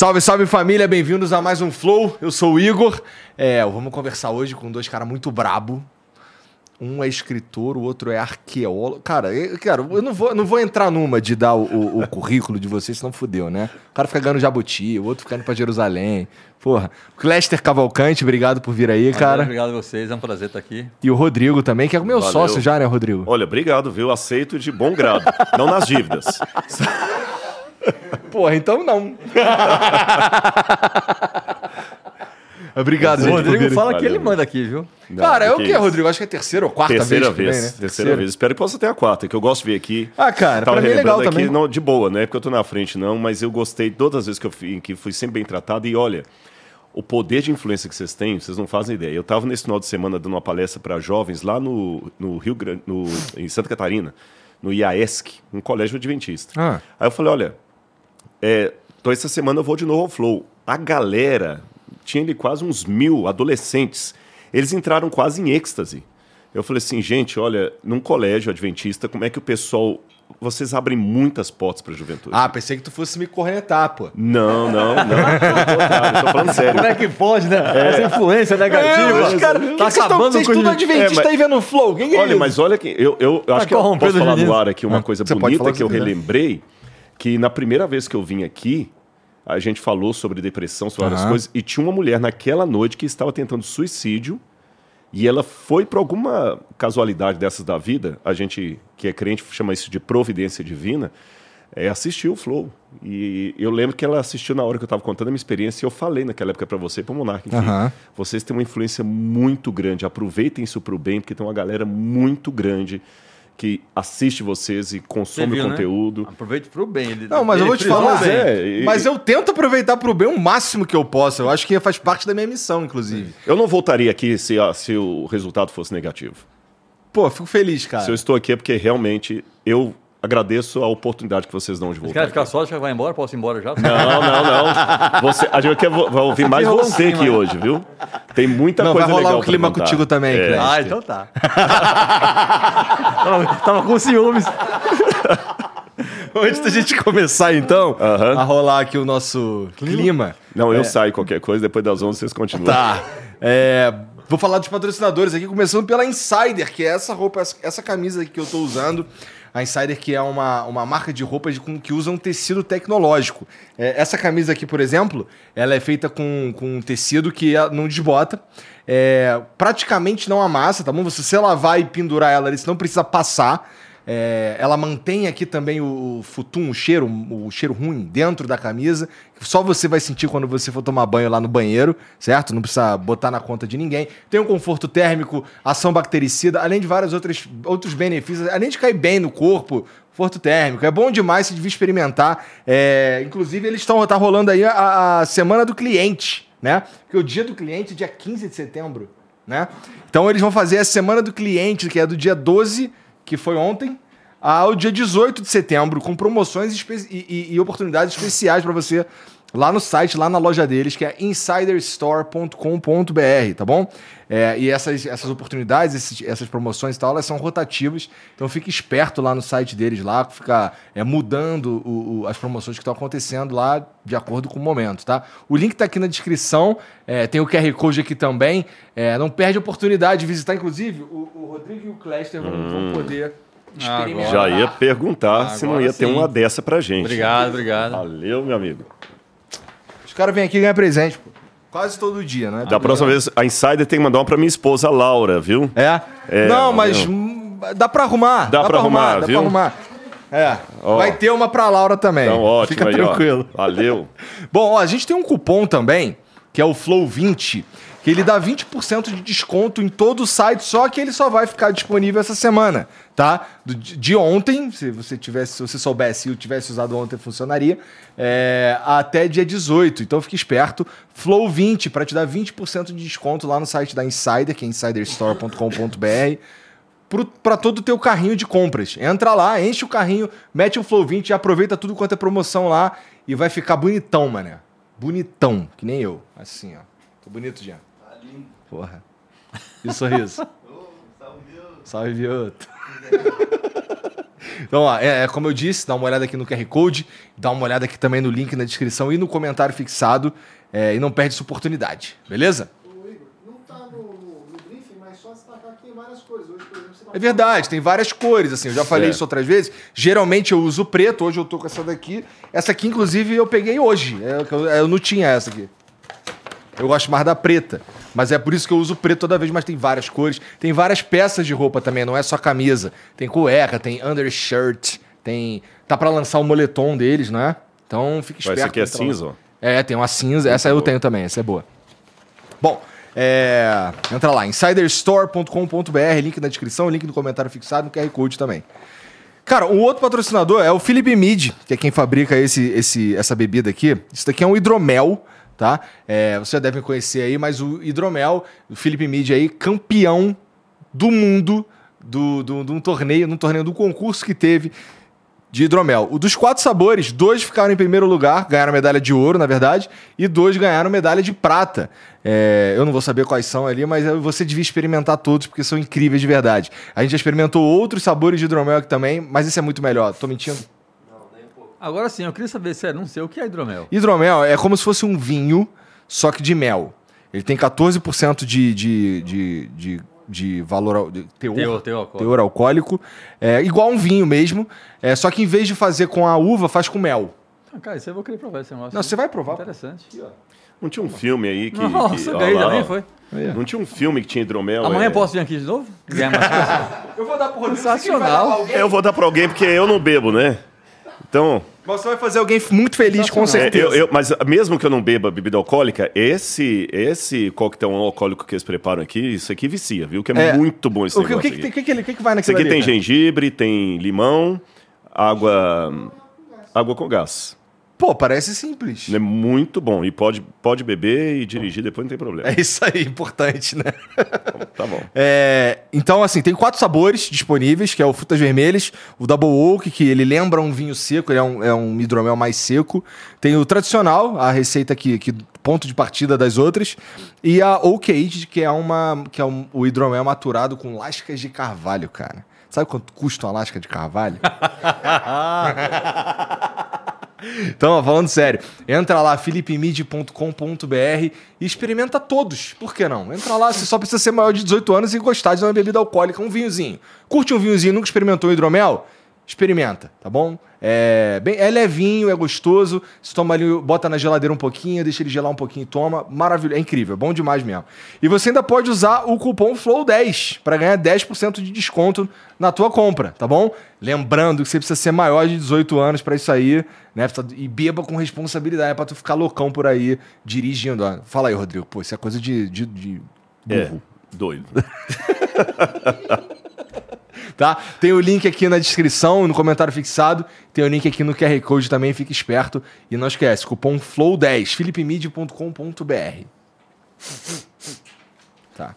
Salve, salve família, bem-vindos a mais um Flow. Eu sou o Igor. É, vamos conversar hoje com dois caras muito brabo. Um é escritor, o outro é arqueólogo. Cara, eu, cara, eu não vou, não vou entrar numa de dar o, o, o currículo de vocês, senão fudeu, né? O cara fica ganhando Jabuti, o outro fica indo pra Jerusalém. Porra. Lester Cavalcante, obrigado por vir aí, cara. Obrigado a vocês, é um prazer estar aqui. E o Rodrigo também, que é o meu Valeu. sócio já, né, Rodrigo? Olha, obrigado, viu? Aceito de bom grado. não nas dívidas. Porra, então não. Obrigado, gente. O Rodrigo fala que ele manda aqui, viu? Não, Cara, é o que, Rodrigo? Acho que é a terceira ou quarta terceira vez. vez vem, né? Terceira, terceira vez. Espero que possa ter a quarta, que eu gosto de vir aqui. Ah, cara, Tava pra mim é legal aqui, também. Não, de boa, não é porque eu tô na frente, não, mas eu gostei todas as vezes que eu fui, que fui sempre bem tratado. E olha, o poder de influência que vocês têm, vocês não fazem ideia. Eu estava nesse final de semana dando uma palestra para jovens lá no, no Rio Grande, no, em Santa Catarina, no IAESC, um colégio adventista. Ah. Aí eu falei, olha, é, então essa semana eu vou de novo ao Flow. A galera, tinha ali quase uns mil adolescentes, eles entraram quase em êxtase. Eu falei assim, gente, olha, num colégio adventista, como é que o pessoal vocês abrem muitas portas para a juventude. Ah, pensei que tu fosse me cornetar, pô. Não, não, não. Estou falando sério. Como é que pode, né? É. Essa influência negativa. É, cara, tá acabando vocês com tudo adventista é, mas... aí vendo o flow. Quem é olha, mas olha que eu, eu, eu acho que eu posso falar no ar aqui uma ah, coisa bonita que eu relembrei, que na primeira vez que eu vim aqui, a gente falou sobre depressão, sobre várias coisas, e tinha uma mulher naquela noite que estava tentando suicídio e ela foi para alguma casualidade dessas da vida, a gente que é crente chama isso de providência divina, é, assistiu o Flow. E eu lembro que ela assistiu na hora que eu estava contando a minha experiência e eu falei naquela época para você, para o Monark, enfim, uhum. vocês têm uma influência muito grande, aproveitem isso para o bem, porque tem uma galera muito grande que assiste vocês e consome viu, o né? conteúdo. Né? Aproveite pro bem. Ele, não, mas ele eu vou te falar. É, mas eu tento aproveitar pro bem o máximo que eu posso. Eu acho que faz parte da minha missão, inclusive. Eu não voltaria aqui se, se o resultado fosse negativo. Pô, fico feliz, cara. Se eu estou aqui é porque realmente eu agradeço a oportunidade que vocês dão de voltar. Quer ficar só, já vai embora? Posso ir embora já? Não, não, não. Você, a gente quer vai ouvir mais você aqui hoje, viu? Tem muita não, coisa legal. Vai rolar o clima contigo também, é. Ah, então tá. tava, tava com ciúmes. Antes da gente começar, então, a rolar aqui o nosso clima. Não, eu é... saio qualquer coisa, depois das 11 vocês continuam. Tá. É, vou falar dos patrocinadores aqui, começando pela Insider, que é essa roupa, essa camisa aqui que eu tô usando. A Insider, que é uma, uma marca de roupas de, que usa um tecido tecnológico. É, essa camisa aqui, por exemplo, ela é feita com, com um tecido que não desbota. É, praticamente não amassa, tá bom? Se você lavar e pendurar ela, você não precisa passar. É, ela mantém aqui também o futum, o cheiro, o cheiro ruim dentro da camisa. Só você vai sentir quando você for tomar banho lá no banheiro, certo? Não precisa botar na conta de ninguém. Tem um conforto térmico, ação bactericida, além de vários outros, outros benefícios, além de cair bem no corpo, conforto térmico. É bom demais se devia experimentar. É, inclusive, eles estão tá rolando aí a, a semana do cliente, né? Porque o dia do cliente é dia 15 de setembro, né? Então eles vão fazer a semana do cliente, que é do dia 12 que foi ontem, ao dia 18 de setembro, com promoções e, e, e oportunidades especiais para você lá no site, lá na loja deles, que é insiderstore.com.br, tá bom? É, e essas, essas oportunidades, esses, essas promoções e tal, elas são rotativas, então fique esperto lá no site deles, lá, fica é, mudando o, o, as promoções que estão acontecendo lá de acordo com o momento, tá? O link está aqui na descrição, é, tem o QR Code aqui também, é, não perde a oportunidade de visitar, inclusive, o, o Rodrigo e o Cléster vão, hum. vão poder experimentar. Já ia perguntar Agora se não ia sim. ter uma dessa pra gente. Obrigado, obrigado. Valeu, meu amigo. Caras vêm aqui ganhar presente, pô. Quase todo dia, né? Da próxima vez, a Insider tem que mandar uma pra minha esposa, Laura, viu? É? é não, mas dá pra arrumar. Dá, dá pra, pra arrumar, arrumar, viu? Dá pra arrumar. É. Ó. Vai ter uma pra Laura também. Então, ótimo. Fica aí, tranquilo. Ó. Valeu. Bom, ó, a gente tem um cupom também, que é o Flow20 que ele dá 20% de desconto em todo o site, só que ele só vai ficar disponível essa semana, tá? De ontem, se você tivesse, se você soubesse e tivesse usado ontem, funcionaria, é, até dia 18. Então fique esperto. Flow 20 para te dar 20% de desconto lá no site da Insider, que é insiderstore.com.br para todo o teu carrinho de compras. Entra lá, enche o carrinho, mete o Flow 20 e aproveita tudo quanto é promoção lá e vai ficar bonitão, mané. Bonitão, que nem eu. Assim, ó. Tô bonito, Jean. Porra. E o sorriso? Salve, Vioto. Então, ó, é, é, como eu disse, dá uma olhada aqui no QR Code, dá uma olhada aqui também no link na descrição e no comentário fixado. É, e não perde essa oportunidade, beleza? Tá é verdade, tem várias cores, assim, eu já falei é. isso outras vezes. Geralmente eu uso preto, hoje eu tô com essa daqui. Essa aqui, inclusive, eu peguei hoje. É, eu, eu não tinha essa aqui. Eu gosto mais da preta. Mas é por isso que eu uso preto toda vez, mas tem várias cores. Tem várias peças de roupa também, não é só camisa. Tem cueca, tem undershirt, tem. Tá para lançar o moletom deles, né? Então fica esperto. Essa aqui é cinza, ó. É, tem uma cinza. Essa eu tenho também, essa é boa. Bom, é... entra lá, insiderstore.com.br, link na descrição, link no comentário fixado, no QR Code também. Cara, um outro patrocinador é o Philip Mid, que é quem fabrica esse, esse, essa bebida aqui. Isso daqui é um hidromel tá? É, vocês já devem conhecer aí, mas o hidromel, o Felipe Midi aí, campeão do mundo do, do, um torneio, num torneio do concurso que teve de hidromel. O dos quatro sabores, dois ficaram em primeiro lugar, ganharam medalha de ouro, na verdade, e dois ganharam medalha de prata. É, eu não vou saber quais são ali, mas você devia experimentar todos, porque são incríveis de verdade. A gente já experimentou outros sabores de hidromel aqui também, mas esse é muito melhor. Tô mentindo? Agora sim, eu queria saber, sério, não sei o que é hidromel. Hidromel é como se fosse um vinho, só que de mel. Ele tem 14% de, de, de, de de valor de teor, teor, teor alcoólico, teor alcoólico é, igual um vinho mesmo, é, só que em vez de fazer com a uva, faz com mel. Ah, cara, isso eu vou querer provar esse negócio. Não, você vai provar. Interessante. Não tinha um filme aí que. Nossa, que, ganhei lá, também, foi. Não tinha um filme que tinha hidromel? Amanhã é... posso vir aqui de novo? eu vou dar pro Rodrigo. Sensacional. Eu vou dar para alguém porque eu não bebo, né? Então. Você vai fazer alguém muito feliz, com certeza. É, eu, eu, mas mesmo que eu não beba bebida alcoólica, esse esse coquetel alcoólico que eles preparam aqui, isso aqui vicia, viu? Que é, é muito bom esse o negócio. O que, que, que, que, que, que vai naquilo Isso aqui ali, tem cara? gengibre, tem limão, água, água com gás. Pô, parece simples. É muito bom. E pode, pode beber e dirigir, depois não tem problema. É isso aí, importante, né? Tá bom. É, então, assim, tem quatro sabores disponíveis, que é o frutas vermelhas, o Double Oak, que ele lembra um vinho seco, ele é um, é um hidromel mais seco. Tem o tradicional, a receita que, que ponto de partida das outras. E a Oak Age, que é, uma, que é um, o hidromel maturado com lascas de carvalho, cara. Sabe quanto custa uma lasca de carvalho? Então, falando sério, entra lá, philipemid.com.br e experimenta todos. Por que não? Entra lá, você só precisa ser maior de 18 anos e gostar de uma bebida alcoólica, um vinhozinho. Curte um vinhozinho, nunca experimentou hidromel? Experimenta, tá bom? É, bem, é levinho, é gostoso. Você toma ali, bota na geladeira um pouquinho, deixa ele gelar um pouquinho e toma. Maravilhoso, é incrível, é bom demais mesmo. E você ainda pode usar o cupom FLOW10 para ganhar 10% de desconto na tua compra, tá bom? Lembrando que você precisa ser maior de 18 anos para isso aí, né? E beba com responsabilidade, é para tu ficar loucão por aí dirigindo. Fala aí, Rodrigo. Pô, isso é coisa de, de, de burro. É, doido. tá? Tem o link aqui na descrição, no comentário fixado. Tem o link aqui no QR Code também, fique esperto. E não esquece, cupom FLOW10, philipmid.com.br. Tá.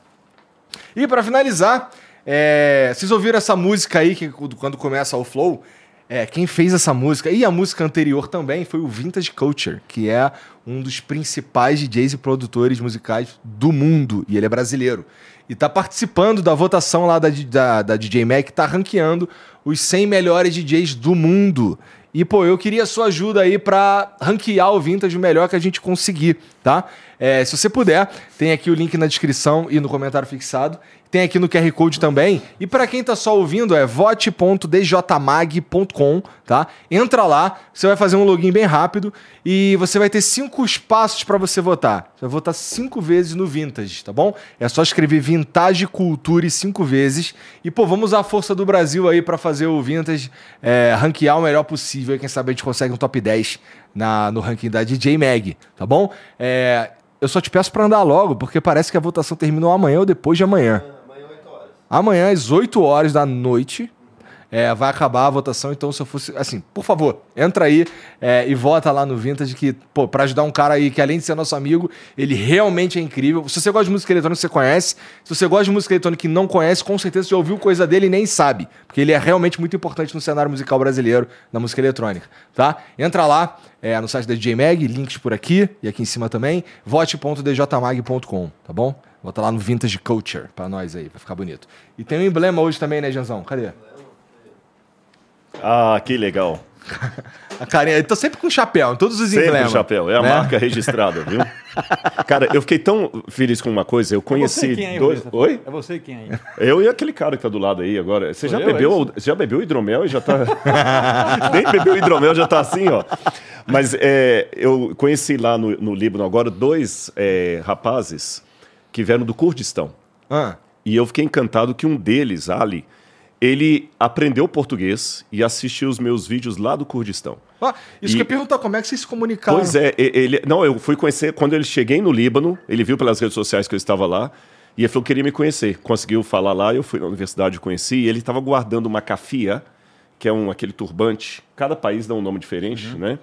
E para finalizar, é, vocês ouviram essa música aí, que quando começa o flow, é, quem fez essa música e a música anterior também foi o Vintage Culture, que é um dos principais DJs e produtores musicais do mundo, e ele é brasileiro. E tá participando da votação lá da, da, da DJ Mac, tá ranqueando os 100 melhores DJs do mundo. E, pô, eu queria a sua ajuda aí para ranquear o Vintage o melhor que a gente conseguir, tá? É, se você puder, tem aqui o link na descrição e no comentário fixado. Tem aqui no QR Code também. E para quem tá só ouvindo, é vote.djmag.com, tá? Entra lá, você vai fazer um login bem rápido e você vai ter cinco espaços para você votar. Você vai votar cinco vezes no Vintage, tá bom? É só escrever Vintage Culture cinco vezes. E, pô, vamos usar a força do Brasil aí para fazer o Vintage é, ranquear o melhor possível. Quem sabe a gente consegue um top 10 na, no ranking da DJ Mag, tá bom? É, eu só te peço para andar logo, porque parece que a votação terminou amanhã ou depois de amanhã. Amanhã, às 8 horas da noite, é, vai acabar a votação. Então, se eu fosse. Assim, por favor, entra aí é, e vota lá no Vintage, que, pô, pra ajudar um cara aí que, além de ser nosso amigo, ele realmente é incrível. Se você gosta de música eletrônica, você conhece. Se você gosta de música eletrônica e não conhece, com certeza já ouviu coisa dele e nem sabe. Porque ele é realmente muito importante no cenário musical brasileiro, na música eletrônica, tá? Entra lá é, no site da DJ Mag, links por aqui e aqui em cima também. vote.djmag.com, tá bom? Bota lá no Vintage Culture pra nós aí, pra ficar bonito. E tem um emblema hoje também, né, Janzão? Cadê? Ah, que legal. a carinha, eu tô sempre com chapéu, em todos os sempre emblemas. Sempre chapéu, é a né? marca registrada, viu? cara, eu fiquei tão feliz com uma coisa, eu conheci é quem dois... Oi? É você quem aí? Eu e aquele cara que tá do lado aí agora. Você já eu, bebeu, é já bebeu hidromel e já tá Nem bebeu hidromel, já tá assim, ó. Mas é, eu conheci lá no, no Líbano agora dois é, rapazes que vieram do Kurdistão. Ah. E eu fiquei encantado que um deles, Ali, ele aprendeu português e assistiu os meus vídeos lá do Kurdistão. Ah, isso e... que eu perguntar, como é que vocês se comunicaram? Pois é, ele, não, eu fui conhecer, quando ele cheguei no Líbano, ele viu pelas redes sociais que eu estava lá, e ele falou que queria me conhecer. Conseguiu falar lá, eu fui na universidade, conheci, e ele estava guardando uma cafia, que é um, aquele turbante, cada país dá um nome diferente, uhum. né?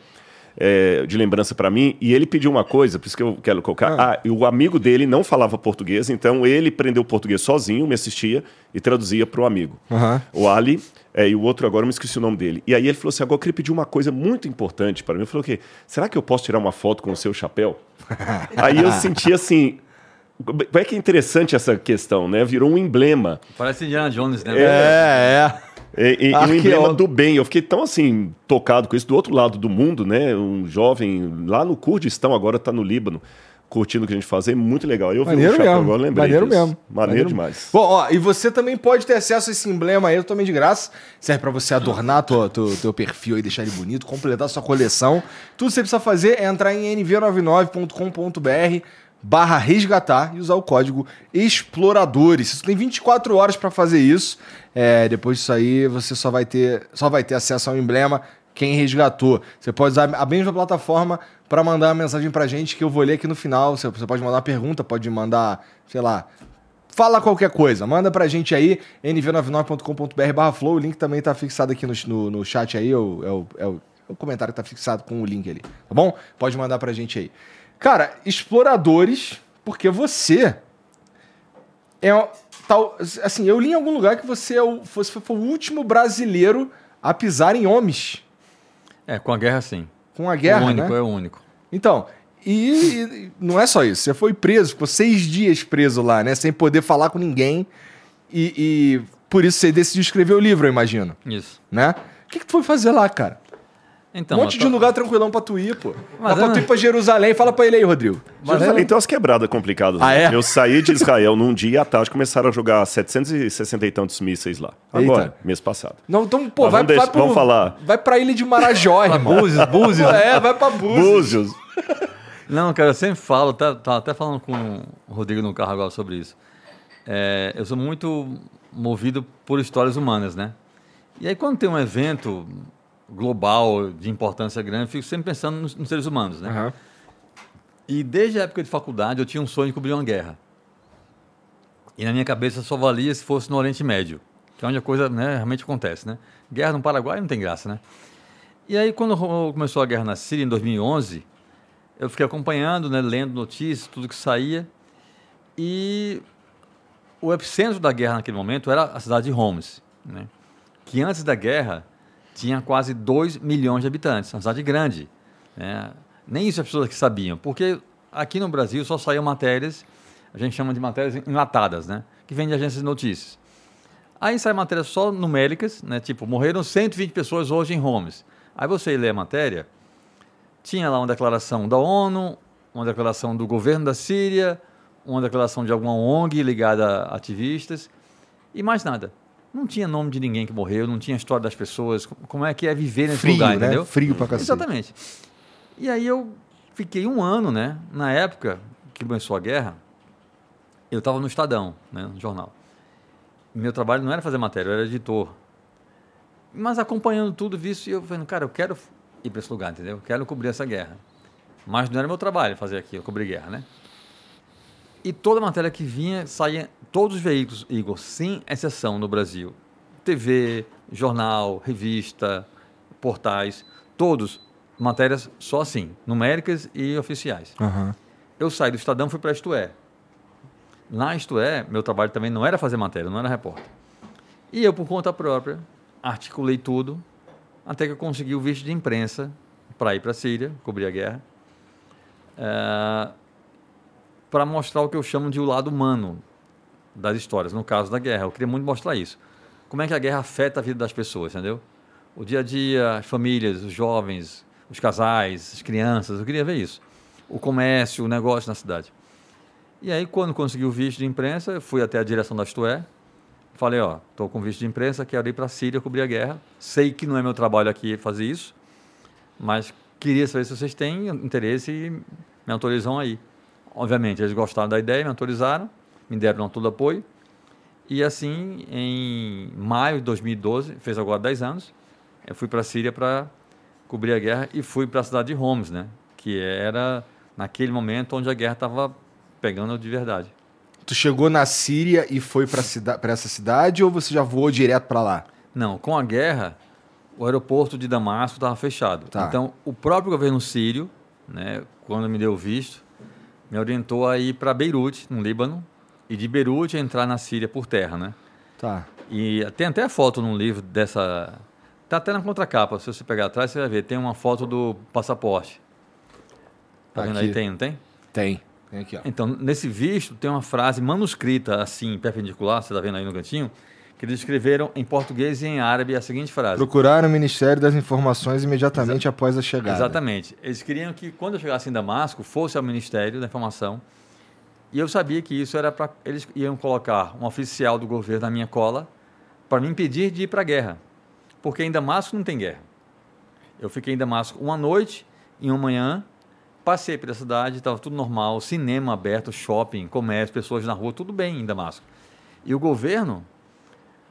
É, de lembrança para mim, e ele pediu uma coisa, por isso que eu quero colocar. Ah. ah, o amigo dele não falava português, então ele aprendeu português sozinho, me assistia e traduzia para o amigo. Uhum. O Ali, é, e o outro agora eu me esqueci o nome dele. E aí ele falou assim: agora eu queria pedir uma coisa muito importante para mim. Ele falou: o quê? Será que eu posso tirar uma foto com o seu chapéu? aí eu senti assim. Como é que é interessante essa questão, né? Virou um emblema. Parece Indiana Jones, né? É, é. E, e, um emblema do bem. Eu fiquei tão assim, tocado com isso. Do outro lado do mundo, né? Um jovem lá no Kurdistão, agora está no Líbano curtindo o que a gente faz, é muito legal. Eu Maneiro vi o mesmo. agora, lembrei Maneiro disso. mesmo. Maneiro, Maneiro demais. Bom, ó, e você também pode ter acesso a esse emblema aí totalmente de graça. Serve para você adornar teu, teu, teu perfil e deixar ele bonito, completar sua coleção. Tudo que você precisa fazer é entrar em nv99.com.br barra resgatar e usar o código exploradores. Você tem 24 horas para fazer isso. É, depois disso aí, você só vai ter, só vai ter acesso ao emblema quem resgatou. Você pode usar a mesma plataforma para mandar uma mensagem pra gente que eu vou ler aqui no final. Você, pode mandar uma pergunta, pode mandar, sei lá, fala qualquer coisa. Manda pra gente aí, nv99.com.br barra flow. O link também tá fixado aqui no, no, no chat aí, é é, o, é, o, é o comentário que tá fixado com o link ali, tá bom? Pode mandar pra gente aí. Cara, exploradores, porque você é tal, assim, eu li em algum lugar que você é o, você foi o último brasileiro a pisar em homens. É, com a guerra sim. Com a guerra, o único, né? é o único. Então, e, e, não é só isso. Você foi preso, ficou seis dias preso lá, né? Sem poder falar com ninguém. E, e por isso você decidiu escrever o livro, eu imagino. Isso. Né? O que, que tu foi fazer lá, cara? Então, um monte tô... de lugar tranquilão pra tu ir, pô. Mas Dá pra tu ir pra Jerusalém. Fala pra ele aí, Rodrigo. Mas Jerusalém é... tem umas quebradas complicadas. Ah, né? é? Eu saí de Israel num dia à tarde começaram a jogar 760 e tantos mísseis lá. Agora, Eita. mês passado. Não, então, pô, vai, vamos, vai pro, vamos falar. Vai pra ilha de Marajó, irmão. Búzios, Búzios. é, vai pra Búzios. Búzios. Não, cara, eu sempre falo, tá, tá até falando com o Rodrigo no carro agora sobre isso. É, eu sou muito movido por histórias humanas, né? E aí quando tem um evento global, de importância grande, fico sempre pensando nos, nos seres humanos, né? Uhum. E desde a época de faculdade eu tinha um sonho de cobrir uma guerra. E na minha cabeça só valia se fosse no Oriente Médio, que é onde a coisa né, realmente acontece, né? Guerra no Paraguai não tem graça, né? E aí quando começou a guerra na Síria em 2011, eu fiquei acompanhando, né, lendo notícias, tudo que saía, e o epicentro da guerra naquele momento era a cidade de Homs, né? Que antes da guerra tinha quase 2 milhões de habitantes, uma cidade grande. Né? Nem isso as pessoas que sabiam, porque aqui no Brasil só saíam matérias, a gente chama de matérias enlatadas, né? que vem de agências de notícias. Aí saem matérias só numéricas, né? tipo, morreram 120 pessoas hoje em Homes. Aí você lê a matéria, tinha lá uma declaração da ONU, uma declaração do governo da Síria, uma declaração de alguma ONG ligada a ativistas, e mais nada. Não tinha nome de ninguém que morreu, não tinha história das pessoas, como é que é viver nesse Frio, lugar, né? entendeu? Frio pra cacete. Exatamente. E aí eu fiquei um ano, né? Na época que começou a guerra, eu estava no Estadão, né, no jornal. Meu trabalho não era fazer matéria, eu era editor. Mas acompanhando tudo, visto, eu falei, cara, eu quero ir para esse lugar, entendeu? Eu quero cobrir essa guerra. Mas não era meu trabalho fazer aquilo, cobrir guerra, né? E toda matéria que vinha, saía, todos os veículos, Igor, sem exceção no Brasil, TV, jornal, revista, portais, todos, matérias só assim, numéricas e oficiais. Uhum. Eu saí do Estadão e fui para Isto É. Na Isto É, meu trabalho também não era fazer matéria, não era repórter. E eu, por conta própria, articulei tudo, até que eu consegui o visto de imprensa para ir para a Síria, cobrir a guerra. Uh, para mostrar o que eu chamo de o lado humano das histórias, no caso da guerra. Eu queria muito mostrar isso. Como é que a guerra afeta a vida das pessoas, entendeu? O dia a dia, as famílias, os jovens, os casais, as crianças, eu queria ver isso. O comércio, o negócio na cidade. E aí, quando consegui o visto de imprensa, eu fui até a direção da Istoé, falei, ó, estou com visto de imprensa, quero ir para a Síria cobrir a guerra. Sei que não é meu trabalho aqui fazer isso, mas queria saber se vocês têm interesse e me autorizam aí. Obviamente, eles gostaram da ideia, me autorizaram, me deram todo apoio. E assim, em maio de 2012, fez agora 10 anos, eu fui para a Síria para cobrir a guerra e fui para a cidade de Homs, né? que era naquele momento onde a guerra estava pegando de verdade. Tu chegou na Síria e foi para essa cidade ou você já voou direto para lá? Não, com a guerra, o aeroporto de Damasco estava fechado. Tá. Então, o próprio governo sírio, né, quando me deu visto, me orientou a ir para Beirute, no Líbano, e de Beirute entrar na Síria por terra, né? Tá. E tem até a foto num livro dessa. Tá até na contracapa, se você pegar atrás, você vai ver. Tem uma foto do passaporte. Tá vendo aí? Tem, não tem? Tem. Tem aqui, ó. Então, nesse visto, tem uma frase manuscrita, assim, perpendicular, você está vendo aí no cantinho, que eles escreveram em português e em árabe a seguinte frase: Procurar o Ministério das Informações imediatamente Exa após a chegada. Exatamente. Eles queriam que, quando eu chegasse em Damasco, fosse ao Ministério da Informação. E eu sabia que isso era para. Eles iam colocar um oficial do governo na minha cola para me impedir de ir para a guerra. Porque em Damasco não tem guerra. Eu fiquei em Damasco uma noite e uma manhã, passei pela cidade, estava tudo normal, cinema aberto, shopping, comércio, pessoas na rua, tudo bem em Damasco. E o governo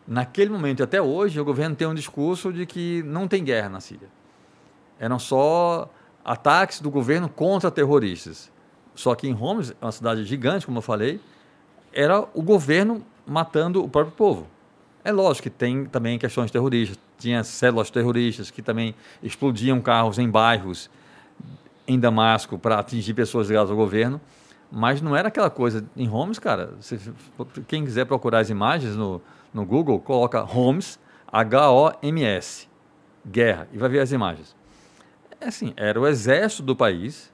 Naquele momento, até hoje, o governo tem um discurso de que não tem guerra na Síria. Eram só ataques do governo contra terroristas. Só que em Homs, uma cidade gigante, como eu falei, era o governo matando o próprio povo. É lógico que tem também questões terroristas. Tinha células terroristas que também explodiam carros em bairros em Damasco para atingir pessoas ligadas ao governo. Mas não era aquela coisa. Em Homs, cara, se, quem quiser procurar as imagens no, no Google, coloca Homs, H-O-M-S, guerra, e vai ver as imagens. É assim, era o exército do país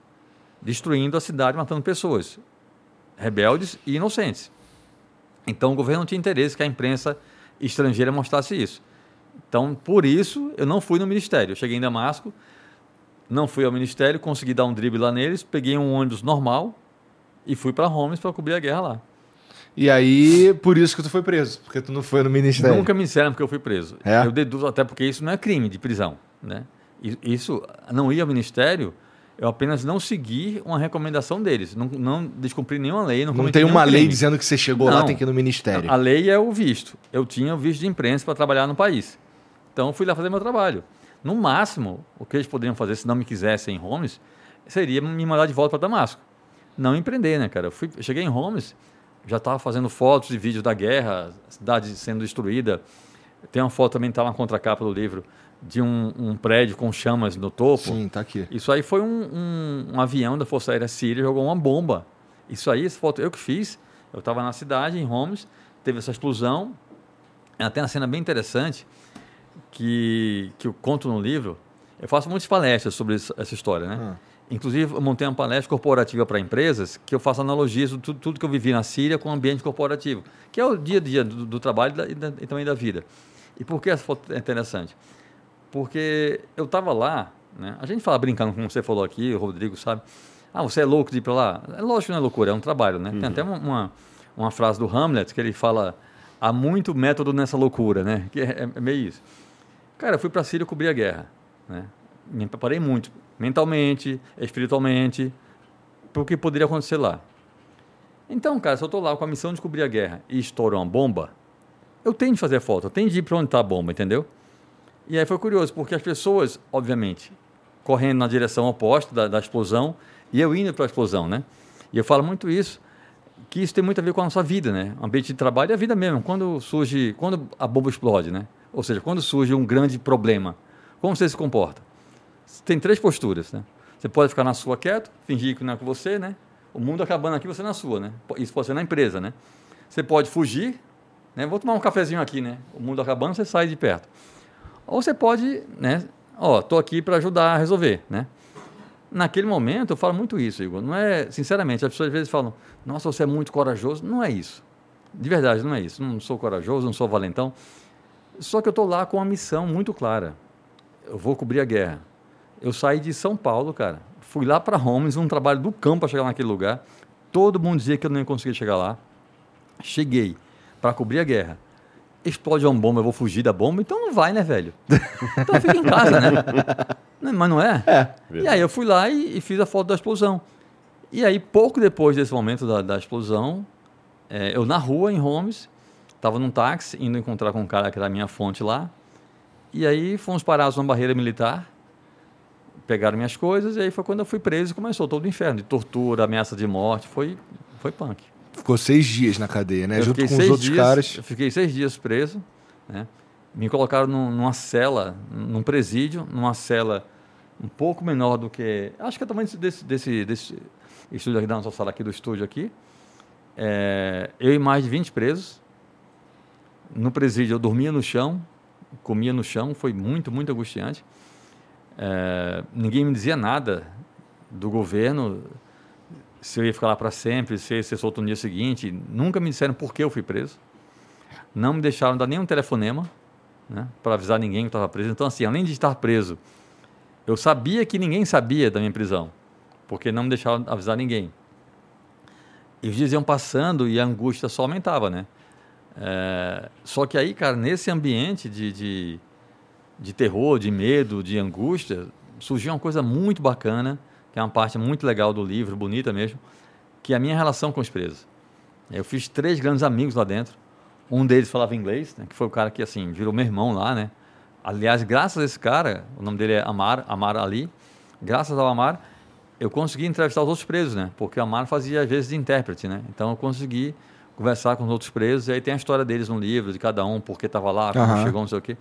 destruindo a cidade, matando pessoas, rebeldes e inocentes. Então o governo não tinha interesse que a imprensa estrangeira mostrasse isso. Então, por isso, eu não fui no ministério. Eu cheguei em Damasco, não fui ao ministério, consegui dar um drible lá neles, peguei um ônibus normal e fui para Homs para cobrir a guerra lá. E aí, por isso que tu foi preso, porque tu não foi no ministério. Nunca me disseram porque eu fui preso. É? Eu deduzo até porque isso não é crime de prisão, né? Isso, não ir ao ministério, eu apenas não segui uma recomendação deles. Não, não descumpri nenhuma lei. Não, não tem uma lei dizendo que você chegou não, lá, tem que ir no ministério. A lei é o visto. Eu tinha o visto de imprensa para trabalhar no país. Então, fui lá fazer meu trabalho. No máximo, o que eles poderiam fazer se não me quisessem em Homes, seria me mandar de volta para Damasco. Não empreender, né, cara? Eu, fui, eu cheguei em Homes, já estava fazendo fotos e vídeos da guerra, cidade sendo destruída. Tem uma foto também, está na contracapa do livro, de um, um, prédio com chamas no topo. Sim, está aqui. Isso aí foi um, um, um, avião da Força Aérea Síria, jogou uma bomba. Isso aí, essa foto eu que fiz. Eu estava na cidade, em Homs, teve essa explosão. Tem uma cena bem interessante que, que eu conto no livro. Eu faço muitas palestras sobre essa história, né? Ah. Inclusive, eu montei uma palestra corporativa para empresas que eu faço analogias de tudo, tudo, que eu vivi na Síria com o ambiente corporativo, que é o dia a dia do, do trabalho e, da, e, também da vida. E por que essa foto é interessante? Porque eu estava lá, né? a gente fala brincando, como você falou aqui, o Rodrigo sabe, ah, você é louco de ir para lá? É lógico que não é loucura, é um trabalho, né? Uhum. Tem até uma, uma, uma, frase do Hamlet que ele fala, há muito método nessa loucura, né? Que é, é meio isso. Cara, eu fui para a Síria cobrir a guerra, né? Me preparei muito mentalmente, espiritualmente, o que poderia acontecer lá. Então, cara, se eu estou lá com a missão de cobrir a guerra e estoura uma bomba, eu tenho de fazer foto, eu tenho de ir para onde está a bomba, entendeu? E aí foi curioso, porque as pessoas, obviamente, correndo na direção oposta da, da explosão e eu indo para a explosão, né? E eu falo muito isso, que isso tem muito a ver com a nossa vida, né? O ambiente de trabalho é a vida mesmo. Quando surge, quando a bomba explode, né? Ou seja, quando surge um grande problema, como você se comporta? Tem três posturas, né? Você pode ficar na sua quieto, fingir que não é com você, né? O mundo acabando aqui, você na sua, né? Isso pode ser na empresa, né? Você pode fugir, né? Vou tomar um cafezinho aqui, né? O mundo acabando, você sai de perto. Ou você pode, né? Ó, tô aqui para ajudar a resolver, né? Naquele momento, eu falo muito isso, Igor. Não é, sinceramente, as pessoas às vezes falam: "Nossa, você é muito corajoso". Não é isso. De verdade, não é isso. Não sou corajoso, não sou valentão. Só que eu estou lá com uma missão muito clara. Eu vou cobrir a guerra eu saí de São Paulo, cara. Fui lá para Holmes, um trabalho do campo para chegar naquele lugar. Todo mundo dizia que eu não ia conseguir chegar lá. Cheguei para cobrir a guerra. Explode uma bomba, eu vou fugir da bomba. Então não vai, né, velho? Então fica em casa, né? Mas não é? É. E aí eu fui lá e, e, fiz a foto da explosão. E aí, pouco depois desse momento da, da explosão, é, eu na rua, em Holmes, estava num táxi, indo encontrar com um cara que era a minha fonte lá. E aí fomos parados numa barreira militar pegaram minhas coisas e aí foi quando eu fui preso e começou todo o inferno de tortura, ameaça de morte. Foi, foi punk. Ficou seis dias na cadeia, né? Eu Junto com os outros dias, caras. Eu fiquei seis dias preso, né? me colocaram num, numa cela, num presídio, numa cela um pouco menor do que. Acho que é o tamanho desse, desse, desse estúdio aqui, da nossa sala aqui do estúdio aqui. É, eu e mais de 20 presos. No presídio eu dormia no chão, comia no chão, foi muito, muito angustiante. É, ninguém me dizia nada do governo, se eu ia ficar lá para sempre, se eu ia ser solto no dia seguinte. Nunca me disseram por que eu fui preso. Não me deixaram dar nenhum telefonema né, para avisar ninguém que estava preso. Então, assim, além de estar preso, eu sabia que ninguém sabia da minha prisão, porque não me deixavam avisar ninguém. E os dias iam passando e a angústia só aumentava, né? É, só que aí, cara, nesse ambiente de, de, de, terror, de medo, de angústia, surgiu uma coisa muito bacana, que é uma parte muito legal do livro, bonita mesmo, que é a minha relação com os presos. Eu fiz três grandes amigos lá dentro. Um deles falava inglês, né, que foi o cara que assim virou meu irmão lá, né? Aliás, graças a esse cara, o nome dele é Amar, Amar Ali. Graças ao Amar, eu consegui entrevistar os outros presos, né? Porque o Amar fazia às vezes de intérprete, né? Então eu consegui conversar com os outros presos e aí tem a história deles no livro de cada um, porque estava lá, como uhum. chegou, não sei o quê.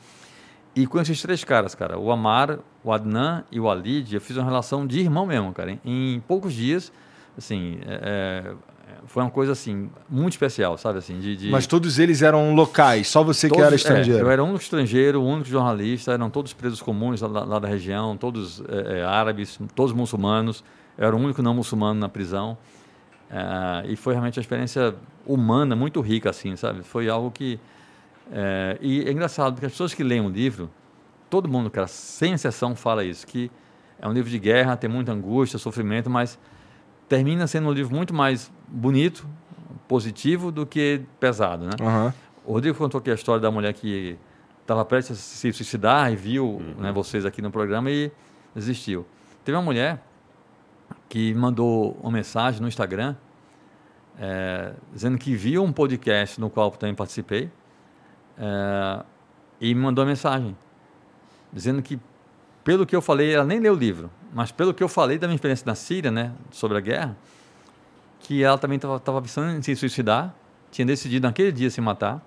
E com esses três caras, cara, o Amar, o Adnan e o Alid, eu fiz uma relação de irmão mesmo, cara. Em, em poucos dias, assim, é, é foi uma coisa assim muito especial, sabe assim, de, de... Mas todos eles eram locais, só você todos, que era estrangeiro. É, eu era o único estrangeiro, o único jornalista, eram todos presos comuns lá, lá da região, todos é, é, árabes, todos muçulmanos. Eu era o único não muçulmano na prisão. É, e foi realmente uma experiência humana muito rica, assim, sabe? Foi algo que é, e é engraçado porque as pessoas que leem o livro, todo mundo, cara, sem exceção, fala isso, que é um livro de guerra, tem muita angústia, sofrimento, mas termina sendo um livro muito mais bonito, positivo, do que pesado, né? Uhum. O Rodrigo contou aqui a história da mulher que estava prestes a se suicidar e viu uhum. né, vocês aqui no programa e desistiu. Teve uma mulher que mandou uma mensagem no Instagram é, dizendo que viu um podcast no qual eu também participei é, e me mandou uma mensagem dizendo que pelo que eu falei, ela nem leu o livro, mas pelo que eu falei da minha experiência na Síria, né, sobre a guerra, que ela também estava pensando em se suicidar, tinha decidido naquele dia se matar,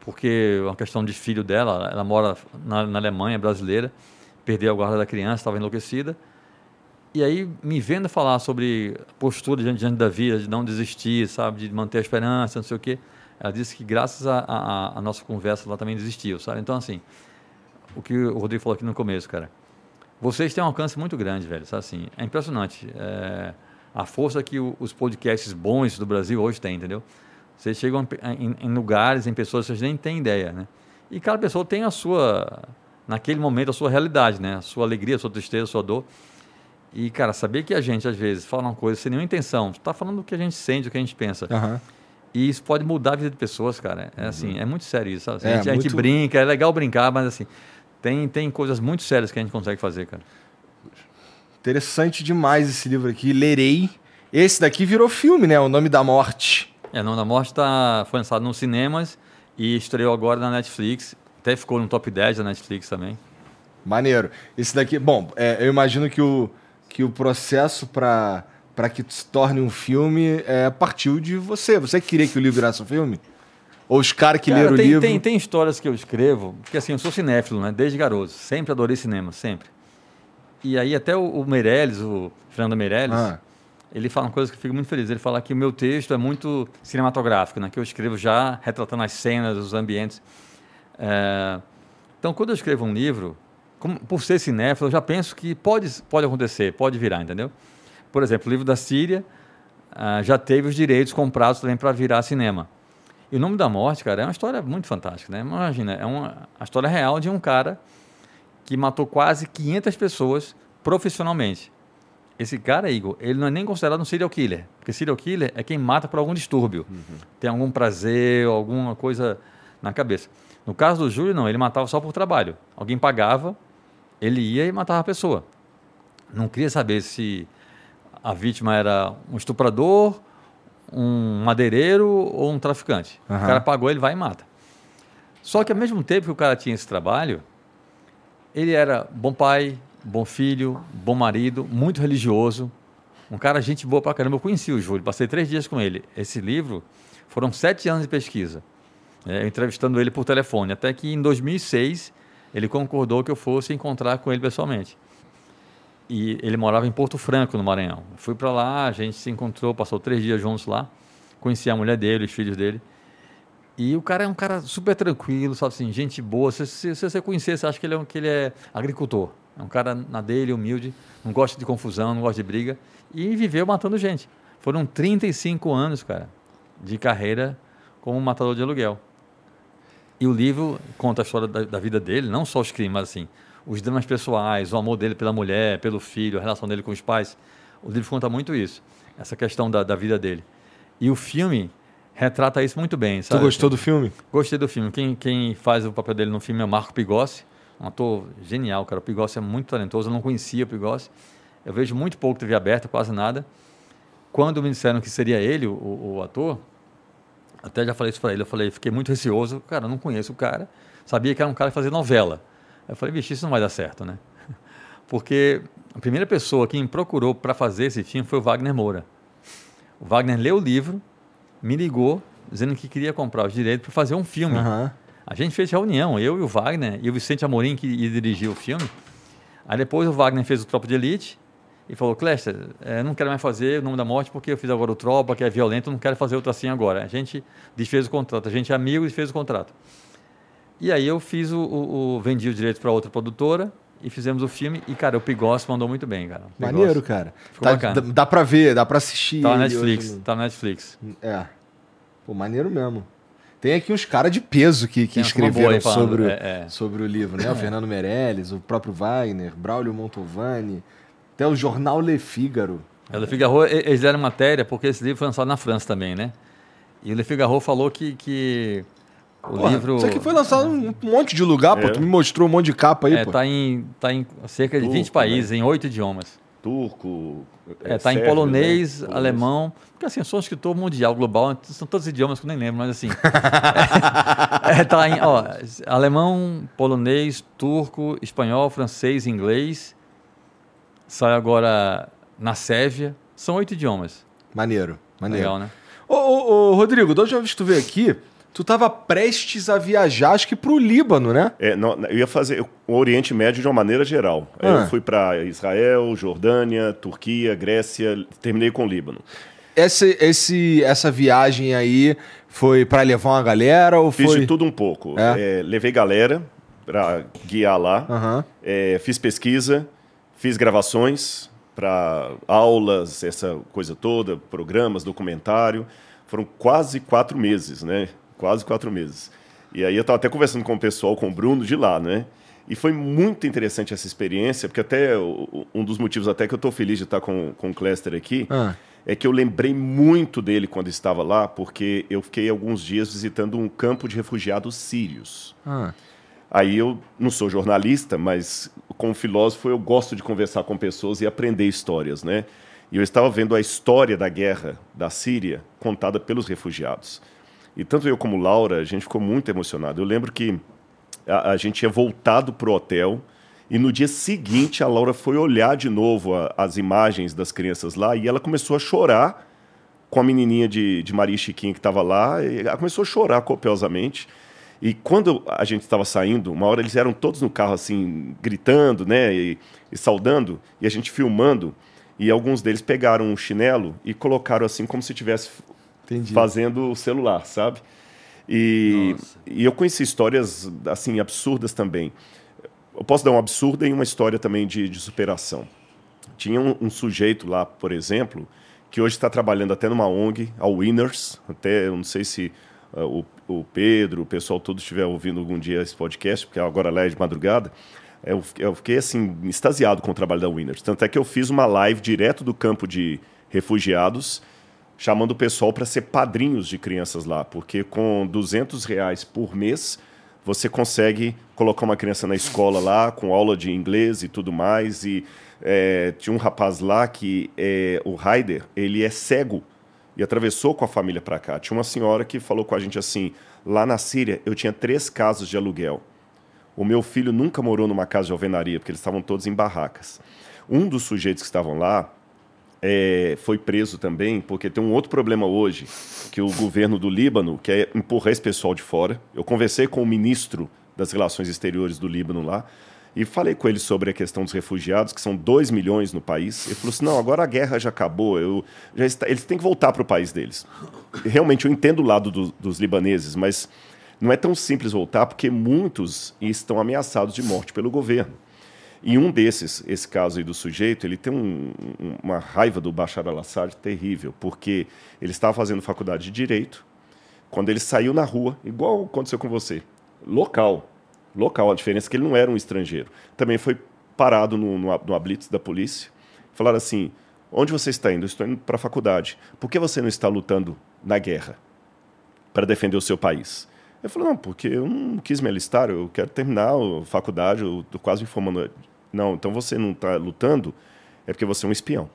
porque é uma questão de filho dela, ela mora na, na Alemanha, brasileira, perdeu a guarda da criança, estava enlouquecida. E aí, me vendo falar sobre postura diante, diante da vida, de não desistir, sabe, de manter a esperança, não sei o quê, ela disse que graças à nossa conversa ela também desistiu, sabe? Então, assim, o que o Rodrigo falou aqui no começo, cara, vocês têm um alcance muito grande, velho. Sabe assim, é impressionante. É, a força que o, os podcasts bons do Brasil hoje têm, entendeu? Vocês chegam em, em, lugares, em pessoas que vocês nem têm ideia, né? E cada pessoa tem a sua, naquele momento, a sua realidade, né? A sua alegria, a sua tristeza, a sua dor. E, cara, saber que a gente, às vezes, fala uma coisa sem nenhuma intenção, está falando do que a gente sente, do que a gente pensa. Uhum. E isso pode mudar a vida de pessoas, cara. É assim, uhum. é muito sério isso. Sabe? É, a, gente, muito... a gente brinca, é legal brincar, mas assim, tem, tem coisas muito sérias que a gente consegue fazer, cara. Interessante demais esse livro aqui. Lerei. Esse daqui virou filme, né? O Nome da Morte. É, O Nome da Morte tá, foi lançado nos cinemas e estreou agora na Netflix. Até ficou no top 10 da Netflix também. Maneiro. Esse daqui, bom, é, eu imagino que o, que o processo para para que se torne um filme é, partiu de você. Você queria que o livro virasse um filme? Ou os caras que Cara, leram tem, o livro. Tem, tem histórias que eu escrevo, porque assim, eu sou cinéfilo, né? Desde garoto. Sempre adorei cinema, sempre. E aí até o, o Meirelles, o Fernando Meirelles, ah. ele fala uma coisa que eu fico muito feliz. Ele fala que o meu texto é muito cinematográfico, né? Que eu escrevo já retratando as cenas, os ambientes. É... Então, quando eu escrevo um livro, como, por ser cinéfilo, eu já penso que pode, pode acontecer, pode virar, entendeu? Por exemplo, o livro da Síria uh, já teve os direitos comprados também para virar cinema. E o Nome da Morte, cara, é uma história muito fantástica, né? Imagina, é uma a história real de um cara que matou quase 500 pessoas profissionalmente. Esse cara, Igor, ele não é nem considerado um serial killer, porque serial killer é quem mata por algum distúrbio, uhum. tem algum prazer, alguma coisa na cabeça. No caso do Júlio, não, ele matava só por trabalho. Alguém pagava, ele ia e matava a pessoa. Não queria saber se a vítima era um estuprador um madeireiro ou um traficante. Uhum. O cara pagou, ele vai e mata. Só que ao mesmo tempo que o cara tinha esse trabalho, ele era bom pai, bom filho, bom marido, muito religioso, um cara gente boa pra caramba. Eu conheci o Júlio, passei três dias com ele. Esse livro foram sete anos de pesquisa. é, entrevistando ele por telefone. Até que em 2006 ele concordou que eu fosse encontrar com ele pessoalmente. E ele morava em Porto Franco, no Maranhão. fui para lá, a gente se encontrou, passou três dias juntos lá. Conheci a mulher dele, os filhos dele. E o cara é um cara super tranquilo, sabe assim, gente boa. Se, se, se você conhecer, você acha que ele, é, que ele é agricultor. É um cara na dele, humilde, não gosta de confusão, não gosta de briga. E viveu matando gente. Foram 35 anos, cara, de carreira como matador de aluguel. E o livro conta a história da, da, vida dele, não só os crimes, mas assim, os dramas pessoais, o amor dele pela mulher, pelo filho, a relação dele com os pais. O livro conta muito isso, essa questão da, da vida dele. E o filme retrata isso muito bem. Sabe? Tu gostou do filme? Gostei do filme. Quem, quem faz o papel dele no filme é Marco Pigossi, um ator genial, cara. O Pigossi é muito talentoso, eu não conhecia o Pigossi. Eu vejo muito pouco TV aberta, quase nada. Quando me disseram que seria ele, o, o ator, até já falei isso para ele, eu falei, fiquei muito receoso, cara, não conheço o cara, sabia que era um cara que fazia novela. Eu falei, bicho, isso não vai dar certo, né? Porque a primeira pessoa que me procurou para fazer esse filme foi o Wagner Moura. O Wagner leu o livro, me ligou, dizendo que queria comprar os direitos para fazer um filme. Uhum. A gente fez reunião, eu e o Wagner, e o Vicente Amorim, que ia dirigir o filme. Aí depois o Wagner fez o Tropa de Elite, e falou, Cléster, é, não quero mais fazer o Nome da Morte porque eu fiz agora o Tropa, que é violento, não quero fazer outro assim agora. A gente desfez o contrato, a gente é amigo e desfez o contrato. E aí eu fiz o, o, o vendi o direito para outra produtora e fizemos o filme e, cara, o Pigos mandou muito bem, cara. Maneiro, cara. Tá, dá, dá pra ver, dá pra assistir. Tá na Netflix, hoje. tá na Netflix. É. Pô, maneiro mesmo. Tem aqui uns caras de peso que, que escreveram sobre, é, é. sobre o livro, né? O Fernando Meirelles, o próprio Wagner, Braulio Montovani, até o jornal Le Figaro. É, o Le Figaro, eles deram matéria porque esse livro foi lançado na França também, né? E o Le Figaro falou que, que o Porra, livro... Isso aqui foi lançado em um monte de lugar, é. pô. Tu me mostrou um monte de capa aí, é, pô. Tá em, tá em cerca de Turco, 20 países, né? em oito idiomas. Turco, é, é tá sérvio, em polonês, né? alemão, porque assim, eu sou um escritor mundial, global, são todos idiomas que eu nem lembro, mas assim. é, é, tá em ó, alemão, polonês, turco, espanhol, francês, inglês, sai agora na Sérvia. São oito idiomas. Maneiro, maneiro. Legal, né? Ô, ô, ô Rodrigo, da última vez que tu veio aqui, tu estava prestes a viajar, acho que para o Líbano, né? É, não, eu ia fazer o Oriente Médio de uma maneira geral. Ah. Eu fui para Israel, Jordânia, Turquia, Grécia, terminei com o Líbano. Esse, esse, essa viagem aí foi para levar uma galera ou Fiz foi... de tudo um pouco. É? É, levei galera para guiar lá, uhum. fiz pesquisa, Fiz gravações para aulas, essa coisa toda, programas, documentário. Foram quase quatro meses, né? Quase quatro meses. E aí eu estava até conversando com o pessoal, com o Bruno de lá, né? E foi muito interessante essa experiência, porque até um dos motivos até que eu estou feliz de estar com, com o Cléster aqui ah. é que eu lembrei muito dele quando estava lá, porque eu fiquei alguns dias visitando um campo de refugiados sírios. Ah. Aí eu não sou jornalista, mas como filósofo eu gosto de conversar com pessoas e aprender histórias, né? E eu estava vendo a história da guerra da Síria contada pelos refugiados. E tanto eu como Laura, a gente ficou muito emocionado. Eu lembro que a, a gente tinha voltado para o hotel e no dia seguinte a Laura foi olhar de novo a, as imagens das crianças lá e ela começou a chorar com a menininha de, de Maria Chiquinha que estava lá. E ela começou a chorar copiosamente. E quando a gente estava saindo, uma hora eles eram todos no carro assim, gritando, né, e, e, saudando, e a gente filmando, e alguns deles pegaram um chinelo e colocaram assim como se estivesse fazendo o celular, sabe? E, e, eu conheci histórias assim absurdas também. Eu posso dar uma absurda e uma história também de, de superação. Tinha um, um, sujeito lá, por exemplo, que hoje está trabalhando até numa ONG, a Winners, até eu não sei se uh, o, o Pedro, o pessoal todo estiver ouvindo algum dia esse podcast, porque agora lá é de madrugada, eu, eu fiquei assim, extasiado com o trabalho da Winners. Tanto é que eu fiz uma live direto do campo de refugiados, chamando o pessoal para ser padrinhos de crianças lá, porque com 200 reais por mês você consegue colocar uma criança na escola lá, com aula de inglês e tudo mais. E é, tinha um rapaz lá que é, o Raider, ele é cego e atravessou com a família para cá. Tinha uma senhora que falou com a gente assim: lá na Síria eu tinha três casas de aluguel. O meu filho nunca morou numa casa de alvenaria, porque eles estavam todos em barracas. Um dos sujeitos que estavam lá, é, foi preso também, porque tem um outro problema hoje, que o governo do Líbano quer empurrar esse pessoal de fora. Eu conversei com o ministro das Relações Exteriores do Líbano lá, e falei com ele sobre a questão dos refugiados, que são 2 milhões no país. Ele falou assim: não, agora a guerra já acabou, eu, já está, eles têm que voltar para o país deles. Realmente, eu entendo o lado do, dos libaneses, mas não é tão simples voltar, porque muitos estão ameaçados de morte pelo governo. E um desses, esse caso aí do sujeito, ele tem um, uma raiva do Bashar al-Assad terrível, porque ele estava fazendo faculdade de Direito, quando ele saiu na rua, igual aconteceu com você, local, local. A diferença é que ele não era um estrangeiro. Também foi parado no, no, no blitz da polícia. Falaram assim: onde você está indo? Estou indo para a faculdade. Por que você não está lutando na guerra para defender o seu país? Ele falou: não, porque eu não quis me alistar, eu quero terminar a faculdade, eu estou quase me formando. Não, então você não está lutando, é porque você é um espião.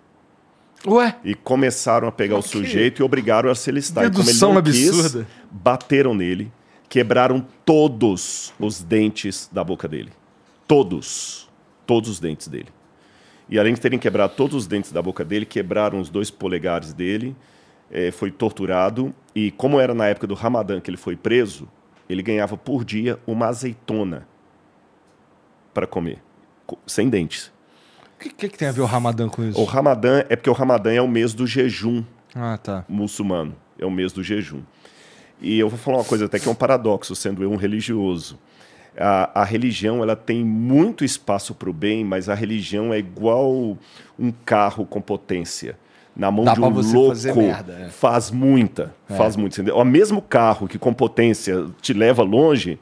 Ué? E começaram a pegar o sujeito e obrigaram a se alistar. Dedução e como ele não absurda. Quis, bateram nele, quebraram todos os dentes da boca dele. Todos. Todos os dentes dele. E além de terem quebrado todos os dentes da boca dele, quebraram os dois polegares dele, é, foi torturado. E como era na época do Ramadã que ele foi preso, ele ganhava por dia uma azeitona para comer, sem dentes. O que, que, que, tem a ver o Ramadã com isso? O Ramadã é porque o Ramadã é o mês do jejum ah, tá. muçulmano. É o mês do jejum. E eu vou falar uma coisa até que é um paradoxo, sendo eu um religioso. A, a religião ela tem muito espaço para o bem, mas a religião é igual um carro com potência. Na mão Dá de um louco, merda, é. faz muita, é. faz muito. O mesmo carro que com potência te leva longe,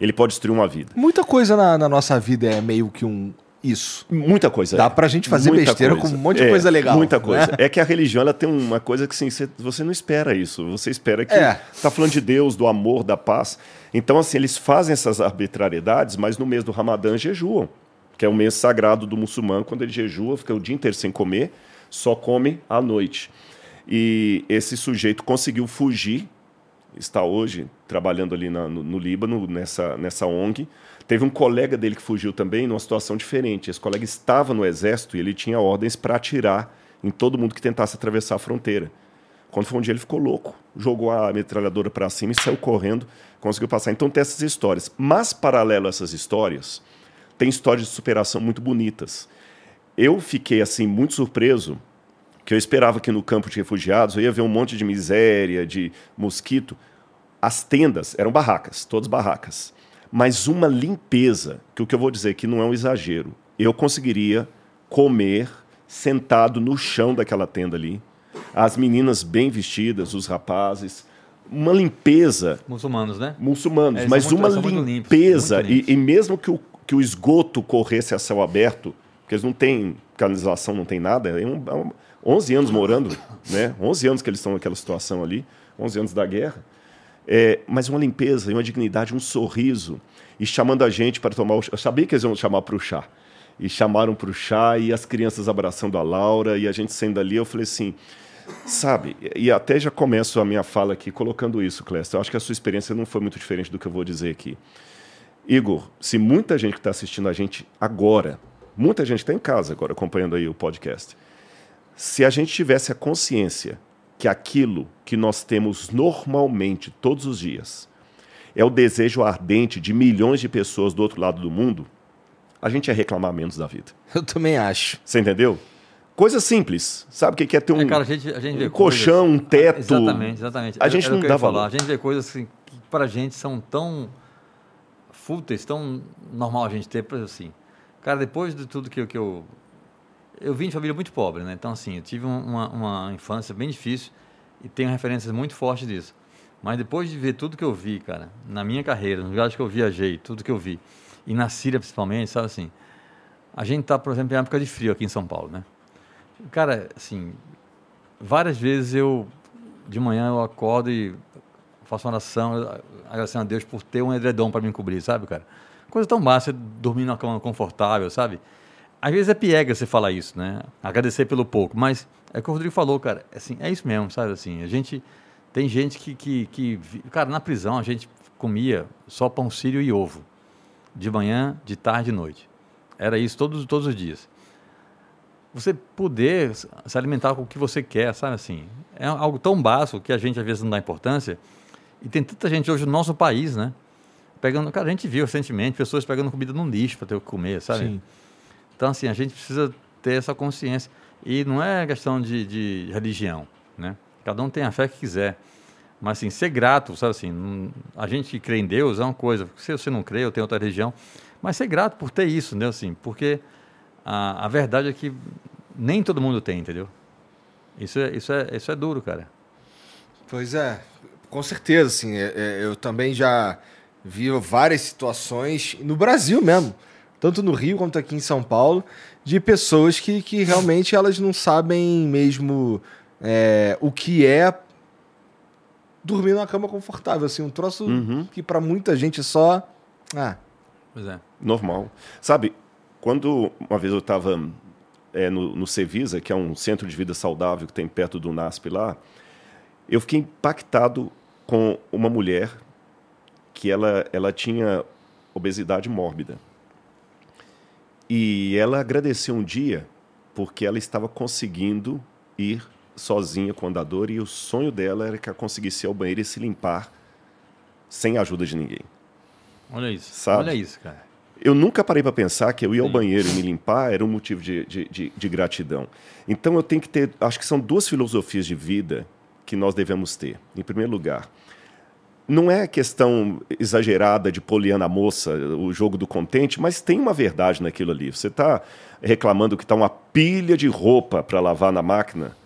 ele pode destruir uma vida. Muita coisa na, na nossa vida é meio que um isso. Muita coisa. Dá é. pra gente fazer muita besteira coisa. com um monte de é, coisa legal. Muita coisa. Né? É que a religião ela tem uma coisa que assim, você não espera isso. Você espera que é. tá falando de Deus, do amor, da paz. Então, assim, eles fazem essas arbitrariedades, mas no mês do Ramadã jejuam. Que é o mês sagrado do muçulmano, quando ele jejua, fica o dia inteiro sem comer, só come à noite. E esse sujeito conseguiu fugir, está hoje trabalhando ali na, no, no Líbano, nessa, nessa ONG Teve um colega dele que fugiu também numa situação diferente. Esse colega estava no exército e ele tinha ordens para atirar em todo mundo que tentasse atravessar a fronteira. Quando foi um dia ele ficou louco, jogou a metralhadora para cima e saiu correndo, conseguiu passar. Então tem essas histórias. Mas paralelo a essas histórias, tem histórias de superação muito bonitas. Eu fiquei assim muito surpreso que eu esperava que no campo de refugiados eu ia ver um monte de miséria, de mosquito. As tendas eram barracas, todas barracas mas uma limpeza, que o que eu vou dizer que não é um exagero. Eu conseguiria comer sentado no chão daquela tenda ali, as meninas bem vestidas, os rapazes, uma limpeza. Muçulmanos, né? Muçulmanos, é, mas uma limpeza. e, e, mesmo que o, que o esgoto corresse a céu aberto, porque eles não têm canalização, não tem nada, é um, é um, 11 anos morando, né? 11 anos que eles estão naquela situação ali, 11 anos da guerra. É, mas uma limpeza, uma dignidade, um sorriso. E chamando a gente para tomar o chá. Eu sabia que eles iam chamar para o chá. E chamaram para o chá, e as crianças abraçando a Laura, e a gente sendo ali. Eu falei assim, sabe? E até já começo a minha fala aqui colocando isso, Clécio. Eu acho que a sua experiência não foi muito diferente do que eu vou dizer aqui. Igor, se muita gente que está assistindo a gente agora, muita gente está em casa agora acompanhando aí o podcast, se a gente tivesse a consciência que aquilo que nós temos normalmente todos os dias é o desejo ardente de milhões de pessoas do outro lado do mundo, a gente ia reclamar menos da vida. Eu também acho. Você entendeu? Coisa simples. Sabe o que é ter um, é, cara, a gente, a gente um colchão, um teto? Exatamente, exatamente. A gente não dá valor. A gente vê coisas assim, que para a gente são tão fúteis, tão normal a gente ter, assim. Cara, depois de tudo que, que eu eu vim de família muito pobre, né? Então, assim, eu tive uma, uma infância bem difícil e tenho referências muito fortes disso. Mas depois de ver tudo que eu vi, cara, na minha carreira, nos lugares que eu viajei, tudo que eu vi, e na Síria principalmente, sabe assim, a gente tá, por exemplo, em época de frio aqui em São Paulo, né? Cara, assim, várias vezes eu, de manhã eu acordo e faço uma oração, agradecendo a Deus por ter um edredom para me cobrir, sabe, cara? Coisa tão básica, dormir numa cama confortável, sabe? Às vezes é piega você falar isso, né? Agradecer pelo pouco, mas é o que o Rodrigo falou, cara. Assim, é isso mesmo, sabe? Assim, a gente tem gente que, que, que, cara, na prisão a gente comia só pão sírio e ovo, de manhã, de tarde de noite. Era isso todos, todos os dias. você poder se alimentar com o que você quer, sabe assim? É algo tão básico que a gente às vezes não dá importância. E tem tanta gente hoje no nosso país, né? Pegando, cara, a gente viu recentemente pessoas pegando comida no lixo para ter o que comer, sabe? Sim. Então, assim, a gente precisa ter essa consciência. E não é questão de, de religião, né? Cada um tem a fé que quiser. Mas, assim, ser grato, sabe assim? A gente que crê em Deus é uma coisa. Se você não crê, eu tenho outra religião. Mas ser grato por ter isso, né? Assim, porque a, a verdade é que nem todo mundo tem, entendeu? Isso é, isso é, isso é duro, cara. Pois é, com certeza, assim, é, é, eu também já vi várias situações no Brasil mesmo, tanto no Rio quanto aqui em São Paulo, de pessoas que, que realmente elas não sabem mesmo é, o que é dormir numa cama confortável, assim, um troço uhum. que para muita gente é só, ah, pois é, normal. Sabe, quando uma vez eu estava é, no, no Cevisa, que é um centro de vida saudável que tem perto do NASP lá, eu fiquei impactado com uma mulher que ela, ela tinha obesidade mórbida. E ela agradeceu um dia porque ela estava conseguindo ir sozinha com o andador e o sonho dela era que ela conseguisse ir ao banheiro e se limpar sem a ajuda de ninguém. Olha isso. Sabe? Olha isso, cara. Eu nunca parei para pensar que eu ir ao banheiro e me limpar era um motivo de, de, de, de, gratidão. Então eu tenho que ter. Acho que são duas filosofias de vida que nós devemos ter. Em primeiro lugar, não é questão exagerada de poliana moça, o jogo do contente, mas tem uma verdade naquilo ali. Você está reclamando que está uma pilha de roupa para lavar na máquina,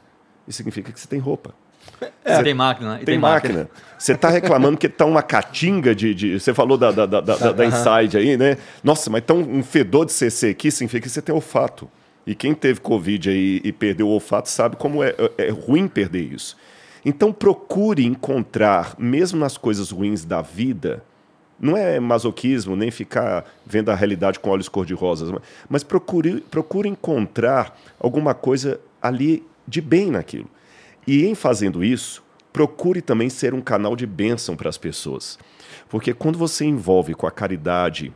isso significa que você tem roupa. É, você tem máquina. Tem, tem, máquina. máquina. Você está reclamando que está uma catinga de, de, Você falou da, da, da, da, da Inside aí, né? Nossa, mas está um fedor de CC aqui, significa que você tem olfato. E quem teve Covid aí e perdeu o olfato sabe como é, é, é ruim perder isso. Então procure encontrar, mesmo nas coisas ruins da vida, não é masoquismo, nem ficar vendo a realidade com olhos cor-de-rosas, mas procure, procure encontrar alguma coisa ali de bem naquilo. E em fazendo isso, procure também ser um canal de bênção para as pessoas. Porque quando você envolve com a caridade,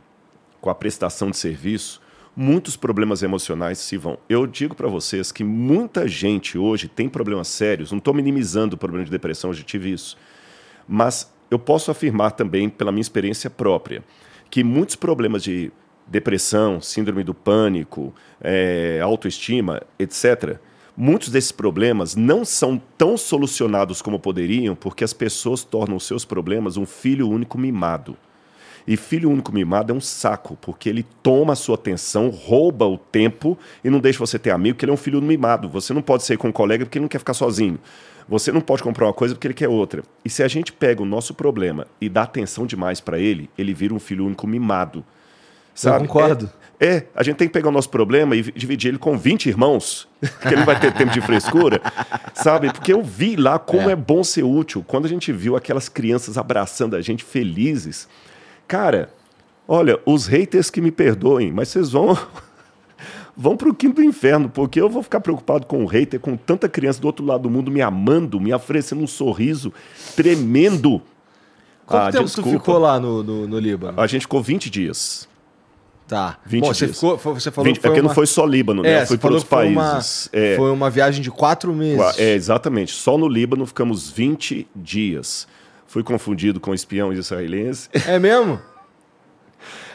com a prestação de serviço, muitos problemas emocionais se vão. Eu digo para vocês que muita gente hoje tem problemas sérios, não estou minimizando o problema de depressão, eu já tive isso. Mas eu posso afirmar também, pela minha experiência própria, que muitos problemas de depressão, síndrome do pânico, é, autoestima, etc., Muitos desses problemas não são tão solucionados como poderiam porque as pessoas tornam os seus problemas um filho único mimado. E filho único mimado é um saco, porque ele toma a sua atenção, rouba o tempo e não deixa você ter amigo, porque ele é um filho mimado. Você não pode sair com um colega porque ele não quer ficar sozinho. Você não pode comprar uma coisa porque ele quer outra. E se a gente pega o nosso problema e dá atenção demais para ele, ele vira um filho único mimado. Sabe? Eu concordo. É, é, a gente tem que pegar o nosso problema e dividir ele com 20 irmãos, que ele vai ter tempo de frescura, sabe? Porque eu vi lá como é. é bom ser útil. Quando a gente viu aquelas crianças abraçando a gente felizes, cara, olha, os haters que me perdoem, mas vocês vão vão para o quinto inferno, porque eu vou ficar preocupado com o hater, com tanta criança do outro lado do mundo me amando, me oferecendo um sorriso tremendo. Quanto ah, tempo desculpa. tu ficou lá no, no, no Líbano? A gente ficou 20 dias. Tá. 20 Bom, dias. Você, ficou, você falou 20, que foi é uma... não foi só Líbano, né? É, foi para outros países. Foi uma, é, foi uma viagem de quatro meses. É, exatamente. Só no Líbano ficamos 20 dias. Fui confundido com espião israelense. É mesmo?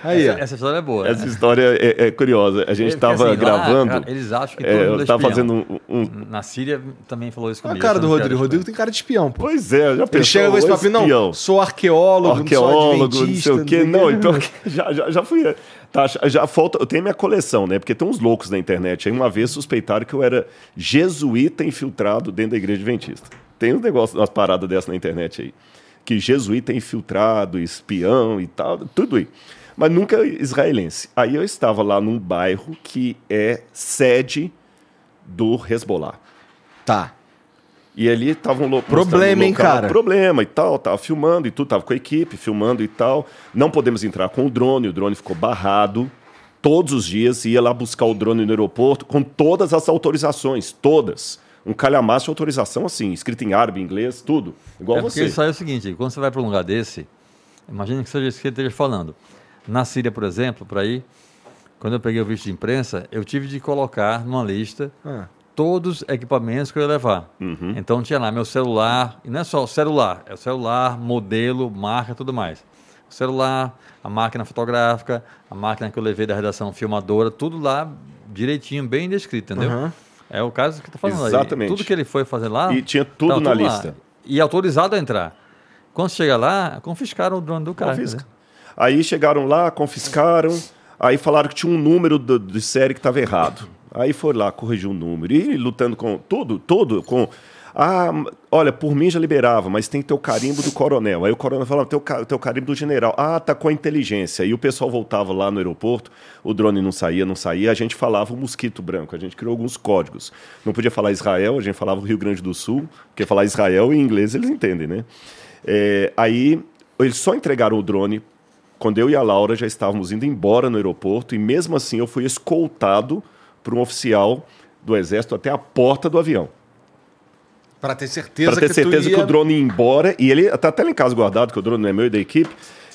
Aí, essa, essa, história é boa. Essa né? história é, é, curiosa. A gente estava assim, gravando. Lá, eles acham que todo é, mundo é estava fazendo um, um, Na Síria também falou isso comigo. A cara do Rodrigo. Rodrigo tem cara de espião, pô. Pois é, já pensou. Ele chega com esse papinho, não, sou arqueólogo, arqueólogo, não, não sei o quê. Não, então já, já, já fui. Tá, já falta. Eu tenho minha coleção, né? Porque tem uns loucos na internet. Aí uma vez suspeitaram que eu era jesuíta infiltrado dentro da igreja adventista. Tem uns negócios, umas paradas dessas na internet aí. Que jesuíta infiltrado, espião e tal, tudo aí mas nunca israelense. Aí eu estava lá num bairro que é sede do Hezbollah. Tá. E ali estavam Problema, hein, cara? Problema e tal, tava filmando e tudo, tava com a equipe, filmando e tal. Não podemos entrar com o drone, o drone ficou barrado. Todos os dias ia lá buscar o drone no aeroporto com todas as autorizações, todas. Um calhamaço de autorização assim, escrito em árabe, inglês, tudo. Igual é você. Porque isso aí é o seguinte, quando você vai para um lugar desse, imagine que seja isso que ele esteja falando. Na Síria, por exemplo, para ir, quando eu peguei o visto de imprensa, eu tive de colocar numa lista ah. todos os equipamentos que eu ia levar. Uhum. Então tinha lá meu celular, e não é só o celular, é o celular, modelo, marca, tudo mais. O celular, a máquina fotográfica, a máquina que eu levei da redação filmadora, tudo lá direitinho, bem descrito, entendeu? Uhum. É o caso que tô falando Exatamente. aí. Tudo que ele foi fazer lá. E tinha tudo na tudo lista. Lá. E autorizado a entrar. Quando chega lá, confiscaram o drone do cara. Confisca. Aí chegaram lá, confiscaram. Aí falaram que tinha um número do, de série que estava errado. Aí foi lá, corrigiu o número. E lutando com tudo, tudo, com. Ah, olha, por mim já liberava, mas tem que ter o carimbo do coronel. Aí o coronel falava, tem o, tem o carimbo do general. Ah, tá com a inteligência. E o pessoal voltava lá no aeroporto, o drone não saía, não saía, a gente falava o mosquito branco, a gente criou alguns códigos. Não podia falar Israel, a gente falava o Rio Grande do Sul, porque falar Israel em inglês eles entendem, né? É, aí eles só entregaram o drone quando eu e a Laura já estávamos indo embora no aeroporto, e mesmo assim eu fui escoltado por um oficial do Exército até a porta do avião. Para ter certeza, pra ter que, certeza ia... que o drone ia embora. E ele está até lá em casa guardado, que o drone não é meu e da equipe.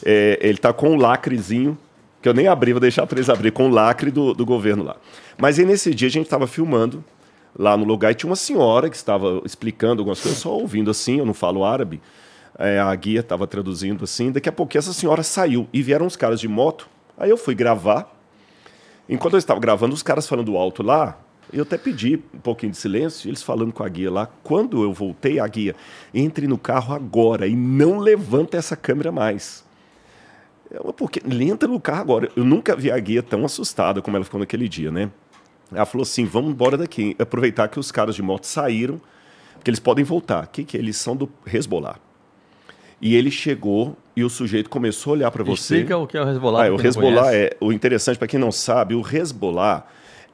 É, ele está com um lacrezinho, que eu nem abri, vou deixar para eles abrir, com o lacre do, do governo lá. Mas aí nesse dia a gente estava filmando lá no lugar e tinha uma senhora que estava explicando algumas coisas, só ouvindo assim, eu não falo árabe é, a guia estava traduzindo assim. Daqui a pouco essa senhora saiu e vieram uns caras de moto. Aí eu fui gravar. Enquanto eu estava gravando, os caras falando alto lá, eu até pedi um pouquinho de silêncio, eles falando com a guia lá. Quando eu voltei, a guia, entre no carro agora e não levanta essa câmera mais. Eu, porque entra no carro agora. Eu nunca vi a guia tão assustada como ela ficou naquele dia, né? Ela falou assim: vamos embora daqui. Aproveitar que os caras de moto saíram, porque eles podem voltar. O que, que é? Eles são do Hezbollah. E ele chegou e o sujeito começou a olhar para você. Explica o que é o Hezbollah. Ah, o Hezbollah é o interessante para quem não sabe, o Hezbollah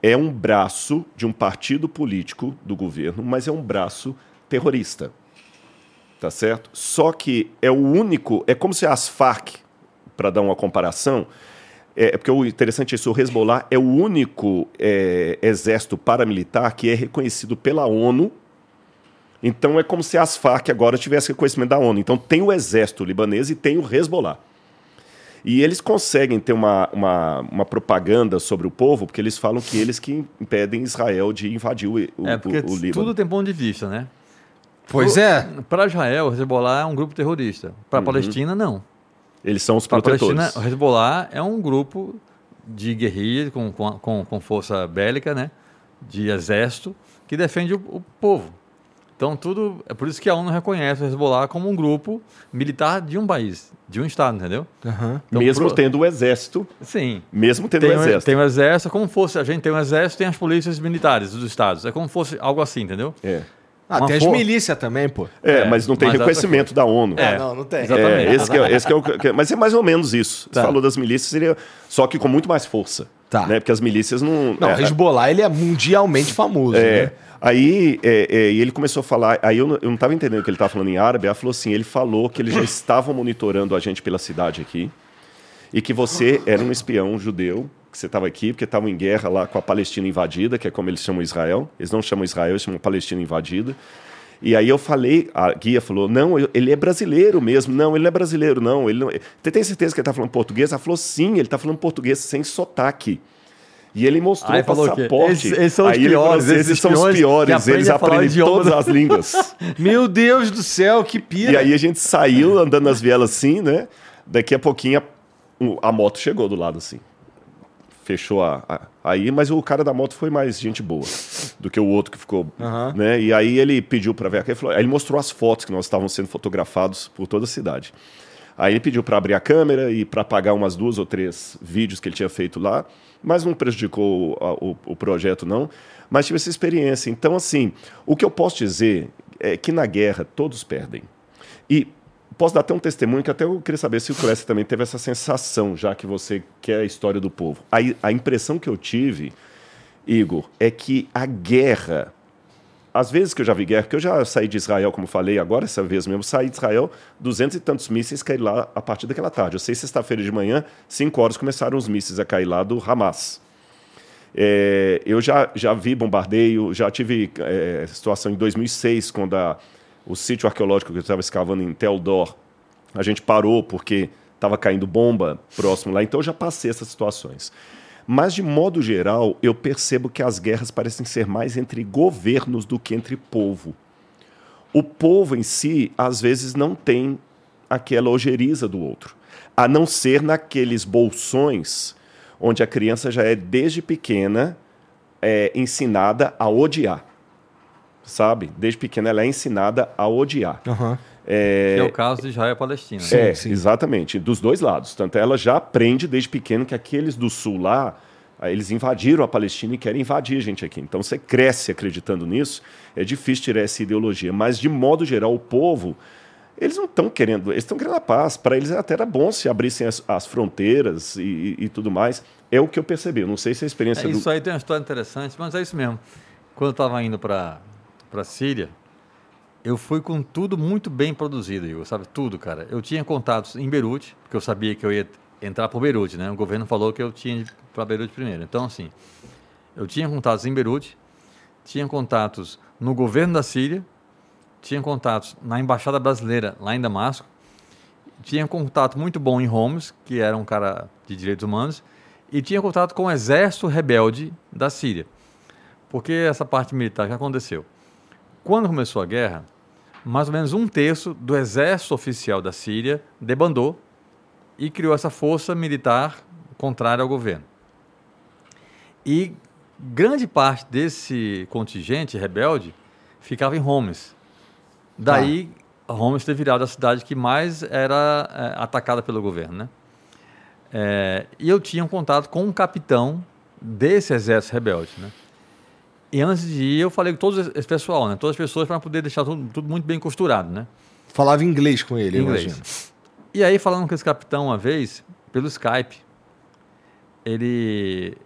é um braço de um partido político do governo, mas é um braço terrorista. Tá certo? Só que é o único, é como se as Farc, para dar uma comparação, é, é porque o interessante é isso, o Hezbollah é o único é, exército paramilitar que é reconhecido pela ONU então é como se as Farc agora tivessem conhecimento da ONU. Então tem o exército libanês e tem o Hezbollah. E eles conseguem ter uma, uma, uma, propaganda sobre o povo, porque eles falam que eles que impedem Israel de invadir o, o, é porque o, o Líbano. Tudo tem ponto de vista, né? Pois é. Para Israel, o Hezbollah é um grupo terrorista. Para a uhum. Palestina, não. Eles são os pra protetores. Palestina, o Hezbollah é um grupo de guerrilha com, com, com força bélica, né? De exército, que defende o, o povo. Então, tudo. É por isso que a ONU reconhece o Hezbollah como um grupo militar de um país, de um Estado, entendeu? Uhum. Então, mesmo pro... tendo o exército. Sim. Mesmo tendo o exército. Tem o exército, como fosse. A gente tem o exército tem as polícias militares dos Estados. É como fosse algo assim, entendeu? É. Ah, Uma tem for... as milícias também, pô. É, é mas não tem mas reconhecimento da ONU. É, não, não tem. Exatamente. É, esse, que é, esse que é o, mas é mais ou menos isso. Tá. Você falou das milícias, seria, só que com muito mais força. Tá. Né? Porque as milícias não. Não, é, o Hezbollah ele é mundialmente famoso. É. Né? Aí é, é, ele começou a falar, aí eu, eu não estava entendendo o que ele estava falando em árabe, ela falou assim, ele falou que eles já estavam monitorando a gente pela cidade aqui, e que você era um espião judeu, que você estava aqui, porque estavam em guerra lá com a Palestina invadida, que é como eles chamam Israel, eles não chamam Israel, eles chamam Palestina invadida, e aí eu falei, a guia falou, não, ele é brasileiro mesmo. Não, ele não é brasileiro, não. Ele não... Você tem certeza que ele está falando português? Ela falou, sim, ele está falando português sem sotaque. E ele mostrou o passaporte. Esses, esses, são os aí piores. Assim, esses são os piores. Eles aprendem todas as línguas. Meu Deus do céu, que pira. E aí a gente saiu andando nas vielas assim, né? Daqui a pouquinho a, a moto chegou do lado assim. Fechou a, a, aí, mas o cara da moto foi mais gente boa do que o outro que ficou, uhum. né? E aí ele pediu para ver, aí ele mostrou as fotos que nós estávamos sendo fotografados por toda a cidade. Aí ele pediu para abrir a câmera e para apagar umas duas ou três vídeos que ele tinha feito lá mas não prejudicou o, o, o projeto, não. Mas tive essa experiência. Então, assim, o que eu posso dizer é que na guerra todos perdem. E posso dar até um testemunho que até eu queria saber se o Clécio também teve essa sensação, já que você quer a história do povo. A, a impressão que eu tive, Igor, é que a guerra às vezes que eu já vi guerra, porque eu já saí de Israel, como falei agora, essa vez mesmo, saí de Israel, duzentos e tantos mísseis caíram lá a partir daquela tarde. Eu sei, sexta-feira de manhã, cinco horas, começaram os mísseis a cair lá do Hamas. É, eu já, já vi bombardeio, já tive é, situação em 2006, quando a, o sítio arqueológico que eu estava escavando em Tel Dor, a gente parou porque estava caindo bomba próximo lá, então eu já passei essas situações. Mas, de modo geral, eu percebo que as guerras parecem ser mais entre governos do que entre povo. O povo em si, às vezes, não tem aquela ojeriza do outro, a não ser naqueles bolsões onde a criança já é, desde pequena, é, ensinada a odiar. Sabe? Desde pequena ela é ensinada a odiar. Uhum. É... Que é o caso de Israel e Palestina. Sim, é, sim. exatamente. Dos dois lados. Tanto ela já aprende desde pequeno que aqueles do sul lá, eles invadiram a Palestina e querem invadir a gente aqui. Então você cresce acreditando nisso, é difícil tirar essa ideologia. Mas, de modo geral, o povo, eles não estão querendo, eles estão querendo a paz. Para eles até era bom se abrissem as, as fronteiras e, e, e, tudo mais. É o que eu percebi. Eu não sei se a experiência. É, isso do... aí tem uma história interessante, mas é isso mesmo. Quando eu estava indo para a Síria, eu fui com tudo muito bem produzido, Igor, sabe? Tudo, cara. Eu tinha contatos em Beirute, porque eu sabia que eu ia entrar por Beirute, né? O governo falou que eu tinha para Beirute primeiro. Então, assim, eu tinha contatos em Beirute, tinha contatos no governo da Síria, tinha contatos na embaixada brasileira lá em Damasco, tinha contato muito bom em Homs, que era um cara de direitos humanos, e tinha contato com o exército rebelde da Síria. Porque essa parte militar já aconteceu. Quando começou a guerra, mais ou menos um terço do exército oficial da Síria debandou e criou essa força militar contrária ao governo. E grande parte desse contingente rebelde ficava em Homs. Daí, ah. Homs ter virado a cidade que mais era é, atacada pelo governo, né? É, e eu tinha um contato com um capitão desse exército rebelde, né? E antes de ir, eu falei com todo esse pessoal, né? Todas as pessoas para poder deixar tudo, tudo, muito bem costurado, né? Falava inglês com ele, inglês. imagino. E aí, falando com esse capitão uma vez, pelo Skype, ele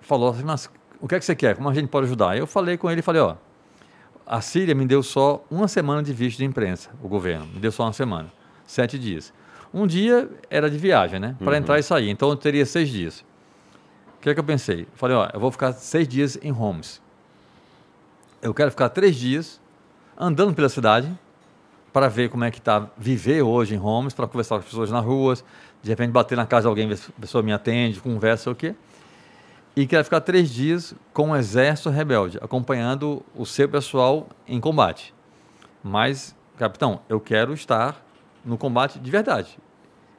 falou assim, mas o que é que você quer? Como a gente pode ajudar? Eu falei com ele e falei, ó, a Síria me deu só uma semana de visto de imprensa, o governo, me deu só uma semana, sete dias. Um dia era de viagem, né? Para uhum. entrar e sair, então eu teria seis dias. O que é que eu pensei? Falei, ó, eu vou ficar seis dias em Homs eu quero ficar três dias andando pela cidade para ver como é que está viver hoje em Homes, para conversar com as pessoas nas ruas, de repente bater na casa de alguém, ver se a pessoa me atende, conversa, o quê. E quero ficar três dias com o exército rebelde, acompanhando o seu pessoal em combate. Mas, capitão, eu quero estar no combate de verdade.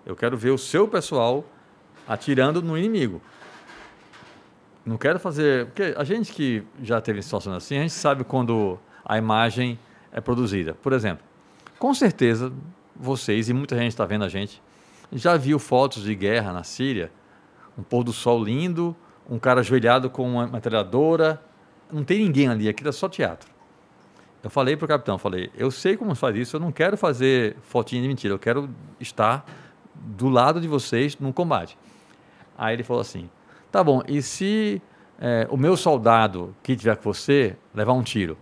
Eu quero ver o seu pessoal atirando no inimigo. Não quero fazer. Porque a gente que já teve situações assim, a gente sabe quando a imagem é produzida. Por exemplo, com certeza vocês e muita gente está vendo a gente já viu fotos de guerra na Síria, um pôr do sol lindo, um cara ajoelhado com uma metralhadora. Não tem ninguém ali, aquilo é só teatro. Eu falei para o capitão, falei, eu sei como faz isso, eu não quero fazer fotinha de mentira, eu quero estar do lado de vocês no combate. Aí ele falou assim, Tá bom, e se é, o meu soldado que tiver com você levar um tiro?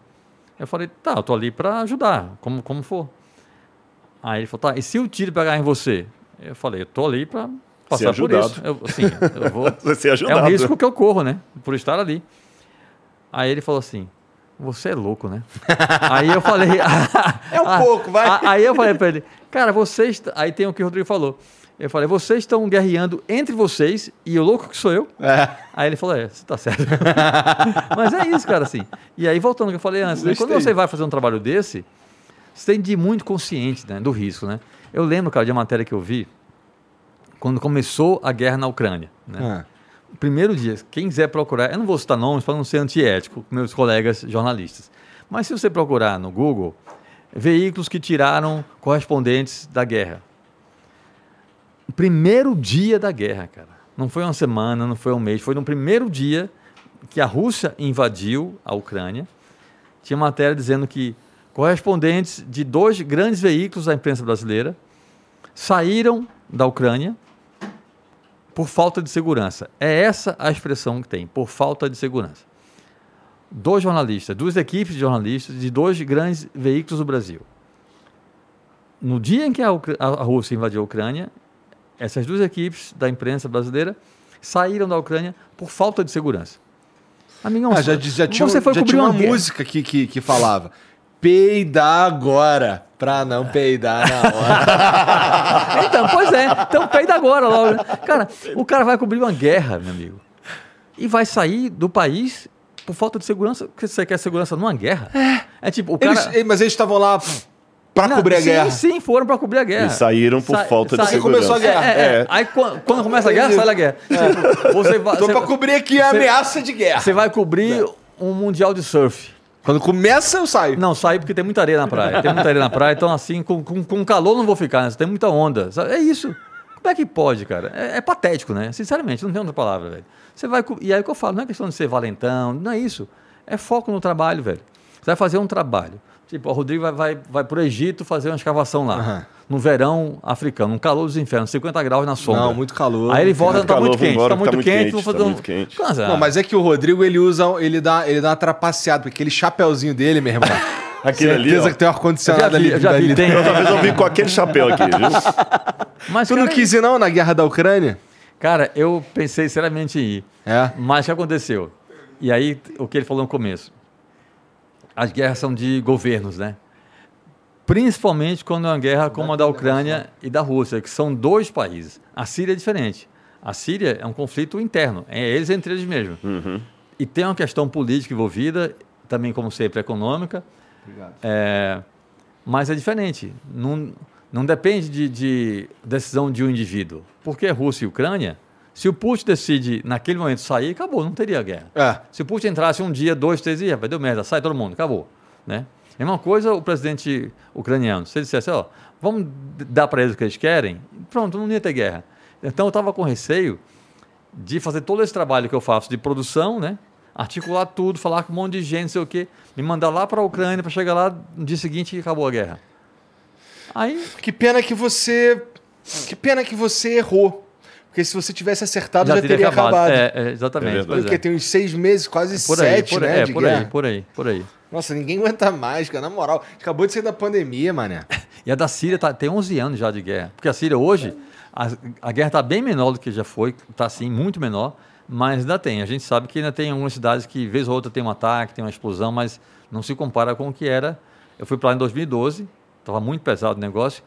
Eu falei, tá, eu tô ali para ajudar, como, como for. Aí ele falou, tá, e se o tiro pegar em você? Eu falei, eu tô ali para passar por isso. Eu, assim, eu vou. É um risco que eu corro, né? Por estar ali. Aí ele falou assim: você é louco, né? aí eu falei. é um pouco, vai. Aí eu falei para ele, cara, vocês. Aí tem o que o Rodrigo falou. Eu falei, vocês estão guerreando entre vocês e o louco que sou eu? É. Aí ele falou, é, você tá certo. Mas é isso, cara, assim. E aí, voltando ao que eu falei antes, né? quando você vai fazer um trabalho desse, você tem de ir muito consciente né, do risco, né? Eu lembro, cara, de uma matéria que eu vi quando começou a guerra na Ucrânia, né? É. Primeiro dia, quem quiser procurar, eu não vou citar nomes para não ser antiético com meus colegas jornalistas, mas se você procurar no Google, veículos que tiraram correspondentes da guerra, primeiro dia da guerra, cara. Não foi uma semana, não foi um mês, foi no primeiro dia que a Rússia invadiu a Ucrânia. Tinha matéria dizendo que correspondentes de dois grandes veículos da imprensa brasileira saíram da Ucrânia por falta de segurança. É essa a expressão que tem, por falta de segurança. Dois jornalistas, duas equipes de jornalistas de dois grandes veículos do Brasil. No dia em que a, a Rússia invadiu a Ucrânia, essas duas equipes da imprensa brasileira saíram da Ucrânia por falta de segurança. Amigão, ah, já, já tinha, você foi já tinha uma, uma música que, que, que falava peidar agora, pra não peidar na hora. então, pois é. Então peida agora logo. Cara, o cara vai cobrir uma guerra, meu amigo. e vai sair do país por falta de segurança, porque você quer segurança numa guerra. É. É tipo, o cara... Eles, mas eles estavam lá para cobrir a sim, guerra. Sim, foram para cobrir a guerra. E saíram por Sa falta de segurança. começou a guerra. É, é, é. Aí quando, começa a guerra, sai a guerra. Tipo, você vai, Tô para cobrir aqui a você, ameaça de guerra. Você vai cobrir um mundial de surf. Quando começa, eu saio. Não, saio porque tem muita areia na praia. Tem muita areia na praia, então assim, com, com, com calor não vou ficar, né? tem muita onda. É isso. Como é que pode, cara? É, é, patético, né? Sinceramente, não tem outra palavra, velho. Você vai. E aí o que eu falo, não é questão de ser valentão, não é isso. É foco no trabalho, velho. Você vai fazer um trabalho. Tipo, o Rodrigo vai, vai, vai para o Egito fazer uma escavação lá. Uhum. No verão africano, um calor dos infernos, 50 graus na sombra. Não, muito calor. Aí ele volta, está muito quente, está muito, tá muito quente, vou fazer tá um... muito quente. Não, mas é que o Rodrigo, ele usa, ele dá, ele dá uma trapaceada, porque aquele chapéuzinho dele, meu irmão. Aquele ali, ó. que tem um ar-condicionado ali. Eu já vi, tem. Outra vez eu vim com aquele chapéu aqui, viu? Mas, tu cara, não quis ir não na guerra da Ucrânia? Cara, eu pensei seriamente em ir. É? Mas o que aconteceu? E aí, o que ele falou no começo. As guerras são de governos, né? Principalmente quando é uma guerra como a da Ucrânia e da Rússia, que são dois países. A Síria é diferente. A Síria é um conflito interno, é eles entre eles mesmos. Uhum. E tem uma questão política envolvida, também, como sempre, econômica. Obrigado. É, mas é diferente. Não, não depende de, de, decisão de um indivíduo. Porque Rússia e Ucrânia, se o Putin decide naquele momento sair, acabou, não teria guerra. É. Se o Putin entrasse um dia, dois, três dias, vai deu merda, sai todo mundo, acabou. Né? Mesma coisa o presidente ucraniano. Se ele dissesse, ó, vamos dar para eles o que eles querem, pronto, não ia ter guerra. Então eu estava com receio de fazer todo esse trabalho que eu faço de produção, né? articular tudo, falar com um monte de gente, não sei o quê, me mandar lá para a Ucrânia para chegar lá no dia seguinte e acabou a guerra. Aí. Que pena que você. Que pena que você errou. Porque se você tivesse acertado, já, já teria, teria acabado. acabado. É, é, exatamente. É Porque é. tem uns seis meses, quase é por sete, aí, por, né? É, por guerra. aí, por aí, por aí. Nossa, ninguém aguenta mais, cara. Na moral, acabou de sair da pandemia, mané. e a da Síria tá, tem 11 anos já de guerra. Porque a Síria hoje, a, a guerra está bem menor do que já foi, está assim, muito menor, mas ainda tem. A gente sabe que ainda tem algumas cidades que, vez ou outra, tem um ataque, tem uma explosão, mas não se compara com o que era. Eu fui para lá em 2012, estava muito pesado o negócio.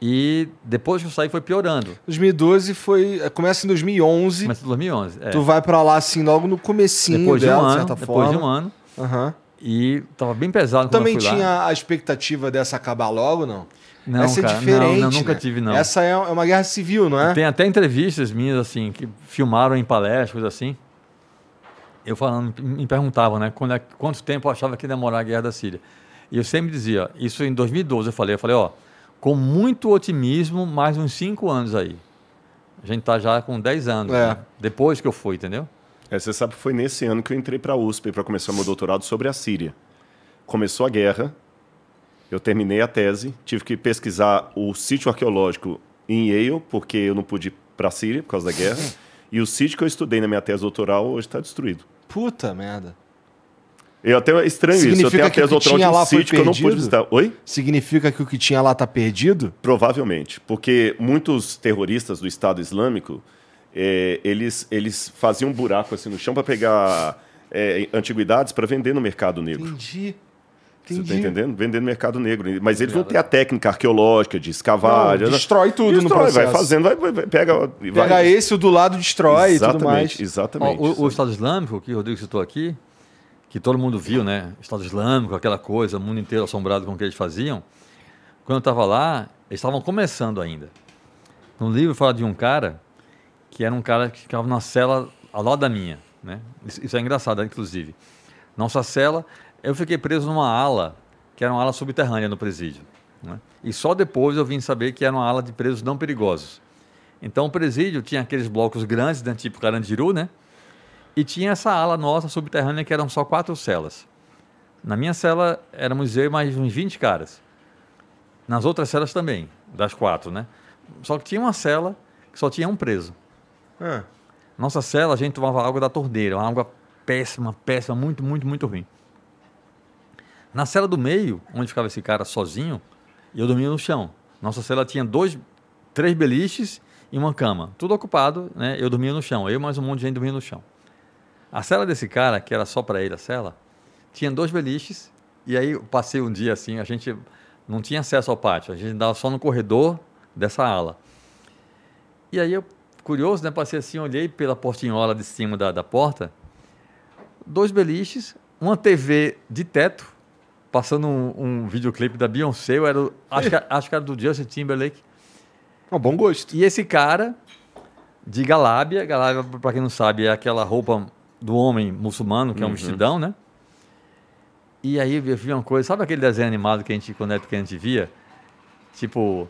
E depois que eu saí foi piorando. 2012 foi. Começa em 2011. Começa em 2011. É. Tu vai para lá assim logo no comecinho depois dela, de um ano, de certa depois forma. de um ano. Uhum. E tava bem pesado Também tinha lá. a expectativa dessa acabar logo, não? Não, Essa cara, é diferente. Não, não nunca né? tive, não. Essa é uma guerra civil, não é? Tem até entrevistas minhas, assim, que filmaram em palestras, coisas assim. Eu falando, me perguntavam, né, quando, quanto tempo eu achava que ia demorar a guerra da Síria. E eu sempre dizia, isso em 2012 eu falei, eu falei, ó, com muito otimismo, mais uns 5 anos aí. A gente está já com 10 anos, é. né? depois que eu fui, entendeu? É, você sabe que foi nesse ano que eu entrei para a USP para começar meu doutorado sobre a Síria. Começou a guerra, eu terminei a tese, tive que pesquisar o sítio arqueológico em Yale, porque eu não pude ir para a Síria por causa da guerra. E o sítio que eu estudei na minha tese doutoral hoje está destruído. Puta merda. Eu até é estranho Significa isso. Eu tenho a tese doutoral de um sítio que eu não pude visitar. Oi? Significa que o que tinha lá está perdido? Provavelmente. Porque muitos terroristas do Estado Islâmico, é, eles, eles faziam um buraco assim no chão para pegar é, antiguidades para vender no mercado negro. Entendi. Entendi. Você está entendendo? Vender no mercado negro. Mas eles vão ter a técnica arqueológica de escavar. Não, destrói tudo destrói, no processo. Vai fazendo, vai, vai, pega... Pega vai... esse, o do lado destrói exatamente, e tudo mais. Exatamente. Ó, o, o Estado Islâmico, que o Rodrigo citou aqui, que todo mundo viu, né? Estado Islâmico, aquela coisa, o mundo inteiro assombrado com o que eles faziam. Quando eu estava lá, eles estavam começando ainda. No livro fala de um cara que era um cara que ficava na cela ao lado da minha, né? Isso, isso é engraçado, inclusive. Nossa cela, eu fiquei preso numa ala que era uma ala subterrânea no presídio. Né? E só depois eu vim saber que era uma ala de presos não perigosos. Então o presídio tinha aqueles blocos grandes, né, tipo Carandiru, né? E tinha essa ala nossa subterrânea que eram só quatro celas. Na minha cela éramos eu e mais uns 20 caras. Nas outras celas também, das quatro, né? Só que tinha uma cela que só tinha um preso. Ah. Nossa cela a gente tomava água da torneira, uma água péssima, péssima, muito, muito, muito ruim. Na cela do meio, onde ficava esse cara sozinho, eu dormia no chão. Nossa cela tinha dois, três beliches e uma cama. Tudo ocupado, né? Eu dormia no chão. Eu mais um monte de gente dormia no chão. A cela desse cara, que era só para ele a cela, tinha dois beliches. E aí eu passei um dia assim, a gente não tinha acesso ao pátio. A gente andava só no corredor dessa ala. E aí eu curioso, né? Passei assim, olhei pela portinhola de cima da, da porta, dois beliches, uma TV de teto, passando um, um videoclipe da Beyoncé, eu era, acho, que, acho que era do Justin Timberlake. Um bom gosto. E esse cara de galábia, galábia, para quem não sabe, é aquela roupa do homem muçulmano, que uhum. é um uhum. vestidão, né? E aí eu vi uma coisa, sabe aquele desenho animado que a gente, quando é pequeno, a gente via? Tipo,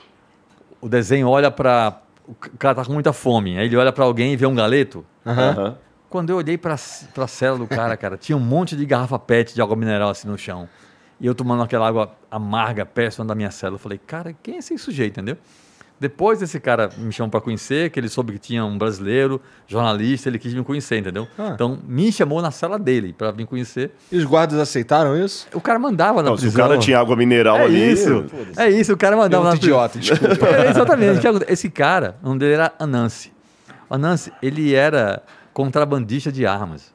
o desenho olha para o cara tá com muita fome, aí ele olha para alguém e vê um galeto. Uhum. Quando eu olhei para a cela do cara, cara, tinha um monte de garrafa PET de água mineral assim no chão. E eu tomando aquela água amarga, péssima da minha cela. Eu falei, cara, quem é esse sujeito, entendeu? Depois esse cara me chamou para conhecer, que ele soube que tinha um brasileiro, jornalista, ele quis me conhecer, entendeu? Ah. Então me chamou na sala dele para vir conhecer. E os guardas aceitaram isso? O cara mandava na Não, prisão. Se o cara tinha água mineral é ali. Isso. É isso, o cara mandava. Muito idiota, desculpa. É, exatamente. Esse cara, o nome dele era Anansi. O Anansi, ele era contrabandista de armas.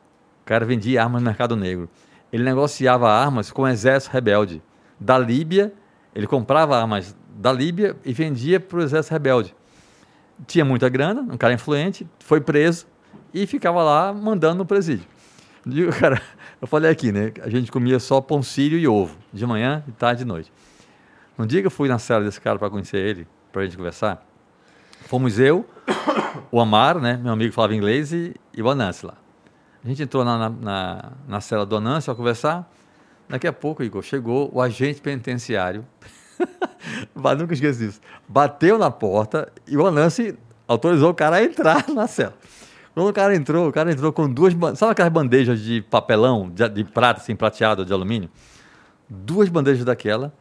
O cara vendia armas no mercado negro. Ele negociava armas com o exército rebelde da Líbia. Ele comprava armas da Líbia e vendia para o exército rebelde. Tinha muita grana, um cara influente, foi preso e ficava lá mandando no presídio. Digo, cara, eu falei aqui, né? A gente comia só pão sírio e ovo, de manhã, de tarde e de noite. Um dia que eu fui na cela desse cara para conhecer ele, para a gente conversar, fomos eu, o Amar, né? Meu amigo falava inglês, e, e o Anansi lá. A gente entrou na, na, na cela do Anansi para conversar. Daqui a pouco, Igor, chegou o agente penitenciário nunca esqueço disso. Bateu na porta e o Anansi autorizou o cara a entrar na cela. Quando o cara entrou, o cara entrou com duas. Sabe aquelas bandejas de papelão, de, de prata, assim, prateado, de alumínio? Duas bandejas daquela,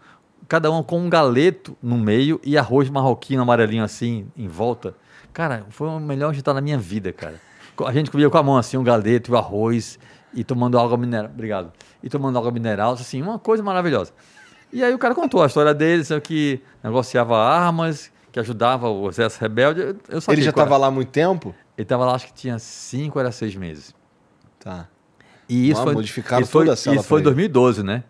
cada uma com um galeto no meio e arroz marroquino amarelinho assim em volta. Cara, foi o melhor jantar da minha vida, cara. A gente comia com a mão assim, um galeto, o arroz e tomando água mineral. Obrigado. E tomando água mineral, assim, uma coisa maravilhosa. E aí o cara contou a história dele, que negociava armas, que ajudava o exército rebelde. Eu ele já estava lá há muito tempo? Ele estava lá, acho que tinha cinco, era seis meses. Tá. E isso ah, foi, modificaram isso foi, Isso foi em 2012, né?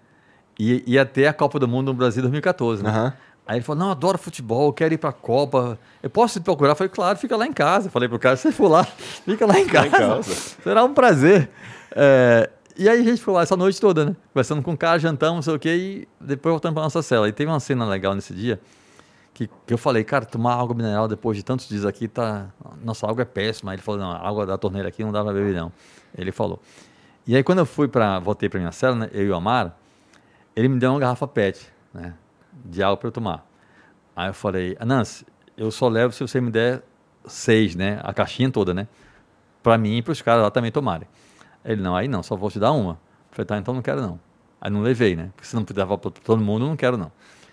E ia ter a Copa do Mundo no Brasil em 2014, né? Uhum. Aí ele falou, não, adoro futebol, quero ir para a Copa. Eu posso te procurar? Eu falei, claro, fica lá em casa. Eu falei pro cara, se você for lá, fica lá em casa. Em casa. Será um prazer. É, e aí a gente ficou lá essa noite toda, né? Conversando com o cara, jantamos, sei o quê, e depois voltando para nossa cela. E teve uma cena legal nesse dia, que, que eu falei, cara, tomar água mineral depois de tantos dias aqui, tá... Nossa água é péssima. Aí ele falou, não, a água da torneira aqui não dá para beber, não. Ele falou. E aí quando eu fui para voltei para minha cela, né, eu e o Amaro, ele me deu uma garrafa PET, né? De água para eu tomar. Aí eu falei, Anansi, eu só levo se você me der seis, né? A caixinha toda, né? Para mim e para os caras lá também tomarem. Ele, não, aí não, só vou te dar uma. falei, tá, então não quero não. Aí não levei, né? Porque se não puder para todo mundo, não quero não.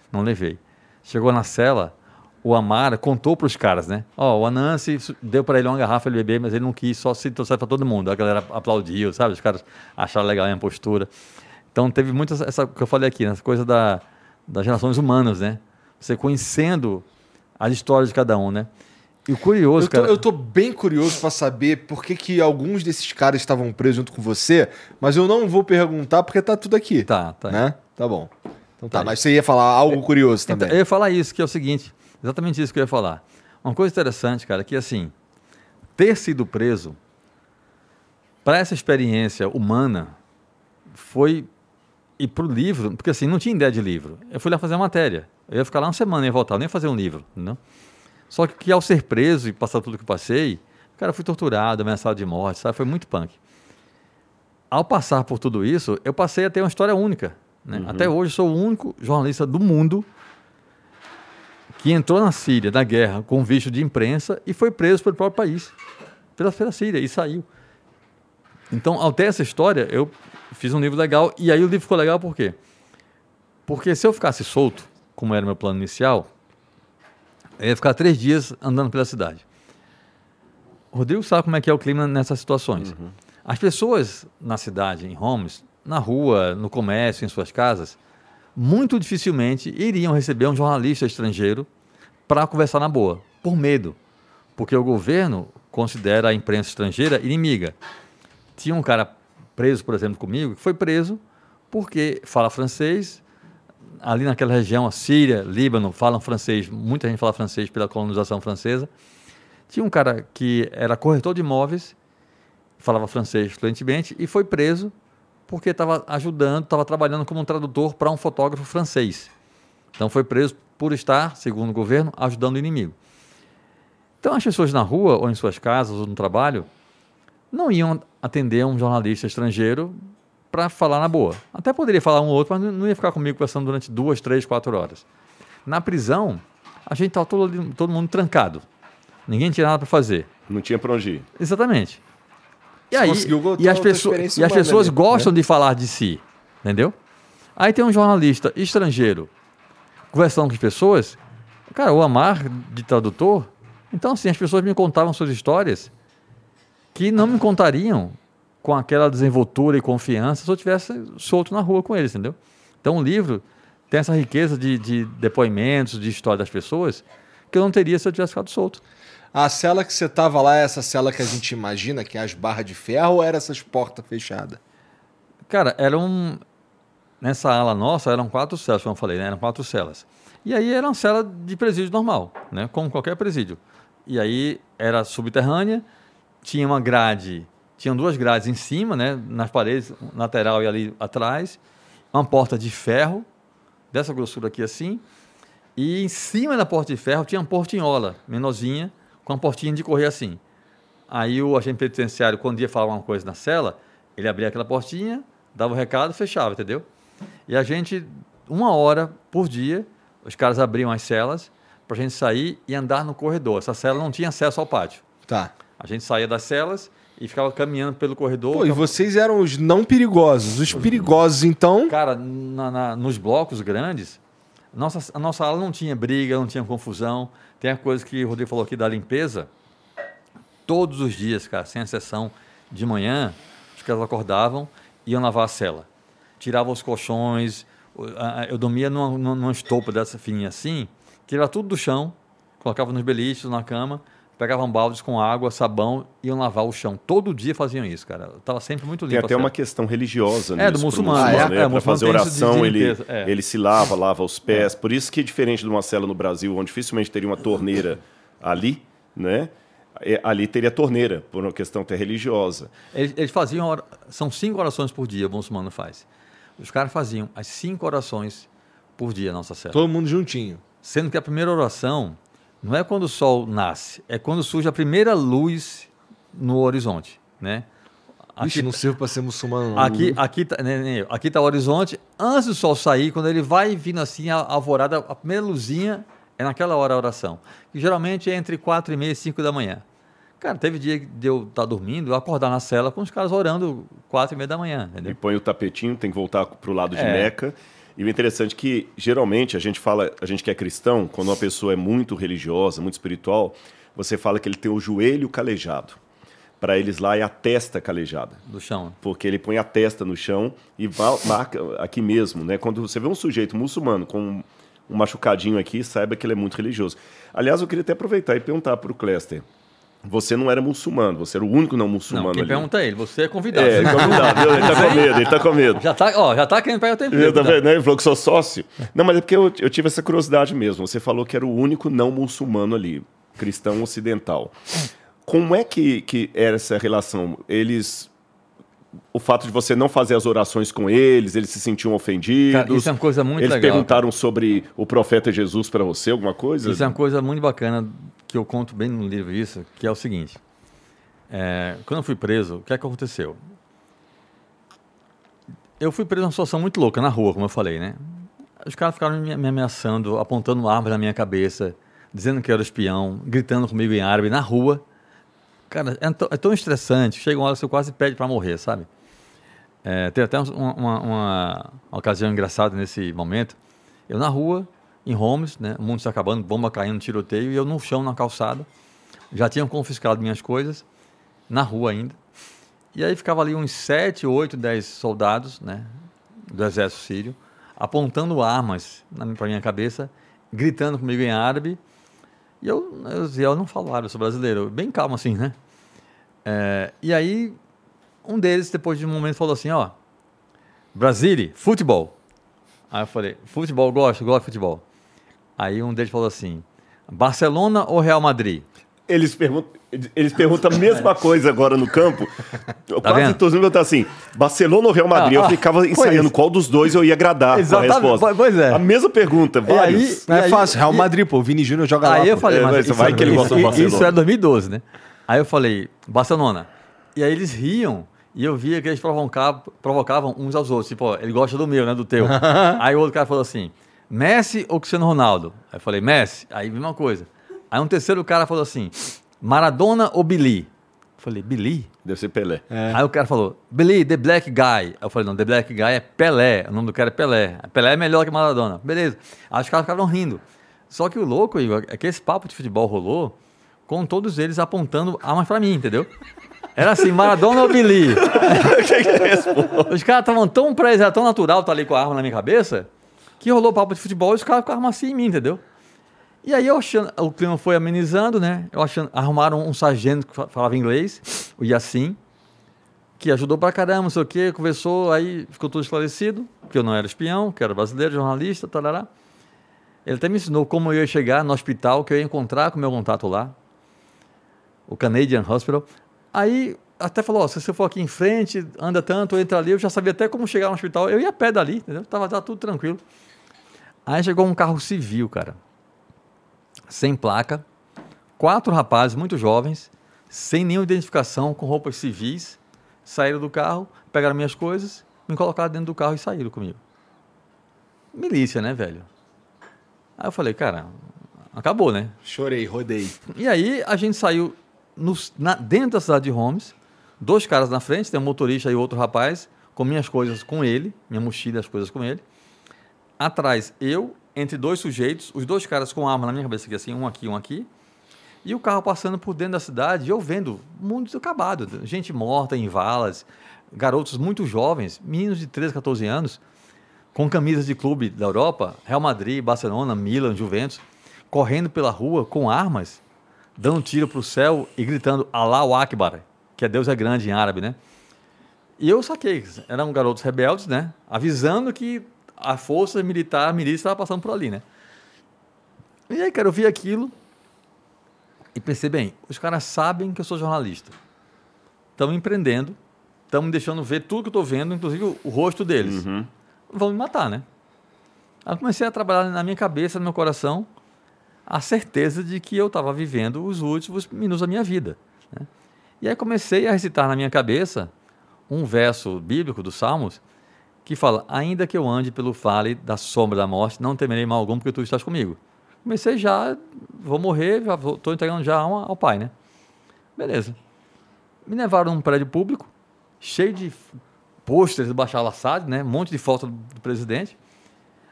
Não levei. Chegou na cela, o Amara contou para os caras, né? Ó, oh, o Anansi deu para ele uma garrafa de bebê, mas ele não quis, só se trouxer para todo mundo. A galera aplaudiu, sabe? Os caras acharam legal a minha postura. Então teve muito essa, essa que eu falei aqui, né? essa coisa da, das relações humanas, né? Você conhecendo as histórias de cada um, né? E o curioso, eu tô, cara. Eu tô bem curioso para saber por que, que alguns desses caras estavam presos junto com você, mas eu não vou perguntar porque tá tudo aqui. Tá, tá. Né? Tá bom. Então tá, tá mas você ia falar algo curioso então, também. eu ia falar isso, que é o seguinte, exatamente isso que eu ia falar. Uma coisa interessante, cara, que assim, ter sido preso para essa experiência humana foi e pro livro, porque assim, não tinha ideia de livro. Eu fui lá fazer a matéria. Eu ia ficar lá uma semana e ia voltar, nem ia fazer um livro, não? Só que, ao ser preso e passar tudo que eu passei, cara, fui torturado, ameaçado de morte, sabe? Foi muito punk. Ao passar por tudo isso, eu passei a ter uma história única. Né? Uhum. Até hoje sou o único jornalista do mundo que entrou na Síria, na guerra, com visto de imprensa e foi preso pelo próprio país, pela, pela Síria, e saiu. Então, ao ter essa história, eu fiz um livro legal, e aí o livro ficou legal por quê? Porque se eu ficasse solto, como era o meu plano inicial, eu ia ficar três dias andando pela cidade. O Rodrigo sabe como é que é o clima nessas situações. Uhum. As pessoas na cidade, em Homes, na rua, no comércio, em suas casas, muito dificilmente iriam receber um jornalista estrangeiro para conversar na boa, por medo. Porque o governo considera a imprensa estrangeira inimiga. Tinha um cara preso, por exemplo, comigo, que foi preso porque fala francês ali naquela região, a Síria, Líbano, falam francês, muita gente fala francês pela colonização francesa. Tinha um cara que era corretor de imóveis, falava francês fluentemente e foi preso porque estava ajudando, estava trabalhando como um tradutor para um fotógrafo francês. Então foi preso por estar, segundo o governo, ajudando o inimigo. Então as pessoas na rua, ou em suas casas, ou no trabalho, não iam atender um jornalista estrangeiro para falar na boa. Até poderia falar um ou outro, mas não ia ficar comigo conversando durante duas, três, quatro horas. Na prisão, a gente estava todo, todo mundo trancado. Ninguém tinha nada para fazer. Não tinha para onde ir. Exatamente. E, aí, e as, pessoas, e as pessoas ali, gostam né? de falar de si, entendeu? Aí tem um jornalista estrangeiro conversando com as pessoas. Cara, o Amar de tradutor. Então, assim, as pessoas me contavam suas histórias que não me contariam com aquela desenvoltura e confiança se eu tivesse solto na rua com eles, entendeu? Então o livro tem essa riqueza de, de depoimentos, de história das pessoas, que eu não teria se eu tivesse ficado solto. A cela que você tava lá é essa cela que a gente imagina, que é as barras de ferro, ou era essas portas fechadas? Cara, era um. Nessa ala nossa eram quatro celas, como eu falei, né? Eram quatro celas. E aí era uma cela de presídio normal, né? Como qualquer presídio. E aí era subterrânea, tinha uma grade tinham duas grades em cima, né, nas paredes, lateral e ali atrás, uma porta de ferro, dessa grossura aqui assim, e em cima da porta de ferro tinha uma portinhola menorzinha, com uma portinha de correr assim. Aí o agente penitenciário, quando ia falar uma coisa na cela, ele abria aquela portinha, dava o recado fechava, entendeu? E a gente, uma hora por dia, os caras abriam as celas para a gente sair e andar no corredor. Essa cela não tinha acesso ao pátio. Tá. A gente saía das celas e ficava caminhando pelo corredor. Pô, e vocês eram os não perigosos. Os perigosos, então. Cara, na, na, nos blocos grandes, nossa, a nossa aula não tinha briga, não tinha confusão. Tem a coisa que o Rodrigo falou aqui da limpeza. Todos os dias, cara, sem exceção, de manhã, os caras acordavam e iam lavar a cela. Tiravam os colchões. Eu dormia numa, numa estopa dessa fininha assim, tirava tudo do chão, colocava nos beliches, na cama pegavam baldes com água, sabão, iam lavar o chão. Todo dia faziam isso, cara. Tava sempre muito limpo. Tem até uma questão religiosa É, do muçulmano. Ah, é, né? é, Para fazer oração, ele, é. ele se lava, lava os pés. É. Por isso que, diferente de uma cela no Brasil, onde dificilmente teria uma torneira ali, né? É, ali teria torneira, por uma questão até religiosa. Eles, eles faziam... São cinco orações por dia, o muçulmano faz. Os caras faziam as cinco orações por dia na nossa cela. Todo mundo juntinho. Sendo que a primeira oração não é quando o sol nasce, é quando surge a primeira luz no horizonte, né? Aqui, Ixi, não serve para ser muçulmano. Não. Aqui, aqui, tá, né, né, aqui tá o horizonte. Antes do sol sair, quando ele vai vindo assim, a alvorada, a primeira luzinha é naquela hora a oração. Que geralmente é entre quatro e meia e cinco da manhã. Cara, teve dia de eu estar tá dormindo, eu acordar na cela com os caras orando quatro e meia da manhã. Entendeu? E põe o tapetinho, tem que voltar para o lado de é. Meca. E o interessante é que, geralmente, a gente fala, a gente que é cristão, quando uma pessoa é muito religiosa, muito espiritual, você fala que ele tem o joelho calejado. Para eles lá é a testa calejada. Do chão. Porque ele põe a testa no chão e marca aqui mesmo, né? Quando você vê um sujeito muçulmano com um machucadinho aqui, saiba que ele é muito religioso. Aliás, eu queria até aproveitar e perguntar para o Cléster. Você não era muçulmano, você era o único não muçulmano. Não, quem ali. pergunta é ele, você é convidado. É, convidado, ele tá com medo, ele tá com medo. Já tá, ó, já tá querendo pegar o tempo. Tá vendo, né? Ele falou que sou sócio. Não, mas é porque eu, eu tive essa curiosidade mesmo. Você falou que era o único não muçulmano ali, cristão ocidental. Como é que, que era essa relação? Eles o fato de você não fazer as orações com eles, eles se sentiam ofendidos. Cara, isso é uma coisa muito eles legal. Eles perguntaram sobre o profeta Jesus para você, alguma coisa? Isso é uma coisa muito bacana que eu conto bem no livro isso, que é o seguinte. É, quando eu fui preso, o que é que aconteceu? Eu fui preso numa situação muito louca, na rua, como eu falei, né? Os caras ficaram me, me ameaçando, apontando armas na minha cabeça, dizendo que eu era espião, gritando comigo em árabe, na rua. Cara, é, é tão estressante, chega uma hora que você quase pede para morrer, sabe? É, tem até uma, uma, uma, ocasião engraçada nesse momento. Eu na rua, em Holmes, né? O mundo está acabando, bomba caindo, tiroteio, e eu no chão, na calçada. Já tinham confiscado minhas coisas, na rua ainda. E aí ficava ali uns 7, 8, 10 soldados, né? Do exército sírio, apontando armas para minha cabeça, gritando comigo em árabe. E eu, eu, eu não falo árabe, eu sou brasileiro, bem calmo assim, né? É, e aí, um deles, depois de um momento, falou assim: Ó, Brasília, futebol. Aí eu falei: Futebol, gosto, gosto de futebol. Aí um deles falou assim: Barcelona ou Real Madrid? eles perguntam, eles perguntam a mesma coisa agora no campo. Tá Quase todos os perguntam assim: Barcelona ou Real Madrid? Ah, eu ficava ensaiando qual dos dois eu ia agradar Exatamente, a resposta. Pois é. A mesma pergunta, vários. Não é fácil. Real Madrid, pô, o Vini Júnior joga aí lá. Aí eu falei, é, mas, isso, vai que ele gosta do Barcelona. Isso era 2012, né? Aí eu falei, Barcelona. E aí eles riam. E eu via que eles provocavam, provocavam uns aos outros. Tipo, ó, ele gosta do meu, né? Do teu. aí o outro cara falou assim: Messi ou Cristiano Ronaldo? Aí eu falei, Messi. Aí mesma coisa. Aí um terceiro cara falou assim: Maradona ou Billy? Eu falei, Billy? Deve ser Pelé. É. Aí o cara falou, Billy, The Black Guy. Eu falei, não, The Black Guy é Pelé. O nome do cara é Pelé. Pelé é melhor que Maradona. Beleza. Aí os caras ficaram rindo. Só que o louco, Igor, é que esse papo de futebol rolou com todos eles apontando armas pra mim, entendeu? Era assim, Maradona ou Billy? É os caras estavam tão pra eles, era tão natural estar tá ali com a arma na minha cabeça, que rolou papo de futebol e os caras ficaram assim em mim, entendeu? E aí eu achando, o clima foi amenizando, né? Eu achando, arrumaram um sargento que falava inglês, o Yassin, que ajudou pra caramba, não sei o quê, conversou, aí ficou tudo esclarecido, que eu não era espião, que era brasileiro, jornalista, tarará. Ele até me ensinou como eu ia chegar no hospital, que eu ia encontrar com o meu contato lá, o Canadian Hospital. Aí até falou, se você for aqui em frente, anda tanto, entra ali, eu já sabia até como chegar no hospital. Eu ia a pé dali, entendeu? Tava, tava tudo tranquilo. Aí chegou um carro civil, cara sem placa, quatro rapazes muito jovens, sem nenhuma identificação, com roupas civis, saíram do carro, pegaram minhas coisas, me colocaram dentro do carro e saíram comigo. Milícia, né, velho? Aí eu falei, cara, acabou, né? Chorei, rodei. E aí a gente saiu na, dentro da cidade de Holmes, dois caras na frente, tem um motorista e outro rapaz, com minhas coisas com ele, minha mochila, as coisas com ele. Atrás, eu entre dois sujeitos, os dois caras com arma na minha cabeça, aqui, assim, um aqui, um aqui, e o carro passando por dentro da cidade, eu vendo mundo acabado, gente morta em valas, garotos muito jovens, meninos de 13, 14 anos, com camisas de clube da Europa, Real Madrid, Barcelona, Milan, Juventus, correndo pela rua com armas, dando tiro para o céu e gritando Allahu Akbar, que é Deus é grande em árabe, né? E eu saquei, eram garotos rebeldes, né? Avisando que a força militar, a milícia estava passando por ali, né? E aí, cara, eu vi aquilo e pensei, bem, os caras sabem que eu sou jornalista. Estão empreendendo, estão me deixando ver tudo que eu estou vendo, inclusive o, o rosto deles. Uhum. Vão me matar, né? Aí eu comecei a trabalhar na minha cabeça, no meu coração, a certeza de que eu estava vivendo os últimos minutos da minha vida. Né? E aí comecei a recitar na minha cabeça um verso bíblico dos Salmos, que fala: Ainda que eu ande pelo vale da sombra da morte, não temerei mal algum, porque tu estás comigo. Comecei já, vou morrer, já estou entregando já ao pai, né? Beleza. Me levaram num prédio público, cheio de pôsteres do Bashar al-Assad, né? Um monte de foto do presidente.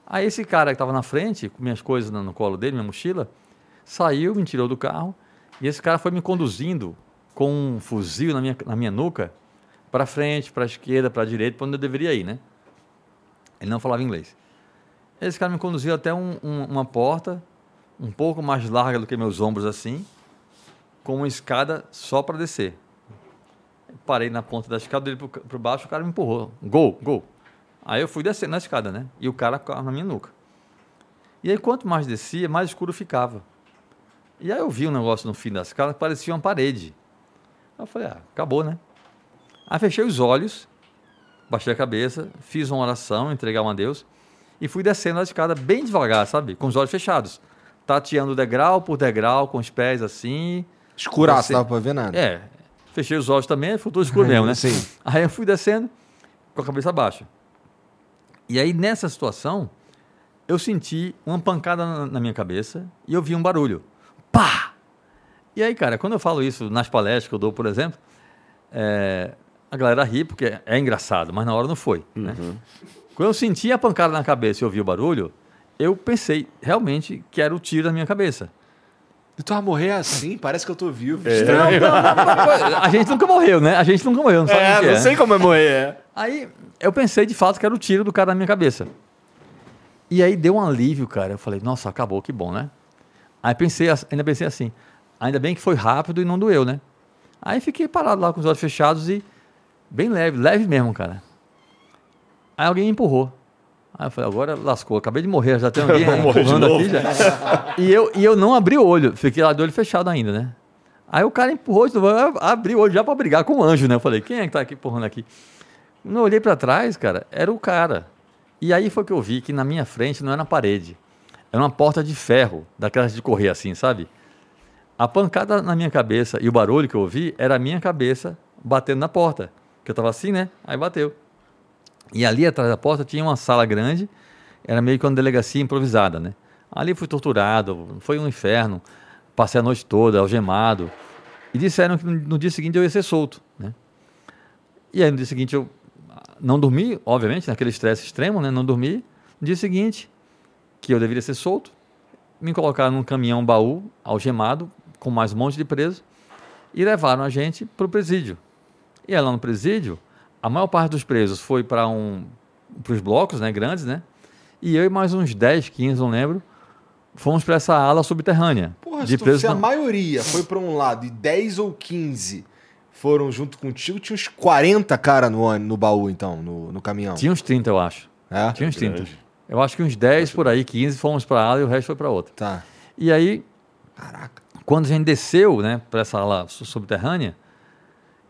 Aí esse cara que estava na frente, com minhas coisas no colo dele, minha mochila, saiu, me tirou do carro, e esse cara foi me conduzindo com um fuzil na minha, na minha nuca, para frente, para a esquerda, para a direita, para onde eu deveria ir, né? Ele não falava inglês. Esse cara me conduziu até um, um, uma porta um pouco mais larga do que meus ombros assim, com uma escada só para descer. Parei na ponta da escada dele para baixo, o cara me empurrou. Gol, gol. Aí eu fui descendo na escada, né? E o cara na minha nuca. E aí, quanto mais descia, mais escuro ficava. E aí eu vi um negócio no fim da escada que parecia uma parede. Eu falei, ah, acabou, né? Aí fechei os olhos baixei a cabeça, fiz uma oração, entregar uma a Deus e fui descendo a escada bem devagar, sabe? Com os olhos fechados. Tateando degrau por degrau, com os pés assim. Escuraço, não dava pra ver nada. É. Fechei os olhos também, foi tudo escuro mesmo, né? Sim. Aí eu fui descendo com a cabeça baixa. E aí, nessa situação, eu senti uma pancada na minha cabeça e eu vi um barulho. Pá! E aí, cara, quando eu falo isso nas palestras que eu dou, por exemplo, é, a galera ri porque é engraçado, mas na hora não foi. Né? Uhum. Né? Quando eu senti a pancada na cabeça e ouvi o barulho, eu pensei realmente que era o tiro na minha cabeça. E tu vai morrer assim? Parece que eu tô vivo. É. Estranho. Não, não, não, a gente nunca morreu, né? A gente nunca morreu, não sabe é, não é. sei como é morrer, é. Aí eu pensei de fato que era o tiro do cara na minha cabeça. E aí deu um alívio, cara. Eu falei, nossa, acabou, que bom, né? Aí pensei, ainda pensei assim, ainda bem que foi rápido e não doeu, né? Aí fiquei parado lá com os olhos fechados e Bem leve, leve mesmo, cara. Aí alguém me empurrou. Aí eu falei, agora lascou, acabei de morrer, já tem alguém empurrando aqui já. e, eu, e eu não abri o olho, fiquei lá de olho fechado ainda, né? Aí o cara empurrou, abriu o olho já para brigar com o anjo, né? Eu falei, quem é que tá aqui empurrando aqui? Quando eu olhei para trás, cara, era o cara. E aí foi que eu vi que na minha frente não era na parede. Era uma porta de ferro, daquelas de correr assim, sabe? A pancada na minha cabeça e o barulho que eu ouvi era a minha cabeça batendo na porta. Que eu tava assim, né? Aí bateu. E ali atrás da porta tinha uma sala grande, era meio que uma delegacia improvisada, né? Ali fui torturado, foi um inferno. Passei a noite toda algemado. E disseram que no dia seguinte eu ia ser solto, né? E aí no dia seguinte eu não dormi, obviamente, naquele estresse extremo, né? Não dormi. No dia seguinte, que eu deveria ser solto, me colocaram num caminhão baú, algemado, com mais um monte de presos, e levaram a gente para o presídio. E lá no presídio, a maior parte dos presos foi para um, os blocos né, grandes, né? E eu e mais uns 10, 15, não lembro, fomos para essa ala subterrânea. Porra, de presos se a maioria foi para um lado e 10 ou 15 foram junto contigo, tinha uns 40 cara no, no baú, então, no, no caminhão. Tinha uns 30, eu acho. É? Tinha uns 30. Grande. Eu acho que uns 10 por aí, 15 fomos para a ala e o resto foi para outra. Tá. E aí, Caraca. quando a gente desceu né, para essa ala subterrânea,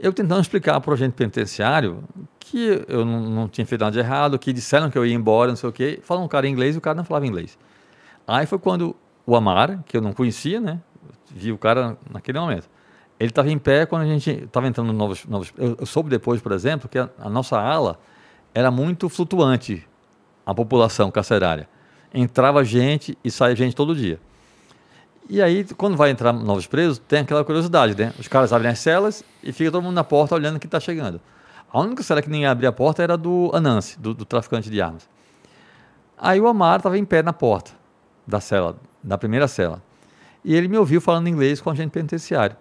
eu tentando explicar para o agente penitenciário que eu não, não, tinha feito nada de errado, que disseram que eu ia embora, não sei o quê. Falou um cara em inglês e o cara não falava inglês. Aí foi quando o Amar, que eu não conhecia, né? Vi o cara naquele momento. Ele estava em pé quando a gente estava entrando novos. novos eu, eu, soube depois, por exemplo, que a, a, nossa ala era muito flutuante, a população carcerária. Entrava gente e saía gente todo dia. E aí, quando vai entrar novos presos, tem aquela curiosidade, né? Os caras abrem as celas e fica todo mundo na porta olhando que está chegando. A única cela que nem abria a porta era do Anansi, do, do traficante de armas. Aí o Amar estava em pé na porta da cela, da primeira cela. E ele me ouviu falando inglês com o agente penitenciário.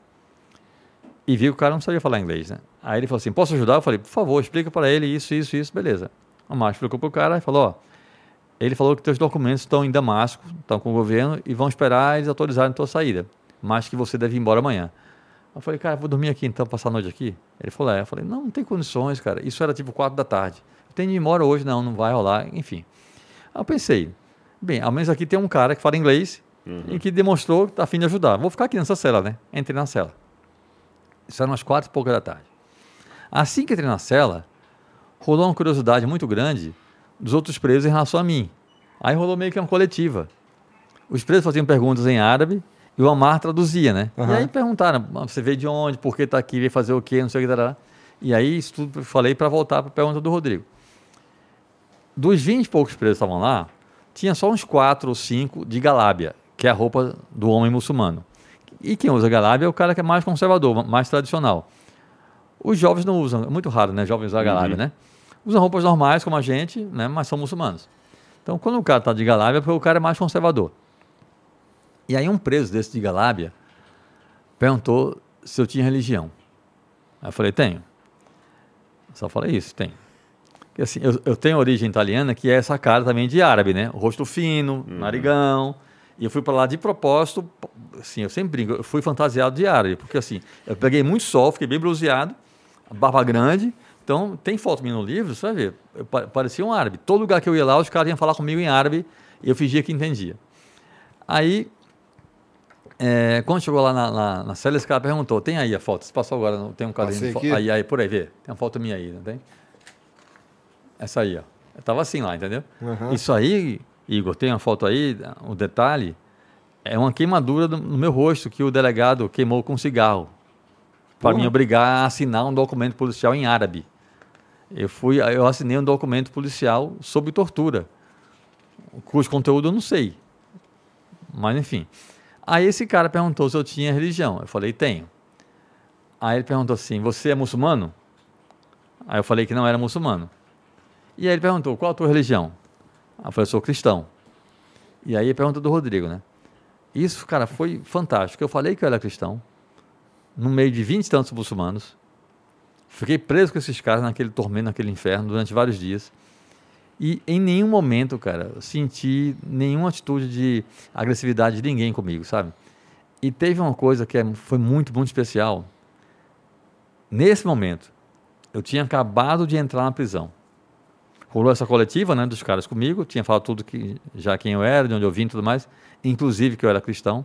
E viu que o cara não sabia falar inglês, né? Aí ele falou assim: Posso ajudar? Eu falei: Por favor, explica para ele isso, isso, isso, beleza. O Amar explicou para o cara e falou: Ó ele falou que teus documentos estão em Damasco, estão com o governo e vão esperar eles autorizarem a tua saída, mas que você deve ir embora amanhã. Eu falei, cara, vou dormir aqui então, passar a noite aqui? Ele falou, é. Eu falei, não, não tem condições, cara. Isso era tipo quatro da tarde. Eu tenho de ir embora hoje, não, não vai rolar, enfim. Aí eu pensei, bem, ao menos aqui tem um cara que fala inglês uhum. e que demonstrou que está afim de ajudar. Vou ficar aqui nessa cela, né? Entrei na cela. Isso era umas quatro e pouca da tarde. Assim que entrei na cela, rolou uma curiosidade muito grande dos outros presos em relação a mim. Aí rolou meio que uma coletiva. Os presos faziam perguntas em árabe e o Amar traduzia, né? Uhum. E aí perguntaram, você veio de onde, por que está aqui, veio fazer o quê, não sei o que, dará. E aí isso tudo falei para voltar para a pergunta do Rodrigo. Dos 20 e poucos presos que estavam lá, tinha só uns 4 ou 5 de galábia, que é a roupa do homem muçulmano. E quem usa galábia é o cara que é mais conservador, mais tradicional. Os jovens não usam, é muito raro, né? Jovens usar galábia, uhum. né? Usam roupas normais, como a gente, né? mas são muçulmanos. Então, quando o cara está de galábia, é o cara é mais conservador. E aí, um preso desse de galábia perguntou se eu tinha religião. Aí eu falei, tenho. Só falei isso, tenho. Porque, assim, eu, eu, tenho origem italiana, que é essa cara também de árabe, né? O rosto fino, uhum. narigão. E eu fui para lá de propósito, assim, eu sempre brinco, eu fui fantasiado de árabe, porque assim, eu peguei muito sol, fiquei bem bronzeado, barba grande, então, tem foto minha no livro, você vai ver, eu parecia um árabe. Todo lugar que eu ia lá, os caras iam falar comigo em árabe e eu fingia que entendia. Aí, é, quando chegou lá na, na, na cela, esse cara perguntou: tem aí a foto? Você passou agora, não tem um caderno de Aí, aí, por aí, vê. Tem uma foto minha aí, não tem? Essa aí, ó. Eu tava assim lá, entendeu? Uhum. Isso aí, Igor, tem uma foto aí, o um detalhe, é uma queimadura no meu rosto que o delegado queimou com cigarro para me obrigar a assinar um documento policial em árabe. Eu fui, eu assinei um documento policial sobre tortura, cujo conteúdo eu não sei. Mas enfim. Aí esse cara perguntou se eu tinha religião. Eu falei, tenho. Aí ele perguntou assim: Você é muçulmano? Aí eu falei que não era muçulmano. E aí ele perguntou: Qual a tua religião? Aí eu falei: Sou cristão. E aí ele pergunta do Rodrigo, né? Isso, cara, foi fantástico. Eu falei que eu era cristão, no meio de vinte e tantos muçulmanos. Fiquei preso com esses caras naquele tormento, naquele inferno, durante vários dias. E em nenhum momento, cara, senti nenhuma atitude de agressividade de ninguém comigo, sabe? E teve uma coisa que é, foi muito, muito especial. Nesse momento, eu tinha acabado de entrar na prisão. Rolou essa coletiva, né, dos caras comigo, tinha falado tudo que já quem eu era, de onde eu vim e tudo mais, inclusive que eu era cristão.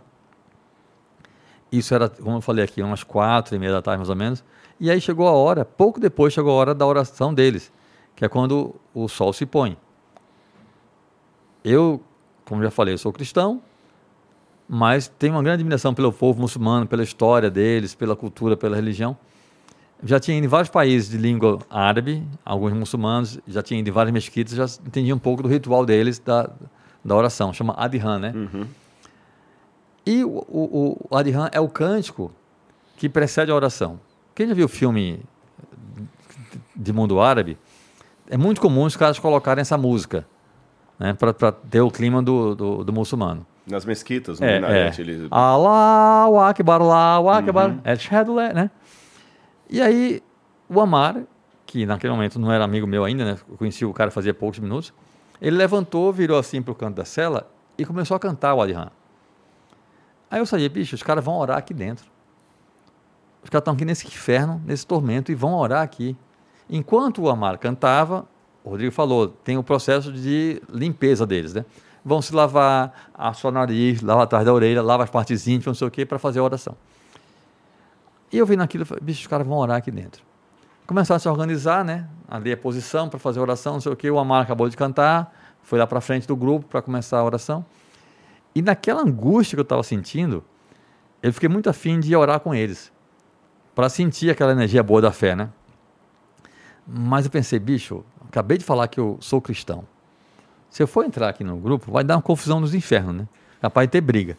Isso era, como eu falei aqui, umas quatro e meia da tarde, mais ou menos. E aí chegou a hora, pouco depois chegou a hora da oração deles, que é quando o sol se põe. Eu, como já falei, sou cristão, mas tenho uma grande admiração pelo povo muçulmano, pela história deles, pela cultura, pela religião. Já tinha ido em vários países de língua árabe, alguns muçulmanos, já tinha ido em várias mesquitas, já entendi um pouco do ritual deles, da, da oração, chama Adhan, né? Uhum. E o, o, o Adhan é o cântico que precede a oração. Quem já viu o filme de mundo árabe, é muito comum os caras colocarem essa música, né, para ter o clima do, do, do muçulmano. Nas mesquitas, no é, Minarete. É. Eles... Allahu Akbar, Allahu Akbar, uhum. né? E aí, o Amar, que naquele momento não era amigo meu ainda, né? Eu conheci o cara fazia poucos minutos. Ele levantou, virou assim para o canto da cela e começou a cantar o Adhan. Aí eu sabia, bicho, os caras vão orar aqui dentro. Estão aqui nesse inferno, nesse tormento, e vão orar aqui. Enquanto o Amar cantava, o Rodrigo falou, tem o processo de limpeza deles, né? Vão se lavar, a sua nariz, lava atrás da orelha, lava as partes íntimas, não sei o quê, para fazer a oração. E eu vi naquilo, bicho, os caras vão orar aqui dentro. Começaram a se organizar, né? Ali a posição para fazer a oração, não sei o quê. O Amar acabou de cantar, foi lá para frente do grupo para começar a oração. E naquela angústia que eu estava sentindo, eu fiquei muito afim de orar com eles para sentir aquela energia boa da fé, né? Mas eu pensei, bicho, acabei de falar que eu sou cristão. Se eu for entrar aqui no grupo, vai dar uma confusão nos infernos, né? Capaz de ter briga.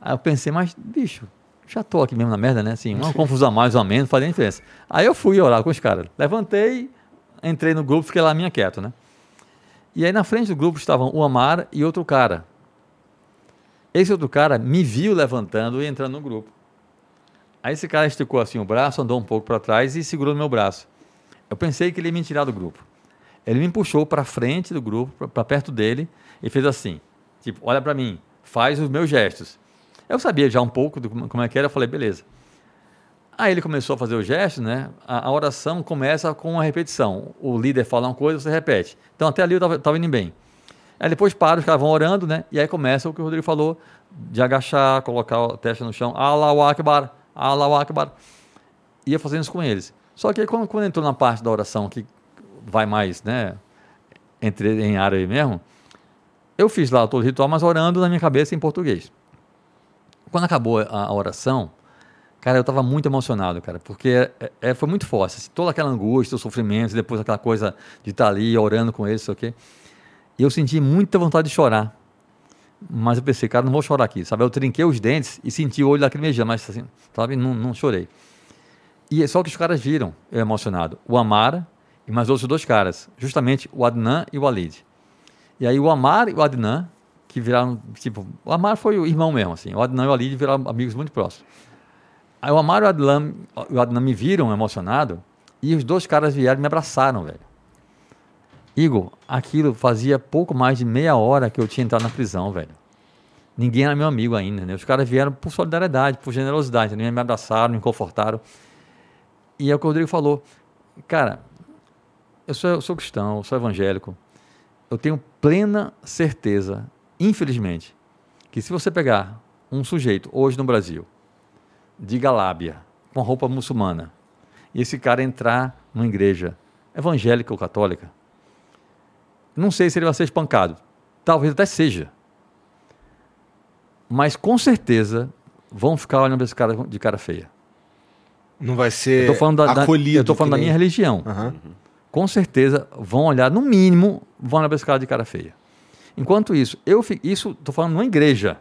Aí eu pensei, mas, bicho, já tô aqui mesmo na merda, né? Assim, uma confusão a mais ou a menos, fazia diferença. Aí eu fui orar com os caras. Levantei, entrei no grupo, fiquei lá minha quieto, né? E aí na frente do grupo estavam o Amar e outro cara. Esse outro cara me viu levantando e entrando no grupo. Aí esse cara esticou assim o braço, andou um pouco para trás e segurou no meu braço. Eu pensei que ele ia me tirar do grupo. Ele me puxou para frente do grupo, para perto dele, e fez assim: tipo, olha para mim, faz os meus gestos. Eu sabia já um pouco do como é que era, eu falei, beleza. Aí ele começou a fazer o gesto, né? A, a, oração começa com uma repetição. O líder fala uma coisa, você repete. Então até ali eu estava indo bem. Aí depois para, os caras vão orando, né? E aí começa o que o Rodrigo falou, de agachar, colocar a testa no chão, Allahu Akbar, Allahu Akbar. Ia fazendo isso com eles. Só que aí, quando, quando entrou na parte da oração que vai mais, né, entre, em árabe mesmo, eu fiz lá todo o ritual, mas orando na minha cabeça em português. Quando acabou a, a oração, cara, eu estava muito emocionado, cara, porque é, é, foi muito forte. Assim, toda aquela angústia, o sofrimento, depois aquela coisa de estar ali orando com eles, sei o quê. E eu senti muita vontade de chorar. Mas eu pensei, cara, não vou chorar aqui, sabe? Eu trinquei os dentes e senti o olho lacrimejando, mas assim, sabe? Não, não chorei. E é só que os caras viram eu emocionado. O Amara e mais outros dois caras, justamente o Adnan e o Walid. E aí o Amar e o Adnan, que viraram, tipo, o Amar foi o irmão mesmo, assim. O Adnan e o Walid viraram amigos muito próximos. Aí o Amar e o Adnan, o Adnan me viram emocionado e os dois caras vieram e me abraçaram, velho. Igor, aquilo fazia pouco mais de meia hora que eu tinha entrado na prisão, velho. Ninguém era meu amigo ainda, né? Os caras vieram por solidariedade, por generosidade, né? me abraçaram, me confortaram. E é o que o Rodrigo falou. Cara, eu sou, eu sou cristão, eu sou evangélico. Eu tenho plena certeza, infelizmente, que se você pegar um sujeito hoje no Brasil, de Galábia, com roupa muçulmana, e esse cara entrar numa igreja evangélica ou católica, não sei se ele vai ser espancado. Talvez até seja. Mas com certeza vão ficar olhando para esse cara de cara feia. Não vai ser eu falando da, acolhido. eu estou falando da minha religião. Uhum. Com certeza vão olhar, no mínimo, vão olhar para esse cara de cara feia. Enquanto isso, eu isso estou falando numa igreja.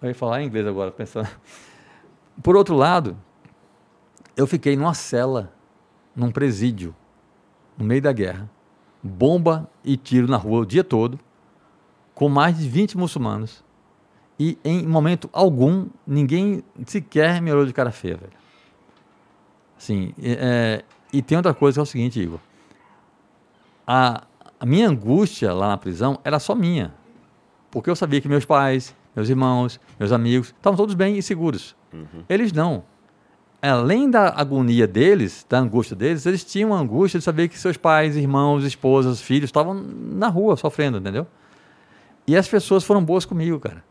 Eu ia falar em inglês agora, pensando. Por outro lado, eu fiquei numa cela, num presídio, no meio da guerra, bomba e tiro na rua o dia todo, com mais de 20 muçulmanos. E em momento algum, ninguém sequer me olhou de cara feia, velho. Assim, é, e tem outra coisa que é o seguinte, Igor. A, a minha angústia lá na prisão era só minha. Porque eu sabia que meus pais, meus irmãos, meus amigos estavam todos bem e seguros. Uhum. Eles não além da agonia deles, da angústia deles, eles tinham a angústia de saber que seus pais, irmãos, esposas, filhos estavam na rua sofrendo, entendeu? E as pessoas foram boas comigo, cara.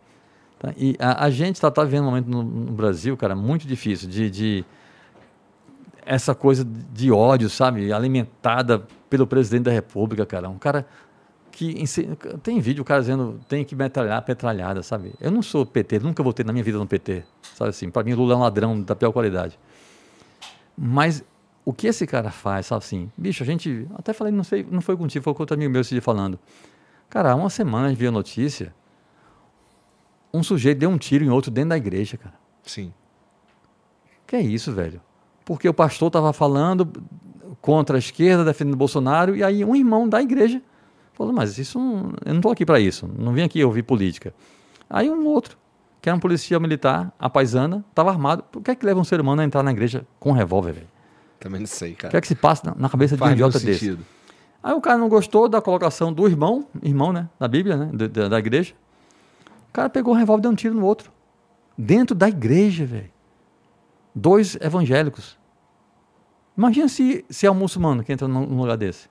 Tá? E a, a gente está tá vivendo um momento no, no, Brasil, cara, muito difícil de, de essa coisa de ódio, sabe? Alimentada pelo presidente da República, cara. Um cara que tem vídeo o cara dizendo tem que metralhar petralhada, sabe? Eu não sou PT, nunca votei na minha vida no PT, sabe assim? Para mim Lula é um ladrão da pior qualidade. Mas o que esse cara faz, sabe assim? Bicho, a gente até falei, não sei, não foi contigo, foi com outro amigo meu esse dia falando. Cara, há uma semana a gente viu a notícia, um sujeito deu um tiro em outro dentro da igreja, cara. Sim. Que é isso, velho? Porque o pastor estava falando contra a esquerda, defendendo Bolsonaro, e aí um irmão da igreja Falou, mas isso não, eu não estou aqui para isso, não vim aqui ouvir política. Aí um outro, que era um policial militar, a paisana, estava armado. Por que é que leva um ser humano a entrar na igreja com um revólver, velho? Também não sei, cara. O que é que se passa na, na cabeça de um idiota desse? Sentido. Aí o cara não gostou da colocação do irmão, irmão, né, da Bíblia, né, da, da igreja. O cara pegou o revólver e deu um tiro no outro. Dentro da igreja, velho. Dois evangélicos. Imagina se, se é um muçulmano que entra num lugar desse.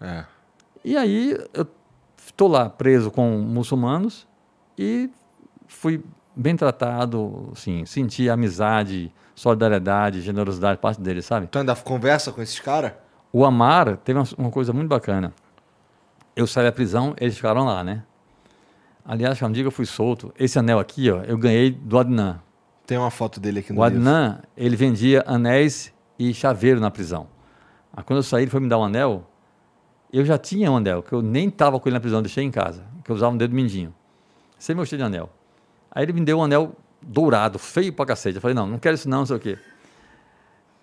É. E aí eu estou lá preso com muçulmanos e fui bem tratado, assim, senti amizade, solidariedade, generosidade parte deles, sabe? Tu ainda conversa com esses caras? O Amar teve uma, coisa muito bacana. Eu saí da prisão, eles ficaram lá, né? Aliás, quando digo eu fui solto, esse anel aqui, ó, eu ganhei do Adnan. Tem uma foto dele aqui no O Adnan, ele vendia anéis e chaveiro na prisão. Aí, quando eu saí, ele foi me dar um anel, eu já tinha um anel, que eu nem estava com ele na prisão, deixei em casa, que eu usava um dedo mindinho. Sem mostrar de anel. Aí ele me deu um anel dourado, feio pra cacete. Eu falei, não, não quero isso não, não sei o quê.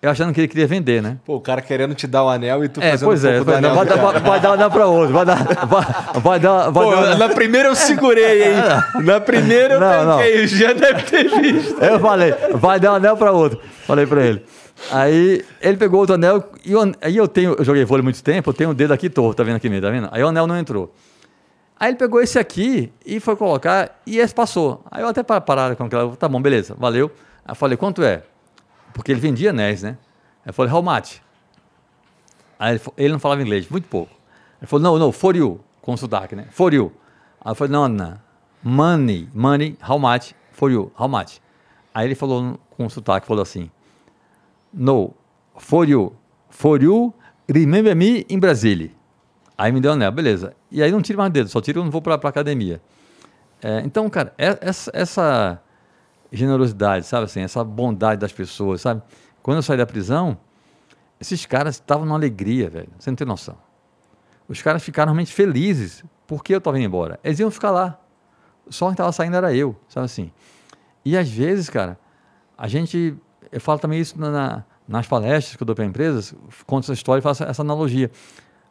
Eu achando que ele queria vender, né? Pô, o cara querendo te dar o um anel e tu é, fazendo pois um é, pouco anel. Vai, vai, vai, dar o anel pra outro, vai dar... Vai, vai dar, vai Pô, dar na primeira eu segurei, hein? Na primeira eu não, não. já deve ter visto. Eu falei, vai dar o um anel pra outro. Falei pra ele. Aí ele pegou outro anel e eu, aí eu tenho, eu joguei vôlei muito tempo, eu tenho o dedo aqui torto, tá vendo aqui mesmo, tá vendo? Aí o anel não entrou. Aí ele pegou esse aqui e foi colocar e esse passou. Aí eu até pararam com aquela, tá bom, beleza, valeu. Aí eu falei, quanto é? Porque ele vendia anéis, né? Eu falei, how much? Aí ele, ele não falava inglês, muito pouco. Ele falou, não, não, for you, com sotaque, né? For you. Aí eu falei, não, não, money, money, how much? For you, how much? Aí ele falou com sotaque, falou assim, no, for you, for you, remember me in Brasília. Aí me deu anel, beleza. E aí não tiro mais dedo, só tiro quando vou para academia. É, então, cara, é, essa, essa, generosidade, sabe assim, essa bondade das pessoas, sabe? Quando eu saí da prisão, esses caras estavam numa alegria, velho. Você não tem noção. Os caras ficaram realmente felizes porque eu estava indo embora. Eles iam ficar lá. Só quem estava saindo era eu, sabe assim? E às vezes, cara, a gente eu falo também isso na, nas palestras que eu dou para empresas, conto essa história e faço essa analogia.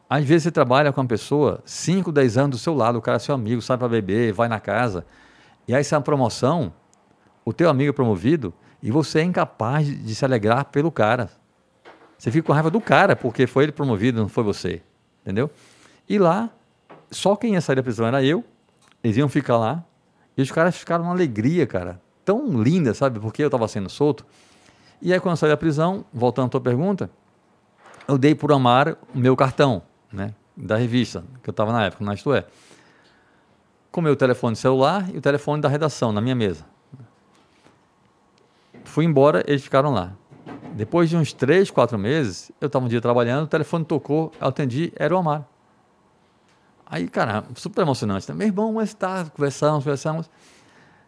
Às vezes você trabalha com uma pessoa 5, 10 anos do seu lado, o cara é seu amigo, sai para beber, vai na casa, e aí sai uma promoção, o teu amigo é promovido, e você é incapaz de, se alegrar pelo cara. Você fica com raiva do cara, porque foi ele promovido, não foi você. Entendeu? E lá, só quem ia sair da prisão era eu, eles iam ficar lá, e os caras ficaram uma alegria, cara, tão linda, sabe? Porque eu estava sendo solto. E aí, quando eu saí da prisão, voltando à tua pergunta, eu dei por Amar o meu cartão, né? Da revista, que eu estava na época, na Isto É. Com o meu telefone celular e o telefone da redação, na minha mesa. Fui embora, eles ficaram lá. Depois de uns três, quatro meses, eu estava um dia trabalhando, o telefone tocou, eu atendi, era o Amar. Aí, cara, super emocionante. Né? Meu irmão, mas está, conversamos, conversamos.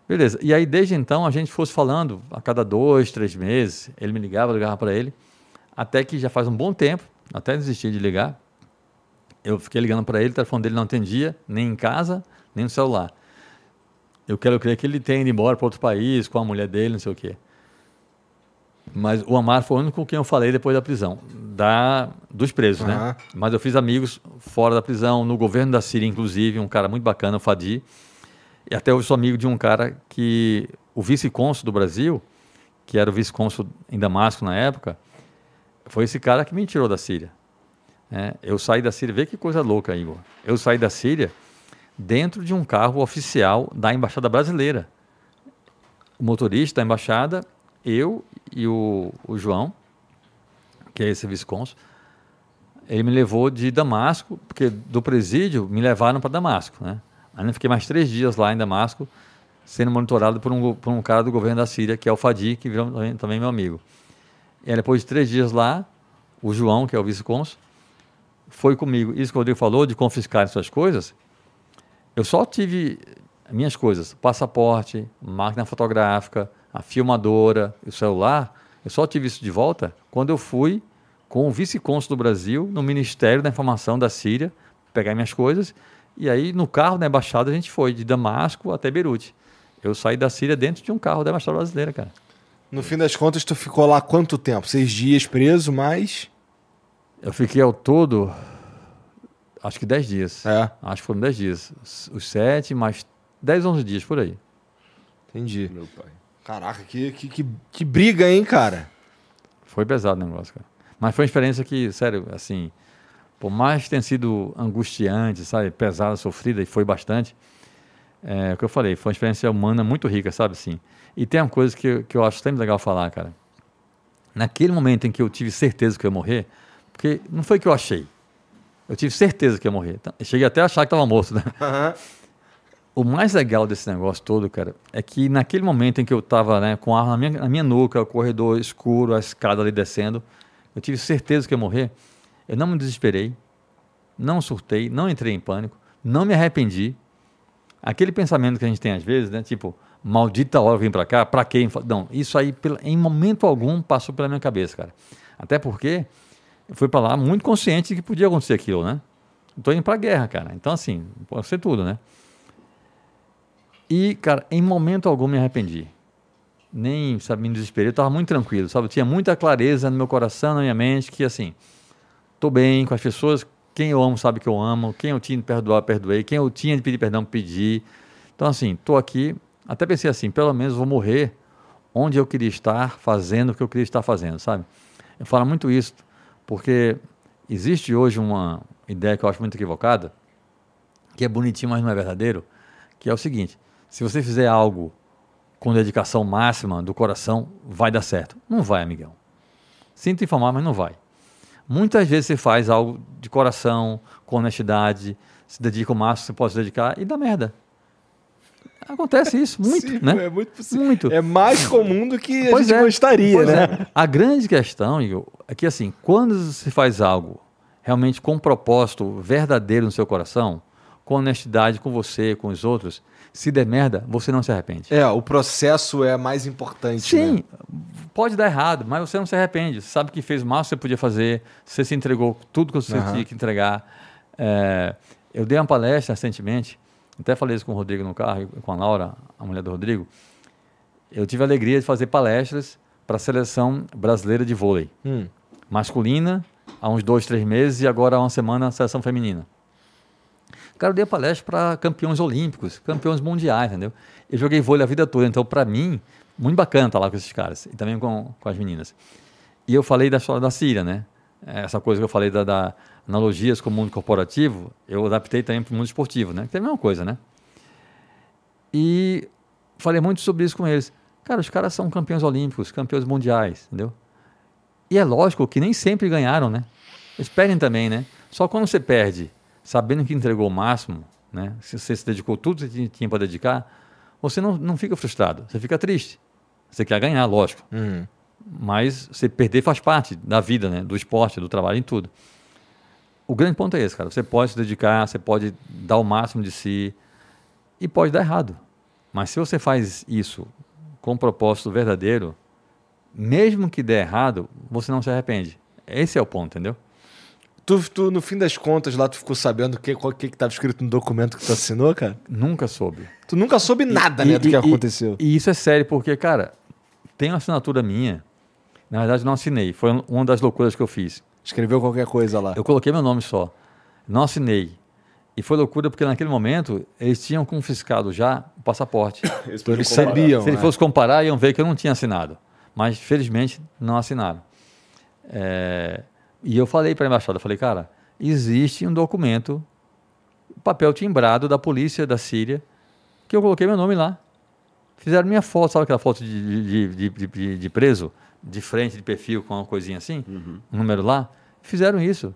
Beleza. E aí, desde então, a gente fosse falando a cada dois, três meses. Ele me ligava, eu ligava para ele. Até que já faz um bom tempo, até desistir de ligar. Eu fiquei ligando para ele, o telefone dele não atendia, nem em casa, nem no celular. Eu quero crer que ele tenha ido embora para outro país, com a mulher dele, não sei o quê. Mas o Amar foi o único com quem eu falei depois da prisão, da, dos presos, uhum. né? Mas eu fiz amigos fora da prisão, no governo da Síria, inclusive, um cara muito bacana, o Fadi. E até eu sou amigo de um cara que, o vice-cônsul do Brasil, que era o vice-cônsul em Damasco na época, foi esse cara que me tirou da Síria. É, eu saí da Síria, vê que coisa louca, Igor. Eu saí da Síria dentro de um carro oficial da Embaixada Brasileira. O motorista da embaixada, eu e o, o João, que é esse vice-cônsul, ele me levou de Damasco, porque do presídio me levaram para Damasco, né? Ainda fiquei mais três dias lá em Damasco, sendo monitorado por um, por um cara do governo da Síria, que é o Fadi, que virou também, também meu amigo. E aí, depois de três dias lá, o João, que é o vice-cônsul, foi comigo. Isso que o Rodrigo falou, de confiscar suas coisas, eu só tive minhas coisas, passaporte, máquina fotográfica, a filmadora, o celular, eu só tive isso de volta quando eu fui com o vice-cônsul do Brasil no Ministério da Informação da Síria, pegar minhas coisas, e aí no carro da embaixada a gente foi de Damasco até Beirute. Eu saí da Síria dentro de um carro da embaixada brasileira, cara. No fim das contas, tu ficou lá quanto tempo? Seis dias preso, mais? Eu fiquei ao todo, acho que dez dias. É. Acho que foram dez dias. Os sete, mais dez, onze dias por aí. Entendi. Meu pai. Caraca, que, que, que, que briga, hein, cara? Foi pesado o negócio, cara. Mas foi uma experiência que, sério, assim, por mais que tenha sido angustiante, sabe, pesada, sofrida, e foi bastante, é o que eu falei, foi uma experiência humana muito rica, sabe, assim. E tem uma coisa que, que eu acho sempre legal falar, cara. Naquele momento em que eu tive certeza que eu ia morrer, porque não foi que eu achei, eu tive certeza que ia morrer. Então, cheguei até a achar que estava morto, né? Uhum. O mais legal desse negócio todo, cara, é que naquele momento em que eu estava né, com a arma na minha, na minha nuca, o corredor escuro, a escada ali descendo, eu tive certeza que ia morrer. Eu não me desesperei, não surtei, não entrei em pânico, não me arrependi. Aquele pensamento que a gente tem às vezes, né? Tipo, maldita hora eu vim para cá, para quem? Não, isso aí em momento algum passou pela minha cabeça, cara. Até porque eu fui para lá muito consciente de que podia acontecer aquilo, né? Estou indo para a guerra, cara. Então, assim, pode ser tudo, né? E, cara, em momento algum me arrependi. Nem, sabe, me desesperei. Eu estava muito tranquilo, sabe? Eu tinha muita clareza no meu coração, na minha mente, que, assim, estou bem com as pessoas. Quem eu amo sabe que eu amo. Quem eu tinha de perdoar, perdoei. Quem eu tinha de pedir perdão, pedi. Então, assim, estou aqui. Até pensei assim, pelo menos vou morrer onde eu queria estar, fazendo o que eu queria estar fazendo, sabe? Eu falo muito isso, porque existe hoje uma ideia que eu acho muito equivocada, que é bonitinho, mas não é verdadeiro, que é o seguinte: se você fizer algo com dedicação máxima do coração, vai dar certo. Não vai, amigão. Sinto informar, mas não vai. Muitas vezes você faz algo de coração, com honestidade, se dedica o máximo que você pode se dedicar e dá merda. Acontece isso, muito, Sim, né? É muito possível. Muito. É mais comum do que pois a gente é, gostaria, né? É. A grande questão, Igor, é que assim, quando se faz algo realmente com um propósito verdadeiro no seu coração, com honestidade com você, com os outros, se der merda, você não se arrepende. É, o processo é mais importante. Sim, né? pode dar errado, mas você não se arrepende. Você sabe que fez o máximo que você podia fazer, você se entregou tudo que você uhum. tinha que entregar. É, eu dei uma palestra recentemente, até falei isso com o Rodrigo no carro, com a Laura, a mulher do Rodrigo. Eu tive a alegria de fazer palestras para a seleção brasileira de vôlei. Hum. Masculina, há uns dois, três meses, e agora há uma semana a seleção feminina. Cara, eu dei palestra para campeões olímpicos, campeões mundiais, entendeu? Eu joguei vôlei a vida toda, então para mim, muito bacana estar lá com esses caras e também com, com as meninas. E eu falei da história da Síria, né? Essa coisa que eu falei da, da analogias com o mundo corporativo, eu adaptei também para o mundo esportivo, né? Que é a mesma coisa, né? E falei muito sobre isso com eles. Cara, os caras são campeões olímpicos, campeões mundiais, entendeu? E é lógico que nem sempre ganharam, né? Esperem também, né? Só quando você perde sabendo que entregou o máximo, né? se você se dedicou tudo que tinha para dedicar, você não, não fica frustrado, você fica triste. Você quer ganhar, lógico. Uhum. Mas você perder faz parte da vida, né? do esporte, do trabalho, em tudo. O grande ponto é esse, cara. Você pode se dedicar, você pode dar o máximo de si e pode dar errado. Mas se você faz isso com um propósito verdadeiro, mesmo que dê errado, você não se arrepende. Esse é o ponto, entendeu? Tu, tu, no fim das contas, lá tu ficou sabendo o que, o que, que tava escrito no documento que tu assinou, cara? Nunca soube. Tu nunca soube nada, e, né, e, do que e, aconteceu. E, isso é sério, porque, cara, tem uma assinatura minha. Na verdade, não assinei. Foi uma das loucuras que eu fiz. Escreveu qualquer coisa lá. Eu coloquei meu nome só. Não assinei. E foi loucura porque naquele momento eles tinham confiscado já o passaporte. Eles, então, eles sabiam. Se eles né? fossem comparar, iam ver que eu não tinha assinado. Mas felizmente não assinaram. É... E eu falei para a embaixada, falei, cara, existe um documento, papel timbrado da polícia da Síria, que eu coloquei meu nome lá. Fizeram minha foto, sabe aquela foto de, de, de, de preso, de frente, de perfil, com uma coisinha assim, uhum. um número lá? Fizeram isso.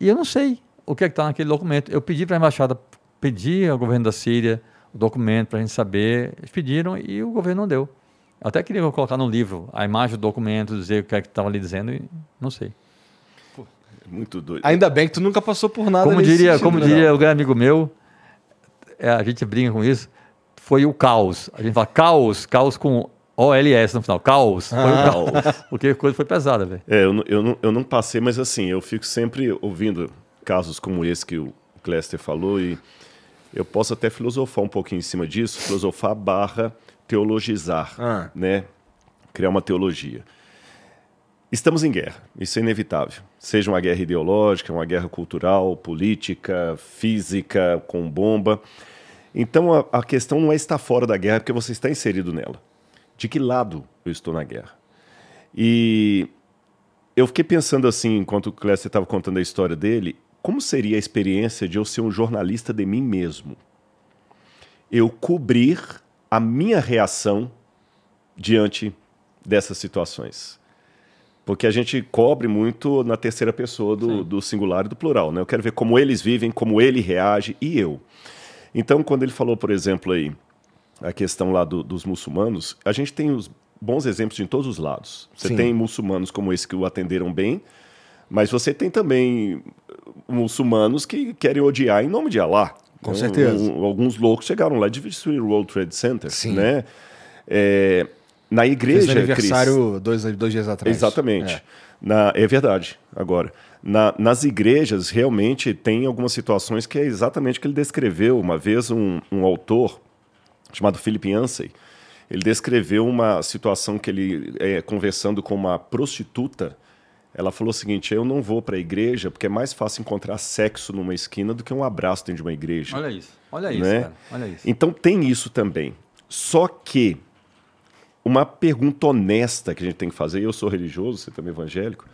E eu não sei o que é está naquele documento. Eu pedi para a embaixada, pedi ao governo da Síria o documento para a gente saber. Eles pediram e o governo não deu. Eu até queria colocar no livro a imagem do documento, dizer o que é que estava ali dizendo e não sei. Pô, é muito doido. Ainda bem que tu nunca passou por nada Como diria, sentido, como diria o grande amigo meu, é, a gente brinca com isso, foi o caos. A gente fala caos, caos com OLS no final, caos. Ah. Foi o ah. caos. Porque a coisa foi pesada, velho. É, eu, eu, não, eu não passei, mas assim, eu fico sempre ouvindo casos como esse que o Cléster falou e eu posso até filosofar um pouquinho em cima disso, filosofar barra teologizar, ah. né? Criar uma teologia. Estamos em guerra, isso é inevitável. Seja uma guerra ideológica, uma guerra cultural, política, física, com bomba. Então a, a questão não é estar fora da guerra, porque você está inserido nela. De que lado eu estou na guerra? E eu fiquei pensando assim, enquanto o Clécio estava contando a história dele, como seria a experiência de eu ser um jornalista de mim mesmo? Eu cobrir a minha reação diante dessas situações. Porque a gente cobre muito na terceira pessoa do, do, singular e do plural. Né? Eu quero ver como eles vivem, como ele reage e eu. Então, quando ele falou, por exemplo, aí, a questão lá do, dos muçulmanos, a gente tem os bons exemplos em todos os lados. Você Sim. tem muçulmanos como esse que o atenderam bem, mas você tem também muçulmanos que querem odiar em nome de Allah. Com certeza. Um, alguns loucos chegaram lá de destruir o World Trade Center, Sim. né? É, na igreja, Fez aniversário Chris, dois, dois dias atrás. Exatamente. É, na, é verdade, agora. Na, nas igrejas, realmente, tem algumas situações que é exatamente o que ele descreveu. Uma vez, um, um autor chamado Philip Yancey, ele descreveu uma situação que ele, é, conversando com uma prostituta, ela falou o seguinte: eu não vou para a igreja porque é mais fácil encontrar sexo numa esquina do que um abraço dentro de uma igreja. Olha isso, olha isso, né? cara. olha isso. Então tem isso também. Só que uma pergunta honesta que a gente tem que fazer, eu sou religioso, você também é evangélico,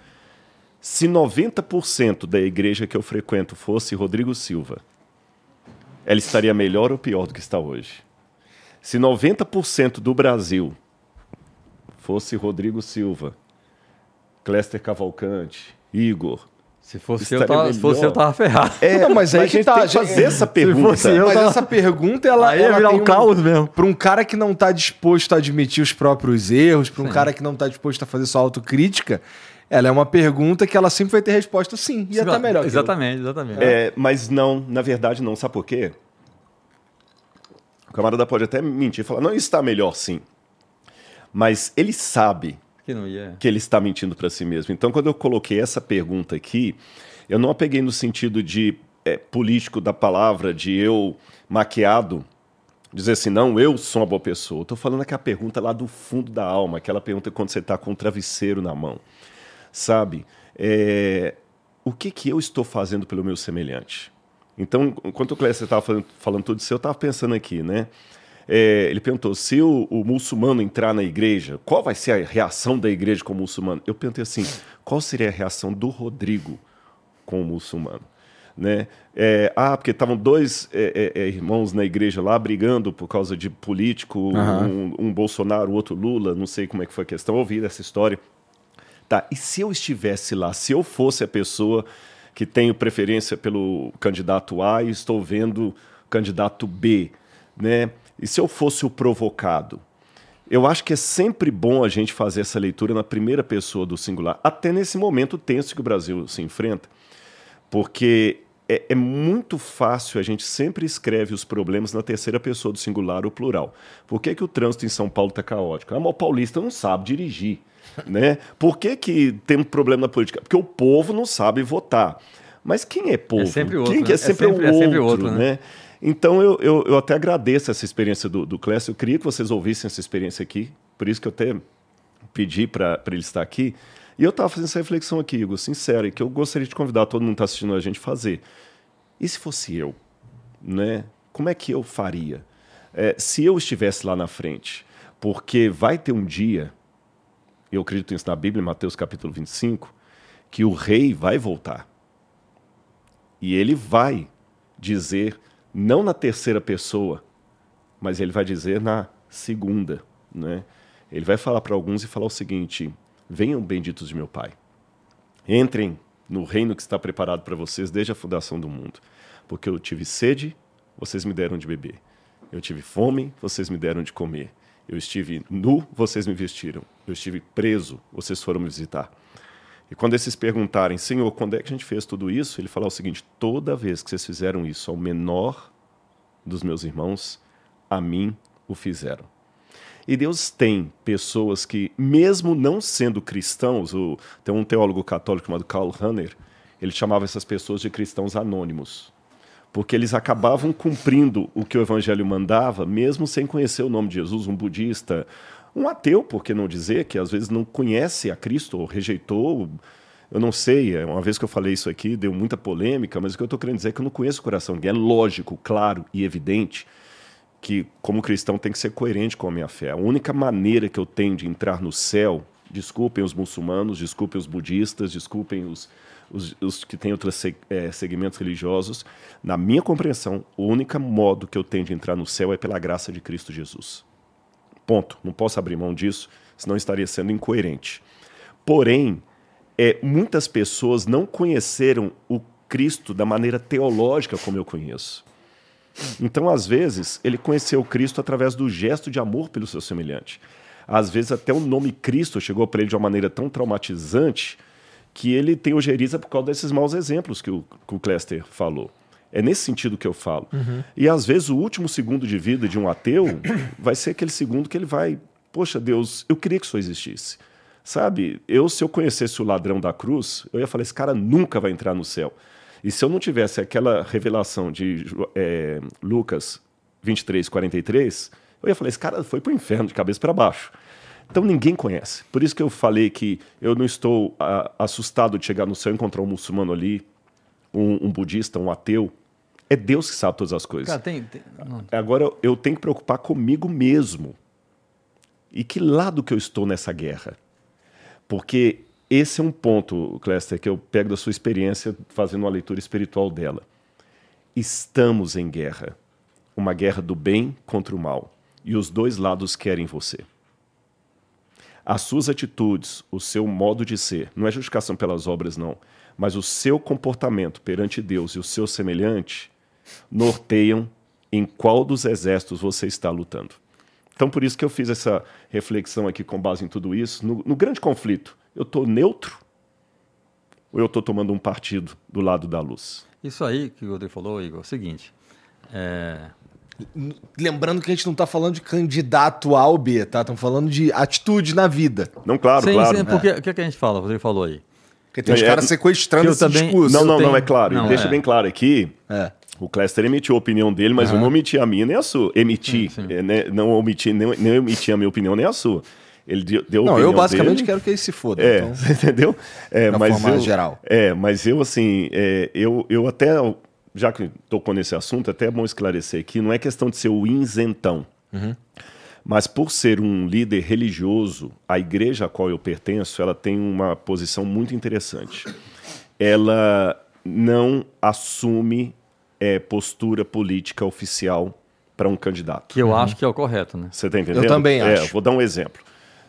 se 90% da igreja que eu frequento fosse Rodrigo Silva, ela estaria melhor ou pior do que está hoje? Se 90% do Brasil fosse Rodrigo Silva, Cléster Cavalcante, Igor, se fosse, eu tava, se fosse eu, tava ferrado. É, não, mas aí mas que tá. Tem que fazer essa pergunta. Eu, mas tava... essa pergunta, ela, aí ela virar um caos mesmo. Para um cara que não tá disposto a admitir os próprios erros, para um sim. cara que não tá disposto a fazer sua autocrítica, ela é uma pergunta que ela sempre vai ter resposta sim. E sim, até melhor. Exatamente, exatamente. É, mas não, na verdade não. Sabe por quê? O camarada pode até mentir e falar, não, está melhor sim. Mas ele sabe que, não ia. que ele está mentindo para si mesmo. Então, quando eu coloquei essa pergunta aqui, eu não a peguei no sentido de é, político da palavra, de eu maquiado, dizer assim, não, eu sou uma boa pessoa. Estou falando aquela pergunta lá do fundo da alma, aquela pergunta quando você está com um travesseiro na mão. Sabe? É, o que, que eu estou fazendo pelo meu semelhante? Então, enquanto o Clécio estava falando, falando tudo isso, eu estava pensando aqui, né? É, ele perguntou: se o, o, muçulmano entrar na igreja, qual vai ser a reação da igreja com o muçulmano? Eu perguntei assim: qual seria a reação do Rodrigo com o muçulmano? Né? É, ah, porque estavam dois é, é, é, irmãos na igreja lá brigando por causa de político, uhum. um, um, Bolsonaro, o outro Lula, não sei como é que foi a questão, ouvi essa história. Tá, e se eu estivesse lá, se eu fosse a pessoa que tenho preferência pelo candidato A e estou vendo o candidato B, né? E se eu fosse o provocado? Eu acho que é sempre bom a gente fazer essa leitura na primeira pessoa do singular, até nesse momento tenso que o Brasil se enfrenta, porque é, é, muito fácil, a gente sempre escreve os problemas na terceira pessoa do singular ou plural. Por que, que o trânsito em São Paulo está caótico? Ah, mas o paulista não sabe dirigir. Né? Por que, que tem um problema na política? Porque o povo não sabe votar. Mas quem é povo? É sempre outro. Quem né? é sempre, é sempre, um é sempre outro, outro né? né? Então eu, eu, eu, até agradeço essa experiência do, do Clécio. Eu queria que vocês ouvissem essa experiência aqui. Por isso que eu até pedi para ele estar aqui. E eu estava fazendo essa reflexão aqui, Igor, sincero, e que eu gostaria de convidar todo mundo que está assistindo a gente fazer. E se fosse eu? Né? Como é que eu faria? É, se eu estivesse lá na frente, porque vai ter um dia, eu acredito nisso na Bíblia, Mateus capítulo 25, que o rei vai voltar. E ele vai dizer não na terceira pessoa, mas ele vai dizer na segunda, né? Ele vai falar para alguns e falar o seguinte: Venham benditos de meu Pai. Entrem no reino que está preparado para vocês desde a fundação do mundo, porque eu tive sede, vocês me deram de beber. Eu tive fome, vocês me deram de comer. Eu estive nu, vocês me vestiram. Eu estive preso, vocês foram me visitar. E quando esses perguntarem, Senhor, quando é que a gente fez tudo isso? Ele fala o seguinte: toda vez que vocês fizeram isso ao menor dos meus irmãos, a mim o fizeram. E Deus tem pessoas que, mesmo não sendo cristãos, o, tem um teólogo católico chamado Karl Rahner, ele chamava essas pessoas de cristãos anônimos porque eles acabavam cumprindo o que o evangelho mandava, mesmo sem conhecer o nome de Jesus, um budista, um ateu, por que não dizer, que às vezes não conhece a Cristo ou rejeitou. Eu não sei, é, uma vez que eu falei isso aqui, deu muita polêmica, mas o que eu estou querendo dizer é que eu não conheço o coração de ninguém. É lógico, claro e evidente que, como cristão, tem que ser coerente com a minha fé. A única maneira que eu tenho de entrar no céu, desculpem os muçulmanos, desculpem os budistas, desculpem os, os, os que têm outros é, segmentos religiosos, na minha compreensão, o único modo que eu tenho de entrar no céu é pela graça de Cristo Jesus. Ponto. Não posso abrir mão disso, senão estaria sendo incoerente. Porém, é, muitas pessoas não conheceram o Cristo da maneira teológica como eu conheço. Então, às vezes, ele conheceu Cristo através do gesto de amor pelo seu semelhante. Às vezes, até o nome Cristo chegou para ele de uma maneira tão traumatizante que ele tem ojeriza por causa desses maus exemplos que o, que o Clester falou. É nesse sentido que eu falo. Uhum. E às vezes o último segundo de vida de um ateu vai ser aquele segundo que ele vai, poxa Deus, eu queria que isso existisse. Sabe, eu se eu conhecesse o ladrão da cruz, eu ia falar, esse cara nunca vai entrar no céu. E se eu não tivesse aquela revelação de é, Lucas 23, 43, eu ia falar, esse cara foi para o inferno de cabeça para baixo. Então ninguém conhece. Por isso que eu falei que eu não estou a, assustado de chegar no céu e encontrar um muçulmano ali, um, um, budista, um ateu. É Deus que sabe todas as coisas. Cara, tem, tem... Agora eu tenho que preocupar comigo mesmo. E que lado que eu estou nessa guerra? Porque esse é um ponto, Cléster, que eu pego da sua experiência fazendo uma leitura espiritual dela. Estamos em guerra. Uma guerra do bem contra o mal. E os dois lados querem você. As suas atitudes, o seu modo de ser, não é justificação pelas obras, não, mas o seu comportamento perante Deus e o seu semelhante norteiam em qual dos exércitos você está lutando. Então, por isso que eu fiz essa reflexão aqui com base em tudo isso. No, no grande conflito, eu estou neutro ou eu estou tomando um partido do lado da luz? Isso aí que o Rodrigo falou, Igor, é o seguinte. É, Lembrando que a gente não está falando de candidato A ou B, tá? Estamos falando de atitude na vida. Não, claro, sim, claro. Sim, porque o que, é que a gente fala? Você falou aí. Porque tem os é, caras sequestrando esse também, discurso. Não, não, tenho... não, é claro. Não, deixa é. bem claro aqui. É. O Cléster emitiu a opinião dele, mas eu não omiti a minha nem a sua. Emiti. Sim, é, né? Não omiti, nem, nem emiti a minha opinião nem a sua. Ele deu, deu Não, eu basicamente dele. quero que ele se foda. É, então, entendeu? É, da mas forma eu, geral. É, mas eu, assim, é, eu, eu até já que tocou nesse assunto, até é bom esclarecer que não é questão de ser o isentão. Uhum. Mas por ser um líder religioso, a igreja a qual eu pertenço, ela tem uma posição muito interessante. Ela não assume é, postura política oficial para um candidato. Que eu uhum. acho que é o correto, né? Você está entendendo? Eu também é, acho. Vou dar um exemplo.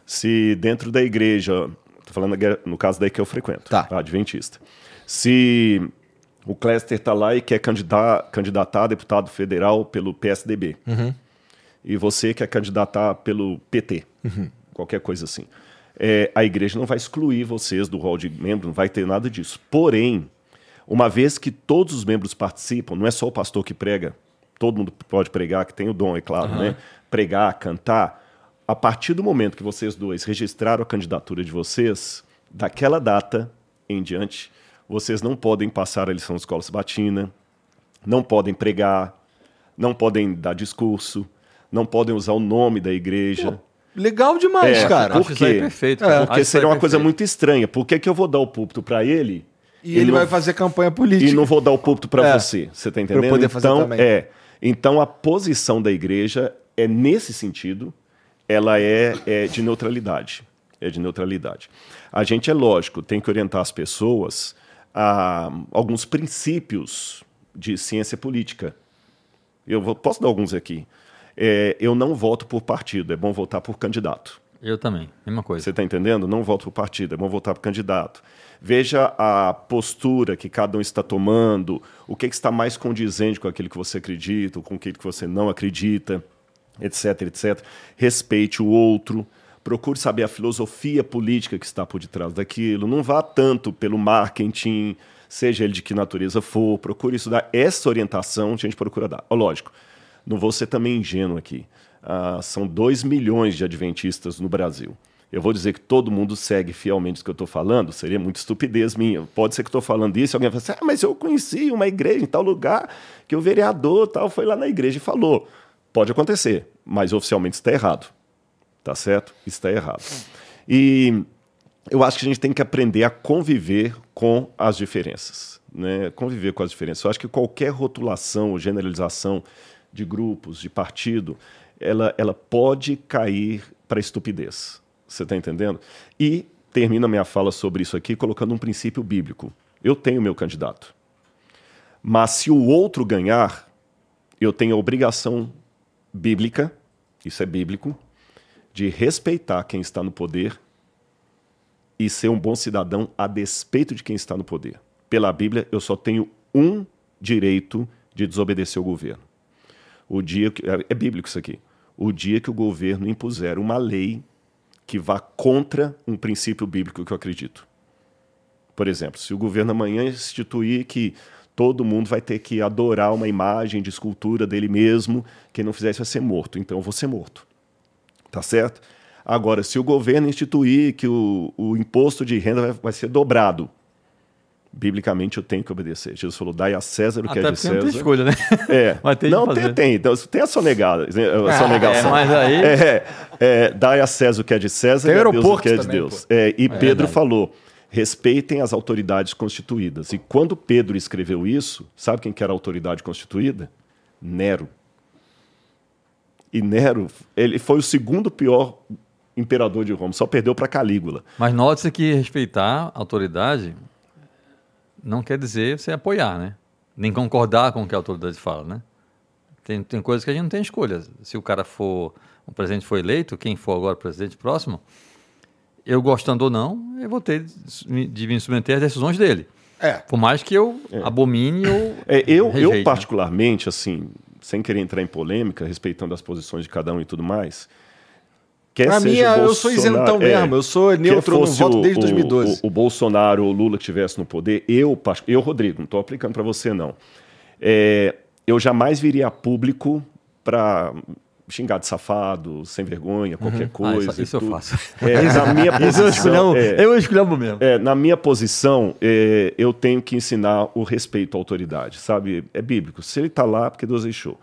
Se dentro da igreja, estou falando no caso daí que eu frequento, tá. adventista. Se o Cléster está lá e quer candidatar, candidatar a deputado federal pelo PSDB. Uhum. E você quer candidatar pelo PT. Uhum. Qualquer coisa assim. É, a igreja não vai excluir vocês do rol de membro, não vai ter nada disso. Porém, uma vez que todos os membros participam, não é só o pastor que prega, todo mundo pode pregar, que tem o dom, é claro, uhum. né? Pregar, cantar. A partir do momento que vocês dois registraram a candidatura de vocês, daquela data em diante, vocês não podem passar a lição de escola sabatina, não podem pregar, não podem dar discurso, não podem usar o nome da igreja. Pô, legal demais, é, cara. Por quê? É perfeito, é. Porque seria uma coisa muito estranha. Por que, que eu vou dar o púlpito para ele? E, ele, vai fazer campanha política. E não vou dar o púlpito para é. você. Você está entendendo? Pra eu poder fazer então, também. é. Então a posição da igreja é nesse sentido, ela é, é de neutralidade. É de neutralidade. A gente é lógico, tem que orientar as pessoas a alguns princípios de ciência política. Eu vou, posso dar alguns aqui. É, eu não voto por partido, é bom votar por candidato. Eu também, mesma coisa. Você está entendendo? Não voto o partido, é bom votar o candidato. Veja a postura que cada um está tomando, o que, que está mais condizente com aquilo que você acredita, com aquilo que você não acredita, etc, etc. Respeite o outro, procure saber a filosofia política que está por detrás daquilo, não vá tanto pelo marketing, seja ele de que natureza for, procure estudar essa orientação, a gente procura dar. Lógico, não vou ser também ingênuo aqui. Ah, são 2 milhões de adventistas no Brasil eu vou dizer que todo mundo segue fielmente o que eu estou falando, seria muita estupidez minha. Pode ser que estou falando isso alguém fala assim, ah, mas eu conheci uma igreja em tal lugar que o vereador tal foi lá na igreja e falou. Pode acontecer, mas oficialmente está errado. Tá certo? Está errado. E eu acho que a gente tem que aprender a conviver com as diferenças. Né? Conviver com as diferenças. Eu acho que qualquer rotulação ou generalização de grupos, de partido, ela, ela pode cair para estupidez. Você está entendendo? E termino a minha fala sobre isso aqui colocando um princípio bíblico. Eu tenho meu candidato. Mas se o outro ganhar, eu tenho a obrigação bíblica, isso é bíblico, de respeitar quem está no poder e ser um bom cidadão a despeito de quem está no poder. Pela Bíblia, eu só tenho um direito de desobedecer o governo. O dia que, é, é bíblico isso aqui. O dia que o governo impuser uma lei que vá contra um princípio bíblico que eu acredito. Por exemplo, se o governo amanhã instituir que todo mundo vai ter que adorar uma imagem de escultura dele mesmo, quem não fizer isso vai ser morto, então eu vou ser morto. Tá certo? Agora, se o governo instituir que o, o imposto de renda vai, vai ser dobrado, biblicamente eu tenho que obedecer. Jesus falou: dai a César o que é Até é de César. Não tem escolha, né? É. Mas tem não, tem, tem. Então, tem a sonegada. A sonegação. É, mas aí. É, é, dai a César o que é de César tem e a Deus o que é de Deus. É, e é Pedro verdade. falou: respeitem as autoridades constituídas. E quando Pedro escreveu isso, sabe quem que era a autoridade constituída? Nero. E Nero, ele foi o segundo pior imperador de Roma, só perdeu para Calígula. Mas note-se que respeitar a autoridade não quer dizer você apoiar, né? Nem concordar com o que a autoridade fala, né? Tem, tem coisas que a gente não tem escolha. Se o cara for, o presidente for eleito, quem for agora presidente próximo, eu gostando ou não, eu vou ter de me submeter às decisões dele. É. Por mais que eu é. abomine ou. É, eu, rejeite, eu, né? particularmente, né? assim, sem querer entrar em polêmica, respeitando as posições de cada um e tudo mais, Quer pra mim, eu sou isentão é, mesmo. Eu sou neutro, no voto desde 2012. O, o, Bolsonaro ou o Lula estivesse no poder, eu, eu Rodrigo, não estou aplicando para você, não. É, eu jamais viria a público para xingar de safado, sem vergonha, qualquer uhum. coisa. Ah, isso, isso eu faço. É, na minha posição, eu escolho, é, mesmo. É, na minha posição, é, eu tenho que ensinar o respeito à autoridade, sabe? É bíblico. Se ele está lá, porque Deus deixou.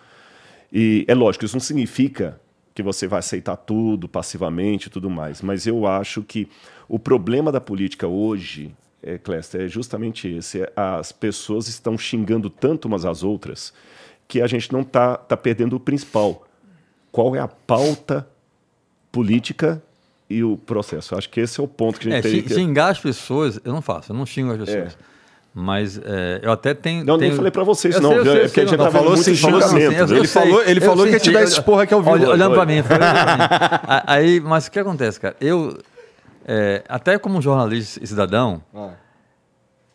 E é lógico, isso não significa que você vai aceitar tudo passivamente e tudo mais. Mas eu acho que o problema da política hoje, é, Cléster, é justamente esse. É, as pessoas estão xingando tanto umas às outras que a gente não está tá perdendo o principal. Qual é a pauta política e o processo? Acho que esse é o ponto que a gente é, tem que... Xingar as pessoas, eu não faço, eu não xingo as pessoas. É. Mas é, eu até tenho. Não, tenho... nem falei para vocês, não. Sei, sei, é porque a gente tá falou assim, falou assim, Ele falou, ele falou que ia te dar esse porra que é o vivo. Olhando para mim, Aí, mas o que acontece, cara? Eu, é, até como jornalista e cidadão, ah.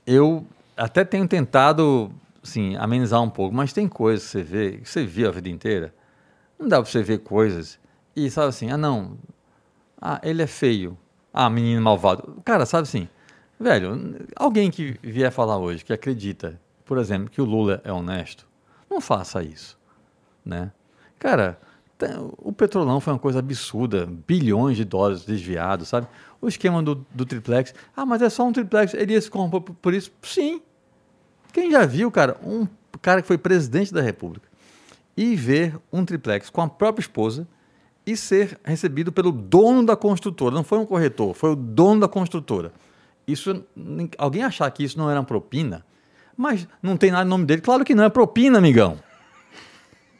eu até tenho tentado, assim, amenizar um pouco, mas tem coisas que você vê, que você viu a vida inteira. Não dá para você ver coisas e sabe assim, ah, não, ah, ele é feio. Ah, menino malvado. Cara, sabe assim Velho, alguém que vier falar hoje que acredita, por exemplo, que o Lula é honesto, não faça isso, né? Cara, o petrolão foi uma coisa absurda, bilhões de dólares desviados, sabe? O esquema do, do triplex, ah, mas é só um triplex, ele ia se corromper por isso? Sim. Quem já viu, cara, um cara que foi presidente da República e ver um triplex com a própria esposa e ser recebido pelo dono da construtora, não foi um corretor, foi o dono da construtora isso, alguém achar que isso não era propina, mas não tem nada no nome dele. Claro que não é propina, amigão.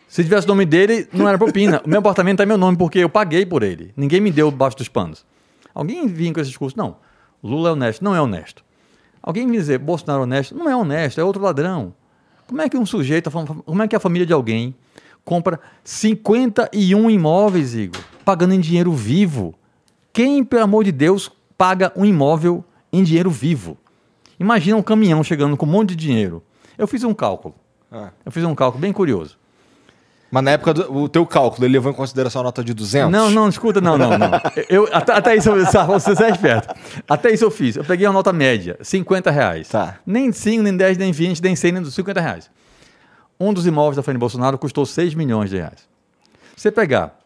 Se tivesse o nome dele, não era propina. O meu apartamento é meu nome porque eu paguei por ele. Ninguém me deu debaixo dos panos. Alguém vinha com esse discurso, não. Lula é honesto. Não é honesto. Alguém me dizer, Bolsonaro é honesto. Não é honesto, é outro ladrão. Como é que um sujeito, como é que a família de alguém compra 51 imóveis, Igor, pagando em dinheiro vivo? Quem, pelo amor de Deus, paga um imóvel em dinheiro vivo? Imagina um caminhão chegando com um monte de dinheiro. Eu fiz um cálculo. Ah. Eu fiz um cálculo bem curioso. Mas na época do o teu cálculo, ele levou em consideração a nota de 200? Não, não, escuta, não, não, não. Eu, até, até isso, você é esperto. Até isso eu fiz. Eu peguei uma nota média, 50 reais. Tá. Nem 5, nem 10, nem 20, nem 100, nem 50 reais. Um dos imóveis da família Bolsonaro custou 6 milhões de reais. Você pegar,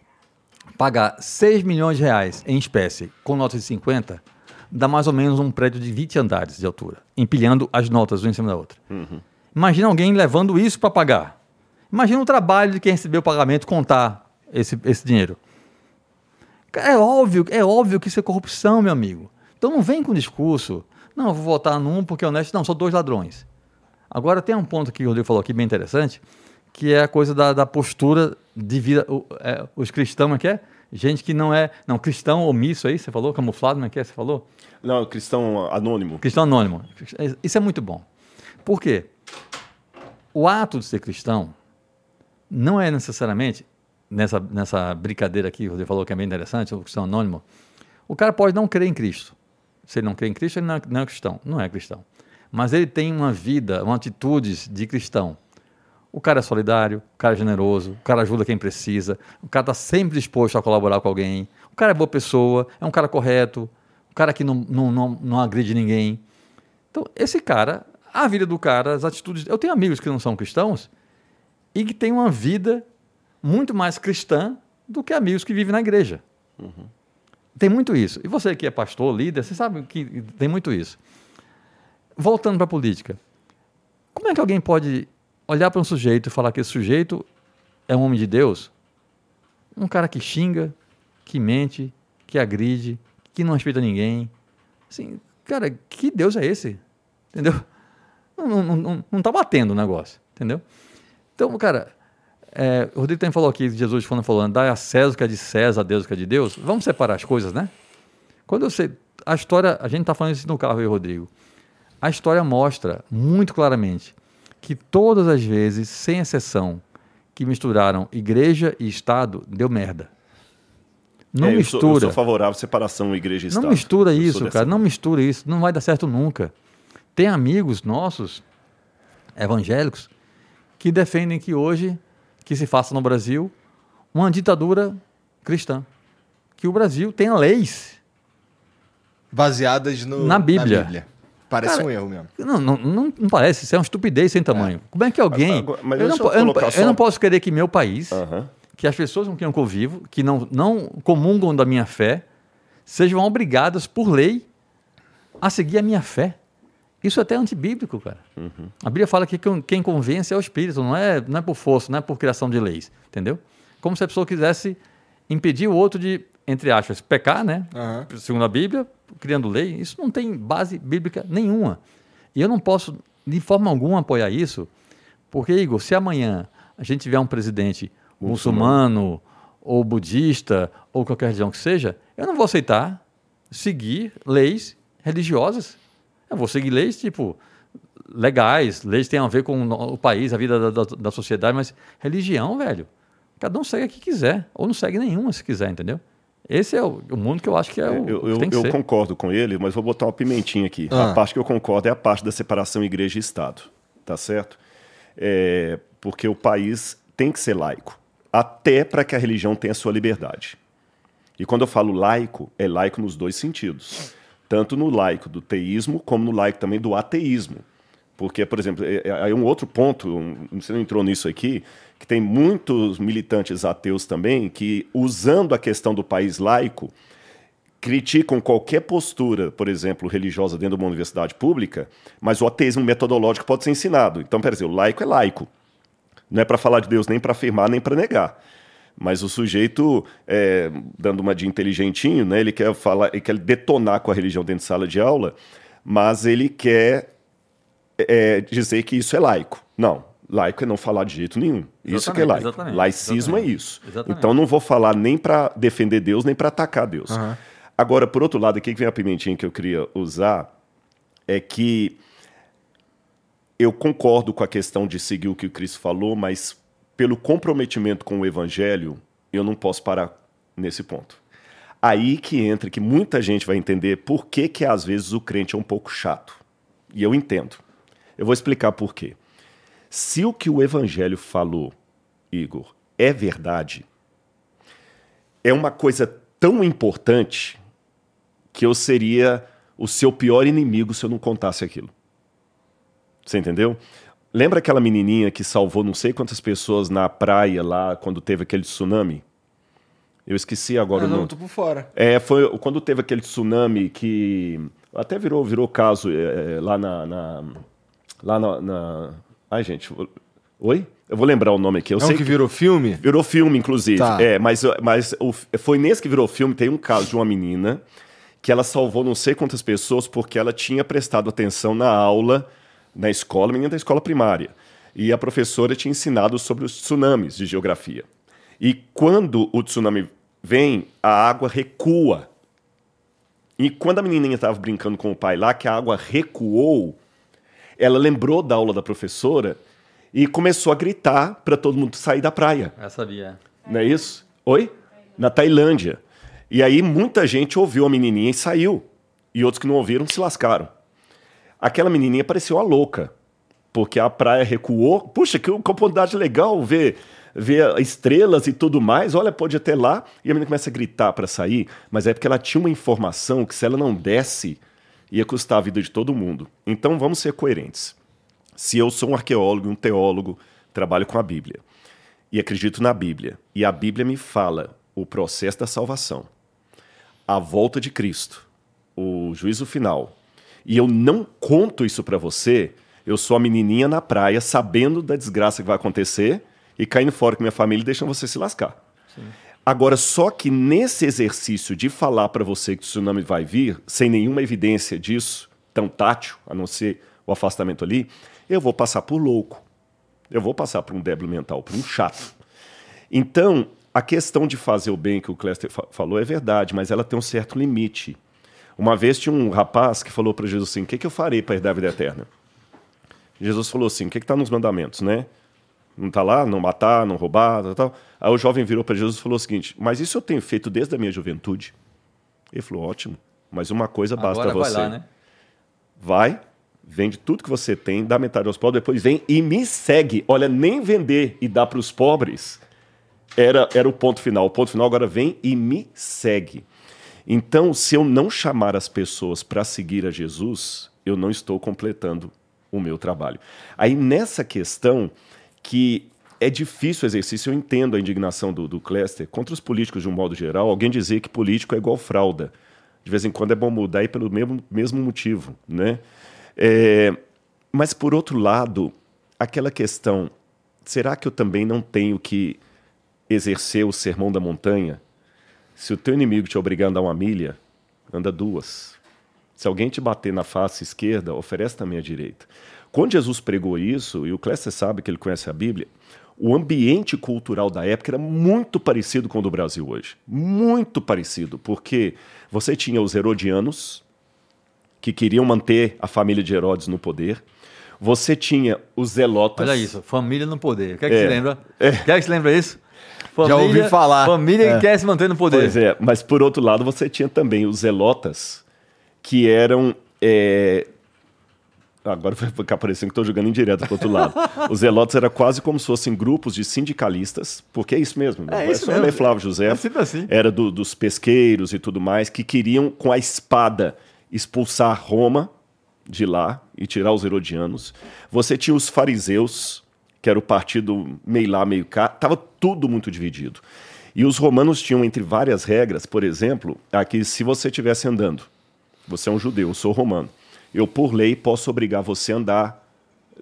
pagar 6 milhões de reais em espécie com nota de 50, dá mais ou menos um prédio de 20 andares de altura, empilhando as notas uma em cima da outra. Uhum. Imagina alguém levando isso para pagar. Imagina o trabalho de quem recebeu o pagamento contar esse, esse dinheiro. É óbvio, é óbvio que isso é corrupção, meu amigo. Então não vem com discurso. Não, vou votar num porque é honesto. Não, são dois ladrões. Agora tem um ponto que o Rodrigo falou aqui bem interessante, que é a coisa da, da postura de vida. O, é, os cristãos, é que é? Gente que não é. Não, cristão omisso aí, você falou? Camuflado, não é que é? Você falou? Não, cristão anônimo. Cristão anônimo. Isso é muito bom. Por quê? O ato de ser cristão não é necessariamente, nessa, nessa brincadeira aqui, você falou que é bem interessante, o cristão anônimo, o cara pode não crer em Cristo. Se ele não crê em Cristo, ele não é, não é cristão, não é cristão. Mas ele tem uma vida, uma atitudes de cristão. O cara é solidário, o cara é generoso, o cara ajuda quem precisa, o cara está sempre disposto a colaborar com alguém, o cara é boa pessoa, é um cara correto, o cara que não, não, não, não agride ninguém. Então, esse cara, a vida do cara, as atitudes. Eu tenho amigos que não são cristãos e que têm uma vida muito mais cristã do que amigos que vivem na igreja. Uhum. Tem muito isso. E você que é pastor, líder, você sabe que tem muito isso. Voltando para a política, como é que alguém pode olhar para um sujeito e falar que esse sujeito é um homem de Deus? Um cara que xinga, que mente, que agride, que não respeita ninguém. Assim, cara, que Deus é esse? Entendeu? Não, não, não, não tá batendo o negócio, entendeu? Então, cara, é, o Rodrigo também falou aqui, Jesus quando falando, dá a César o que é de César, a Deus o que é de Deus. Vamos separar as coisas, né? Quando você. A história, a gente está falando isso no carro, eu o Rodrigo. A história mostra muito claramente que todas as vezes, sem exceção, que misturaram igreja e Estado, deu merda. Não é, mistura. Eu sou, eu sou favorável à separação igreja e Estado. Não mistura isso, cara. Não mistura isso. Não vai dar certo nunca. Tem amigos nossos, evangélicos, que defendem que hoje que se faça no Brasil uma ditadura cristã, que o Brasil tenha leis baseadas no, na, Bíblia. na Bíblia. Parece Cara, um erro mesmo. Não, não, não, não, parece, isso é uma estupidez sem tamanho. É. Como é que alguém. Agora, mas eu, não, eu, não, só... eu, não, posso querer que meu país, que as pessoas com quem eu convivo, que não, não comungam da minha fé, sejam obrigadas por lei a seguir a minha fé. Isso é até antibíblico, cara. Uhum. A Bíblia fala que quem convence é o Espírito, não é, não é por força, não é por criação de leis, entendeu? Como se a pessoa quisesse impedir o outro de, entre aspas, pecar, né? Uhum. Segundo a Bíblia, criando lei. Isso não tem base bíblica nenhuma. E eu não posso, de forma alguma, apoiar isso, porque, Igor, se amanhã a gente tiver um presidente muçulmano, muçulmano ou budista, ou qualquer religião que seja, eu não vou aceitar seguir leis religiosas eu vou seguir leis, tipo, legais, leis que têm a ver com o país, a vida da, da, da sociedade, mas religião, velho, cada um segue a que quiser, ou não segue nenhuma se quiser, entendeu? Esse é o, o, mundo que eu acho que é o. Eu, eu, eu concordo com ele, mas vou botar uma pimentinha aqui. Ah. A parte que eu concordo é a parte da separação igreja e Estado. Tá certo? É, porque o país tem que ser laico, até para que a religião tenha sua liberdade. E quando eu falo laico, é laico nos dois sentidos tanto no laico do teísmo, como no laico também do ateísmo. Porque, por exemplo, é, é, aí um outro ponto, você não entrou nisso aqui, que tem muitos militantes ateus também que, usando a questão do país laico, criticam qualquer postura, por exemplo, religiosa dentro de uma universidade pública, mas o ateísmo metodológico pode ser ensinado. Então, quer dizer, o laico é laico. Não é para falar de Deus nem para afirmar, nem para negar. Mas o sujeito, é, dando uma de inteligentinho, né, ele quer falar, ele quer detonar com a religião dentro de sala de aula, mas ele quer é, dizer que isso é laico. Não, laico é não falar de jeito nenhum. Exatamente, isso que é laico. Exatamente, Laicismo é exatamente, é isso. Então não vou falar nem para defender Deus, nem para atacar Deus. Uhum. Agora, por outro lado, aqui que vem a pimentinha que eu queria usar é que eu concordo com a questão de seguir o que o Cristo falou, mas pelo comprometimento com o evangelho, eu não posso parar nesse ponto. Aí que entra, que muita gente vai entender por que, que às vezes o crente é um pouco chato. E eu entendo. Eu vou explicar por quê. Se o que o evangelho falou, Igor, é verdade, é uma coisa tão importante que eu seria o seu pior inimigo se eu não contasse aquilo. Você entendeu? Lembra aquela menininha que salvou não sei quantas pessoas na praia lá quando teve aquele tsunami? Eu esqueci agora ah, o nome. Não, tô por fora. É, foi quando teve aquele tsunami que até virou, virou caso é, é lá na, na lá na, na, Ai, gente. Oi? Eu vou lembrar o nome aqui. Eu é sei um que, que virou filme? Virou filme, inclusive. Tá. É, mas, mas o, foi nesse que virou filme. Tem um caso de uma menina que ela salvou não sei quantas pessoas porque ela tinha prestado atenção na aula na escola, menina da escola primária. E a professora tinha ensinado sobre os tsunamis de geografia. E quando o tsunami vem, a água recua. E quando a menininha estava brincando com o pai lá, que a água recuou, ela lembrou da aula da professora e começou a gritar para todo mundo sair da praia. Eu sabia. Não é isso? Oi? Na Tailândia. E aí muita gente ouviu a menininha e saiu. E outros que não ouviram se lascaram. Aquela menininha parecia uma louca, porque a praia recuou. Puxa, que oportunidade legal ver ver estrelas e tudo mais. Olha, pode até lá. E a menina começa a gritar para sair, mas é porque ela tinha uma informação que se ela não desse, ia custar a vida de todo mundo. Então vamos ser coerentes. Se eu sou um arqueólogo, um teólogo, trabalho com a Bíblia e acredito na Bíblia, e a Bíblia me fala o processo da salvação, a volta de Cristo, o juízo final, e eu não conto isso para você, eu sou a menininha na praia sabendo da desgraça que vai acontecer e caindo fora com minha família e deixando você se lascar. Sim. Agora, só que nesse exercício de falar para você que o tsunami vai vir, sem nenhuma evidência disso, tão tátil, a não ser o afastamento ali, eu vou passar por louco. Eu vou passar por um débil mental, por um chato. Então, a questão de fazer o bem que o Cléster falou é verdade, mas ela tem um certo limite. Uma vez tinha um rapaz que falou para Jesus assim: O que, que eu farei para herdar a vida eterna? Jesus falou assim: O que está nos mandamentos, né? Não está lá? Não matar, não roubar, tal, tal. Aí o jovem virou para Jesus e falou o seguinte: Mas isso eu tenho feito desde a minha juventude. Ele falou: Ótimo, mas uma coisa basta Agora você. Vai, lá, né? vai, vende tudo que você tem, dá metade aos pobres, depois vem e me segue. Olha, nem vender e dar para os pobres era, era o ponto final. O ponto final agora vem e me segue. Então, se eu não chamar as pessoas para seguir a Jesus, eu não estou completando o meu trabalho. Aí, nessa questão, que é difícil o exercício, eu entendo a indignação do, do Cléster contra os políticos de um modo geral, alguém dizer que político é igual fralda. De vez em quando é bom mudar e pelo mesmo, mesmo motivo. Né? É, mas, por outro lado, aquela questão, será que eu também não tenho que exercer o sermão da montanha? Se o teu inimigo te obrigar a andar uma milha, anda duas. Se alguém te bater na face esquerda, oferece também a direita. Quando Jesus pregou isso, e o Cléster sabe que ele conhece a Bíblia, o ambiente cultural da época era muito parecido com o do Brasil hoje. Muito parecido, porque você tinha os herodianos, que queriam manter a família de Herodes no poder. Você tinha os zelotas. Olha isso, família no poder. O que é você lembra? É. O que você lembra isso? Família, Já ouvi falar. Família é. que quer se manter no poder. Pois é, mas por outro lado você tinha também os zelotas, que eram é, Agora vai ficar parecendo que estou jogando indireto para outro lado. Os Zelotes era quase como se fossem grupos de sindicalistas, porque é isso mesmo. É, é isso só mesmo. Flávio José. É assim. Era do, dos pesqueiros e tudo mais, que queriam, com a espada, expulsar Roma de lá e tirar os herodianos. Você tinha os fariseus, que era o partido meio lá, meio cá. Estava tudo muito dividido. E os romanos tinham, entre várias regras, por exemplo, aqui, se você estivesse andando, você é um judeu, eu sou romano eu, por lei, posso obrigar você a andar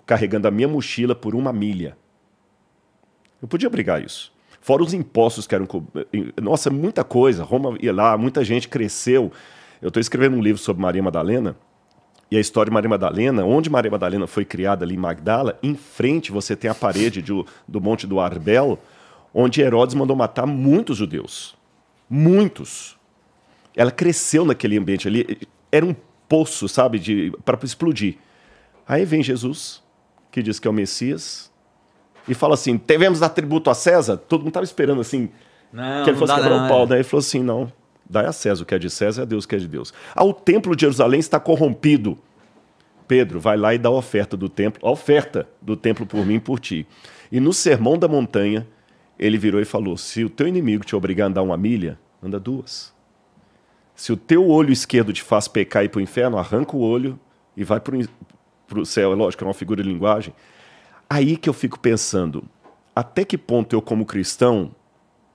carregando a minha mochila por uma milha. Eu podia obrigar isso. Fora os impostos que eram. Nossa, muita coisa. Roma ia lá, muita gente cresceu. Eu estou escrevendo um livro sobre Maria Madalena. E a história de Maria Madalena, onde Maria Madalena foi criada ali em Magdala, em frente você tem a parede de, do Monte do Arbel, onde Herodes mandou matar muitos judeus. Muitos. Ela cresceu naquele ambiente ali. Era um poço, sabe, de para explodir. Aí vem Jesus, que diz que é o Messias, e fala assim: devemos dar tributo a César? Todo mundo estava esperando assim, não, que ele fosse quebrar o pau. É. Daí ele falou assim: não, Dai a César o que é de César a Deus o que é de Deus. Ah, o templo de Jerusalém está corrompido. Pedro, vai lá e dá a oferta do templo, a oferta do templo por mim e por ti. E no sermão da montanha, ele virou e falou: Se o teu inimigo te obrigar a andar uma milha, anda duas. Se o teu olho esquerdo te faz pecar e ir para o inferno, arranca o olho e vai para o céu. É lógico, é uma figura de linguagem. Aí que eu fico pensando, até que ponto eu, como cristão,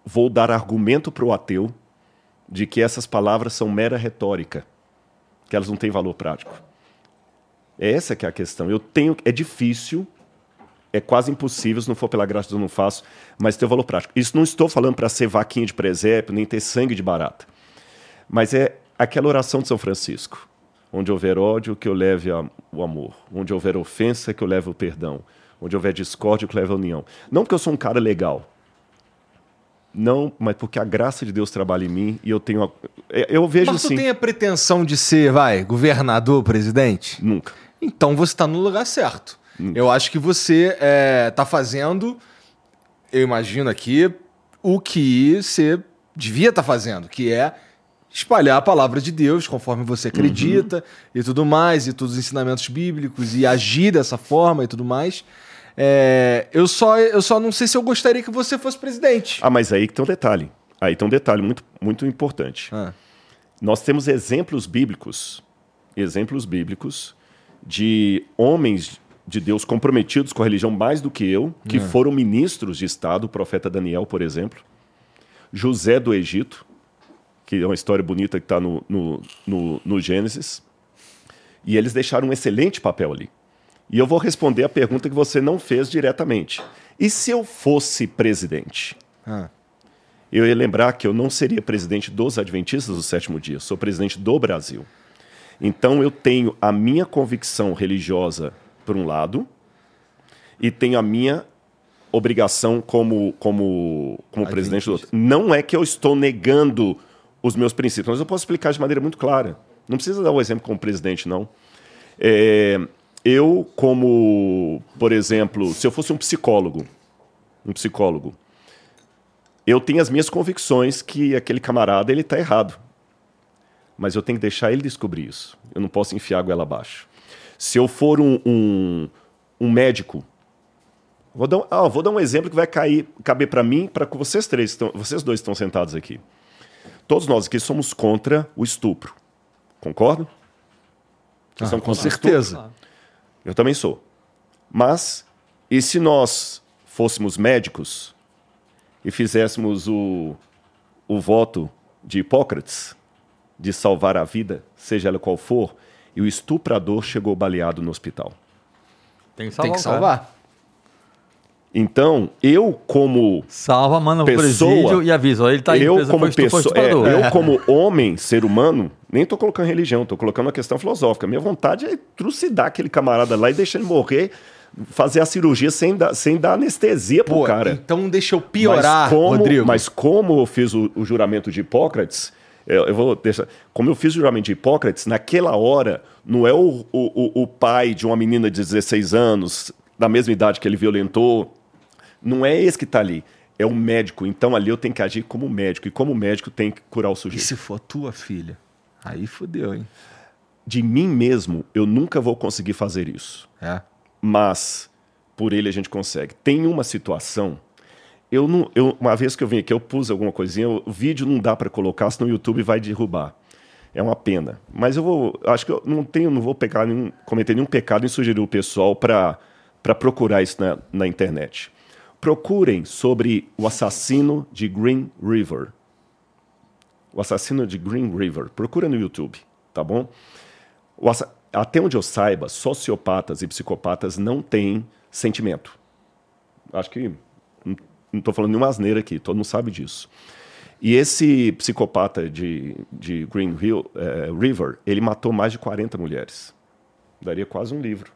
vou dar argumento para o ateu de que essas palavras são mera retórica, que elas não têm valor prático. Essa que é a questão. Eu tenho, é difícil, é quase impossível, se não for pela graça eu não faço, mas tem valor prático. Isso não estou falando para ser vaquinha de presépio, nem ter sangue de barata. Mas é aquela oração de São Francisco. Onde houver ódio, que eu leve o amor. Onde houver ofensa, que eu leve o perdão. Onde houver discórdia, que eu leve a união. Não porque eu sou um cara legal. Não, mas porque a graça de Deus trabalha em mim e eu tenho. É, eu vejo mas tu assim. tem a pretensão de ser, vai, governador, presidente? Nunca. Então você está no lugar certo. Nunca. Eu acho que você está é, tá fazendo, eu imagino aqui, o que você devia estar tá fazendo, que é espalhar a palavra de Deus conforme você acredita uhum. e tudo mais, e todos os ensinamentos bíblicos, e agir dessa forma e tudo mais. É, eu, só, eu só não sei se eu gostaria que você fosse presidente. Ah, mas aí que tem um detalhe. Aí tem um detalhe muito, muito importante. Ah. Nós temos exemplos bíblicos, exemplos bíblicos de homens de Deus comprometidos com a religião mais do que eu, que ah. foram ministros de Estado, o profeta Daniel, por exemplo, José do Egito, que é uma história bonita que está no, no, no, no Gênesis. E eles deixaram um excelente papel ali. E eu vou responder a pergunta que você não fez diretamente. E se eu fosse presidente? Ah. Eu ia lembrar que eu não seria presidente dos Adventistas do sétimo dia, sou presidente do Brasil. Então eu tenho a minha convicção religiosa por um lado e tenho a minha obrigação como, como, como presidente do outro. Não é que eu estou negando os meus princípios. Mas eu posso explicar de maneira muito clara. Não precisa dar o um exemplo como presidente, não. É, eu, como, por exemplo, se eu fosse um psicólogo, um psicólogo, eu tenho as minhas convicções que aquele camarada ele está errado. Mas eu tenho que deixar ele descobrir isso. Eu não posso enfiar a goela abaixo. Se eu for um, um, um médico, vou dar, ah, vou dar um exemplo que vai cair, caber para mim, para vocês três, vocês dois estão sentados aqui. Todos nós aqui somos contra o estupro. Concordam? Vocês ah, com certeza. Eu também sou. Mas, e se nós fôssemos médicos e fizéssemos o, o voto de Hipócrates de salvar a vida, seja ela qual for, e o estuprador chegou baleado no hospital? Tem que salvar. Tem que salvar. Então, eu como salva, manda pessoa, e avisa, ele tá aí, eu como pessoa, é, eu como homem, ser humano, nem estou colocando religião, estou colocando uma questão filosófica. Minha vontade é trucidar aquele camarada lá e deixar ele morrer, fazer a cirurgia sem dar, sem dar anestesia Pô, pro cara. Então deixa eu piorar, mas como, Rodrigo. Mas como eu fiz o, o juramento de Hipócrates, eu, eu, vou deixar. Como eu fiz o juramento de Hipócrates, naquela hora, não é o, o, o pai de uma menina de 16 anos, da mesma idade que ele violentou, não é esse que está ali. É o médico. Então ali eu tenho que agir como médico. E como médico tem que curar o sujeito. E se for tua filha? Aí fodeu, hein? De mim mesmo, eu nunca vou conseguir fazer isso. É. Mas por ele a gente consegue. Tem uma situação. Eu não, eu, uma vez que eu vim aqui, eu pus alguma coisinha. O vídeo não dá para colocar, senão o YouTube vai derrubar. É uma pena. Mas eu vou. Acho que eu não tenho, não vou pegar nenhum, cometer nenhum pecado em sugerir o pessoal para procurar isso na, na internet. Procurem sobre o assassino de Green River. O assassino de Green River. Procura no YouTube, tá bom? Até onde eu saiba, sociopatas e psicopatas não têm sentimento. Acho que não estou falando nenhuma asneira aqui, todo mundo sabe disso. E esse psicopata de, de Green Hill, é, River, ele matou mais de 40 mulheres. Daria quase um livro.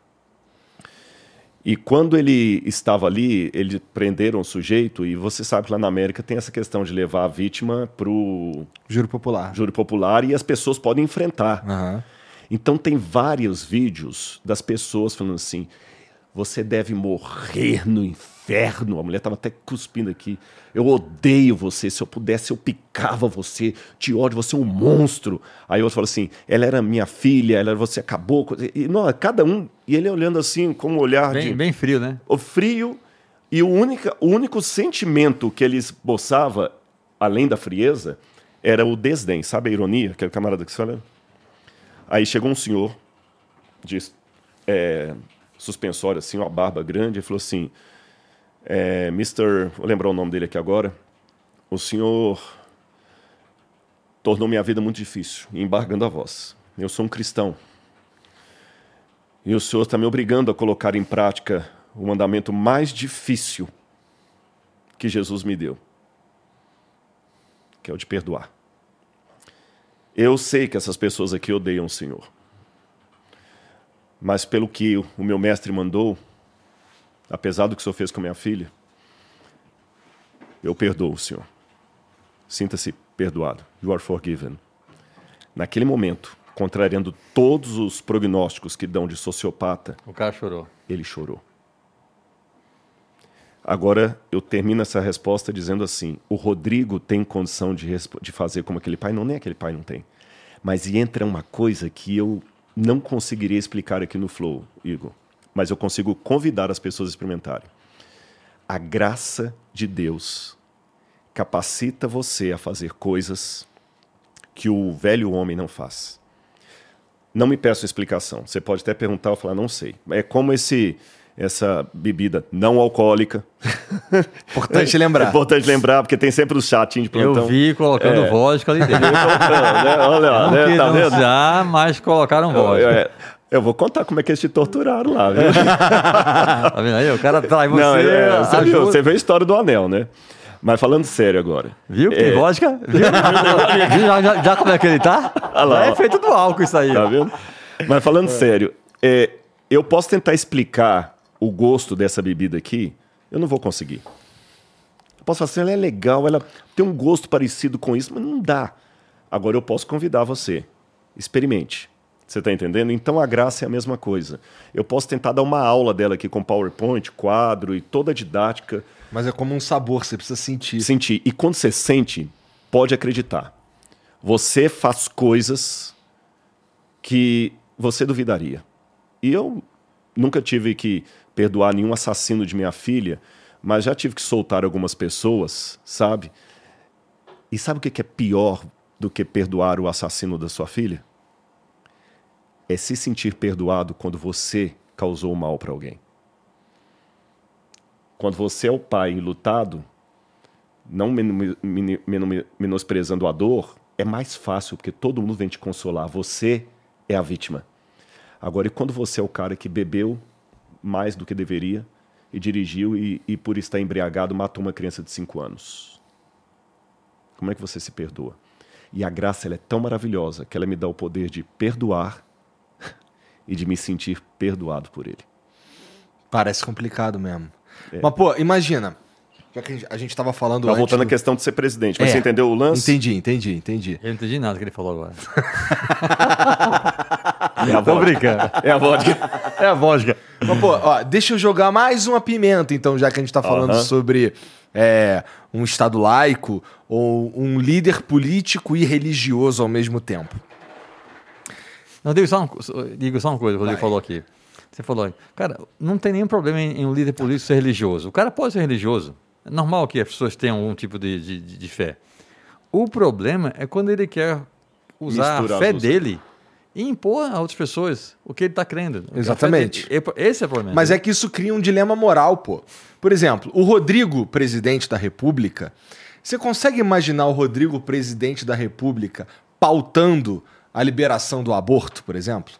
E quando ele estava ali, eles prenderam o sujeito, e você sabe que lá na América tem essa questão de levar a vítima para o. Júri popular. Júri popular, e as pessoas podem enfrentar. Uhum. Então tem vários vídeos das pessoas falando assim: Você deve morrer no inferno. A mulher estava até cuspindo aqui. Eu odeio você. Se eu pudesse, eu picava você. Te ódio, você é um monstro. Aí outro falou assim: ela era minha filha, ela você acabou. E, não, cada um. E ele olhando assim, com um olhar bem, de. Bem frio, né? O frio. E o, única, o único sentimento que ele esboçava, além da frieza, era o desdém. Sabe a ironia? Aquele camarada que fala. Aí chegou um senhor de é, suspensório, assim, uma barba grande, e falou assim: é, Mr. Vou lembrar o nome dele aqui agora. O senhor tornou minha vida muito difícil, embargando a voz. Eu sou um cristão. E o senhor está me obrigando a colocar em prática o mandamento mais difícil que Jesus me deu, que é o de perdoar. Eu sei que essas pessoas aqui odeiam o Senhor. Mas pelo que o meu mestre mandou, apesar do que o senhor fez com a minha filha, eu perdoo o senhor. Sinta-se perdoado. You are forgiven. Naquele momento, contrariando todos os prognósticos que dão de sociopata, o cara chorou. Ele chorou. Agora eu termino essa resposta dizendo assim: o Rodrigo tem condição de, de fazer como aquele pai? Não, nem aquele pai não tem. Mas entra uma coisa que eu não conseguiria explicar aqui no Flow, Igor mas eu consigo convidar as pessoas a experimentarem. A graça de Deus capacita você a fazer coisas que o velho homem não faz. Não me peço explicação. Você pode até perguntar ou falar, não sei. É como esse essa bebida não alcoólica. Importante lembrar. É importante lembrar, porque tem sempre o chatinho de plantão. Eu vi colocando é. vodka ali dentro. né? Olha lá, né? Tá vendo? Já, mas colocaram vodka. É, eu vou contar como é que eles te torturaram lá, viu? tá vendo aí? O cara trai você. Não, é, você, viu, você vê a história do anel, né? Mas falando sério agora. Viu? Que é... vodka? Viu? já, já, já, como é que ele tá? Ah lá, é feito do álcool isso aí. Tá vendo? Mas falando é. sério, é, eu posso tentar explicar o gosto dessa bebida aqui? Eu não vou conseguir. Eu posso falar assim, ela é legal, ela tem um gosto parecido com isso, mas não dá. Agora eu posso convidar você. Experimente. Você está entendendo? Então a graça é a mesma coisa. Eu posso tentar dar uma aula dela aqui com PowerPoint, quadro e toda a didática. Mas é como um sabor, você precisa sentir. Sentir. E quando você sente, pode acreditar. Você faz coisas que você duvidaria. E eu nunca tive que perdoar nenhum assassino de minha filha, mas já tive que soltar algumas pessoas, sabe? E sabe o que é pior do que perdoar o assassino da sua filha? é se sentir perdoado quando você causou mal para alguém. Quando você é o pai lutado, não menosprezando a dor, é mais fácil, porque todo mundo vem te consolar. Você é a vítima. Agora, e quando você é o cara que bebeu mais do que deveria e dirigiu e, e por estar embriagado matou uma criança de 5 anos? Como é que você se perdoa? E a graça ela é tão maravilhosa que ela me dá o poder de perdoar e de me sentir perdoado por ele. Parece complicado mesmo. É. Mas, pô, imagina. Já que a gente estava falando. Tá voltando à questão de ser presidente. Mas é. você entendeu o lance? Entendi, entendi, entendi. Eu não entendi nada que ele falou agora. é a vodka. Tô brincando. É a vodka. É a vodka. Mas, pô, ó, deixa eu jogar mais uma pimenta, então, já que a gente está falando uh -huh. sobre é, um Estado laico ou um líder político e religioso ao mesmo tempo. Não, digo só, um, digo só uma coisa, o Rodrigo falou aqui. Você falou, cara, não tem nenhum problema em, em, um líder político ser religioso. O cara pode ser religioso. É normal que as pessoas tenham algum tipo de, de, de fé. O problema é quando ele quer usar Misturar a fé dele e impor a outras pessoas o que ele está crendo. Exatamente. Esse é o problema. Mas é que isso cria um dilema moral, pô. Por exemplo, o Rodrigo, presidente da República, você consegue imaginar o Rodrigo, presidente da República, pautando a liberação do aborto, por exemplo?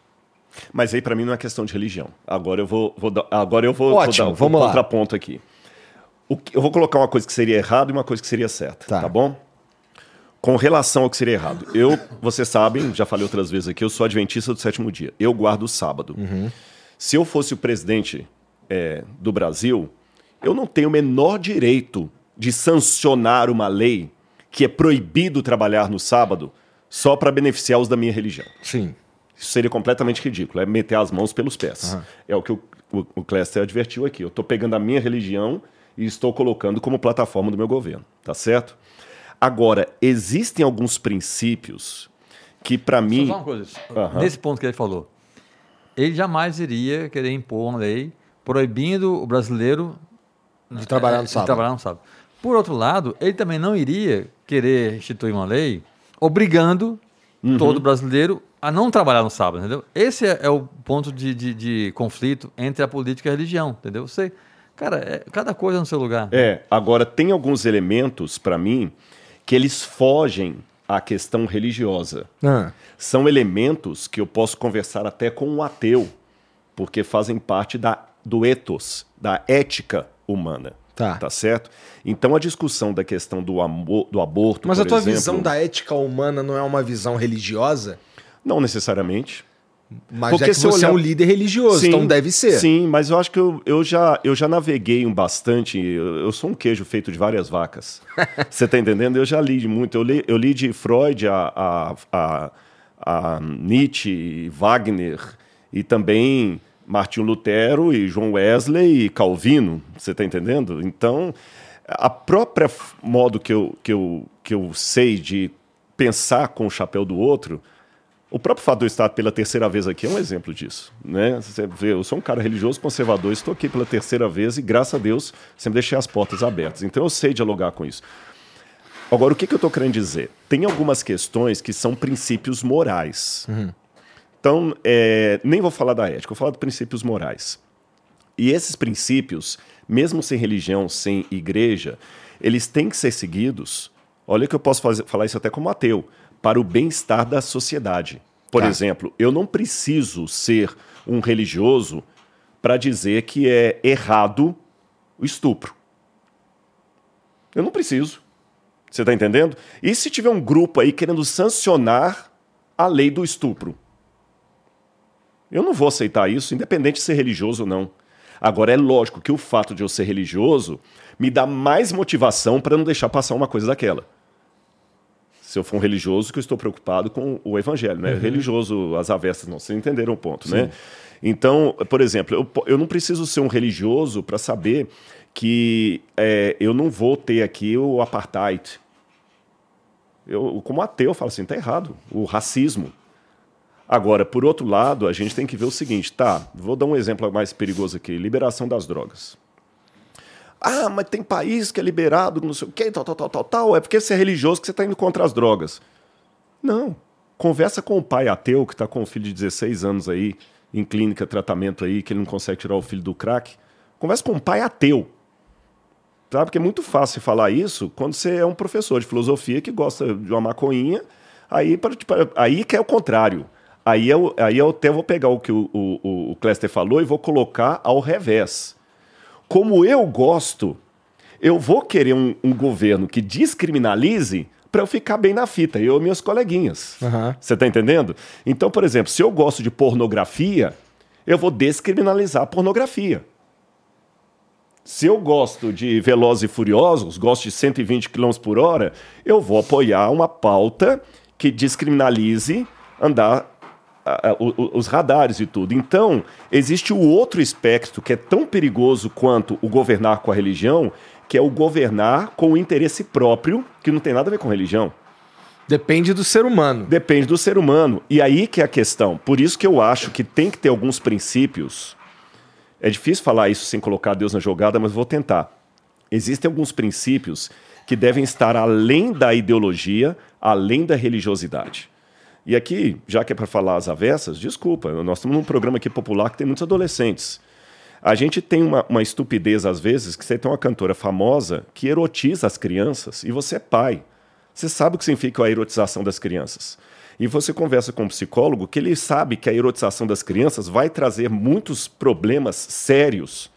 Mas aí para mim não é questão de religião. Agora eu vou, vou dar, agora eu vou, Ótimo, vou dar um vamos contraponto lá. aqui. Que, eu vou colocar uma coisa que seria errado e uma coisa que seria certa, tá, tá bom? Com relação ao que seria errado. Eu, vocês sabem, já falei outras vezes aqui, eu sou adventista do sétimo dia. Eu guardo o sábado. Uhum. Se eu fosse o presidente é, do Brasil, eu não tenho o menor direito de sancionar uma lei que é proibido trabalhar no sábado só para beneficiar os da minha religião. Sim. Isso seria completamente ridículo, é meter as mãos pelos pés. Uhum. É o que o, o, o Cléster advertiu aqui. Eu estou pegando a minha religião e estou colocando como plataforma do meu governo, tá certo? Agora, existem alguns princípios que, para mim. Só uma coisa. Uhum. Nesse ponto que ele falou, ele jamais iria querer impor uma lei proibindo o brasileiro de trabalhar no sábado. trabalhar no sábado. Por outro lado, ele também não iria querer instituir uma lei obrigando uhum. todo brasileiro a não trabalhar no sábado, entendeu? Esse é, é o ponto de, de, de, conflito entre a política e a religião, entendeu? Você, cara, é, cada coisa no seu lugar. É, agora tem alguns elementos para mim que eles fogem à questão religiosa. Ah. São elementos que eu posso conversar até com um ateu, porque fazem parte da, do ethos, da ética humana. Tá. tá certo? Então a discussão da questão do, amor, do aborto. Mas a tua exemplo, visão da ética humana não é uma visão religiosa? Não necessariamente. Mas Porque é se você olhar... é um líder religioso, sim, então deve ser. Sim, mas eu acho que eu, eu, já, eu já naveguei um bastante. Eu, eu sou um queijo feito de várias vacas. você está entendendo? Eu já li muito. Eu li, eu li de Freud a, a, a, a Nietzsche, Wagner e também Martinho Lutero e João Wesley e Calvino, você está entendendo? Então, a própria modo que eu, que, eu, que eu sei de pensar com o chapéu do outro, o próprio fato de eu estar pela terceira vez aqui é um exemplo disso. Né? Você vê, eu sou um cara religioso conservador, estou aqui pela terceira vez e, graças a Deus, sempre deixei as portas abertas. Então eu sei dialogar com isso. Agora, o que, que eu estou querendo dizer? Tem algumas questões que são princípios morais. Uhum. Então, é, nem vou falar da ética, vou falar de princípios morais. E esses princípios, mesmo sem religião, sem igreja, eles têm que ser seguidos. Olha que eu posso fazer, falar isso até como ateu, para o bem-estar da sociedade. Por tá. exemplo, eu não preciso ser um religioso para dizer que é errado o estupro. Eu não preciso. Você está entendendo? E se tiver um grupo aí querendo sancionar a lei do estupro? Eu não vou aceitar isso, independente de ser religioso ou não. Agora, é lógico que o fato de eu ser religioso me dá mais motivação para não deixar passar uma coisa daquela. Se eu for um religioso, que eu estou preocupado com o evangelho, né? Uhum. Religioso, as avessas, não. Vocês entenderam o ponto, né? Sim. né? Então, por exemplo, eu, eu não preciso ser um religioso para saber que é, eu não vou ter aqui o apartheid. Eu, como ateu, eu falo assim, tá errado. O racismo. Agora, por outro lado, a gente tem que ver o seguinte, tá? Vou dar um exemplo mais perigoso aqui: liberação das drogas. Ah, mas tem país que é liberado, não sei o quê, tal, tal, tal, tal, tal. É porque você é religioso que você está indo contra as drogas. Não. Conversa com o pai ateu que está com um filho de 16 anos aí, em clínica, tratamento aí, que ele não consegue tirar o filho do crack. Conversa com um pai ateu. Sabe? Porque é muito fácil falar isso quando você é um professor de filosofia que gosta de uma maconhinha. Aí, aí que é o contrário. Aí eu, aí eu até vou pegar o que o, o, o Cléster falou e vou colocar ao revés. Como eu gosto, eu vou querer um, um governo que descriminalize para eu ficar bem na fita, eu e minhas coleguinhas. Uhum. Você está entendendo? Então, por exemplo, se eu gosto de pornografia, eu vou descriminalizar a pornografia. Se eu gosto de Velozes e Furiosos, gosto de 120 km por hora, eu vou apoiar uma pauta que descriminalize andar os radares e tudo. Então, existe o outro espectro que é tão perigoso quanto o governar com a religião, que é o governar com o interesse próprio, que não tem nada a ver com religião. Depende do ser humano. Depende do ser humano. E aí que é a questão. Por isso que eu acho que tem que ter alguns princípios. É difícil falar isso sem colocar Deus na jogada, mas vou tentar. Existem alguns princípios que devem estar além da ideologia, além da religiosidade. E aqui, já que é para falar as avessas, desculpa, nós estamos num programa aqui popular que tem muitos adolescentes. A gente tem uma, uma estupidez, às vezes, que você tem uma cantora famosa que erotiza as crianças e você é pai. Você sabe o que significa a erotização das crianças. E você conversa com um psicólogo que ele sabe que a erotização das crianças vai trazer muitos problemas sérios.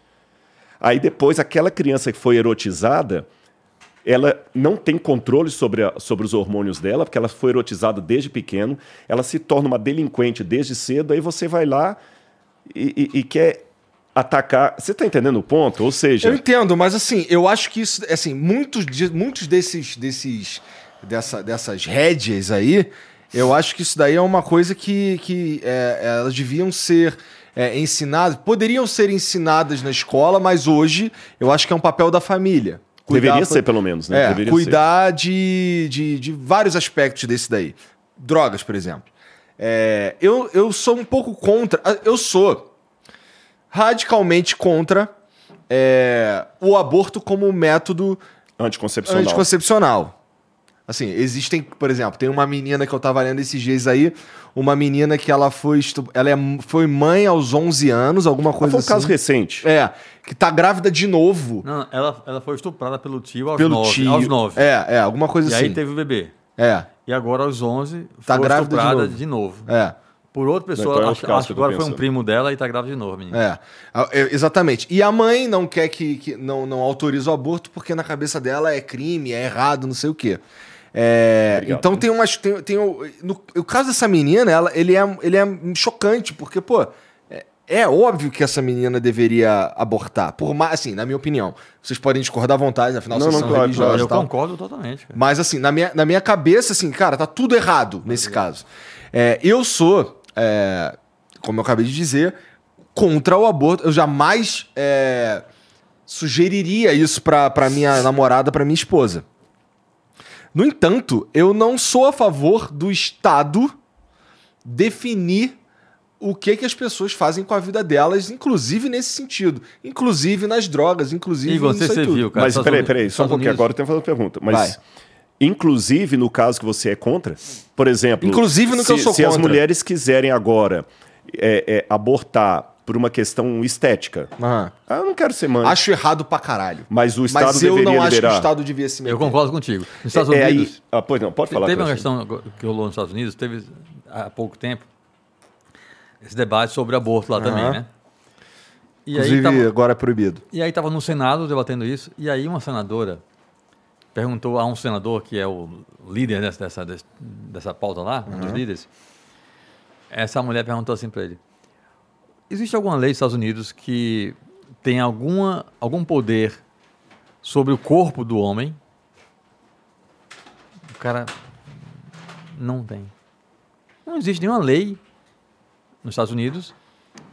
Aí depois, aquela criança que foi erotizada, ela não tem controle sobre, a, sobre os hormônios dela, porque ela foi erotizada desde pequeno, ela se torna uma delinquente desde cedo, aí você vai lá e, e, e quer atacar. Você está entendendo o ponto? Ou seja. Eu entendo, mas assim, eu acho que isso, assim, muitos, muitos desses, desses dessa, dessas rédeas aí, Eu acho que isso daí é uma coisa que, que é, elas deviam ser é, ensinadas, poderiam ser ensinadas na escola, mas hoje eu acho que é um papel da família. Cuidar, Deveria ser, pelo menos, né? É, Deveria cuidar de, de, de, vários aspectos desse daí. Drogas, por exemplo. É, eu, eu sou um pouco contra. Eu sou radicalmente contra é, o aborto como método anticoncepcional. anticoncepcional. Assim, existem, por exemplo, tem uma menina que eu tava lendo esses dias aí, uma menina que ela foi ela é, foi mãe aos 11 anos, alguma coisa foi um assim. caso recente. É, que tá grávida de novo. Não, ela, ela foi estuprada pelo tio aos pelo 9. Tio. Aos 9. É, é, alguma coisa e assim. E aí teve o bebê. É. E agora aos 11 tá foi grávida estuprada de novo. De novo. É por outra pessoa. Então, acho, acho que agora foi um primo dela e tá grávida de novo, menino. É, é, exatamente. E a mãe não quer que, que não, não autorize o aborto porque na cabeça dela é crime, é errado, não sei o quê. É, então tem umas. Tem, tem, no, no caso dessa menina, ela, ele, é, ele é chocante, porque, pô, é, óbvio que essa menina deveria abortar. Por mais, assim, na minha opinião. Vocês podem discordar à vontade, afinal, não, vocês não, são claro, claro. Eu concordo totalmente. Cara. Mas, assim, na minha, na minha cabeça, assim, cara, tá tudo errado nesse caso. É, eu sou é, como eu acabei de dizer, contra o aborto. Eu jamais é, sugeriria isso para minha namorada, para minha esposa. No entanto, eu não sou a favor do Estado definir o que, que as pessoas fazem com a vida delas, inclusive nesse sentido. Inclusive nas drogas, inclusive e você, você viu, cara. Mas peraí, peraí, só um pouquinho. Agora eu tenho que fazer uma pergunta. Mas Vai. Inclusive no caso que você é contra, por exemplo. Inclusive no que se, eu sou se contra. Se as mulheres quiserem agora é, é, abortar por uma questão estética. Uhum. eu não quero ser mãe. Acho errado pra caralho. Mas o Estado Mas eu não liberar. acho que o Estado devia se meter. Eu concordo contigo. Nos Estados é, Unidos. Aí... Ah, pois não, pode falar. Teve uma questão que rolou nos Estados Unidos, teve há pouco tempo, esse debate sobre aborto lá uhum. também, né? E Inclusive, tava... agora é proibido. E aí estava no Senado debatendo isso, e aí uma senadora perguntou a um senador que é o líder dessa, dessa, dessa pauta lá, uhum. um dos líderes. Essa mulher perguntou assim para ele: existe alguma lei nos Estados Unidos que tem alguma, algum poder sobre o corpo do homem? O cara não tem. Não existe nenhuma lei nos Estados Unidos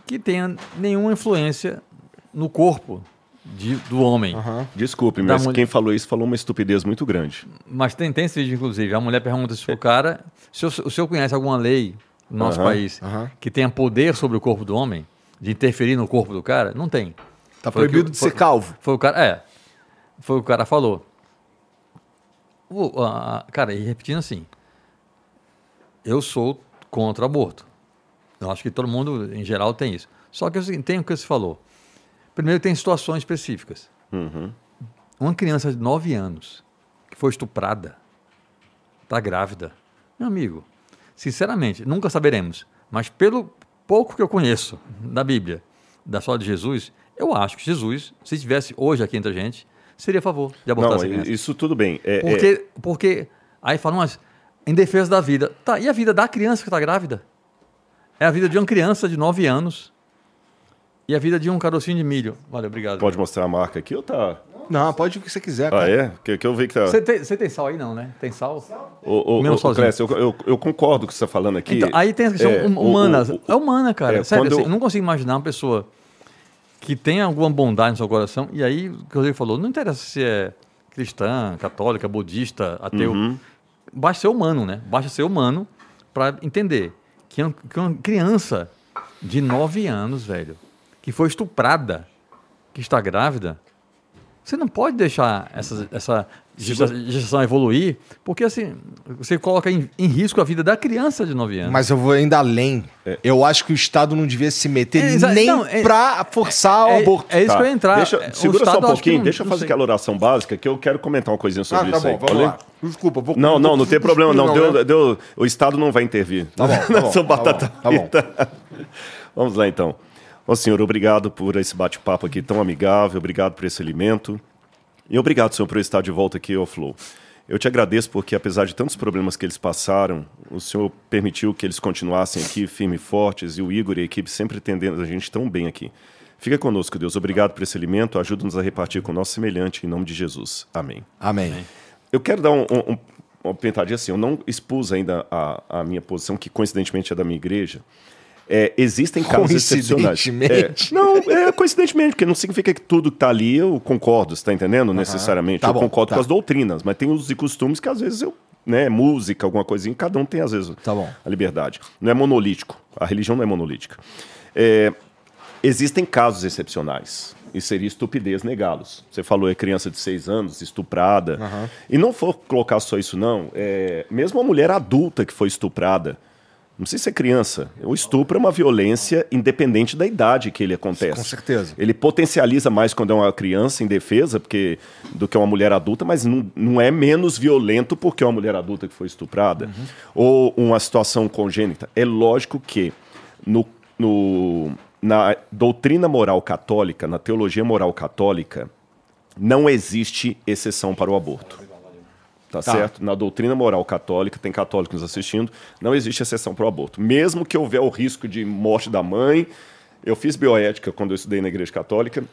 que tenha nenhuma influência no corpo de, do homem. Uhum. Desculpe, mas mulher... quem falou isso falou uma estupidez muito grande. Mas tem, tem esse vídeo, inclusive. A mulher pergunta se o cara. Se o, senhor conhece alguma lei no nosso uhum. país uhum. que tenha poder sobre o corpo do homem, de interferir no corpo do cara? Não tem. Tá foi proibido que, de foi, ser calvo. Foi o cara. É. Foi o que o cara falou. O, cara, e repetindo assim. Eu sou contra o aborto. Eu acho que todo mundo, em geral, tem isso. Só que assim, tem o que você falou. Primeiro, tem situações específicas. Uhum. Uma criança de 9 anos que foi estuprada, está grávida. Meu amigo, sinceramente, nunca saberemos. Mas pelo pouco que eu conheço da Bíblia, da história de Jesus, eu acho que Jesus, se estivesse hoje aqui entre a gente, seria a favor de abortar Não. Isso tudo bem. É, porque, é... porque aí falam, mas em defesa da vida. Tá, e a vida da criança que está grávida? É a vida de uma criança de 9 anos e a vida de um carocinho de milho. Valeu, obrigado. Pode mostrar a marca aqui ou tá? Não, pode o que você quiser. Cara. Ah, é? Que, que eu vi que tá. Você tem, você tem sal aí, não, né? Tem sal? O, o, Meu o, Clécio, eu, eu, eu, concordo com o que você está falando aqui. Então, aí tem a questão é, humana. O, é humana, cara. É, Sério, assim, eu... eu não consigo imaginar uma pessoa que tem alguma bondade no seu coração. E aí, o que o Rodrigo falou, não interessa se é cristã, católica, budista, ateu. Uhum. Basta ser humano, né? Basta ser humano para entender que uma criança de 9 anos, velho, que foi estuprada, que está grávida, você não pode deixar essa, essa gestação evoluir, porque assim, você coloca em, em, risco a vida da criança de 9 anos. Mas eu vou ainda além. É. Eu acho que o Estado não devia se meter é, nem não, é, para forçar é, o aborto. É, isso tá. que eu ia entrar. Deixa, segura só um pouquinho, não, deixa eu fazer aquela oração básica que eu quero comentar uma coisinha sobre ah, tá isso bom, aí. Vamos lá. Desculpa, vou, Não, não, não tem problema não. Deu, né? deu, o Estado não vai intervir. Tá bom, tá bom. Tá batata tá bom, tá bom. Vamos lá então. Ô, senhor, obrigado por esse bate-papo aqui tão amigável, obrigado por esse alimento. E obrigado, senhor, por estar de volta aqui ao Flow. Eu te agradeço porque, apesar de tantos problemas que eles passaram, o senhor permitiu que eles continuassem aqui firmes e fortes e o Igor e a equipe sempre atendendo a gente tão bem aqui. Fica conosco, Deus. Obrigado por esse alimento. Ajuda-nos a repartir com o nosso semelhante, em nome de Jesus. Amém. Amém. Eu quero dar um, um, uma pentadinha assim, eu não expus ainda a, a minha posição, que coincidentemente é da minha igreja. É, existem casos excepcionais. É, não, é coincidentemente, porque não significa que tudo que está ali eu concordo, você está entendendo? Uhum. Necessariamente. Tá eu bom, concordo tá. com as doutrinas, mas tem os e costumes que às vezes eu. Né, música, alguma coisinha, cada um tem às vezes tá a liberdade. Não é monolítico. A religião não é monolítica. É, existem casos excepcionais e seria estupidez negá-los. Você falou é criança de seis anos, estuprada. Uhum. E não for colocar só isso, não. É, mesmo uma mulher adulta que foi estuprada, não precisa ser criança. O estupro é uma violência independente da idade que ele acontece. Com certeza. Ele potencializa mais quando é uma criança indefesa porque, do que uma mulher adulta, mas não, não é menos violento porque é uma mulher adulta que foi estuprada. Uhum. Ou uma situação congênita. É lógico que no, no, na doutrina moral católica, na teologia moral católica, não existe exceção para o aborto. Tá, tá, certo? Na doutrina moral católica, tem católicos assistindo, não existe exceção para o aborto. Mesmo que houver o risco de morte da mãe, eu fiz bioética quando eu estudei na igreja católica,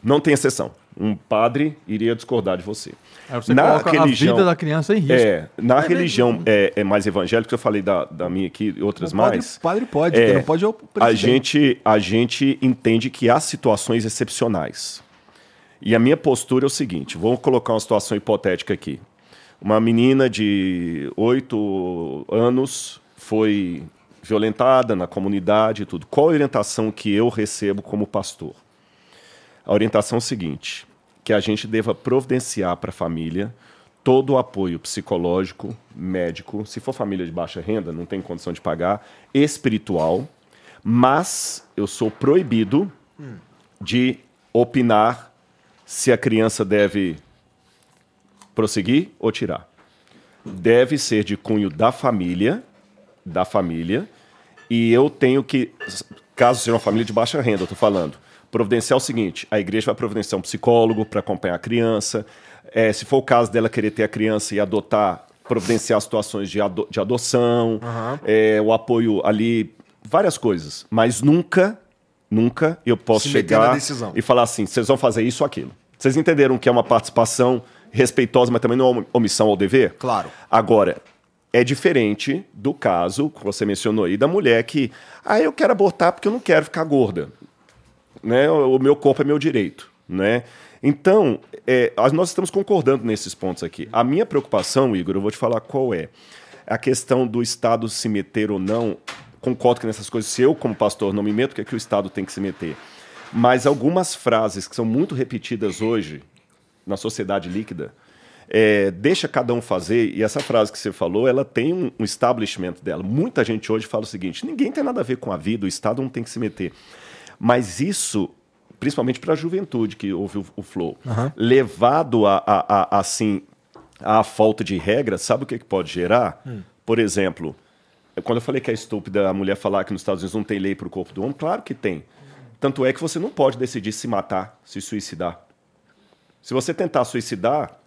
não tem exceção. Um padre iria discordar de você. você na religião, a vida da criança em risco. É, na é religião é, é, mais evangélica, eu falei da, da minha aqui e outras o mais. O padre pode, é, não pode é o a gente, a gente entende que há situações excepcionais. E a minha postura é o seguinte: vou colocar uma situação hipotética aqui. Uma menina de oito anos foi violentada na comunidade e tudo. Qual a orientação que eu recebo como pastor? A orientação é a seguinte: que a gente deva providenciar para a família todo o apoio psicológico, médico, se for família de baixa renda, não tem condição de pagar, espiritual, mas eu sou proibido hum. de opinar se a criança deve prosseguir ou tirar. Deve ser de cunho da família, da família, e eu tenho que, caso seja uma família de baixa renda, eu estou falando, providenciar o seguinte: a igreja vai providenciar um psicólogo para acompanhar a criança. É, se for o caso dela querer ter a criança e adotar, providenciar situações de, ado de adoção, uhum. é, o apoio ali, várias coisas. Mas nunca, nunca eu posso Se chegar e falar assim: vocês vão fazer isso ou aquilo. Vocês entenderam que é uma participação respeitosa, mas também não é uma omissão ao dever? Claro. Agora, é diferente do caso que você mencionou aí da mulher que, ah, eu quero abortar porque eu não quero ficar gorda. Né? O meu corpo é meu direito. Né? Então, é, nós estamos concordando nesses pontos aqui. A minha preocupação, Igor, eu vou te falar qual é. A questão do Estado se meter ou não, concordo que nessas coisas, se eu, como pastor, não me meto, que é que o Estado tem que se meter. Mas algumas frases que são muito repetidas hoje, na sociedade líquida, é, deixa cada um fazer, e essa frase que você falou, ela tem um, um establishment dela. Muita gente hoje fala o seguinte: ninguém tem nada a ver com a vida, o Estado não tem que se meter. Mas isso, principalmente para a juventude que ouve o, o flow, uhum. levado a, a, a, assim, a falta de regras, sabe o que, que pode gerar? Hum. Por exemplo, quando eu falei que é estúpida a mulher falar que nos Estados Unidos não tem lei para o corpo do homem, claro que tem. Tanto é que você não pode decidir se matar, se suicidar. Se você tentar suicidar,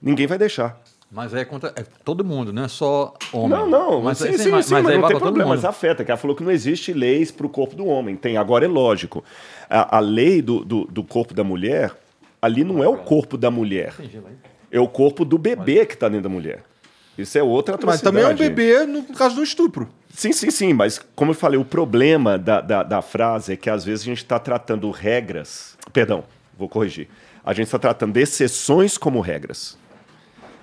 ninguém vai deixar. Mas é contra é todo mundo, não é só homem. Não, não, mas, sim, sim, sim, mas, sim, mas, mas não tem problema, mas afeta, que ela falou que não existe leis para o corpo do homem. Tem, agora é lógico. A, a lei do, do, do, corpo da mulher, ali não é o corpo da mulher. É o corpo do bebê que está dentro da mulher. Isso é outra atrocidade. Mas também é um bebê no caso do estupro. Sim, sim, sim, mas como eu falei, o problema da, da, da frase é que às vezes a gente está tratando regras. Perdão, vou corrigir. A gente está tratando exceções como regras.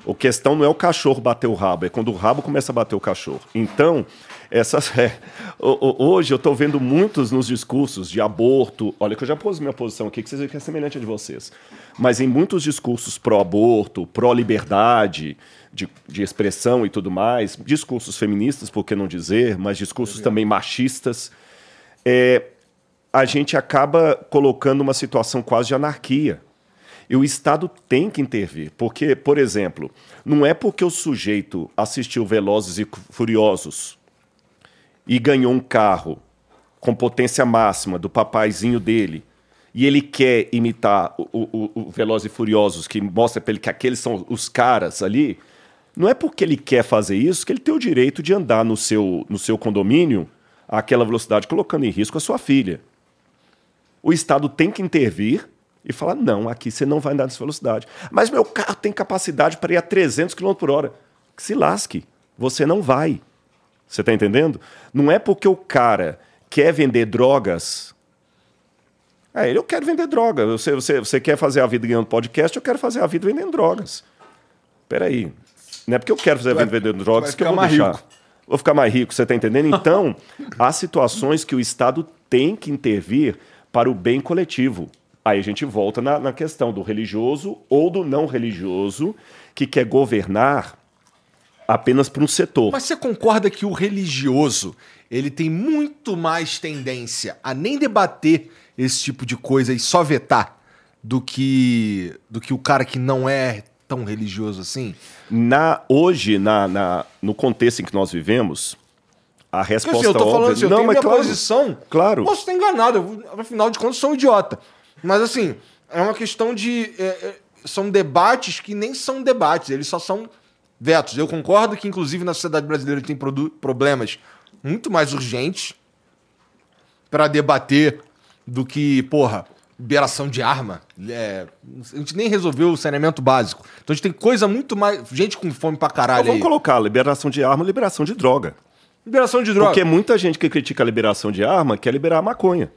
O questão não é o cachorro bater o rabo, é quando o rabo começa a bater o cachorro. Então, essas, é, hoje eu estou vendo muitos nos discursos de aborto. Olha, que eu já pus minha posição aqui, que vocês veem que é semelhante a de vocês. Mas em muitos discursos pró-aborto, pró-liberdade, de, de, expressão e tudo mais, discursos feministas, por que não dizer, mas discursos também machistas, é, a gente acaba colocando uma situação quase de anarquia. E o Estado tem que intervir, porque, por exemplo, não é porque o sujeito assistiu Velozes e Furiosos e ganhou um carro com potência máxima do papaizinho dele e ele quer imitar o, o, o Velozes e Furiosos, que mostra para ele que aqueles são os caras ali, não é porque ele quer fazer isso que ele tem o direito de andar no seu, no seu condomínio àquela velocidade, colocando em risco a sua filha. O Estado tem que intervir e falar: não, aqui você não vai andar nessa velocidade. Mas meu carro tem capacidade para ir a 300 km por hora. Que se lasque, você não vai. Você está entendendo? Não é porque o cara quer vender drogas. É, eu quero vender droga. Você, você, você quer fazer a vida ganhando podcast, eu quero fazer a vida vendendo drogas. Peraí. Não é porque eu quero fazer vida vendendo drogas que eu vou deixar. Rico. Vou ficar mais rico, você está entendendo? Então, há situações que o Estado tem que intervir para o bem coletivo. Aí a gente volta na, na questão do religioso ou do não religioso que quer governar apenas para um setor. Mas você concorda que o religioso ele tem muito mais tendência a nem debater esse tipo de coisa e só vetar do que do que o cara que não é tão religioso assim? Na hoje na, na no contexto em que nós vivemos, a resposta Porque, assim, eu tô falando assim, eu não, tenho minha claro, posição. Claro. Posso estar enganado, eu, afinal de contas sou um idiota. Mas assim, é uma questão de. É, é, são debates que nem são debates, eles só são vetos. Eu concordo que, inclusive, na sociedade brasileira tem problemas muito mais urgentes para debater do que, porra, liberação de arma. É, a gente nem resolveu o saneamento básico. Então a gente tem coisa muito mais. Gente com fome pra caralho. Então, vamos colocar liberação de arma liberação de droga. Liberação de droga. Porque muita gente que critica a liberação de arma quer liberar a maconha.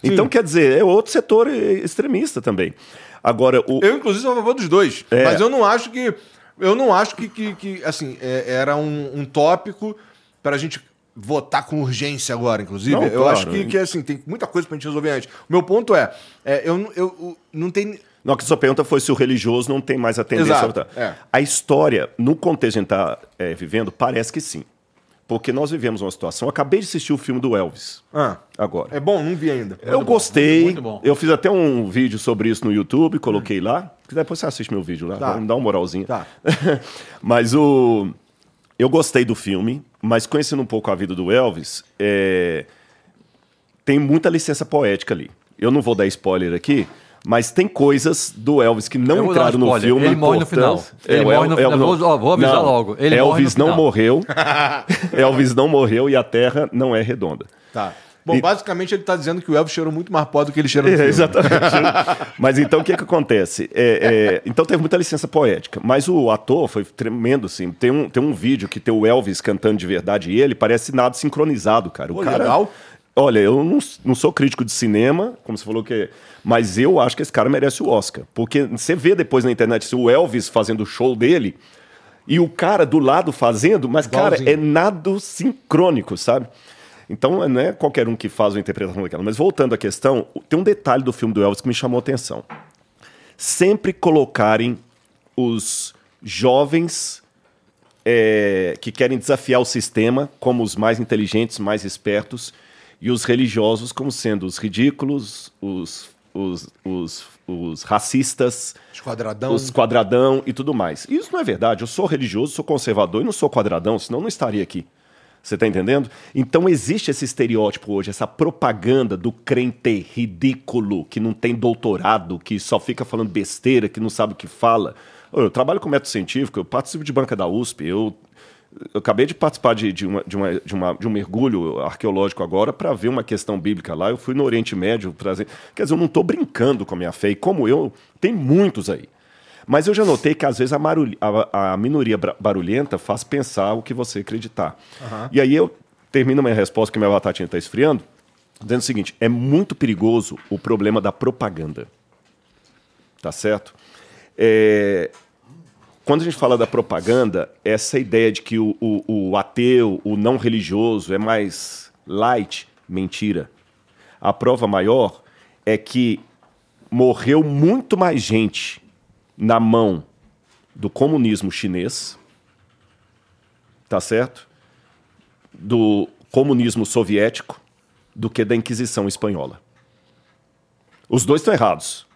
Sim. Então, quer dizer, é outro setor extremista também. Agora, o... Eu, inclusive, sou a favor dos dois. É... Mas eu não acho que. Eu não acho que, que, que assim, é, era um, um tópico para a gente votar com urgência agora, inclusive. Não, eu acho que, que, assim, tem muita coisa pra gente resolver antes. O meu ponto é, é eu, eu, eu não tem... Não, que sua pergunta foi se o religioso não tem mais a tendência Exato, a é. A história, no contexto que a gente está é, vivendo, parece que sim. Porque nós vivemos uma situação. Eu acabei de assistir o filme do Elvis. Ah, agora. É bom? Não vi ainda. eu muito gostei. Bom, muito, muito bom. Eu fiz até um vídeo sobre isso no YouTube, coloquei hum. lá. Depois você assiste meu vídeo lá. Tá. Me dá uma moralzinha. Tá. Mas o. Eu gostei do filme, mas conhecendo um pouco a vida do Elvis, é... tem muita licença poética ali. Eu não vou dar spoiler aqui, mas tem coisas do Elvis que não entraram no filme. Ele morre no final. Ele é, morre no final. Vou, vou avisar não, logo. Ele Elvis não morreu. Elvis não morreu e a Terra não é redonda. Tá. Bom, e... basicamente ele está dizendo que o Elvis cheirou muito mais pó do que ele cheirou no é, Exatamente. mas então o que, que acontece? É, é, então teve muita licença poética. Mas o ator foi tremendo, assim. Tem um, tem um vídeo que tem o Elvis cantando de verdade e ele parece nada sincronizado, cara. O Pô, cara legal. Olha, eu não, não sou crítico de cinema, como você falou que é, mas eu acho que esse cara merece o Oscar. Porque você vê depois na internet o Elvis fazendo o show dele e o cara do lado fazendo, mas, Igualzinho. cara, é nada sincrônico, sabe? Então não é qualquer um que faz uma interpretação daquela. Mas voltando à questão, tem um detalhe do filme do Elvis que me chamou a atenção. Sempre colocarem os jovens é, que querem desafiar o sistema como os mais inteligentes, mais espertos, e os religiosos como sendo os ridículos, os, os, os, os racistas, os quadradão. os quadradão e tudo mais. Isso não é verdade. Eu sou religioso, sou conservador e não sou quadradão, senão eu não estaria aqui. Você está entendendo? Então existe esse estereótipo hoje, essa propaganda do crente ridículo, que não tem doutorado, que só fica falando besteira, que não sabe o que fala. Eu trabalho com método científico, eu participo de banca da USP, eu, eu acabei de participar de, de, uma, de, uma, de, uma, de um mergulho arqueológico agora para ver uma questão bíblica lá. Eu fui no Oriente Médio trazer. Quer dizer, eu não estou brincando com a minha fé, e como eu, tem muitos aí. Mas eu já notei que às vezes a, a, a minoria barulhenta faz pensar o que você acreditar. Uhum. E aí eu termino minha resposta, que minha batatinha está esfriando, dizendo o seguinte: é muito perigoso o problema da propaganda. Tá certo? É, quando a gente fala da propaganda, essa ideia de que o, o, o, ateu, o não religioso é mais light, mentira. A prova maior é que morreu muito mais gente na mão do comunismo chinês, tá certo? Do comunismo soviético, do que da Inquisição espanhola. Os dois estão errados.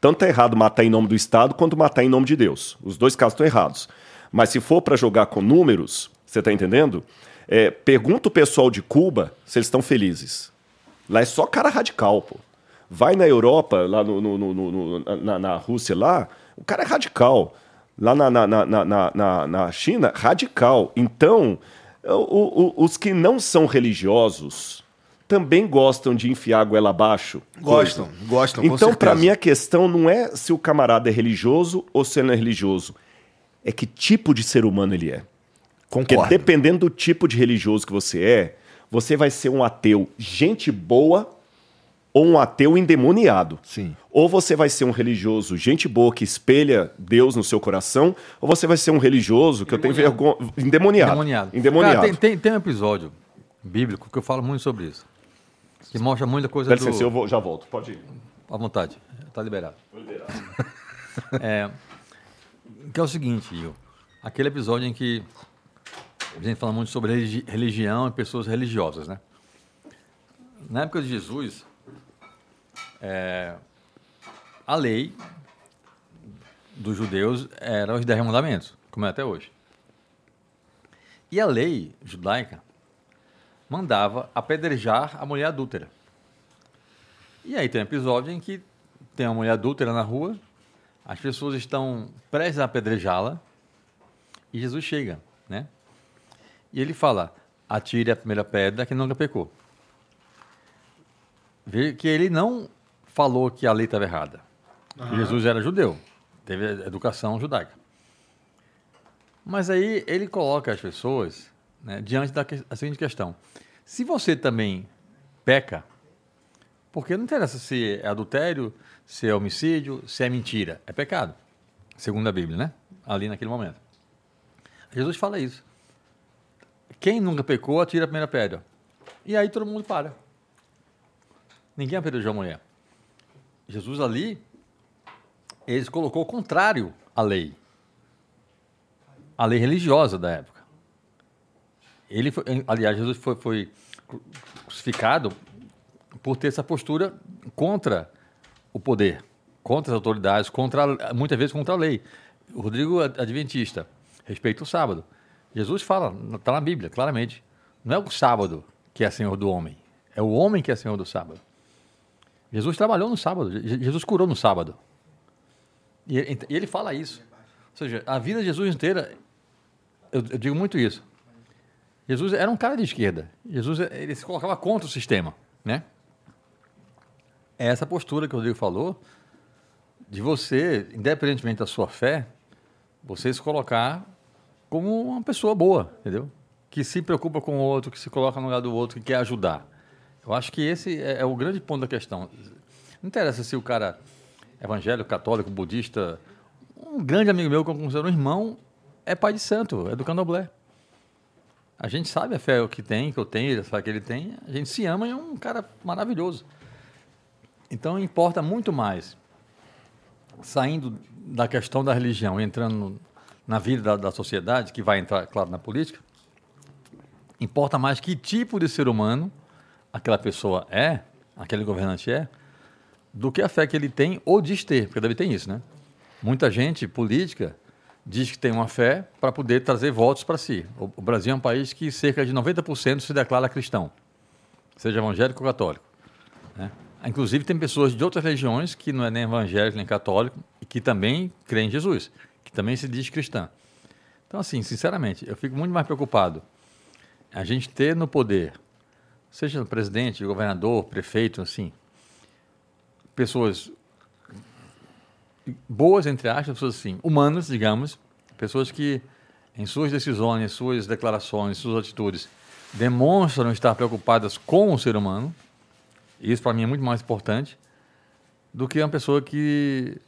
Tanto é errado matar em nome do Estado quanto matar em nome de Deus. Os dois casos estão errados. Mas se for para jogar com números, você está entendendo? É, pergunta o pessoal de Cuba se eles estão felizes. Lá é só cara radical, pô. Vai na Europa, lá no, no, no, na, na Rússia lá, o cara é radical. Lá na, na, na, na, na China, radical. Então, o, o, os que não são religiosos também gostam de enfiar a goela abaixo. Gostam, coisa. gostam. Então, para mim, a questão não é se o camarada é religioso ou se ele não é religioso. É que tipo de ser humano ele é. Concordo. Porque dependendo do tipo de religioso que você é, você vai ser um ateu gente boa ou um ateu endemoniado. Sim. Ou você vai ser um religioso gente boa que espelha Deus no seu coração, ou você vai ser um religioso que eu tenho vergonha. Endemoniado. Endemoniado. endemoniado. Cara, tem, tem, tem, um episódio bíblico que eu falo muito sobre isso. Que mostra muita coisa licença, do... eu vou, já volto. Pode ir. À vontade. Está liberado. liberado. é, que é o seguinte, Gil. Aquele episódio em que a gente fala muito sobre religi religião e pessoas religiosas, né? Na época de Jesus, é, a lei dos judeus era os dez mandamentos, como é até hoje. E a lei judaica mandava apedrejar a mulher adúltera. E aí tem um episódio em que tem uma mulher adúltera na rua, as pessoas estão prestes a apedrejá-la e Jesus chega, né? E ele fala: atire a primeira pedra que nunca pecou. Vê que ele não falou que a lei estava errada. Uhum. Jesus era judeu, teve educação judaica. Mas aí ele coloca as pessoas né, diante da, da seguinte questão: se você também peca, porque não interessa se é adultério, se é homicídio, se é mentira, é pecado, segundo a Bíblia, né? Ali naquele momento. Jesus fala isso. Quem nunca pecou, atira a primeira pedra. E aí todo mundo para. Ninguém apedrejou a mulher. Jesus ali, ele colocou o contrário à lei. A lei religiosa da época. Ele foi, aliás, Jesus foi, foi crucificado por ter essa postura contra o poder, contra as autoridades, contra muitas vezes contra a lei. O Rodrigo Adventista respeita o sábado. Jesus fala, está na Bíblia, claramente. Não é o sábado que é senhor do homem, é o homem que é senhor do sábado. Jesus trabalhou no sábado, Jesus curou no sábado. E ele fala isso. Ou seja, a vida de Jesus inteira, eu, digo muito isso. Jesus era um cara de esquerda. Jesus ele se colocava contra o sistema, né? É essa postura que o Rodrigo falou de você, independentemente da sua fé, você se colocar como uma pessoa boa, entendeu? Que se preocupa com o outro, que se coloca no lugar do outro, que quer ajudar. Eu acho que esse é, é o grande ponto da questão. Não interessa se o cara é evangélico, católico, budista. Um grande amigo meu, que eu considero um irmão, é pai de santo, é do candomblé. A gente sabe a fé que tem, que eu tenho, a que ele tem. A gente se ama e é um cara maravilhoso. Então importa muito mais, saindo da questão da religião, entrando na vida da, da sociedade, que vai entrar, claro, na política, importa mais que tipo de ser humano aquela pessoa é, aquele governante é, do que a fé que ele tem ou diz ter, porque deve ter isso, né? Muita gente política diz que tem uma fé para poder trazer votos para si. O, Brasil é um país que cerca de 90% se declara cristão, seja evangélico ou católico. Né? Inclusive, tem pessoas de outras religiões que não é nem evangélico nem católico e que também creem em Jesus, que também se diz cristã. Então, assim, sinceramente, eu fico muito mais preocupado a gente ter no poder seja presidente, governador, prefeito, assim, pessoas boas, entre aspas, pessoas assim, humanas, digamos, pessoas que em suas decisões, em suas declarações, em suas atitudes, demonstram estar preocupadas com o ser humano, isso para mim é muito mais importante do que uma pessoa que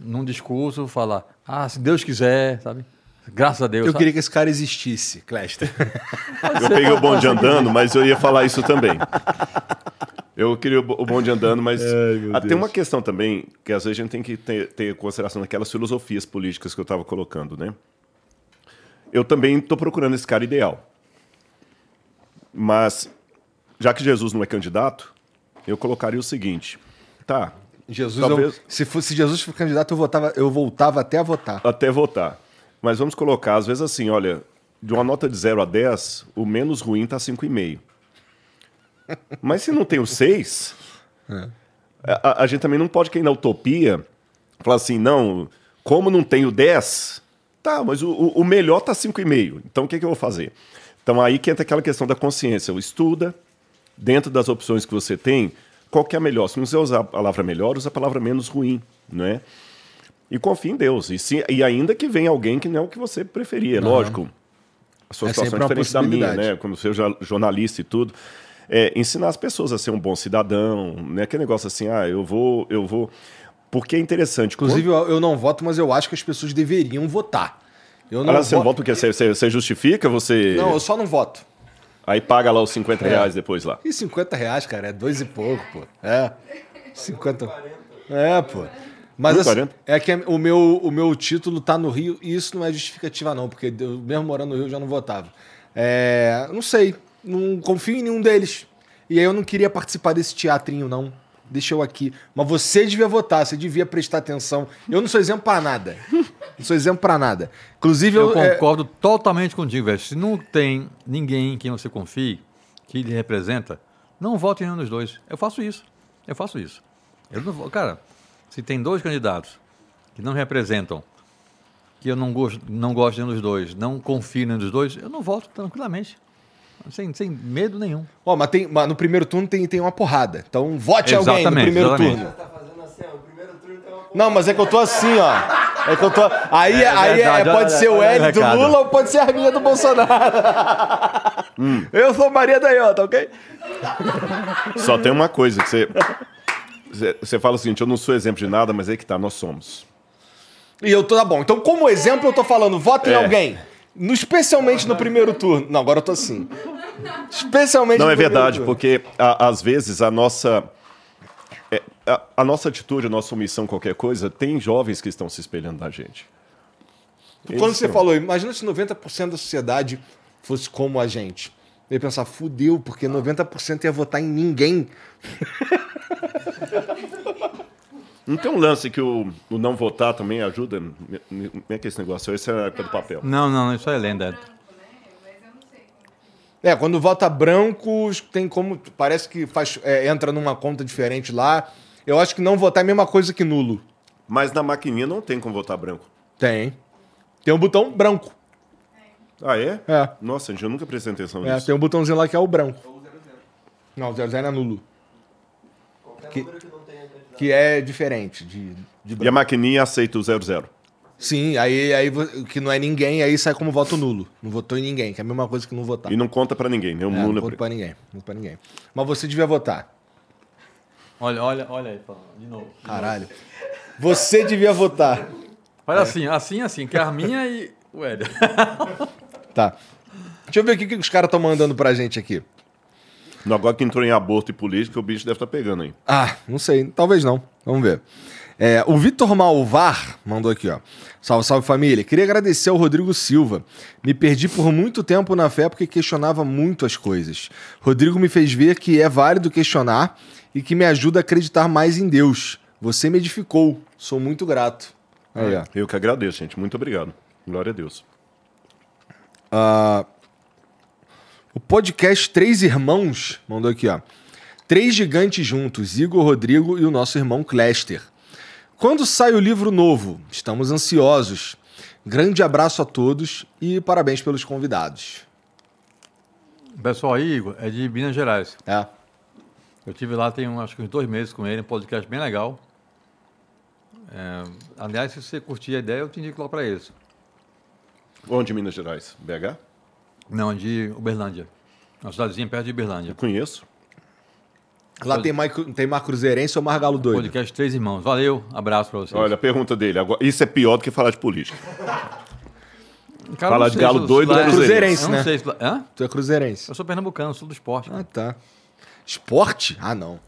num discurso fala, ah, se Deus quiser, sabe? Graças a Deus. Eu sabe? queria que esse cara existisse, Cléster. eu peguei o bonde andando, mas eu ia falar isso também. Eu queria o bonde andando, mas Ai, tem uma questão também que às vezes a gente tem que ter, ter consideração daquelas filosofias políticas que eu estava colocando, né? Eu também estou procurando esse cara ideal. Mas, já que Jesus não é candidato, eu colocaria o seguinte: tá. Jesus, talvez... eu, se fosse Jesus for candidato, eu, votava, eu voltava até a votar. Até votar. Mas vamos colocar, às vezes assim, olha, de uma nota de 0 a 10, o menos ruim está 5,5. Mas se não tem o 6, é. a, a, gente também não pode cair na utopia, falar assim, não, como não tem o 10, tá, mas o, o melhor está 5,5. Então o que, que eu vou fazer? Então aí que entra aquela questão da consciência. Eu estuda, dentro das opções que você tem, qual que é a melhor? Se não você usar a palavra melhor, usa a palavra menos ruim, não é? E confie em Deus. E, se, e ainda que venha alguém que não é o que você preferia, uhum. lógico. A sua é situação é diferente da minha, né? Como seja jornalista e tudo. É, ensinar as pessoas a ser um bom cidadão, né? Aquele negócio assim, ah, eu vou, eu vou. Porque é interessante. Inclusive, quando... eu não voto, mas eu acho que as pessoas deveriam votar. Eu não ah, você voto... não vota porque você, você, justifica? Você... Não, eu só não voto. Aí paga lá os 50 é. reais depois lá. E 50 reais, cara, é dois e pouco, pô. É. 50. É, pô. Mas assim, é que o meu, o meu título tá no Rio e isso não é justificativa, não, porque eu, mesmo morando no Rio eu já não votava. É, não sei, não confio em nenhum deles. E aí eu não queria participar desse teatrinho, não. Deixa eu aqui. Mas você devia votar, você devia prestar atenção. Eu não sou exemplo para nada. Não sou exemplo para nada. Inclusive, eu, eu é, concordo é... totalmente contigo, velho. Se não tem ninguém em quem você confie, que lhe representa, não vote em nenhum dos dois. Eu faço isso. Eu faço isso. Eu não, cara, se tem dois candidatos que não representam, que eu não gosto, não gosto de nenhum dos dois, não confio em nenhum dos dois, eu não voto tranquilamente. Sem, sem medo nenhum. Ó, mas, tem, mas no primeiro turno tem, tem uma porrada. Então vote exatamente, alguém no primeiro exatamente. turno. Não, mas é que eu tô assim, ó. É que eu tô. Aí, é, aí é, pode ser o L do Lula ou pode ser a minha do Bolsonaro. Hum. Eu sou Maria da Iota, ok? Só tem uma coisa que você. Você fala o seguinte: eu não sou exemplo de nada, mas é que tá, nós somos. E eu tô, tá bom. Então, como exemplo, eu tô falando, vote em é. alguém. No, especialmente no primeiro turno. Não, agora eu tô assim. Especialmente Não, é verdade, turno. porque a, às vezes a nossa. É, a, a, nossa atitude, a nossa omissão, qualquer coisa, tem jovens que estão se espelhando na gente. Eles Quando você falou, imagina se 90% da sociedade fosse como a gente. Eu ia pensar, fudeu, porque 90% ia votar em ninguém. Não tem um lance que o, o não votar também ajuda? Como é que é esse negócio? Esse é a época do papel. Não, não, isso é lenda. É, quando vota branco, tem como. Parece que faz, é, entra numa conta diferente lá. Eu acho que não votar é a mesma coisa que nulo. Mas na maquininha não tem como votar branco. Tem. Tem um botão branco. Ah, é? É. Nossa, gente, eu nunca prestei atenção é, nisso. Tem um botãozinho lá que é o branco. Não, 00 é nulo. Qualquer que... número que que é diferente de, de E a maquininha aceita o 00. Sim, aí, aí que não é ninguém, aí sai como voto nulo. Não votou em ninguém, que é a mesma coisa que não votar. E não conta para ninguém, né? O é, nulo não conta pra ninguém, não para ninguém. Mas você devia votar. Olha, olha, olha aí, de novo. De Caralho. Novo. Você devia votar. Olha é. assim, assim, assim, que é a minha e o Éder. tá. Deixa eu ver o que os caras estão mandando pra gente aqui. Agora que entrou em aborto e política, o bicho deve estar tá pegando aí. Ah, não sei. Talvez não. Vamos ver. É, o Vitor Malvar mandou aqui, ó. Salve, salve família. Queria agradecer ao Rodrigo Silva. Me perdi por muito tempo na fé porque questionava muito as coisas. Rodrigo me fez ver que é válido questionar e que me ajuda a acreditar mais em Deus. Você me edificou. Sou muito grato. Aí, ó. Eu que agradeço, gente. Muito obrigado. Glória a Deus. Uh, o podcast Três Irmãos mandou aqui, ó. Três gigantes juntos, Igor Rodrigo e o nosso irmão Clester. Quando sai o livro novo? Estamos ansiosos. Grande abraço a todos e parabéns pelos convidados. O pessoal aí, Igor, é de Minas Gerais. É. Eu tive lá tem acho que uns dois meses com ele, um podcast bem legal. É, aliás, se você curtir a ideia, eu te indico lá para eles. Onde Minas Gerais? BH? Não, de Uberlândia. Uma cidadezinha perto de Uberlândia. Eu conheço. Lá tem, mais, tem Mar Cruzeirense ou Mar Galo Doido? Podcast Três Irmãos. Valeu, abraço pra vocês. Olha, a pergunta dele. Agora, isso é pior do que falar de política. Cara, falar de Galo Doido ou é Cruzeirense, né? Sei se... Hã? Tu é Cruzeirense. Eu sou pernambucano, sou do esporte. Ah, tá. Esporte? Ah, não.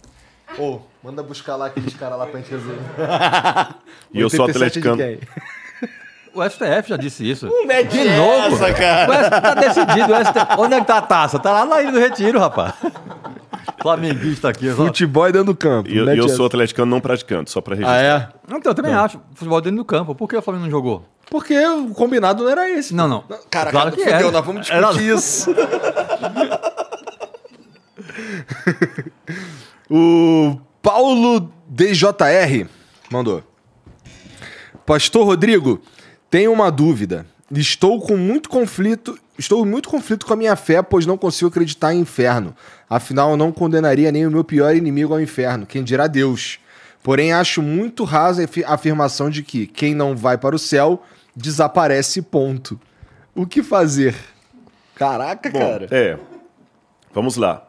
Ô, oh, manda buscar lá aqueles caras lá pra gente resolver. e eu sou atleticano. O STF já disse isso. Não mete de novo. Essa, cara. O STF tá decidido. O STF... Onde é que tá a taça? Tá lá na Ilha do Retiro, rapaz. Flamenguista aqui. Futebol dentro do campo. E eu, eu sou atleticano não praticante, só pra registrar. Ah, é? Então, eu também não. acho. Futebol dentro do campo. Por que o Flamengo não jogou? Porque o combinado não era esse. Não, não. Cara, claro cara, que fudeu, era. nós vamos discutir era... isso. o Paulo DJR mandou. Pastor Rodrigo, tenho uma dúvida. Estou com muito conflito estou muito conflito com a minha fé, pois não consigo acreditar em inferno. Afinal, eu não condenaria nem o meu pior inimigo ao inferno, quem dirá Deus. Porém, acho muito rasa a afirmação de que quem não vai para o céu desaparece, ponto. O que fazer? Caraca, Bom, cara. É. Vamos lá.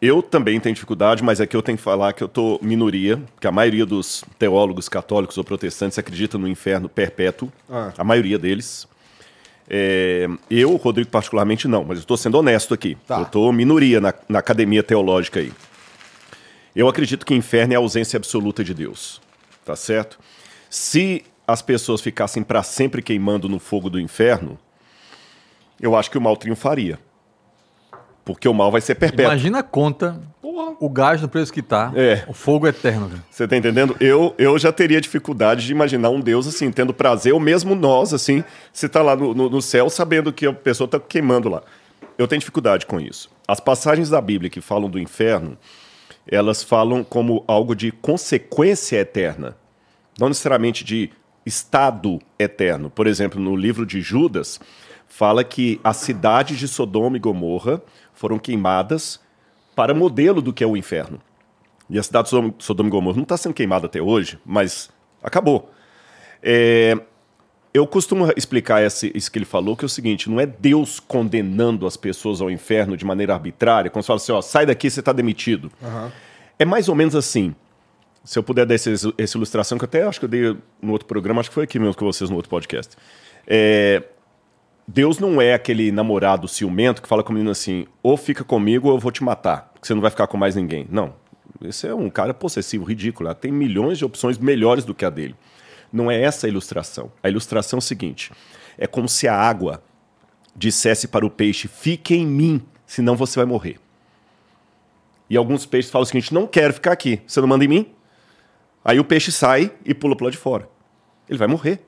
Eu também tenho dificuldade, mas aqui eu tenho que falar que eu tô minoria, que a maioria dos teólogos católicos ou protestantes acredita no inferno perpétuo, ah. a maioria deles. É, eu, Rodrigo, particularmente não, mas eu estou sendo honesto aqui. Tá. Eu estou minoria na, na academia teológica aí. Eu acredito que inferno é a ausência absoluta de Deus, tá certo? Se as pessoas ficassem para sempre queimando no fogo do inferno, eu acho que o mal triunfaria. Porque o mal vai ser perpétuo. Imagina a conta, Porra. o gás no preço que tá, é. o fogo eterno. Você tá entendendo? Eu, eu já teria dificuldade de imaginar um Deus assim, tendo prazer, ou mesmo nós, assim, se tá lá no, no, no céu sabendo que a pessoa tá queimando lá. Eu tenho dificuldade com isso. As passagens da Bíblia que falam do inferno, elas falam como algo de consequência eterna, não necessariamente de estado eterno. Por exemplo, no livro de Judas, fala que a cidade de Sodoma e Gomorra foram queimadas para modelo do que é o inferno. E a cidade de Sodoma e Gomorra não está sendo queimada até hoje, mas acabou. É, eu costumo explicar esse, isso que ele falou, que é o seguinte: não é Deus condenando as pessoas ao inferno de maneira arbitrária, quando você fala assim, ó, sai daqui, você está demitido. Uhum. É mais ou menos assim. Se eu puder dar essa, essa, ilustração, que eu até acho que eu dei no outro programa, acho que foi aqui mesmo com vocês no outro podcast. É, Deus não é aquele namorado ciumento que fala com o menino assim: ou fica comigo ou eu vou te matar, que você não vai ficar com mais ninguém. Não. Esse é um cara possessivo, ridículo. Ela tem milhões de opções melhores do que a dele. Não é essa a ilustração. A ilustração é o seguinte: é como se a água dissesse para o peixe: fique em mim, senão você vai morrer. E alguns peixes falam o seguinte: não quero ficar aqui, você não manda em mim? Aí o peixe sai e pula para lado de fora. Ele vai morrer.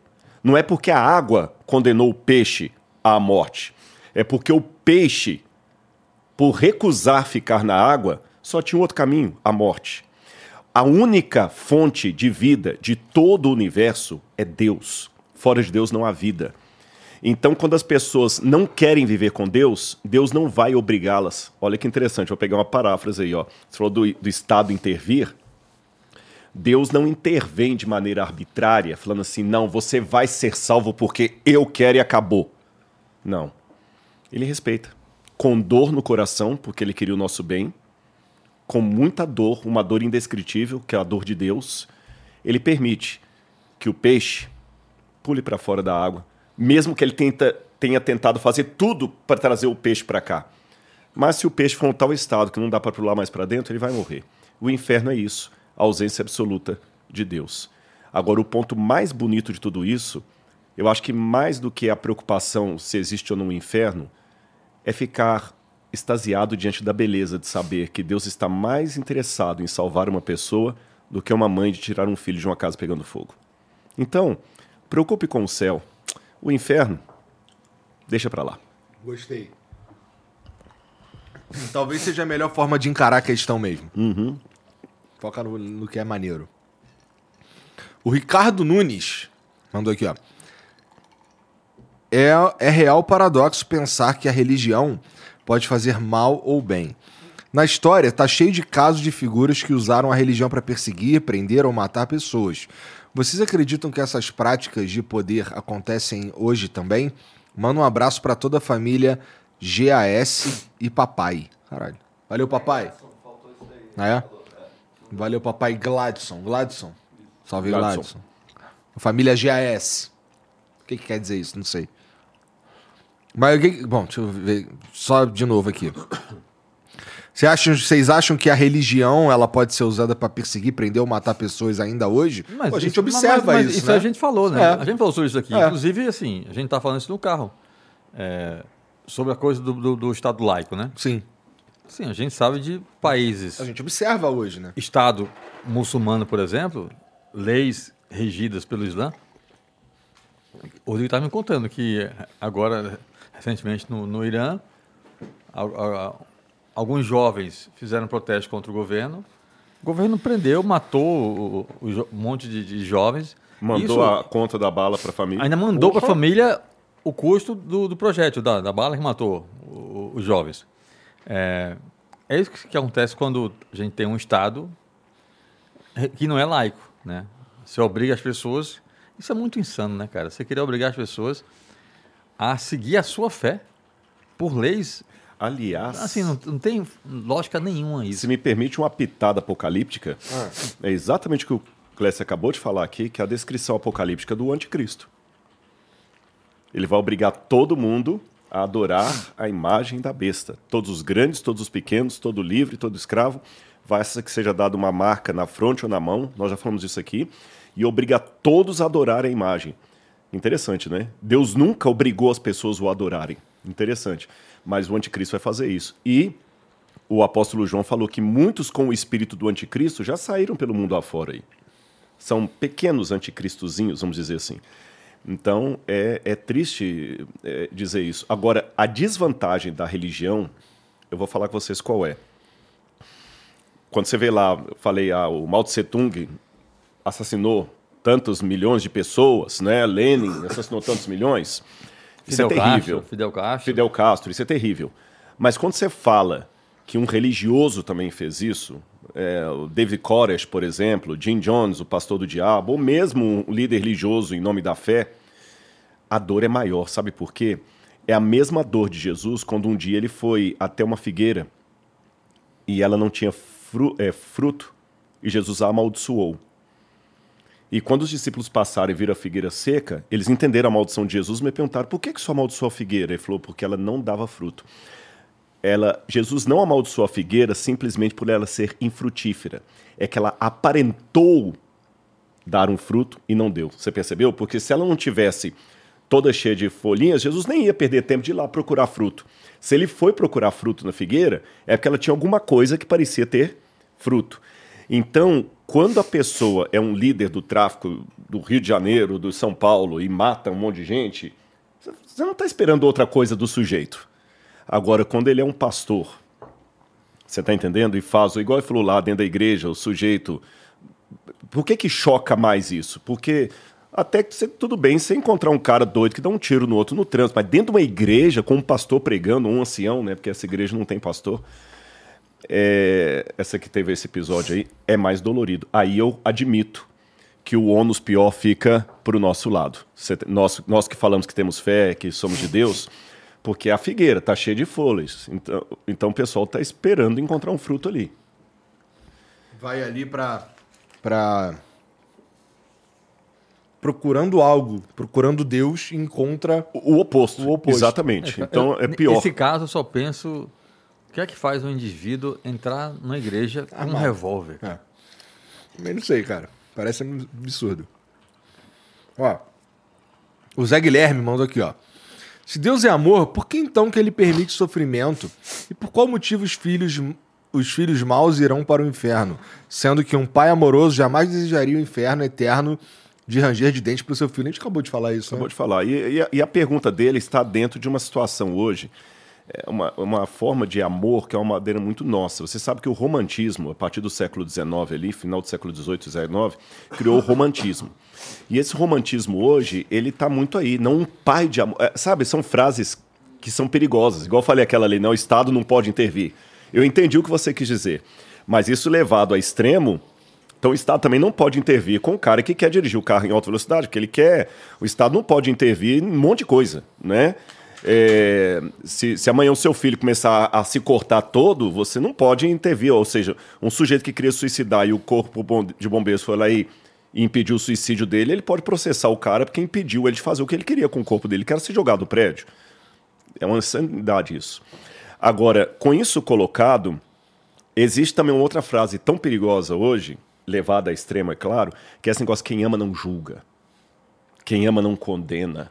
Não é porque a água condenou o peixe à morte. É porque o peixe, por recusar ficar na água, só tinha um outro caminho, a morte. A única fonte de vida de todo o universo é Deus. Fora de Deus não há vida. Então, quando as pessoas não querem viver com Deus, Deus não vai obrigá-las. Olha que interessante, vou pegar uma paráfrase aí. Ó. Você falou do, do Estado intervir. Deus não intervém de maneira arbitrária, falando assim: não, você vai ser salvo porque eu quero e acabou. Não. Ele respeita. Com dor no coração, porque ele queria o nosso bem, com muita dor, uma dor indescritível, que é a dor de Deus, ele permite que o peixe pule para fora da água, mesmo que ele tenta, tenha tentado fazer tudo para trazer o peixe para cá. Mas se o peixe for um tal estado que não dá para pular mais para dentro, ele vai morrer. O inferno é isso, a ausência absoluta de Deus. Agora, o ponto mais bonito de tudo isso eu acho que mais do que a preocupação se existe ou não um inferno, é ficar extasiado diante da beleza de saber que Deus está mais interessado em salvar uma pessoa do que uma mãe de tirar um filho de uma casa pegando fogo. Então, preocupe com o céu. O inferno, deixa para lá. Gostei. Talvez seja a melhor forma de encarar a questão mesmo. Uhum. Foca no, no que é maneiro. O Ricardo Nunes mandou aqui, ó é, é real paradoxo pensar que a religião pode fazer mal ou bem. Na história, está cheio de casos de figuras que usaram a religião para perseguir, prender ou matar pessoas. Vocês acreditam que essas práticas de poder acontecem hoje também? Manda um abraço para toda a família GAS e papai. Caralho. Valeu, papai. Ah, é? Valeu, papai Gladson. Gladson. Salve, Gladson. Gladson. Família GAS. O que, que quer dizer isso? Não sei. Mas bom, deixa eu ver só de novo aqui. Você acham, vocês acham que a religião ela pode ser usada para perseguir, prender ou matar pessoas ainda hoje? Mas Pô, a gente isso, observa mas, mas isso. Isso né? a gente falou, né? É. A gente falou sobre isso aqui. É. Inclusive, assim, a gente tá falando isso no carro. É, sobre a coisa do, do, do, Estado laico, né? Sim. Sim, a gente sabe de países. A gente observa hoje, né? Estado muçulmano, por exemplo, leis regidas pelo Islã. O Rodrigo estava me contando que agora recentemente no, no Irã. A, a, alguns jovens fizeram protesto contra o governo. O governo prendeu, matou um monte de, de jovens. Mandou Isso, a conta da bala para a família. Ainda mandou para a família o custo do, do projeto, da, da bala que matou os jovens. É, é isso que, que acontece quando a gente tem um Estado que não é laico, né? Você obriga as pessoas... Isso é muito insano, né, cara? Você querer obrigar as pessoas a seguir a sua fé por leis Aliás. Assim, não, não, tem lógica nenhuma isso. Se me permite uma pitada apocalíptica, ah. é exatamente o que o Clécio acabou de falar aqui, que é a descrição apocalíptica do anticristo. Ele vai obrigar todo mundo a adorar a imagem da besta. Todos os grandes, todos os pequenos, todo livre, todo escravo. Vai que seja dada uma marca na fronte ou na mão, nós já falamos disso aqui, e obriga todos a adorar a imagem. Interessante, né? Deus nunca obrigou as pessoas a o adorarem. Interessante. Mas o anticristo vai fazer isso. E o apóstolo João falou que muitos com o espírito do anticristo já saíram pelo mundo afora aí. São pequenos anticristozinhos, vamos dizer assim. Então é, é triste é, dizer isso. Agora, a desvantagem da religião, eu vou falar com vocês qual é. Quando você vê lá, eu falei, ah, o Mao Tse Tung assassinou tantos milhões de pessoas, né? Lenin assassinou tantos milhões. Isso é Fidel é terrível. Castro, Fidel Castro. Fidel Castro, isso é terrível. Mas quando você fala que um religioso também fez isso, é, o David Koresh, por exemplo, Jim Jones, o pastor do diabo, ou mesmo um líder religioso em nome da fé, a dor é maior. Sabe por quê? É a mesma dor de Jesus quando um dia ele foi até uma figueira e ela não tinha fru é, fruto e Jesus a amaldiçoou. E quando os discípulos passaram e viram a figueira seca, eles entenderam a maldição de Jesus me perguntaram: por que, que só amaldiçoou a figueira? Ele falou: porque ela não dava fruto. Ela, Jesus não amaldiçoou a figueira simplesmente por ela ser infrutífera. É que ela aparentou dar um fruto e não deu. Você percebeu? Porque se ela não tivesse toda cheia de folhinhas, Jesus nem ia perder tempo de ir lá procurar fruto. Se ele foi procurar fruto na figueira, é porque ela tinha alguma coisa que parecia ter fruto. Então, quando a pessoa é um líder do tráfico do Rio de Janeiro, do São Paulo e mata um monte de gente, você não está esperando outra coisa do sujeito. Agora, quando ele é um pastor, você está entendendo? E faz, igual ele falou lá dentro da igreja, o sujeito. Por que, que choca mais isso? Porque até que você, tudo bem você encontrar um cara doido que dá um tiro no outro no trânsito, mas dentro de uma igreja, com um pastor pregando, um ancião, né? Porque essa igreja não tem pastor é, essa que teve esse episódio aí, é mais dolorido. Aí eu admito que o ônus pior fica para o nosso lado. Nós, nós que falamos que temos fé, que somos de Deus, porque a figueira está cheia de folhas. Então, então o pessoal está esperando encontrar um fruto ali. Vai ali para. Pra... Procurando algo, procurando Deus, encontra o oposto. O oposto. Exatamente. É, então é pior. Nesse caso, eu só penso o que é que faz um indivíduo entrar numa igreja com um revólver? É. Também não sei, cara. Parece absurdo. Ó. O Zé Guilherme mandou aqui, ó. Se Deus é amor, por que então que ele permite sofrimento? E por qual motivo os filhos, os filhos maus irão para o inferno? Sendo que um pai amoroso jamais desejaria o inferno eterno de ranger de dente para o seu filho. A gente acabou de falar isso, Acabou né? de falar. E, e, a, e a pergunta dele está dentro de uma situação hoje uma, uma forma de amor que é uma madeira muito nossa. Você sabe que o romantismo, a partir do século XIX ali, final do século XVIII, XIX, criou o romantismo. E esse romantismo hoje, ele está muito aí. Não um pai de amor. É, sabe, são frases que são perigosas. Igual eu falei aquela lei, não, o Estado não pode intervir. Eu entendi o que você quis dizer. Mas isso levado a extremo, então o Estado também não pode intervir com o cara que quer dirigir o carro em alta velocidade, porque ele quer. O Estado não pode intervir em um monte de coisa, né? É, se, se, amanhã o seu filho começar a, se cortar todo, você não pode intervir. Ou seja, um sujeito que queria suicidar e o corpo de bombeiros foi lá e, impediu o suicídio dele, ele pode processar o cara porque impediu ele de fazer o que ele queria com o corpo dele, que era se jogar do prédio. É uma insanidade isso. Agora, com isso colocado, existe também uma outra frase tão perigosa hoje, levada a extremo, é claro, que é esse negócio: quem ama não julga, quem ama não condena.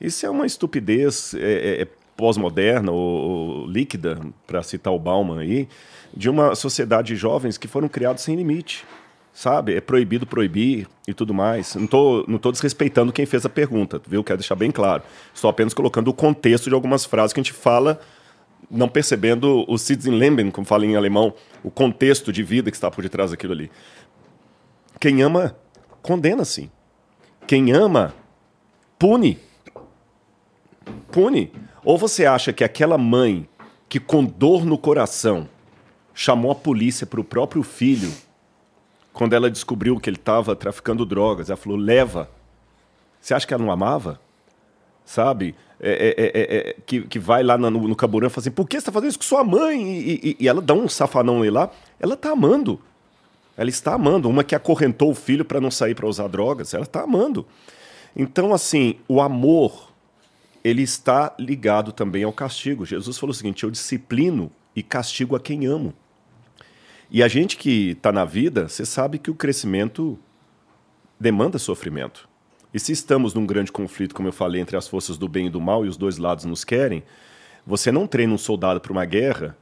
Isso é uma estupidez é, é, é pós-moderna ou, ou, líquida, para citar o Bauman aí, de uma sociedade de jovens que foram criados sem limite. Sabe? É proibido proibir e tudo mais. Não estou não tô desrespeitando quem fez a pergunta, viu? Quero deixar bem claro. Estou apenas colocando o contexto de algumas frases que a gente fala, não percebendo o Sitzenleben, como fala em alemão, o contexto de vida que está por detrás daquilo ali. Quem ama, condena sim. Quem ama, pune. Pune. Ou você acha que aquela mãe que com dor no coração chamou a polícia para o próprio filho quando ela descobriu que ele estava traficando drogas, ela falou: leva. Você acha que ela não amava? Sabe? É, é, é, é, é que, que vai lá no, no Caburã e fala assim: por que você está fazendo isso com sua mãe? E, e, e ela dá um safanão lá. Ela está amando. Ela está amando. Uma que acorrentou o filho para não sair para usar drogas, ela está amando. Então, assim, o amor, ele está ligado também ao castigo. Jesus falou o seguinte: eu disciplino e castigo a quem amo. E a gente que está na vida, você sabe que o crescimento demanda sofrimento. E se estamos num grande conflito, como eu falei, entre as forças do bem e do mal e os dois lados nos querem, você não treina um soldado para uma guerra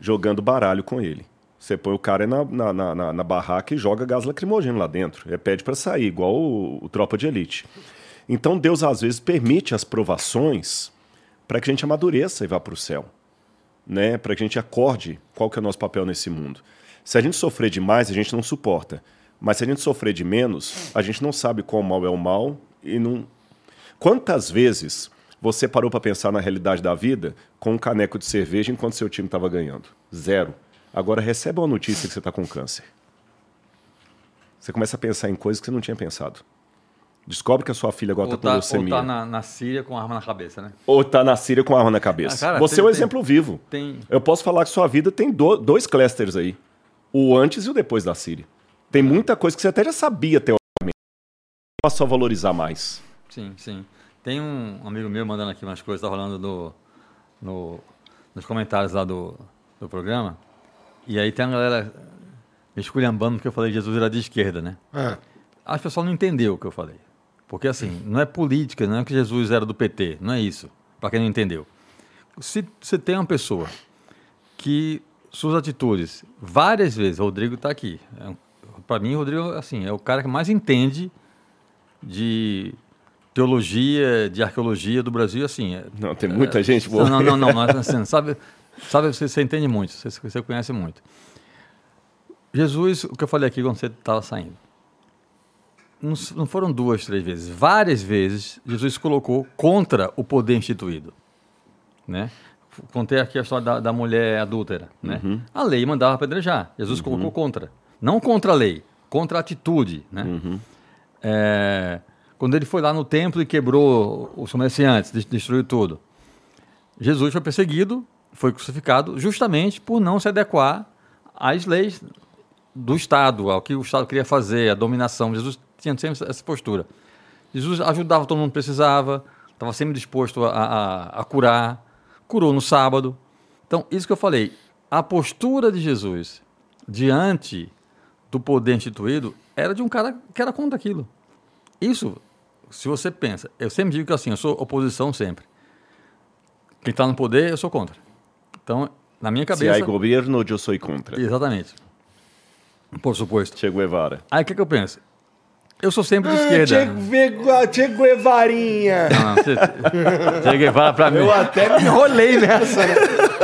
jogando baralho com ele. Você põe o cara na, na, na, na barraca e joga gás lacrimogêneo lá dentro. É pede para sair, igual o, o tropa de elite. Então Deus às vezes permite as provações para que a gente amadureça e vá para o céu, né? Para que a gente acorde qual que é o nosso papel nesse mundo. Se a gente sofrer demais, a gente não suporta. Mas se a gente sofrer de menos, a gente não sabe qual mal é o mal e não. Quantas vezes você parou para pensar na realidade da vida com um caneco de cerveja enquanto seu time estava ganhando? Zero. Agora recebe uma notícia que você está com câncer. Você começa a pensar em coisas que você não tinha pensado. Descobre que a sua filha agora está com tá, leucemia. Ou está na, na, Síria com arma na cabeça, né? Ou está na Síria com arma na cabeça. Ah, cara, Você tem, é um exemplo vivo. Tem... Eu posso falar que sua vida tem do, dois clusters aí. O antes e o depois da Síria. Tem muita coisa que você até já sabia teoricamente. Passou a valorizar mais. Sim, sim. Tem um amigo meu mandando aqui umas coisas, está rolando no, no, nos comentários lá do, do programa. E aí tem a galera me esculhambando porque eu falei que Jesus era de esquerda, né? É. Acho que o pessoal não entendeu o que eu falei. Porque assim, não é política, não é que Jesus era do PT, não é isso, para quem não entendeu. Se você tem uma pessoa que suas atitudes, várias vezes, Rodrigo está aqui. É, para mim, Rodrigo assim, é o cara que mais entende de teologia, de arqueologia do Brasil, assim. É, não, tem muita é, gente boa. Não, não, não, mas assim, sabe, Sabe, você, você entende muito, você, você conhece muito. Jesus, o que eu falei aqui quando você estava saindo, não, não, foram duas, três vezes, várias vezes Jesus colocou contra o poder instituído, né? Contei aqui a história da, da mulher adúltera, né? Uhum. A lei mandava apedrejar, Jesus uhum. colocou contra, não contra a lei, contra a atitude, né? Uhum. É, quando ele foi lá no templo e quebrou os comerciantes, destruiu tudo, Jesus foi perseguido foi crucificado justamente por não se adequar às leis do Estado, ao que o Estado queria fazer, a dominação. Jesus tinha sempre essa postura. Jesus ajudava todo mundo que precisava, estava sempre disposto a, a, a, curar, curou no sábado. Então, isso que eu falei, a postura de Jesus diante do poder instituído era de um cara que era contra aquilo. Isso, se você pensa, eu sempre digo que assim, eu sou oposição sempre. Quem está no poder, eu sou contra. Então, na minha cabeça. Se há governo, eu sou contra. Exatamente. Por suposto. Che Guevara. Aí o que, que eu penso? Eu sou sempre de ah, esquerda. Che, che Guevarinha. Não, che, che Guevara pra mim. Eu até me enrolei nessa, né?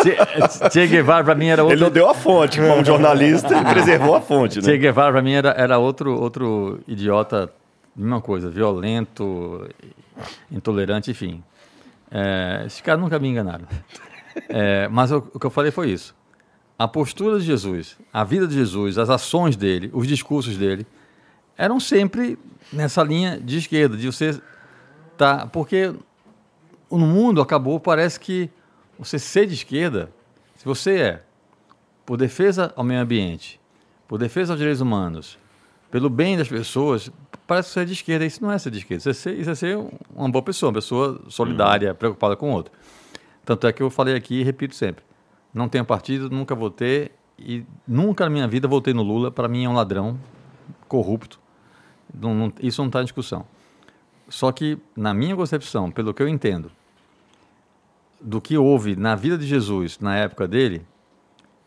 Che, che Guevara pra mim era outro. Ele não deu a fonte, como jornalista, ele preservou a fonte, né? Che Guevara pra mim era, era outro, outro idiota, mesma coisa, violento, intolerante, enfim. É, esses caras nunca me enganaram. É, mas o, o que eu falei foi isso. A postura de Jesus, a vida de Jesus, as ações dele, os discursos dele, eram sempre nessa linha de esquerda, de você tá, porque no mundo acabou, parece que você ser de esquerda, se você é por defesa ao meio ambiente, por defesa aos direitos humanos, pelo bem das pessoas, parece ser de esquerda. Isso não é ser de esquerda. Isso é ser, isso é ser uma boa pessoa, uma pessoa solidária, uhum. preocupada com o outro. Tanto é que eu falei aqui e repito sempre: não tenho partido, nunca votei e nunca na minha vida votei no Lula. Para mim é um ladrão, corrupto. Não, não, isso não está em discussão. Só que, na minha concepção, pelo que eu entendo, do que houve na vida de Jesus na época dele,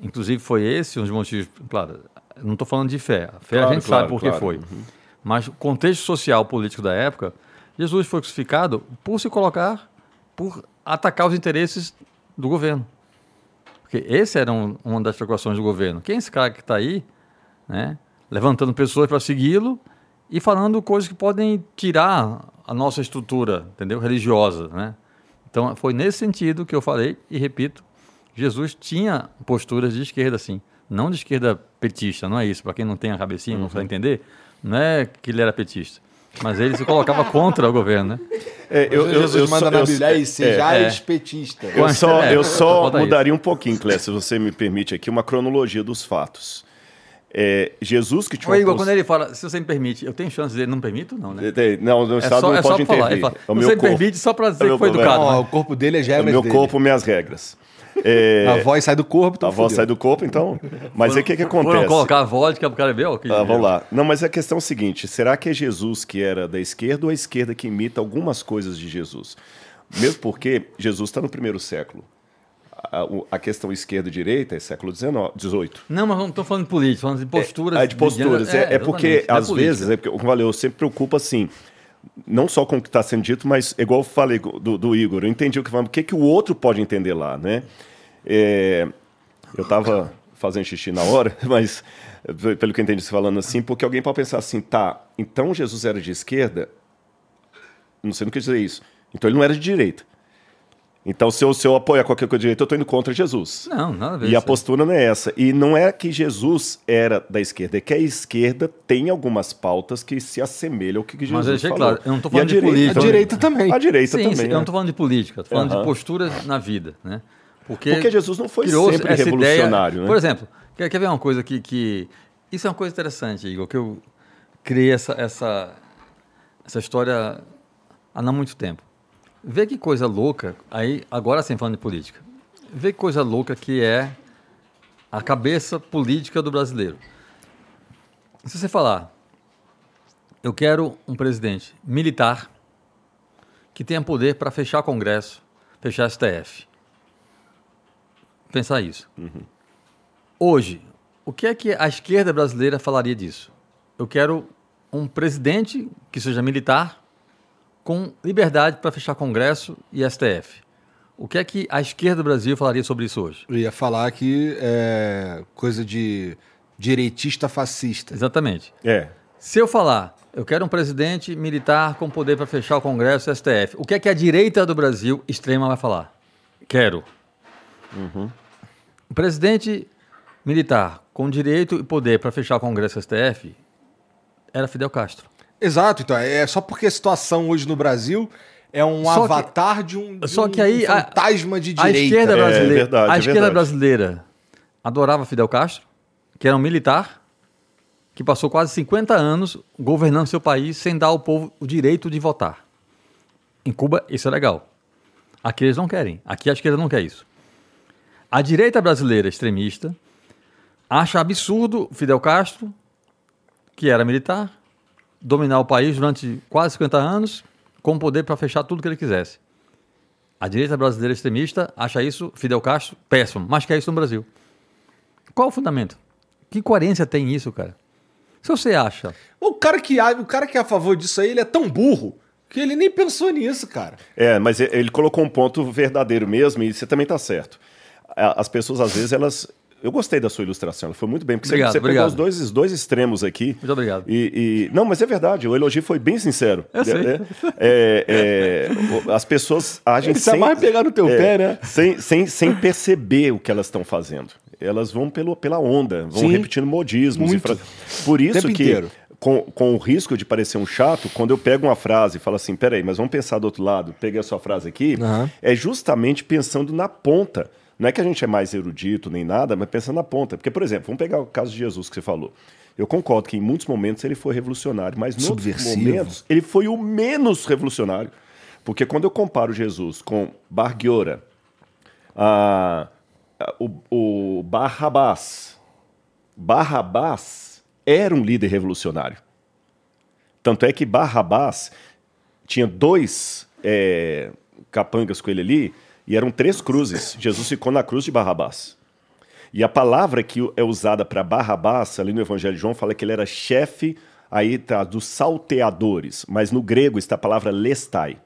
inclusive foi esse um dos motivos. Claro, não estou falando de fé. A fé claro, a gente claro, sabe por que claro. foi. Uhum. Mas o contexto social político da época, Jesus foi crucificado por se colocar, por atacar os interesses do governo. Porque esse era um, uma das preocupações do governo. Quem é esse cara que está aí, né, levantando pessoas para segui-lo e falando coisas que podem tirar a nossa estrutura, entendeu, religiosa, né? Então, foi nesse sentido que eu falei e repito, Jesus tinha posturas de esquerda, sim. Não de esquerda petista, não é isso. Para quem não tem a cabecinha, uhum. não sabe entender, não é que ele era petista. Mas ele se colocava contra o governo, né? É, eu, eu, Jesus eu, manda na Bíblia aí, seja é, petista. Eu só, eu só mudaria um pouquinho, Clécio, se você me permite aqui, uma cronologia dos fatos. É, Jesus que tinha. Ô, Igor, quando ele fala, se você me permite, eu tenho chance dele, não permito, não, né? Não, no é Estado só, não é pode intervir. Falar. Fala, é o meu você corpo. permite só para dizer é que foi educado. Não, né? O corpo dele é regras. É o meu dele. corpo, minhas regras. É... A voz sai do corpo, A voz sai do corpo, então. Mas aí o que, que acontece? Foram colocar a vodka pro cara ver? Que... Ah, vamos lá. Não, mas a questão é a seguinte: será que é Jesus que era da esquerda ou a esquerda que imita algumas coisas de Jesus? Mesmo porque Jesus está no primeiro século. A, a, questão esquerda e direita é século XVIII. Não, mas não estou falando de política, falando de posturas. É, é de posturas. De... É, é, é, porque, às vezes, é porque, como eu sempre preocupa assim não só com o que está sendo dito, mas igual eu falei do, do Igor, eu entendi o que o que, que o outro pode entender lá, né? É, eu estava fazendo xixi na hora, mas pelo que eu entendi você falando assim, porque alguém pode pensar assim, tá, então Jesus era de esquerda, não sei no que dizer isso, então ele não era de direita. Então, se eu, se eu apoiar qualquer coisa de direita, eu estou indo contra Jesus. Não, nada a ver. E a postura não é essa. E não é que Jesus era da esquerda, é que a esquerda tem algumas pautas que se assemelham ao que Jesus Mas falou. claro, eu não estou falando de direita, política. A direita também. A direita sim, também. Sim, eu não estou falando de política, estou falando uhum. de posturas na vida. Né? Porque, Porque Jesus não foi sempre revolucionário. Ideia, né? Por exemplo, quer, quer ver uma coisa que, que... Isso é uma coisa interessante, Igor, que eu criei essa, essa, essa história há não muito tempo. Vê que coisa louca, aí agora sim falando de política, vê que coisa louca que é a cabeça política do brasileiro. Se você falar, eu quero um presidente militar que tenha poder para fechar Congresso, fechar STF. Pensar isso. Uhum. Hoje, o que é que a esquerda brasileira falaria disso? Eu quero um presidente que seja militar com liberdade para fechar Congresso e STF. O que é que a esquerda do Brasil falaria sobre isso hoje? Eu ia falar que é coisa de direitista fascista. Exatamente. É. Se eu falar, eu quero um presidente militar com poder para fechar o Congresso e STF, o que é que a direita do Brasil extrema vai falar? Quero. Uhum. Um presidente militar com direito e poder para fechar o Congresso e STF era Fidel Castro. Exato, então. É só porque a situação hoje no Brasil é um só avatar que, de um, de só que aí, um fantasma de direita. A esquerda é brasileira, é verdade, a esquerda brasileira adorava Fidel Castro, que era um militar que passou quase 50 anos governando seu país sem dar ao povo o direito de votar. Em Cuba, isso é legal. Aqui eles não querem. Aqui a esquerda não quer isso. A direita brasileira extremista acha absurdo Fidel Castro, que era militar, dominar o país durante quase 50 anos, com poder para fechar tudo que ele quisesse. A direita brasileira extremista acha isso, Fidel Castro, péssimo, mas quer isso no Brasil. Qual o fundamento? Que coerência tem isso, cara? Se você acha. O cara que, o cara que é a favor disso aí, ele é tão burro que ele nem pensou nisso, cara. É, mas ele colocou um ponto verdadeiro mesmo, e você também está certo. As pessoas, às vezes, elas eu gostei da sua ilustração, foi muito bem, porque obrigado, você, você pegou os dois, os dois extremos aqui. Muito obrigado. E, e, não, mas é verdade, o elogio foi bem sincero. Eu sei. É, é, é, as pessoas agem Ele sem... mais pegar no teu é, pé, né? Sem, sem, sem perceber o que elas estão fazendo. Elas vão pelo, pela onda, vão Sim, repetindo modismos. Muito. Fra... Por isso que... Com, com, o risco de parecer um chato, quando eu pego uma frase e falo assim, peraí, mas vamos pensar do outro lado, peguei a sua frase aqui, uhum. é justamente pensando na ponta. Não é que a gente é mais erudito nem nada, mas pensando na ponta. Porque, por exemplo, vamos pegar o caso de Jesus que você falou. Eu concordo que em muitos momentos ele foi revolucionário, mas em outros momentos ele foi o menos revolucionário. Porque quando eu comparo Jesus com Bargiora, a, a, o, o Barrabás, Barrabás era um líder revolucionário. Tanto é que Barrabás tinha dois é, capangas com ele ali, e eram três cruzes. Jesus ficou na cruz de Barrabás. E a palavra que é usada para Barrabás, ali no Evangelho de João, fala que ele era chefe aí tá, dos salteadores, mas no grego está a palavra lestai.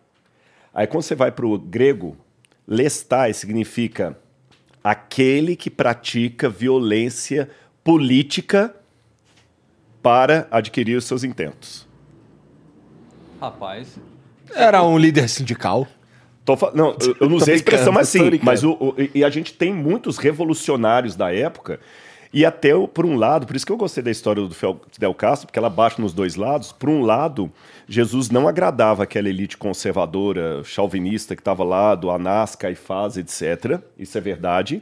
Aí quando você vai para o grego, lestai significa aquele que pratica violência política para adquirir os seus intentos. Rapaz. Era um líder sindical. Tô, não, eu, eu não usei a expressão assim, mas o, o, e a gente tem muitos revolucionários da época e até, por um lado, por isso que eu gostei da história do Fidel Castro, porque ela bate nos dois lados. Por um lado, Jesus não agradava aquela elite conservadora, chauvinista que estava lá, do Anás, Caifás, etc. Isso é verdade.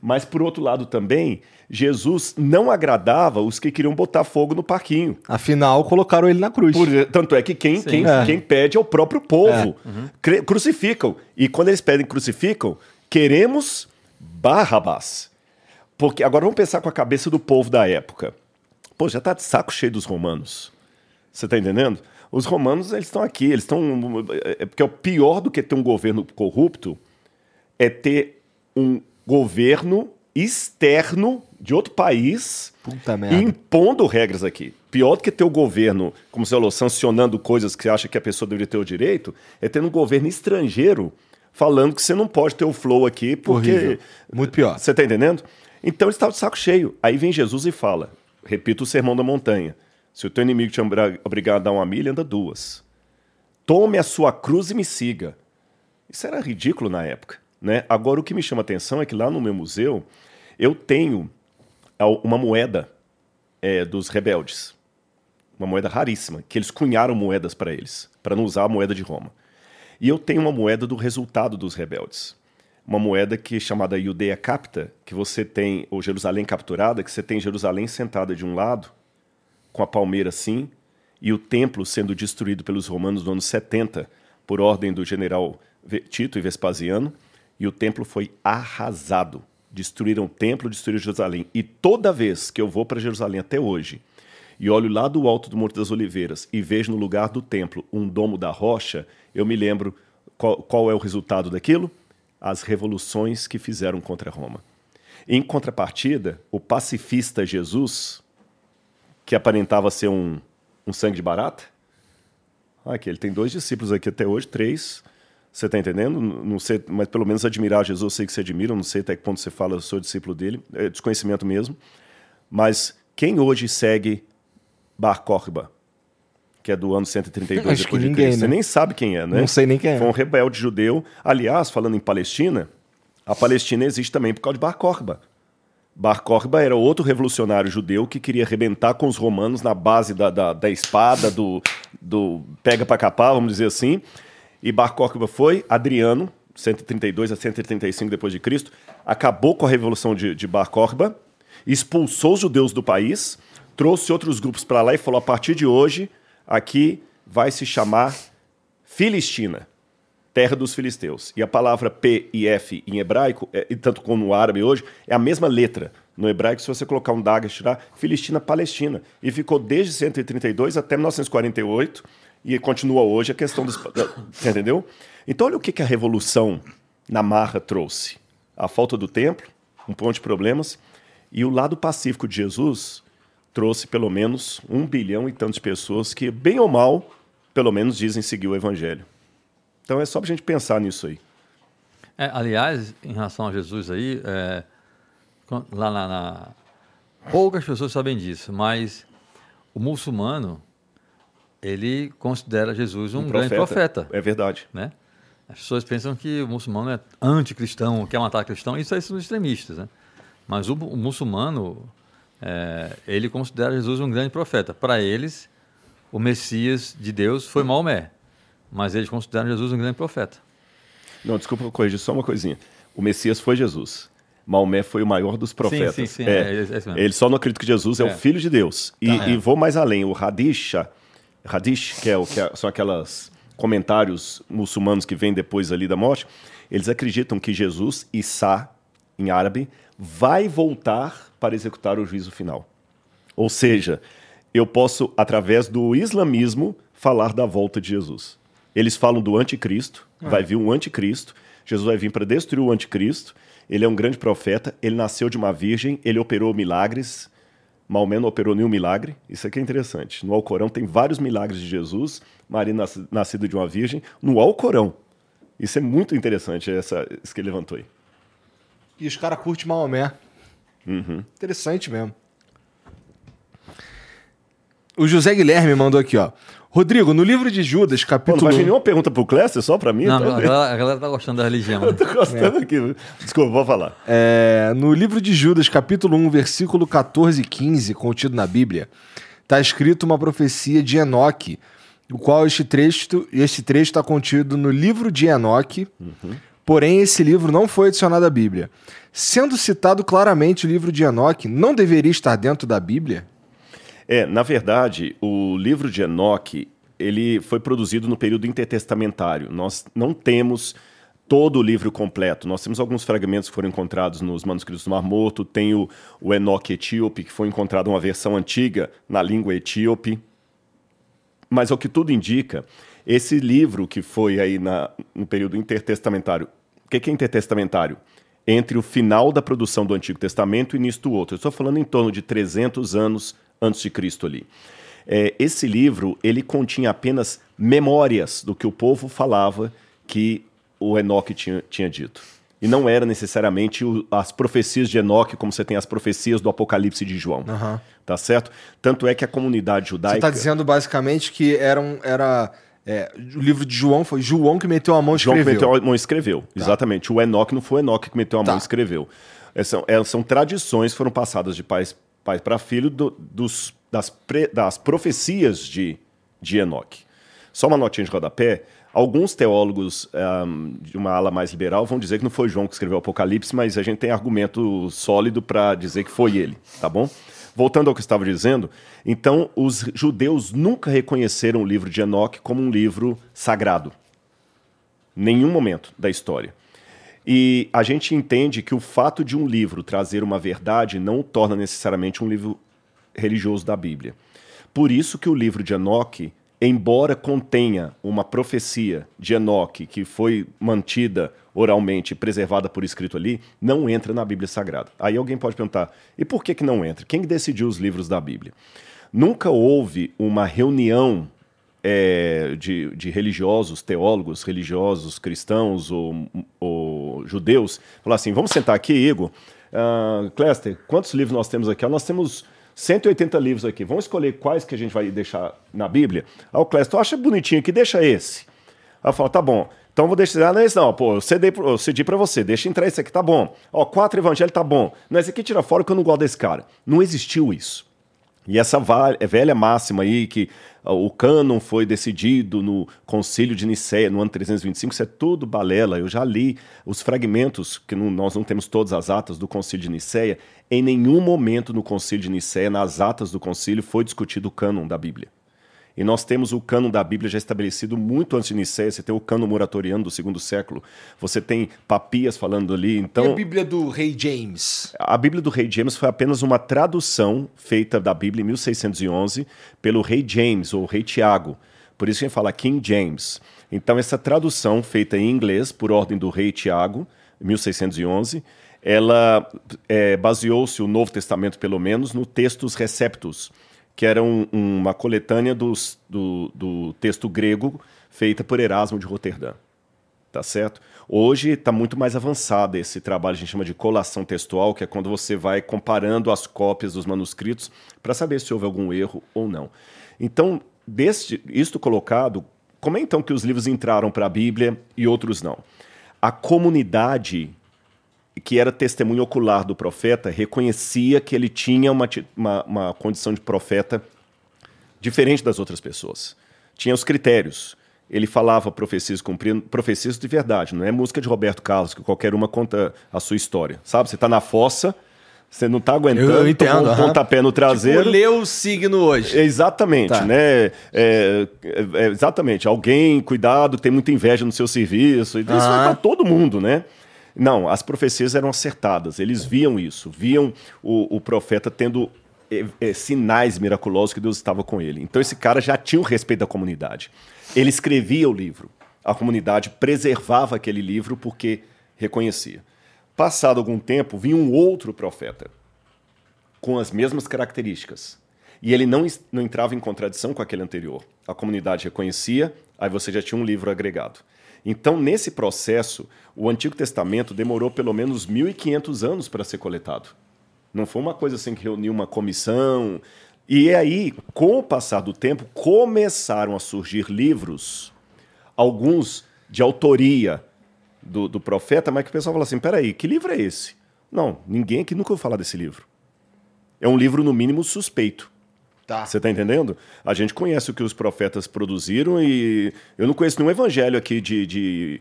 Mas, por outro lado também, Jesus não agradava os que queriam botar fogo no parquinho. Afinal, colocaram ele na cruz. Por, tanto é que quem, quem, é. quem pede é o próprio povo. É. Uhum. Crucificam. E quando eles pedem crucificam, queremos Barrabás. Porque agora vamos pensar com a cabeça do povo da época. Pô, já tá de saco cheio dos romanos. Você tá entendendo? Os romanos, eles estão aqui, eles estão. É, é porque é o pior do que ter um governo corrupto é ter um governo externo de outro país impondo regras aqui. Pior do que ter o governo, como você falou, sancionando coisas que você acha que a pessoa deveria ter o direito, é ter um governo estrangeiro falando que você não pode ter o flow aqui porque. Horrível. Muito pior. Você tá entendendo? Então ele estava de saco cheio. Aí vem Jesus e fala: repita o sermão da montanha. Se o teu inimigo te obrigar a dar uma milha, anda duas. Tome a sua cruz e me siga. Isso era ridículo na época. Né? Agora, o que me chama atenção é que lá no meu museu eu tenho uma moeda é, dos rebeldes. Uma moeda raríssima, que eles cunharam moedas para eles, para não usar a moeda de Roma. E eu tenho uma moeda do resultado dos rebeldes uma moeda que é chamada Judea Capta, que você tem, ou Jerusalém capturada, que você tem Jerusalém sentada de um lado, com a palmeira assim, e o templo sendo destruído pelos romanos no ano 70, por ordem do general Tito e Vespasiano, e o templo foi arrasado. Destruíram o templo, destruíram Jerusalém. E toda vez que eu vou para Jerusalém até hoje, e olho lá do alto do Monte das Oliveiras e vejo no lugar do templo um domo da rocha, eu me lembro qual, qual é o resultado daquilo? as revoluções que fizeram contra Roma. Em contrapartida, o pacifista Jesus, que aparentava ser um, um sangue de barata, aqui, ele tem dois discípulos aqui até hoje, três. Você está entendendo? Não sei, mas pelo menos admirar Jesus, eu sei que você admira, não sei até que ponto você fala, eu sou discípulo dele, é desconhecimento mesmo. Mas quem hoje segue Bar Corba? que é do ano 132 Acho depois de ninguém, Cristo. Né? Você nem sabe quem é, né? Não sei nem quem é. Foi um rebelde judeu. Aliás, falando em Palestina, a Palestina existe também por causa de Bar Corba. Bar Corba era outro revolucionário judeu que queria arrebentar com os romanos na base da, da, da espada, do, do pega para capar, vamos dizer assim. E Bar Corba foi, Adriano, 132 a 135 depois de Cristo, acabou com a revolução de, de Bar Corba, expulsou os judeus do país, trouxe outros grupos para lá e falou: a partir de hoje aqui vai se chamar Filistina, terra dos filisteus. E a palavra P e F em hebraico, é, tanto como no árabe hoje, é a mesma letra. No hebraico, se você colocar um daga, tirar Filistina, Palestina. E ficou desde 132 até 1948 e continua hoje a questão dos. Entendeu? Então, olha o que, que a revolução na marra trouxe: a falta do templo, um ponto de problemas, e o lado pacífico de Jesus trouxe pelo menos um bilhão e tantas pessoas que, bem ou mal, pelo menos dizem seguir o evangelho. Então é só para a gente pensar nisso aí. É, aliás, em relação a Jesus aí, é, lá na, na, poucas pessoas sabem disso, mas o muçulmano ele considera Jesus um, um grande profeta. profeta. É verdade. Né? As pessoas pensam que o muçulmano é anticristão, quer matar cristão, isso aí são extremistas. Né? Mas o, o muçulmano, é, ele considera Jesus um grande profeta. Para eles, o Messias de Deus foi Maomé, mas eles consideram Jesus um grande profeta. Não, desculpa corrigir só uma coisinha. O Messias foi Jesus. Maomé foi o maior dos profetas. Sim, sim, sim. É, é, é ele só não acredita que Jesus é, o é. filho de Deus. E, tá, e, vou mais além. O Hadisha, Hadish, que, é o, que é, são aquelas comentários muçulmanos que vêm depois ali da morte, eles acreditam que Jesus, Issa, em árabe, vai voltar para executar o juízo final. Ou seja, eu posso, através do islamismo, falar da volta de Jesus. Eles falam do anticristo, ah. vai vir um anticristo, Jesus vai vir para destruir o anticristo, ele é um grande profeta, ele nasceu de uma virgem, ele operou milagres, Maomé não operou nenhum milagre, isso aqui é interessante. No Alcorão tem vários milagres de Jesus, Maria nascida de uma virgem, no Alcorão. Isso é muito interessante, essa, isso que ele levantou aí. E os caras curtem Maomé. Uhum. Interessante mesmo. O José Guilherme mandou aqui, ó. Rodrigo, no livro de Judas, capítulo. Pô, não vai nenhuma pergunta pro Clécio, só pra mim? Não, então... a, galera, a, galera, tá gostando da religião. Eu tô gostando é. aqui. Desculpa, vou falar. É, no livro de Judas, capítulo 1, versículo 14 e 15, contido na Bíblia, está escrito uma profecia de Enoque, o qual este trecho este trecho está contido no livro de Enoque, uhum. porém esse livro não foi adicionado à Bíblia. Sendo citado claramente o livro de Enoque, não deveria estar dentro da Bíblia? É, na verdade, o livro de Enoque ele foi produzido no período intertestamentário. Nós não temos todo o livro completo. Nós temos alguns fragmentos que foram encontrados nos manuscritos do Mar Morto. Tem o, o Enoque etíope, que foi encontrado uma versão antiga na língua etíope. Mas o que tudo indica, esse livro que foi aí na, no período intertestamentário, o que, é intertestamentário? Entre o final da produção do Antigo Testamento e início do outro. Eu estou falando em torno de 300 anos antes de Cristo ali. É, esse livro ele continha apenas memórias do que o povo falava que o Enoque tinha, tinha dito. E não era necessariamente o, as profecias de Enoque, como você tem as profecias do Apocalipse de João. Uhum. Tá certo? Tanto é que a comunidade judaica. Você está dizendo basicamente que era, um, era é, o livro de João foi João que meteu a mão e escreveu. João que meteu a mão e escreveu, tá. exatamente. O Enoque não foi Enoque que meteu a tá. mão e escreveu. É, são, é, são tradições que foram passadas de pais pai para filho do, dos, das, pre, das profecias de, de Enoque. Só uma notinha de rodapé. Alguns teólogos um, de uma ala mais liberal vão dizer que não foi João que escreveu o Apocalipse, mas a gente tem argumento sólido para dizer que foi ele, tá bom? Voltando ao que eu estava dizendo, então os judeus nunca reconheceram o livro de Enoque como um livro sagrado. Nenhum momento da história. E a gente entende que o fato de um livro trazer uma verdade não o torna necessariamente um livro religioso da Bíblia. Por isso que o livro de Enoque, embora contenha uma profecia de Enoque que foi mantida oralmente, preservada por escrito ali, não entra na Bíblia Sagrada. Aí alguém pode perguntar, e por que, que não entra? Quem decidiu os livros da Bíblia? Nunca houve uma reunião é, de, de, religiosos, teólogos religiosos, cristãos ou, ou, judeus, falar assim: vamos sentar aqui, Igor. Uh, Cléster, quantos livros nós temos aqui? Nós temos 180 livros aqui. Vamos escolher quais que a gente vai deixar na Bíblia? Aí o Cléster, acha bonitinho aqui, deixa esse. Eu falo, tá bom. Então vou deixar, não é esse não, pô, eu cedi, cedi pra você, deixa entrar esse aqui, tá bom. Ó, quatro evangelhos, tá bom. Não, esse aqui tira fora que eu não gosto desse cara. Não existiu isso. E essa velha máxima aí que o cânon foi decidido no Concílio de Nicéia, no ano 325, isso é tudo balela. Eu já li os fragmentos, que não, nós não temos todas as atas do Concílio de Nicéia. Em nenhum momento no Concílio de Nicéia, nas atas do concílio, foi discutido o cânon da Bíblia. E nós temos o cano da Bíblia já estabelecido muito antes de Nicéia. Você tem o cano moratoriano do segundo século. Você tem papias falando ali. Então, e a Bíblia do rei James? A Bíblia do rei James foi apenas uma tradução feita da Bíblia em 1611 pelo rei James, ou rei Tiago. Por isso a gente fala King James. Então essa tradução feita em inglês por ordem do rei Tiago, 1611, ela é, baseou-se o Novo Testamento pelo menos no textos receptus, que era um, uma coletânea dos, do, do texto grego feita por Erasmo de Roterdã. Tá certo? Hoje está muito mais avançado esse trabalho, a gente chama de colação textual, que é quando você vai comparando as cópias dos manuscritos para saber se houve algum erro ou não. Então, deste, isto colocado, como é então que os livros entraram para a Bíblia e outros não? A comunidade que era testemunho ocular do profeta, reconhecia que ele tinha uma, uma, uma condição de profeta diferente das outras pessoas. Tinha os critérios. Ele falava profecias cumprindo, profecias de verdade, não é música de Roberto Carlos, que qualquer uma conta a sua história. Sabe? Você está na fossa, você não está aguentando, eu, eu entendo, um uhum. pontapé no traseiro. Tipo, leu o signo hoje. Exatamente, tá. né? É, é, é, exatamente. Alguém, cuidado, tem muita inveja no seu serviço. Isso uhum. vai para todo mundo, né? Não, as profecias eram acertadas, eles viam isso, viam o, o profeta tendo é, é, sinais miraculosos que Deus estava com ele. Então esse cara já tinha o respeito da comunidade. Ele escrevia o livro, a comunidade preservava aquele livro porque reconhecia. Passado algum tempo, vinha um outro profeta com as mesmas características. E ele não, não entrava em contradição com aquele anterior. A comunidade reconhecia, aí você já tinha um livro agregado. Então, nesse processo, o Antigo Testamento demorou pelo menos 1.500 anos para ser coletado. Não foi uma coisa assim que reuniu uma comissão. E aí, com o passar do tempo, começaram a surgir livros, alguns de autoria do, do profeta, mas que o pessoal fala assim: peraí, que livro é esse? Não, ninguém aqui nunca ouviu falar desse livro. É um livro, no mínimo, suspeito. Tá. Você está entendendo? A gente conhece o que os profetas produziram e eu não conheço nenhum evangelho aqui de, de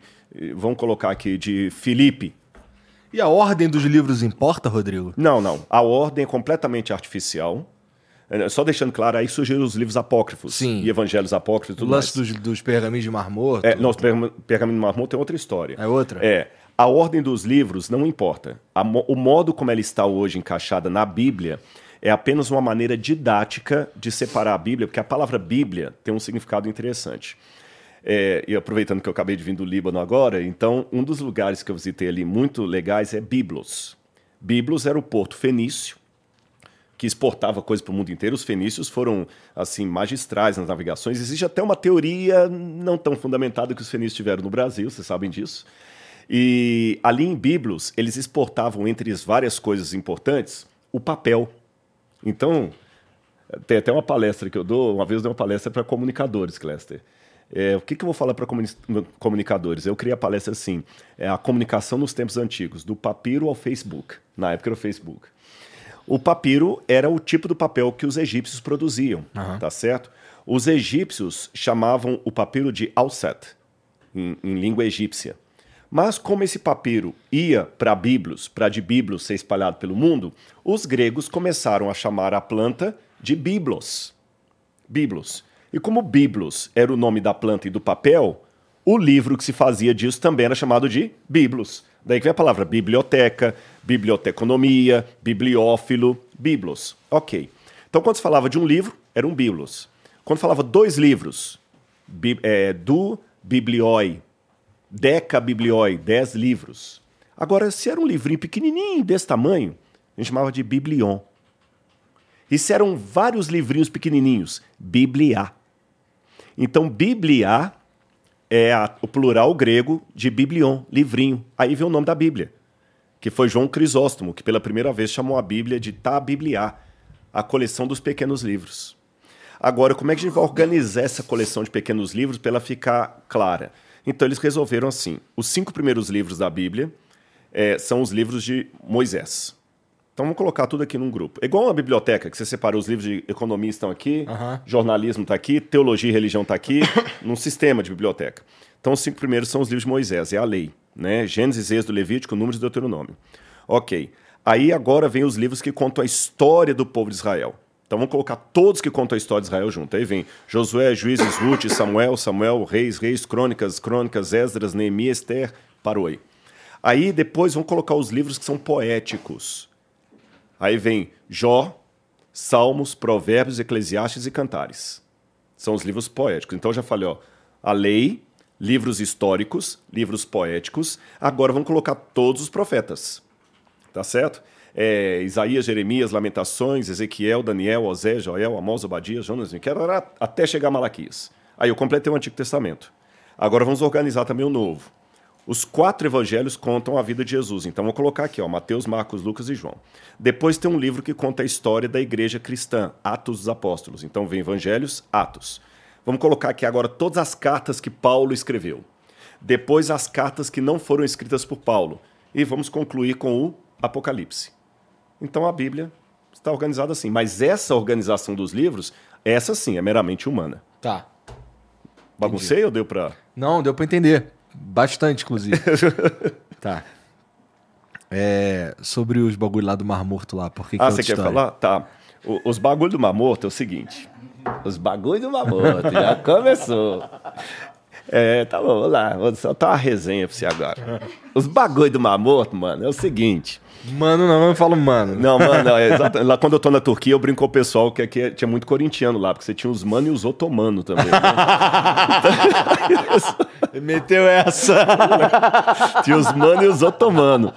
vamos colocar aqui, de Filipe. E a ordem dos livros importa, Rodrigo? Não, não. A ordem é completamente artificial. É, só deixando claro, aí surgiram os livros apócrifos Sim. e evangelhos apócrifos tudo o lance. Dos, dos pergaminhos de Mar Morto. É, não, os pergaminhos de Mar Morto é outra história. É outra? É. A ordem dos livros não importa. A, o modo como ela está hoje encaixada na Bíblia é apenas uma maneira didática de separar a Bíblia, porque a palavra Bíblia tem um significado interessante. É, e aproveitando que eu acabei de vir do Líbano agora, então um dos lugares que eu visitei ali muito legais é Biblos. Biblos era o porto fenício que exportava coisas para o mundo inteiro. Os fenícios foram assim magistrais nas navegações. Existe até uma teoria não tão fundamentada que os fenícios tiveram no Brasil, vocês sabem disso. E ali em Biblos, eles exportavam entre as várias coisas importantes o papel. Então, tem até uma palestra que eu dou, uma vez eu dei uma palestra para comunicadores, Cléster. É, o que, que eu vou falar para comuni comunicadores? Eu criei a palestra assim: é a comunicação nos tempos antigos, do papiro ao Facebook. Na época era o Facebook. O papiro era o tipo do papel que os egípcios produziam, uhum. tá certo? Os egípcios chamavam o papiro de alset, em, em língua egípcia. Mas como esse papiro ia para Biblos, para de Biblos ser espalhado pelo mundo, os gregos começaram a chamar a planta de Biblos. Biblos. E como Biblos era o nome da planta e do papel, o livro que se fazia disso também era chamado de Biblos. Daí vem a palavra biblioteca, biblioteconomia, bibliófilo, biblos. Ok. Então, quando se falava de um livro, era um biblos. Quando falava dois livros, bi, é, do biblioi, Deca Biblioi, 10 livros. Agora, se era um livrinho pequenininho desse tamanho, a gente chamava de biblion. E se eram vários livrinhos pequenininhos, biblia. Então, biblia é a, o plural grego de biblion, livrinho. Aí vem o nome da Bíblia, que foi João Crisóstomo, que pela primeira vez chamou a Bíblia de Ta Biblia, a coleção dos pequenos livros. Agora, como é que a gente vai organizar essa coleção de pequenos livros para ela ficar clara? Então eles resolveram assim: os cinco primeiros livros da Bíblia é, são os livros de Moisés. Então vamos colocar tudo aqui num grupo. É igual uma biblioteca, que você separa os livros de economia estão aqui, uhum. jornalismo está aqui, teologia e religião está aqui, num sistema de biblioteca. Então os cinco primeiros são os livros de Moisés, é a lei. Né? Gênesis, Êxodo, Levítico, Números e Deuteronômio. Ok. Aí agora vem os livros que contam a história do povo de Israel. Então vamos colocar todos que contam a história de Israel junto. Aí vem Josué, Juízes, Ruth, Samuel, Samuel, Reis, Reis, Crônicas, Crônicas, Esdras, Neemias, Esther, parou aí. Aí depois vamos colocar os livros que são poéticos. Aí vem Jó, Salmos, Provérbios, Eclesiastes e Cantares. São os livros poéticos. Então eu já falei, ó, a lei, livros históricos, livros poéticos. Agora vamos colocar todos os profetas. Tá certo? É, Isaías, Jeremias, Lamentações, Ezequiel, Daniel, Osé, Joel, Amós, Obadias, Jonas, Miquel, até chegar a Malaquias. Aí eu completei o Antigo Testamento. Agora vamos organizar também o Novo. Os quatro evangelhos contam a vida de Jesus. Então vou colocar aqui, ó, Mateus, Marcos, Lucas e João. Depois tem um livro que conta a história da igreja cristã, Atos dos Apóstolos. Então vem Evangelhos, Atos. Vamos colocar aqui agora todas as cartas que Paulo escreveu. Depois as cartas que não foram escritas por Paulo. E vamos concluir com o Apocalipse. Então a Bíblia está organizada assim. Mas essa organização dos livros, essa sim é meramente humana. Tá. Baguncei Entendi. ou deu para. Não, deu para entender. Bastante, inclusive. tá. É, sobre os bagulho lá do Mar Morto lá, por que Ah, você quer falar? Tá. O, os bagulho do Mar Morto é o seguinte. Os bagulho do Mar Morto já começou. É, tá bom, vamos lá. Vou soltar uma resenha pra você agora. Os bagulho do Mar Morto, mano, é o seguinte. Mano, não, eu falo mano. Não, mano, é exatamente. Lá quando eu tô na Turquia, eu brinco com o pessoal que aqui tinha muito corintiano lá, porque você tinha os mano e os otomano também. Né? Meteu essa. tinha os mano e os otomano.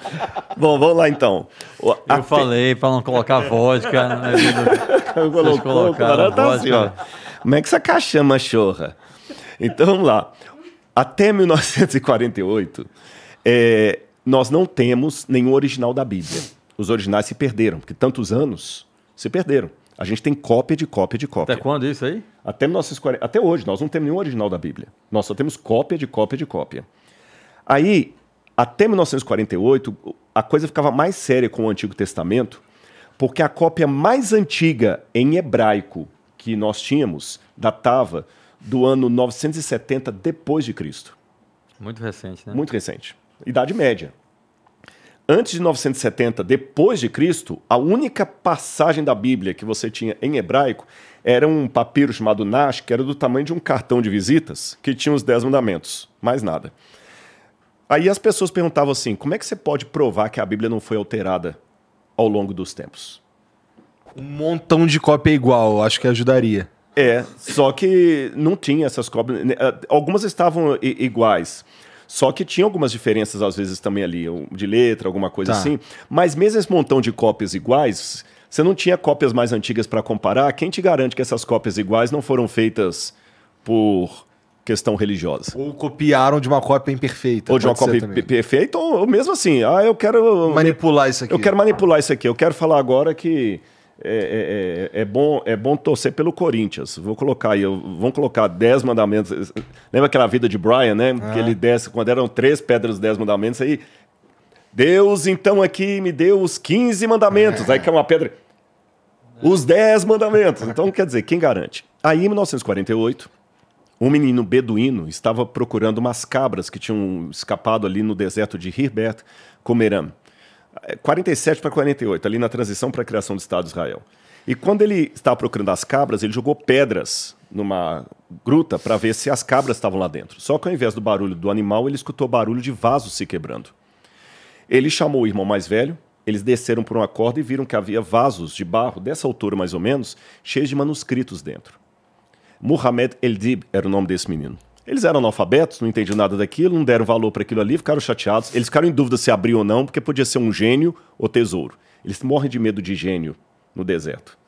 Bom, vamos lá então. O, eu a... falei pra não colocar vodka na vida. Colocou, cara, tá assim, ó. Como é que essa caixama chorra? Então vamos lá. Até 1948, é, nós não temos nenhum original da Bíblia. Os originais se perderam, porque tantos anos se perderam. A gente tem cópia de cópia de cópia. Até quando isso aí? Até 1940. Até hoje, nós não temos nenhum original da Bíblia. Nós só temos cópia de cópia de cópia. Aí, até 1948, a coisa ficava mais séria com o Antigo Testamento, porque a cópia mais antiga em hebraico que nós tínhamos datava do ano 970 depois de Cristo. Muito recente, né? Muito recente. Idade média. Antes de 970, depois de Cristo, a única passagem da Bíblia que você tinha em hebraico era um papiro chamado Nash, que era do tamanho de um cartão de visitas, que tinha os Dez Mandamentos. Mais nada. Aí as pessoas perguntavam assim: como é que você pode provar que a Bíblia não foi alterada ao longo dos tempos? Um montão de cópia igual, acho que ajudaria. É, só que não tinha essas cópias. Né, algumas estavam iguais. Só que tinha algumas diferenças, às vezes, também ali, de letra, alguma coisa tá. assim. Mas mesmo esse montão de cópias iguais, você não tinha cópias mais antigas para comparar. Quem te garante que essas cópias iguais não foram feitas por questão religiosa? Ou copiaram de uma cópia imperfeita. Ou de uma cópia perfeita, ou mesmo assim, ah, eu quero. Manipular isso aqui. Eu quero manipular isso aqui. Eu quero falar agora que é, é, é, é, bom, é bom torcer pelo Corinthians. Vou colocar aí, vamos colocar 10 mandamentos. Lembra aquela vida de Brian, né? Ah. Que ele desce, quando eram três pedras dos 10 mandamentos, aí. Deus, então, aqui me deu os 15 mandamentos. Aí que é uma pedra. Os 10 mandamentos. Então, quer dizer, quem garante? Aí, em 1948, um menino beduíno estava procurando umas cabras que tinham escapado ali no deserto de Hirbert Comeram. 47 para 48, ali na transição para a criação do Estado de Israel. E quando ele estava procurando as cabras, ele jogou pedras numa gruta para ver se as cabras estavam lá dentro. Só que ao invés do barulho do animal, ele escutou barulho de vasos se quebrando. Ele chamou o irmão mais velho, eles desceram por uma corda e viram que havia vasos de barro, dessa altura mais ou menos, cheios de manuscritos dentro. Muhammad El-Dib era o nome desse menino. Eles eram analfabetos, não entendiam nada daquilo, não deram valor para aquilo ali, ficaram chateados. Eles ficaram em dúvida se abriu ou não, porque podia ser um gênio ou tesouro. Eles morrem de medo de gênio no deserto.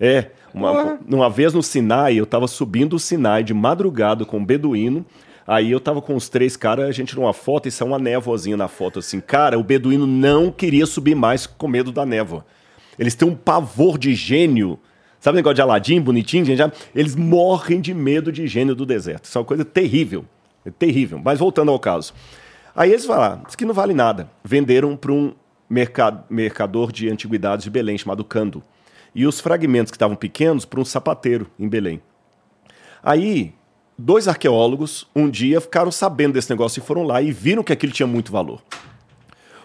É, uma, uma vez no Sinai, eu estava subindo o Sinai de madrugada com um beduíno. Aí eu tava com os três caras, a gente numa foto, e saiu uma névoazinha na foto assim. Cara, o beduíno não queria subir mais com medo da névoa. Eles têm um pavor de gênio Sabe o negócio de Aladim, bonitinho, gente? Já, eles morrem de medo de gênio do deserto. Isso é uma coisa terrível. É terrível. Mas voltando ao caso. Aí eles falaram, isso que não vale nada. Venderam para um mercador de antiguidades de Belém, chamado Cando. E os fragmentos que estavam pequenos para um sapateiro em Belém. Aí, dois arqueólogos, um dia, ficaram sabendo desse negócio e foram lá e viram que aquilo tinha muito valor.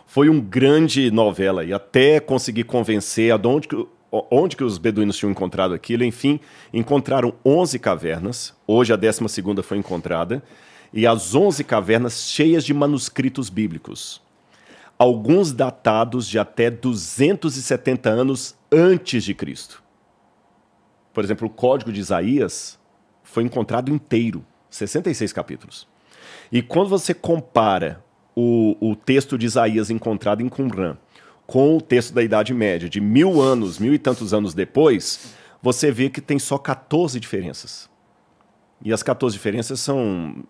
Foi um grande novela e até conseguir convencer a onde onde que os beduínos tinham encontrado aquilo. Enfim, encontraram 11 cavernas. Hoje a 12 foi encontrada. E as 11 cavernas cheias de manuscritos bíblicos. Alguns datados de até 270 anos antes de Cristo. Por exemplo, o Código de Isaías foi encontrado inteiro, 66 capítulos. E quando você compara o, o texto de Isaías encontrado em Qumran com o texto da Idade Média, de mil anos, mil e tantos anos depois, você vê que tem só 14 diferenças. E as 14 diferenças são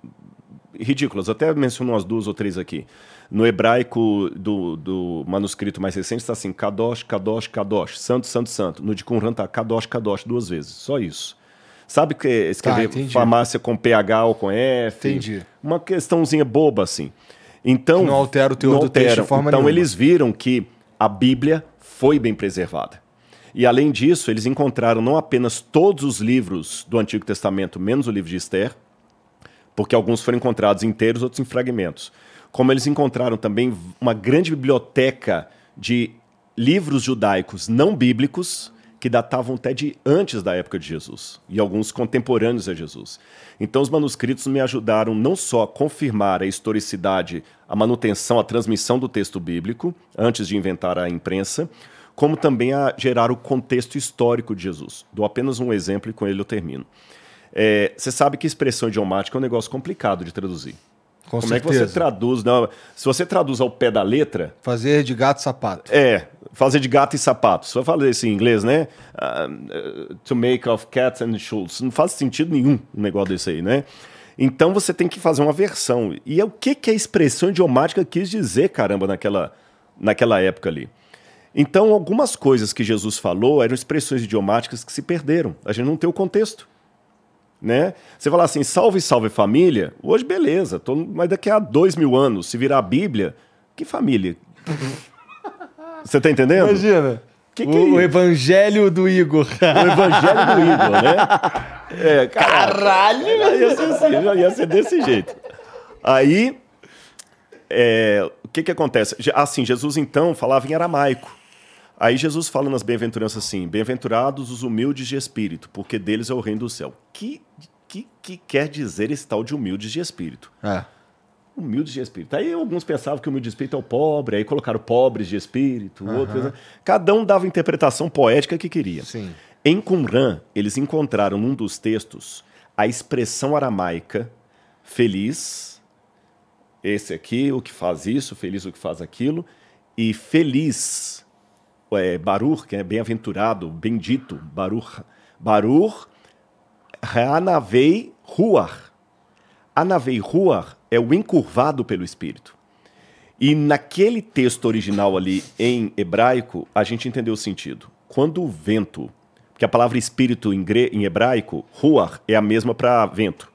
ridículas. Eu até menciono umas duas ou três aqui. No hebraico do, do manuscrito mais recente está assim: Kadosh, Kadosh, Kadosh, Santo, Santo, Santo. No de Qumran está Kadosh, Kadosh duas vezes. Só isso. Sabe que escrever tá, farmácia com PH ou com F? Entendi. Uma questãozinha boba assim. Então, que não altera o teor do texto de forma Então nenhuma. eles viram que a Bíblia foi bem preservada. E além disso, eles encontraram não apenas todos os livros do Antigo Testamento, menos o livro de Esther, porque alguns foram encontrados inteiros, outros em fragmentos, como eles encontraram também uma grande biblioteca de livros judaicos não bíblicos que datavam até de antes da época de Jesus e alguns contemporâneos a Jesus. Então, os manuscritos me ajudaram não só a confirmar a historicidade, a manutenção, a transmissão do texto bíblico, antes de inventar a imprensa, como também a gerar o contexto histórico de Jesus. Dou apenas um exemplo e com ele eu termino. É, você sabe que expressão idiomática é um negócio complicado de traduzir. Com Como certeza. é que você traduz? Não, se você traduz ao pé da letra. Fazer de gato sapato. É, fazer de gato e sapato. Se eu falar isso em inglês, né? Uh, to make of cats and shoes. Não faz sentido nenhum um negócio desse aí, né? Então você tem que fazer uma versão. E é o que, que a expressão idiomática quis dizer, caramba, naquela, naquela época ali. Então, algumas coisas que Jesus falou eram expressões idiomáticas que se perderam. A gente não tem o contexto. Né? Você falar assim, salve, salve família, hoje beleza, tô, mas daqui a dois mil anos, se virar a Bíblia, que família? Você tá entendendo? Imagina. Que que o, é o evangelho do Igor. O evangelho do Igor, né? É, Caralho! Ia ser, assim, ia ser desse jeito. Aí, é, o que que acontece? Assim, Jesus então falava em aramaico. Aí Jesus fala nas bem-aventuranças assim: Bem-aventurados os humildes de espírito, porque deles é o reino do céu. Que, que, que quer dizer esse tal de humildes de espírito? É. Humildes de espírito. Aí alguns pensavam que o humilde de espírito é o pobre, aí colocaram pobres de espírito, uhum. outros. Né? Cada um dava a interpretação poética que queria. Sim. Em Qumran, eles encontraram num dos textos a expressão aramaica feliz, esse aqui, o que faz isso, feliz o que faz aquilo, e feliz é, Baruch, que é bem-aventurado, bendito, Baruch, Baruch, Hanavei Ruach. Anavei Ruach é o encurvado pelo Espírito. E naquele texto original ali em hebraico, a gente entendeu o sentido. Quando o vento, porque a palavra espírito em, gre, em hebraico, ruach, é a mesma para vento.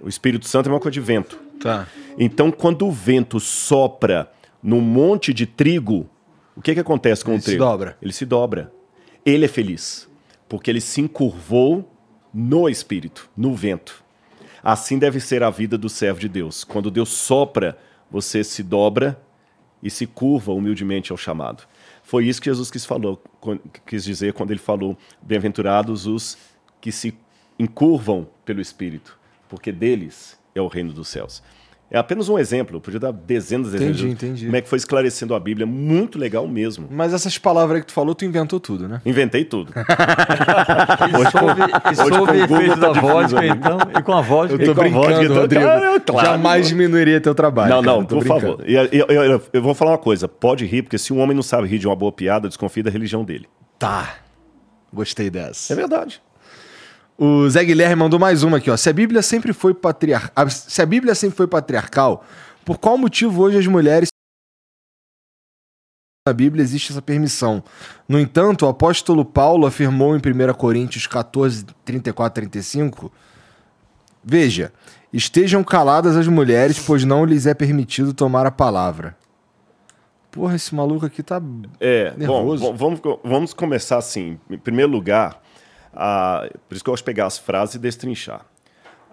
O Espírito Santo é uma coisa de vento. Tá. Então, quando o vento sopra num monte de trigo, o que, que acontece com ele o trigo? Ele se dobra. Ele se dobra. Ele é feliz, porque ele se encurvou no espírito, no vento. Assim deve ser a vida do servo de Deus. Quando Deus sopra, você se dobra e se curva humildemente ao chamado. Foi isso que Jesus quis, falou, quis dizer quando ele falou: Bem-aventurados os que se encurvam pelo Espírito, porque deles é o reino dos céus. É apenas um exemplo, podia dar dezenas de exemplos. Entendi, entendi. Como é que foi esclarecendo a Bíblia, muito legal mesmo. Mas essas palavras aí que tu falou, tu inventou tudo, né? Inventei tudo. hoje, soube, e soube efeito da vodka, então, e com a vodka. Eu tô brincando, vodka, então, Rodrigo. Cara, claro, jamais diminuiria teu trabalho. Não, não, por brincando. favor. Eu, eu, eu, eu vou falar uma coisa, pode rir, porque se um homem não sabe rir de uma boa piada, desconfia da religião dele. Tá. Gostei dessa. É verdade. O Zé Guilherme mandou mais uma aqui, ó. Se a Bíblia sempre foi patriar... Se a Bíblia sempre foi patriarcal, por qual motivo hoje as mulheres na Bíblia existe essa permissão. No entanto, o apóstolo Paulo afirmou em 1 Coríntios 14, 34, 35: Veja, estejam caladas as mulheres, pois não lhes é permitido tomar a palavra. Porra, esse maluco aqui tá é, nervoso. Bom, vamos, vamos começar assim. Em primeiro lugar, a, por isso que eu gosto de pegar as frases e destrinchar.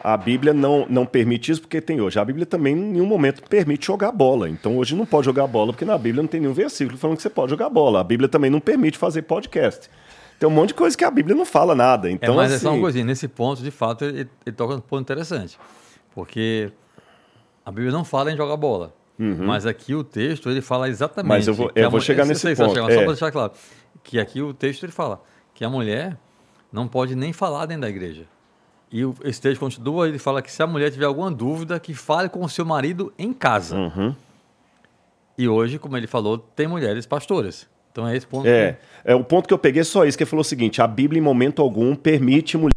A Bíblia não, não permite isso porque tem hoje. A Bíblia também em nenhum momento permite jogar bola. Então hoje não pode jogar bola porque na Bíblia não tem nenhum versículo falando que você pode jogar bola. A Bíblia também não permite fazer podcast. Tem um monte de coisa que a Bíblia não fala nada. É, então, é, mas assim... é só uma coisinha. Nesse ponto, de fato, ele, ele toca um ponto interessante. Porque a Bíblia não fala em jogar bola. Uhum. Mas aqui o texto, ele fala exatamente... Mas eu vou, eu vou chegar nesse ponto. Chegar, é. Só para deixar claro. Que aqui o texto, ele fala que a mulher não pode nem falar dentro da igreja. E esse texto continua, ele fala que se a mulher tiver alguma dúvida, que fale com o seu marido em casa. Uhum. E hoje, como ele falou, tem mulheres pastoras. Então é esse ponto. É, que... é o ponto que eu peguei é só isso, que ele falou o seguinte, a Bíblia em momento algum permite mulher...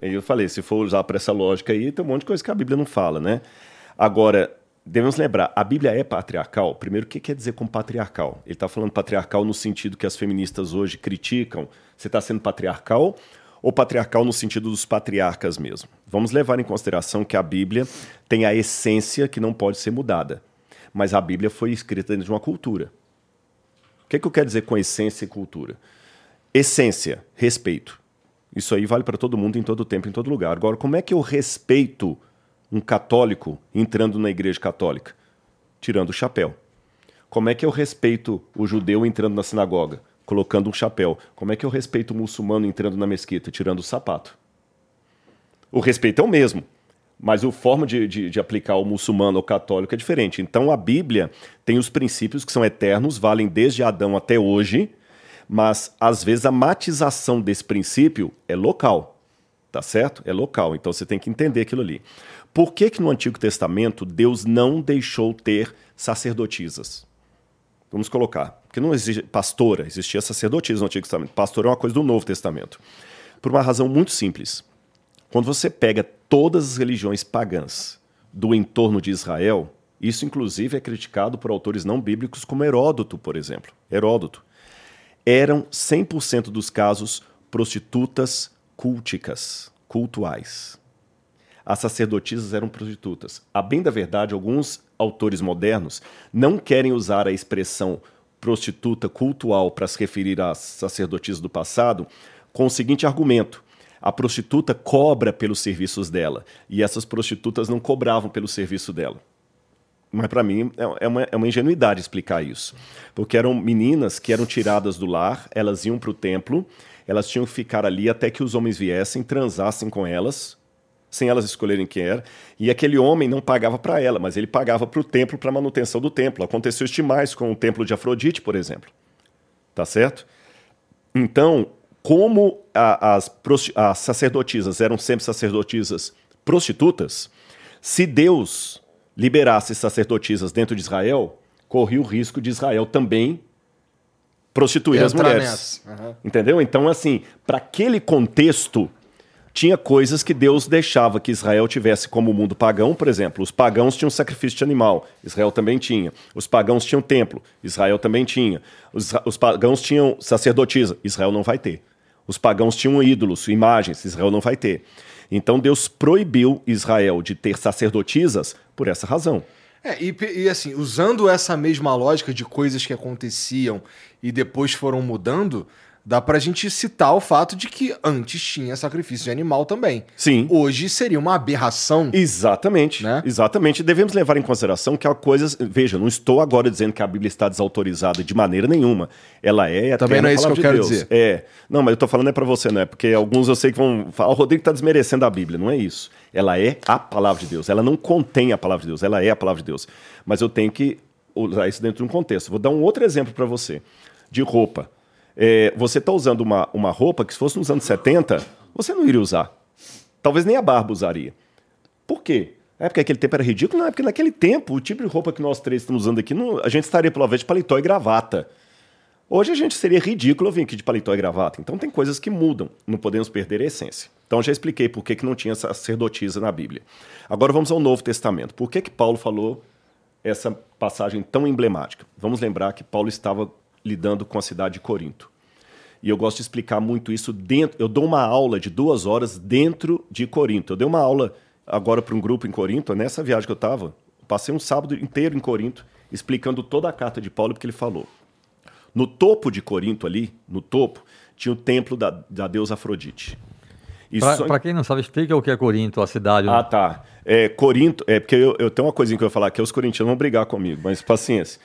Eu falei, se for usar para essa lógica aí, tem um monte de coisa que a Bíblia não fala, né? Agora, devemos lembrar, a Bíblia é patriarcal? Primeiro, o que quer dizer com patriarcal? Ele está falando patriarcal no sentido que as feministas hoje criticam. Você está sendo patriarcal ou patriarcal no sentido dos patriarcas mesmo? Vamos levar em consideração que a Bíblia tem a essência que não pode ser mudada. Mas a Bíblia foi escrita dentro de uma cultura. O que, é que eu quero dizer com essência e cultura? Essência, respeito. Isso aí vale para todo mundo, em todo tempo, em todo lugar. Agora, como é que eu respeito um católico entrando na igreja católica? Tirando o chapéu. Como é que eu respeito o judeu entrando na sinagoga? Colocando um chapéu. Como é que eu respeito o muçulmano entrando na mesquita? Tirando o sapato. O respeito é o mesmo, mas a forma de, de, de aplicar o muçulmano ou católico é diferente. Então a Bíblia tem os princípios que são eternos, valem desde Adão até hoje, mas às vezes a matização desse princípio é local. Tá certo? É local. Então você tem que entender aquilo ali. Por que, que no Antigo Testamento Deus não deixou ter sacerdotisas? Vamos colocar. Porque não existe pastora, existia sacerdotisa no Antigo Testamento. Pastor é uma coisa do Novo Testamento. Por uma razão muito simples. Quando você pega todas as religiões pagãs do entorno de Israel, Isso, inclusive, é criticado por autores não bíblicos como Heródoto, por exemplo. Heródoto. Eram 100% dos casos prostitutas culticas, cultuais. As sacerdotisas eram prostitutas. A bem da verdade, alguns autores modernos não querem usar a expressão prostituta cultual para se referir às sacerdotisas do passado com o seguinte argumento: a prostituta cobra pelos serviços dela e essas prostitutas não cobravam pelo serviço dela. Mas para mim é, é uma, é uma ingenuidade explicar isso. Porque eram meninas que eram tiradas do lar, elas iam para o templo, elas tinham que ficar ali até que os homens viessem, transassem com elas, sem elas escolherem quem era, e aquele homem não pagava para ela, mas ele pagava para o templo, para a manutenção do templo. Aconteceu isso demais com o templo de Afrodite, por exemplo. Tá certo? Então, como a, as, as sacerdotisas eram sempre sacerdotisas prostitutas, se Deus liberasse sacerdotisas dentro de Israel, corria o risco de Israel também prostituir as mulheres. Uhum. Entendeu? Então, assim, para aquele contexto, tinha coisas que Deus deixava que Israel tivesse como mundo pagão, por exemplo. Os pagãos tinham sacrifício de animal, Israel também tinha. Os pagãos tinham templo, Israel também tinha. Os, os pagãos tinham sacerdotisa, Israel não vai ter. Os pagãos tinham ídolos, imagens, Israel não vai ter. Então Deus proibiu Israel de ter sacerdotisas por essa razão. É, e, e, assim, usando essa mesma lógica de coisas que aconteciam e depois foram mudando, dá pra gente citar o fato de que antes tinha sacrifício de animal também. Sim. Hoje seria uma aberração. Exatamente. Né? Exatamente. Devemos levar em consideração que há coisas. Veja, não estou agora dizendo que a Bíblia está desautorizada de maneira nenhuma. Ela é Também não é isso que eu de quero Deus. dizer. É. Não, mas eu tô falando é para você, não é? Porque alguns eu sei que vão falar, o Rodrigo está desmerecendo a Bíblia. Não é isso. Ela é a palavra de Deus. Ela não contém a palavra de Deus. Ela é a palavra de Deus. Mas eu tenho que usar isso dentro de um contexto. Vou dar um outro exemplo para você de roupa. É, você está usando uma, uma roupa que, se fosse nos anos 70, você não iria usar. Talvez nem a barba usaria. Por quê? É porque aquele tempo era ridículo? Não, é porque naquele tempo, o tipo de roupa que nós três estamos usando aqui, não, a gente estaria, pelo menos, de paletó e gravata. Hoje a gente seria ridículo vir aqui de paletó e gravata. Então tem coisas que mudam, não podemos perder a essência. Então já expliquei por que, que não tinha sacerdotisa na Bíblia. Agora vamos ao Novo Testamento. Por que, que Paulo falou essa passagem tão emblemática? Vamos lembrar que Paulo estava lidando com a cidade de Corinto. E eu gosto de explicar muito isso dentro. Eu dou uma aula de duas horas dentro de Corinto. Eu dei uma aula agora para um grupo em Corinto, nessa viagem que eu estava. Passei um sábado inteiro em Corinto, explicando toda a carta de Paulo, porque ele falou. No topo de Corinto, ali, no topo, tinha o templo da, da deusa Afrodite. Para só... quem não sabe, explica o que é Corinto, a cidade. Ah, tá. É, Corinto, é porque eu, eu tenho uma coisinha que eu vou falar, que os corintianos vão brigar comigo, mas paciência.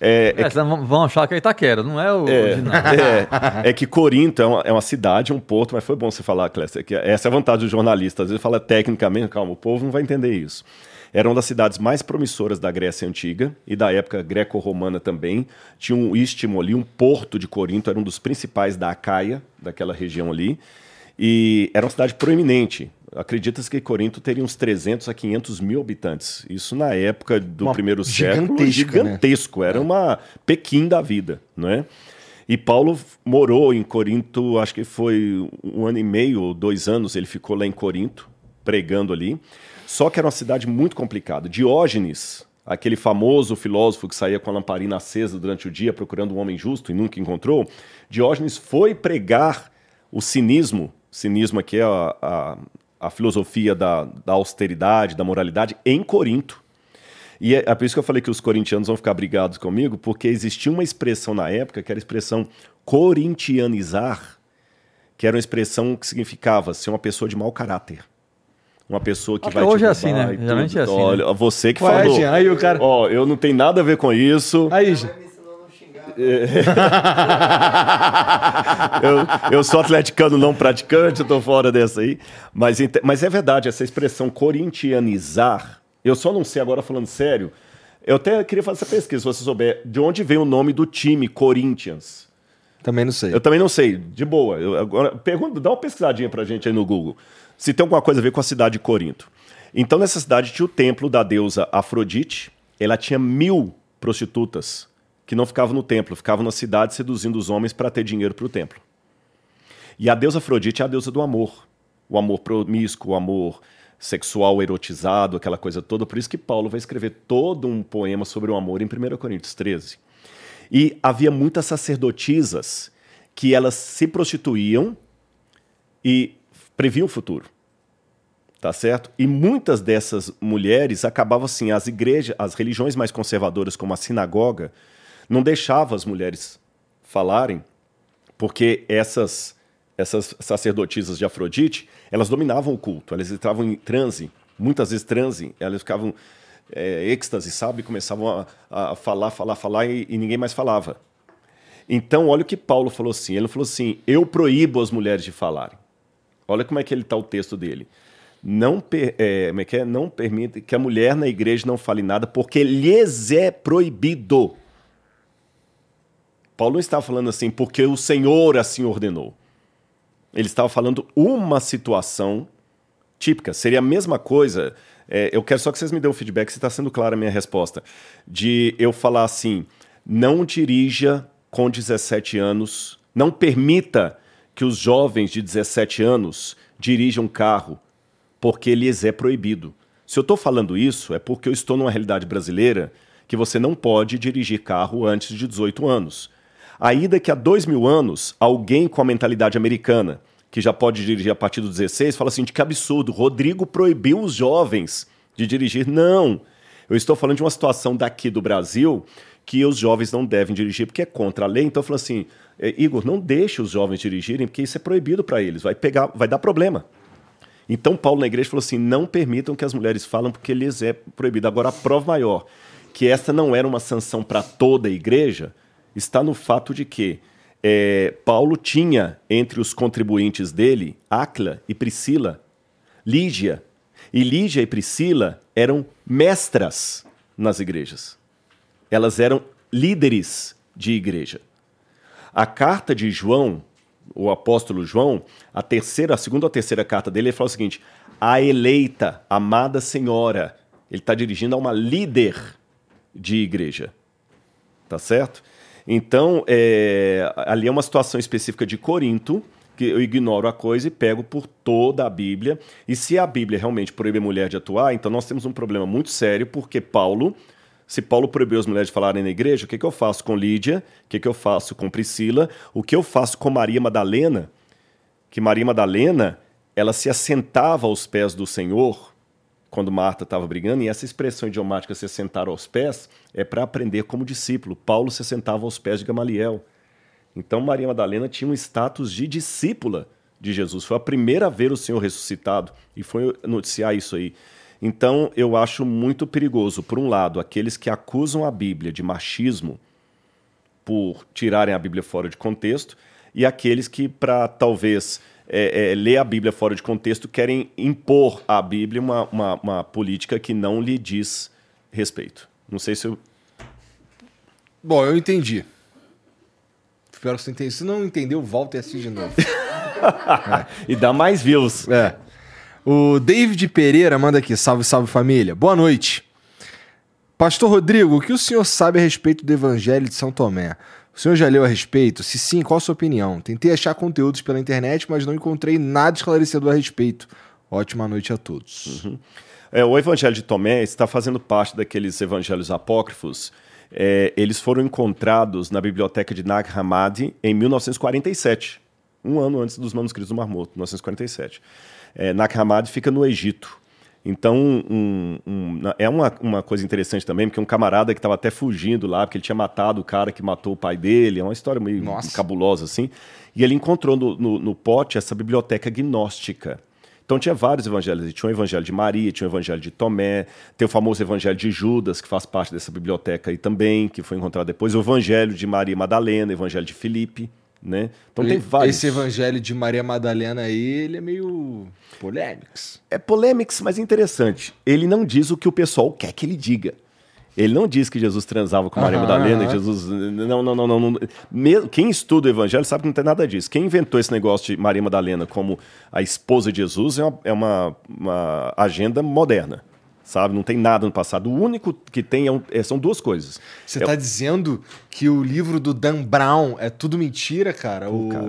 É, é, é que... Vão achar que é Itaquera, não é o é, original. É, é, que Corinto é uma, é uma, cidade, um porto, mas foi bom você falar, Clécia, que essa é a vantagem do jornalista. Às vezes fala tecnicamente, calma, o povo não vai entender isso. Era uma das cidades mais promissoras da Grécia Antiga e da época greco-romana também. Tinha um istmo ali, um porto de Corinto, era um dos principais da Acaia, daquela região ali. E era uma cidade proeminente. Acredita-se que Corinto teria uns 300 a 500 mil habitantes. Isso na época do uma primeiro século, né? gigantesco. Né? Era uma Pequim da vida, não é? E Paulo morou em Corinto, acho que foi um ano e meio ou dois anos, ele ficou lá em Corinto, pregando ali. Só que era uma cidade muito complicada. Diógenes, aquele famoso filósofo que saía com a lamparina acesa durante o dia procurando um homem justo e nunca encontrou, Diógenes foi pregar o cinismo, cinismo aqui é a, a, a filosofia da, da, austeridade, da moralidade, em Corinto. E é, é por isso que eu falei que os corintianos vão ficar brigados comigo, porque existia uma expressão na época que era a expressão corintianizar, que era uma expressão que significava ser uma pessoa de mau caráter. Uma pessoa que Acho vai hoje é assim, né? Geralmente é assim. Olha, né? você que Ué, falou. aí o cara... Ó, eu não tenho nada a ver com isso. Aí, gente. eu, eu sou atleticano não praticante, eu tô fora dessa aí. Mas, mas é verdade, essa expressão corintianizar, eu só não sei agora falando sério. Eu até queria fazer essa pesquisa, se você souber de onde vem o nome do time Corinthians. Também não sei. Eu também não sei, de boa. Eu, agora, pergunta, dá uma pesquisadinha pra gente aí no Google. Se tem alguma coisa a ver com a cidade de Corinto. Então, nessa cidade tinha o templo da deusa Afrodite. Ela tinha mil prostitutas que não ficavam no templo, ficavam na cidade seduzindo os homens para ter dinheiro para o templo. E a deusa Afrodite é a deusa do amor. O amor promíscuo, o amor sexual erotizado, aquela coisa toda. Por isso que Paulo vai escrever todo um poema sobre o amor em 1 Coríntios 13. E havia muitas sacerdotisas que elas se prostituíam e previam o futuro. Tá certo? E muitas dessas mulheres acabavam assim, as igrejas, as religiões mais conservadoras, como a sinagoga, não deixavam as mulheres falarem, porque essas essas sacerdotisas de Afrodite, elas dominavam o culto, elas entravam em transe, muitas vezes transe, elas ficavam é, êxtase, sabe? Começavam a, a falar, falar, falar e, e, ninguém mais falava. Então, olha o que Paulo falou assim: ele falou assim, eu proíbo as mulheres de falarem. Olha como é que ele está o texto dele. Não, per, é, é é? não permite que a mulher na igreja não fale nada, porque lhes é proibido. Paulo não está falando assim, porque o Senhor assim ordenou. Ele estava falando uma situação típica. Seria a mesma coisa. É, eu quero só que vocês me dêem um feedback se está sendo clara a minha resposta. De eu falar assim: não dirija com 17 anos, não permita que os jovens de 17 anos dirijam carro, porque lhes é proibido. Se eu estou falando isso, é porque eu estou numa realidade brasileira que você não pode dirigir carro antes de 18 anos. Aí, daqui a dois mil anos, alguém com a mentalidade americana, que já pode dirigir a partir dos 16, fala assim: que absurdo, Rodrigo proibiu os jovens de dirigir. Não! Eu estou falando de uma situação daqui do Brasil que os jovens não devem dirigir porque é contra a lei. Então eu falo assim: é, Igor, não deixe os jovens dirigirem porque isso é proibido para eles, vai pegar, vai dar problema. Então Paulo na igreja falou assim: não permitam que as mulheres falem porque lhes é proibido. Agora a prova maior que essa não era uma sanção para toda a igreja está no fato de que é, Paulo tinha entre os contribuintes dele Acla e Priscila, Lígia. E Lígia e Priscila eram mestras nas igrejas. Elas eram líderes de igreja. A carta de João, o apóstolo João, a terceira, a segunda ou terceira carta dele, ele fala o seguinte: a eleita, amada senhora. Ele está dirigindo a uma líder de igreja. Tá certo? Então, é, ali é uma situação específica de Corinto, que eu ignoro a coisa e pego por toda a Bíblia. E se a Bíblia realmente proíbe a mulher de atuar, então nós temos um problema muito sério, porque Paulo, se Paulo proibiu as mulheres de falarem na igreja, o que, que eu faço com Lídia? O que, que eu faço com Priscila? O que eu faço com Maria Madalena? Que Maria Madalena, ela se assentava aos pés do Senhor quando Marta estava brigando, e essa expressão idiomática se sentar aos pés é para aprender como discípulo. Paulo se sentava aos pés de Gamaliel. Então Maria Madalena tinha um status de discípula de Jesus. Foi a primeira a ver o Senhor ressuscitado e foi noticiar isso aí. Então eu acho muito perigoso, por um lado, aqueles que acusam a Bíblia de machismo por tirarem a Bíblia fora de contexto, e aqueles que, para talvez é, é, ler a Bíblia fora de contexto, querem impor à Bíblia uma, uma, uma, política que não lhe diz respeito. Não sei se eu. Bom, eu entendi. Espero que você entenda. Se não entendeu, volta e assiste de novo. é. E dá mais views. É. O David Pereira manda aqui: salve, salve família. Boa noite. Pastor Rodrigo, o que o senhor sabe a respeito do Evangelho de São Tomé? O senhor já leu a respeito? Se sim, qual a sua opinião? Tentei achar conteúdos pela internet, mas não encontrei nada esclarecedor a respeito. Ótima noite a todos. Uhum. É, o Evangelho de Tomé está fazendo parte daqueles evangelhos apócrifos. É, eles foram encontrados na biblioteca de Nag Hammadi em 1947, um ano antes dos manuscritos do Mar Morto, 1947. É, Nag Hammadi fica no Egito. Então, um, um, é uma, uma coisa interessante também, porque um camarada que estava até fugindo lá, porque ele tinha matado o cara que matou o pai dele, é uma história meio Nossa. cabulosa assim. E ele encontrou no, no, no, pote essa biblioteca gnóstica. Então tinha vários evangelhos. Tinha o evangelho de Maria, tinha o evangelho de Tomé, tem o famoso evangelho de Judas, que faz parte dessa biblioteca aí também, que foi encontrado depois. O evangelho de Maria Madalena, o evangelho de Filipe. Né? Então ele, tem vários. Esse evangelho de Maria Madalena aí, ele é meio polêmico. É polêmico, mas interessante. Ele não diz o que o pessoal quer que ele diga. Ele não diz que Jesus transava com Maria Madalena, Jesus. Não, não, não, não. não. Quem estuda o evangelho sabe que não tem nada disso. Quem inventou esse negócio de Maria Madalena como a esposa de Jesus é uma, é uma, uma agenda moderna sabe? Não tem nada no passado. O único que tem é um, é, são duas coisas. Você está é, dizendo que o livro do Dan Brown é tudo mentira, cara? O... Cara.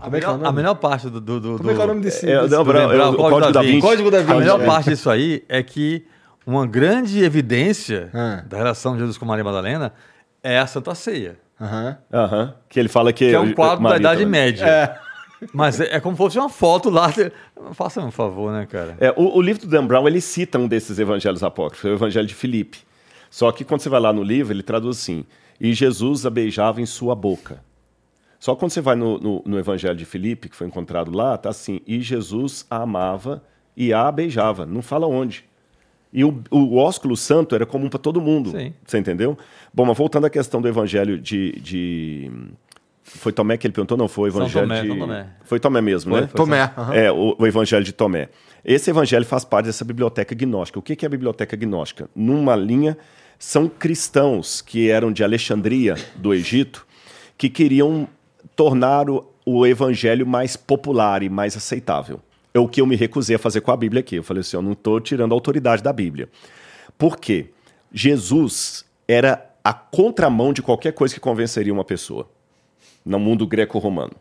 Como é é nome? A melhor parte do. do, do Como é que é o nome desse? É, desse não, do lembrar, é o, o Código da Vinci. Código da Vinci. A melhor é. parte disso aí é que uma grande evidência ah. da relação de Jesus com Maria Madalena é a Santa Ceia. Aham. Aham. Que ele fala que. Que é um quadro da Idade também. Média. É. Mas é, é, como se fosse uma foto lá. Faça um favor, né, cara? É, o, o, livro do Dan Brown, ele cita um desses evangelhos apócrifos, é o evangelho de Filipe. Só que quando você vai lá no livro, ele traduz assim, e Jesus a beijava em sua boca. Só quando você vai no, no, no evangelho de Filipe, que foi encontrado lá, tá assim, e Jesus a amava e a beijava. Não fala onde. E o, o ósculo santo era comum para todo mundo. Sim. Você entendeu? Bom, mas voltando à questão do evangelho de, de foi Tomé que ele perguntou? Não, foi o Evangelho Tomé, de. Tomé. Foi Tomé mesmo, foi, né? Foi Tomé. Uhum. É, o, o, Evangelho de Tomé. Esse evangelho faz parte dessa biblioteca gnóstica. O que é a biblioteca gnóstica? Numa linha, são cristãos que eram de Alexandria, do Egito, que queriam tornar o, o evangelho mais popular e mais aceitável. É o que eu me recusei a fazer com a Bíblia aqui. Eu falei assim: eu não estou tirando a autoridade da Bíblia. Por quê? Jesus era a contramão de qualquer coisa que convenceria uma pessoa no mundo greco-romano.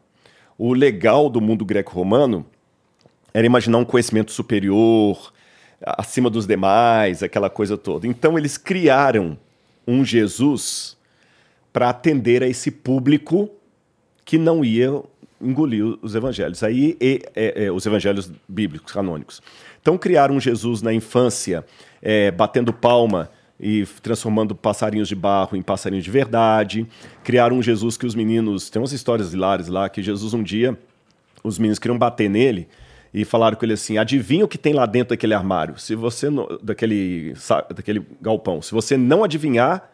O legal do mundo greco-romano era imaginar um conhecimento superior, acima dos demais, aquela coisa toda. Então eles criaram um Jesus para atender a esse público que não ia engolir os evangelhos, aí e, e, e, os evangelhos bíblicos canônicos. Então criaram um Jesus na infância, é, batendo palma e transformando passarinhos de barro em passarinhos de verdade. Criaram um Jesus que os meninos. Tem umas histórias hilárias lá que Jesus um dia, os meninos queriam bater nele e falaram com ele assim: adivinha o que tem lá dentro daquele armário? Se você não, daquele daquele galpão, se você não adivinhar,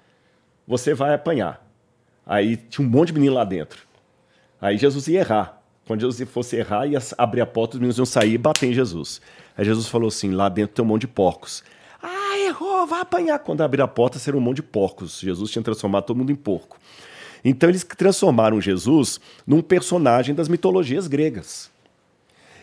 você vai apanhar. Aí tinha um monte de menino lá dentro. Aí Jesus ia errar. Quando Jesus fosse errar, ia abrir a porta, os meninos iam sair e bater em Jesus. Aí Jesus falou assim: lá dentro tem um monte de porcos. Ah, errou, vai apanhar. Quando abrir a porta, será um monte de porcos. Jesus tinha transformado todo mundo em porco. Então eles transformaram Jesus num personagem das mitologias gregas.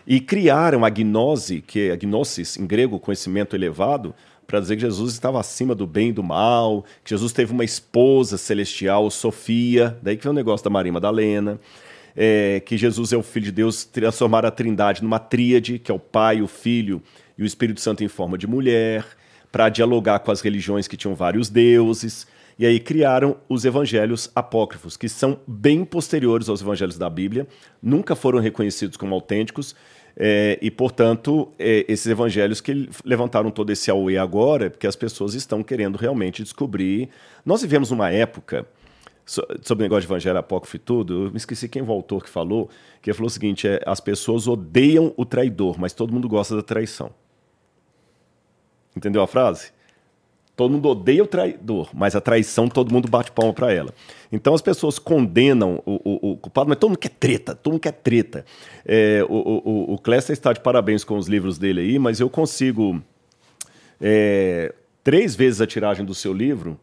E criaram a gnose, que é a gnosis, em grego, conhecimento elevado, para dizer que Jesus estava acima do bem e do mal, que Jesus teve uma esposa celestial, Sofia, daí que vem o negócio da Maria Madalena, é, que Jesus é o Filho de Deus, transformar a trindade numa tríade, que é o Pai, o Filho e o Espírito Santo em forma de mulher, para dialogar com as religiões que tinham vários deuses. E aí criaram os evangelhos apócrifos, que são bem posteriores aos evangelhos da Bíblia, nunca foram reconhecidos como autênticos, é, e, portanto, é, esses evangelhos que levantaram todo esse auê agora, porque as pessoas estão querendo realmente descobrir. Nós vivemos uma época, sobre o negócio de evangelho apócrifo e tudo, eu me esqueci quem autor que falou, que falou o seguinte: é, as pessoas odeiam o traidor, mas todo mundo gosta da traição. Entendeu a frase? Todo mundo odeia o traidor, mas a traição todo mundo bate palma para ela. Então as pessoas condenam o, o, o, culpado, mas todo mundo quer treta, todo mundo quer treta. É, o, o, o está de parabéns com os livros dele aí, mas eu consigo é, três vezes a tiragem do seu livro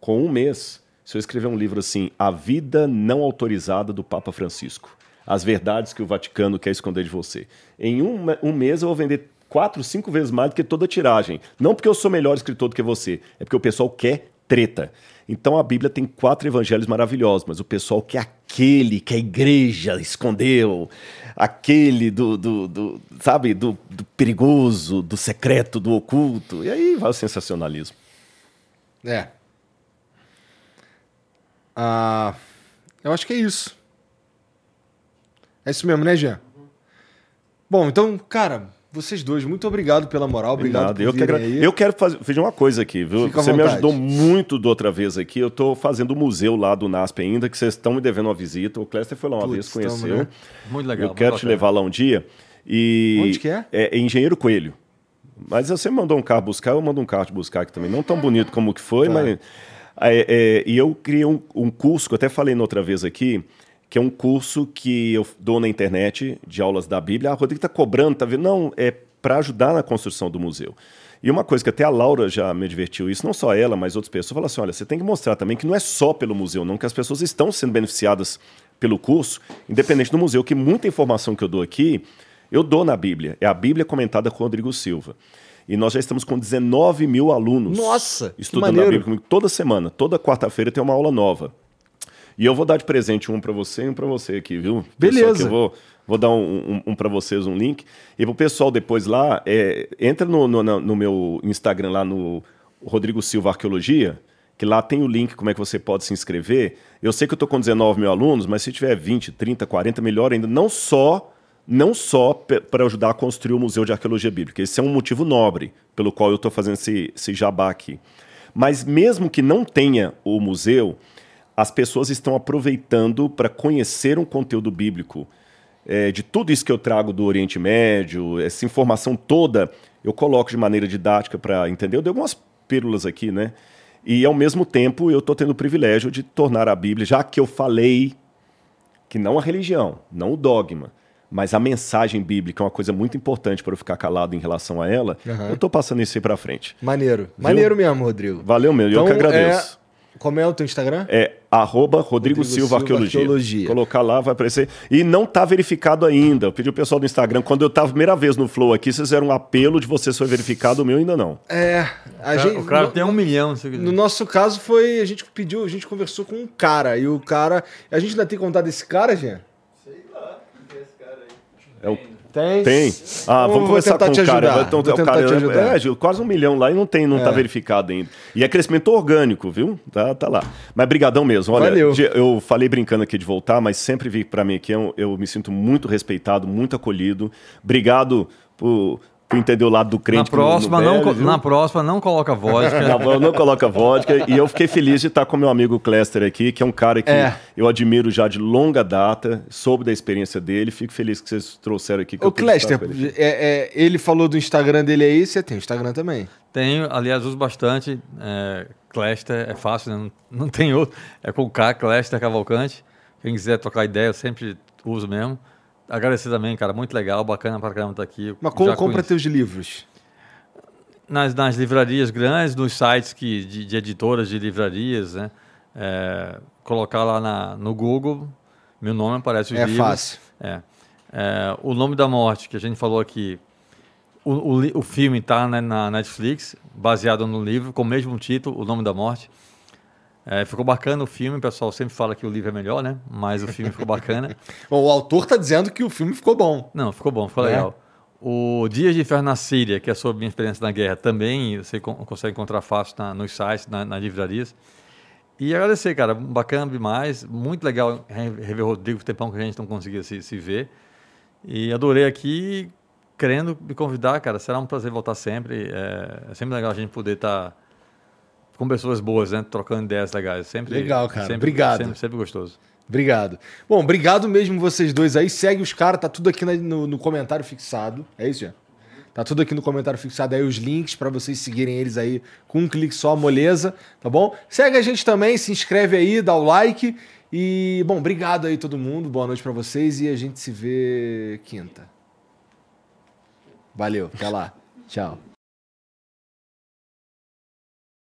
com um mês. Se eu escrever um livro assim, A Vida Não Autorizada do Papa Francisco. As verdades que o Vaticano quer esconder de você. Em um, um mês eu vou vender quatro, cinco vezes mais do que toda a tiragem. Não porque eu sou melhor escritor do que você, é porque o pessoal quer treta. Então a Bíblia tem quatro evangelhos maravilhosos, mas o pessoal quer aquele que a igreja escondeu, aquele do, do, do sabe, do, do, perigoso, do secreto, do oculto. E aí vai o sensacionalismo. É. Ah, eu acho que é isso. É isso mesmo, né, Jean? Bom, então, cara, vocês dois, muito obrigado pela moral, obrigado por eu, que agra... eu quero fazer, fazer uma coisa aqui, viu? Fica você me ajudou muito da outra vez aqui. Eu estou fazendo o museu lá do NASP ainda, que vocês estão me devendo uma visita. O Cléster foi lá uma Putz, vez, conheceu. né? Muito legal. Eu quero te levar lá um dia. E Onde que é? É, é Engenheiro Coelho. Mas você mandou um carro buscar, eu mando um carro te buscar aqui também. Não tão bonito como que foi, tá. mas... É, é, e eu criei um, um curso, que eu até falei outra vez aqui, que é um curso que eu dou na internet de aulas da Bíblia. Ah, Rodrigo está cobrando, tá vendo? Não, é para ajudar na construção do museu. E uma coisa que até a Laura já me divertiu isso, não só ela, mas outras pessoas, falaram assim: olha, você tem que mostrar também que não é só pelo museu, não, que as pessoas estão sendo beneficiadas pelo curso, independente do museu, que muita informação que eu dou aqui, eu dou na Bíblia. É a Bíblia comentada com Rodrigo Silva. E nós já estamos com 19 mil alunos Nossa, estudando a Bíblia comigo toda semana. Toda quarta-feira tem uma aula nova. E eu vou dar de presente um para você e um para você aqui, viu? Beleza. eu vou, vou dar um, um, um para vocês, um link. E pro pessoal depois lá, é, entra no, no, no meu Instagram lá no Rodrigo Silva Arqueologia, que lá tem o link como é que você pode se inscrever. Eu sei que eu estou com 19 mil alunos, mas se tiver 20, 30, 40, melhor ainda. Não só não só para ajudar a construir o Museu de Arqueologia Bíblica. Esse é um motivo nobre pelo qual eu estou fazendo esse, esse jabá aqui. Mas mesmo que não tenha o museu, as pessoas estão aproveitando para conhecer um conteúdo bíblico. É, de tudo isso que eu trago do Oriente Médio, essa informação toda, eu coloco de maneira didática para entender. Eu dei algumas pílulas aqui, né? E ao mesmo tempo eu estou tendo o privilégio de tornar a Bíblia, já que eu falei que não a religião, não o dogma, mas a mensagem bíblica é uma coisa muito importante para eu ficar calado em relação a ela, uhum. eu estou passando isso aí para frente. Maneiro. Viu? Maneiro mesmo, Rodrigo. Valeu mesmo, então, eu que agradeço. É... Como é o teu Instagram? É arroba Rodrigo, Rodrigo Silva, Arqueologia. Arqueologia. Colocar lá, vai aparecer. E não está verificado ainda. Eu pedi o pessoal do Instagram, quando eu estava a primeira vez no Flow aqui, vocês fizeram um apelo de você foi verificado, o meu ainda não. É. A o gente, o cara no, tem um milhão. No nosso caso foi, a gente pediu, a gente conversou com um cara, e o cara... A gente ainda tem contato desse cara, Jean? É o... Tem? Tem. Ah, vamos conversar com o cara. Então, tentar cara, te ajudar. É, Gil, quase um milhão lá e não tem, não tá é. tá verificado ainda. E é crescimento orgânico, viu? Tá, tá lá. Mas brigadão mesmo. Olha, Valeu. eu falei brincando aqui de voltar, mas sempre vi para mim aqui, eu, eu me sinto muito respeitado, muito acolhido. Obrigado por Tu entendeu o lado do crente. Na próxima, no, no não, na próxima não coloca vodka. não, não coloca vodka. E eu fiquei feliz de estar com meu amigo Cléster aqui, que é um cara que é. eu admiro já de longa data, soube da experiência dele. Fico feliz que vocês trouxeram aqui. o Cléster, ele. É, é, ele falou do Instagram dele aí, você tem o Instagram também? Tenho, aliás, uso bastante. É, Cléster é fácil, né? não, não tem outro. É com o K, Cléster Cavalcante. Quem quiser trocar ideia, eu sempre uso mesmo. Agradecer também, cara. Muito legal, bacana pra caramba estar tá aqui. Mas como compra teus livros? Nas, nas livrarias grandes, nos sites que, de, de editoras de livrarias, né? É, colocar lá na, no Google, meu nome aparece os é livros. Fácil. É fácil. É, o Nome da Morte, que a gente falou aqui, o, o, o filme está né, na Netflix, baseado no livro, com o mesmo título, O Nome da Morte. É, ficou bacana o filme, o pessoal sempre fala que o livro é melhor, né? Mas o filme ficou bacana. bom, o autor está dizendo que o filme ficou bom. Não, ficou bom, ficou é. legal. O Dias de Inferno na Síria, que é sobre minha experiência na guerra, também você consegue encontrar fácil na, nos sites, na, nas livrarias. E agradecer, cara, bacana demais, muito legal rever o Rodrigo, tempão que a gente não conseguia se, se ver. E adorei aqui, querendo me convidar, cara, será um prazer voltar sempre. É, é sempre legal a gente poder estar... Tá com pessoas boas, né? Trocando ideias legais. Sempre, Legal, cara. Sempre, obrigado. Sempre, sempre gostoso. Obrigado. Bom, obrigado mesmo vocês dois aí. Segue os caras, tá tudo aqui no, no, comentário fixado. É isso, já? Tá tudo aqui no comentário fixado aí os links para vocês seguirem eles aí com um clique só, moleza, tá bom? Segue a gente também, se inscreve aí, dá o like e bom, obrigado aí todo mundo. Boa noite para vocês e a gente se vê quinta. Valeu, até lá. Tchau.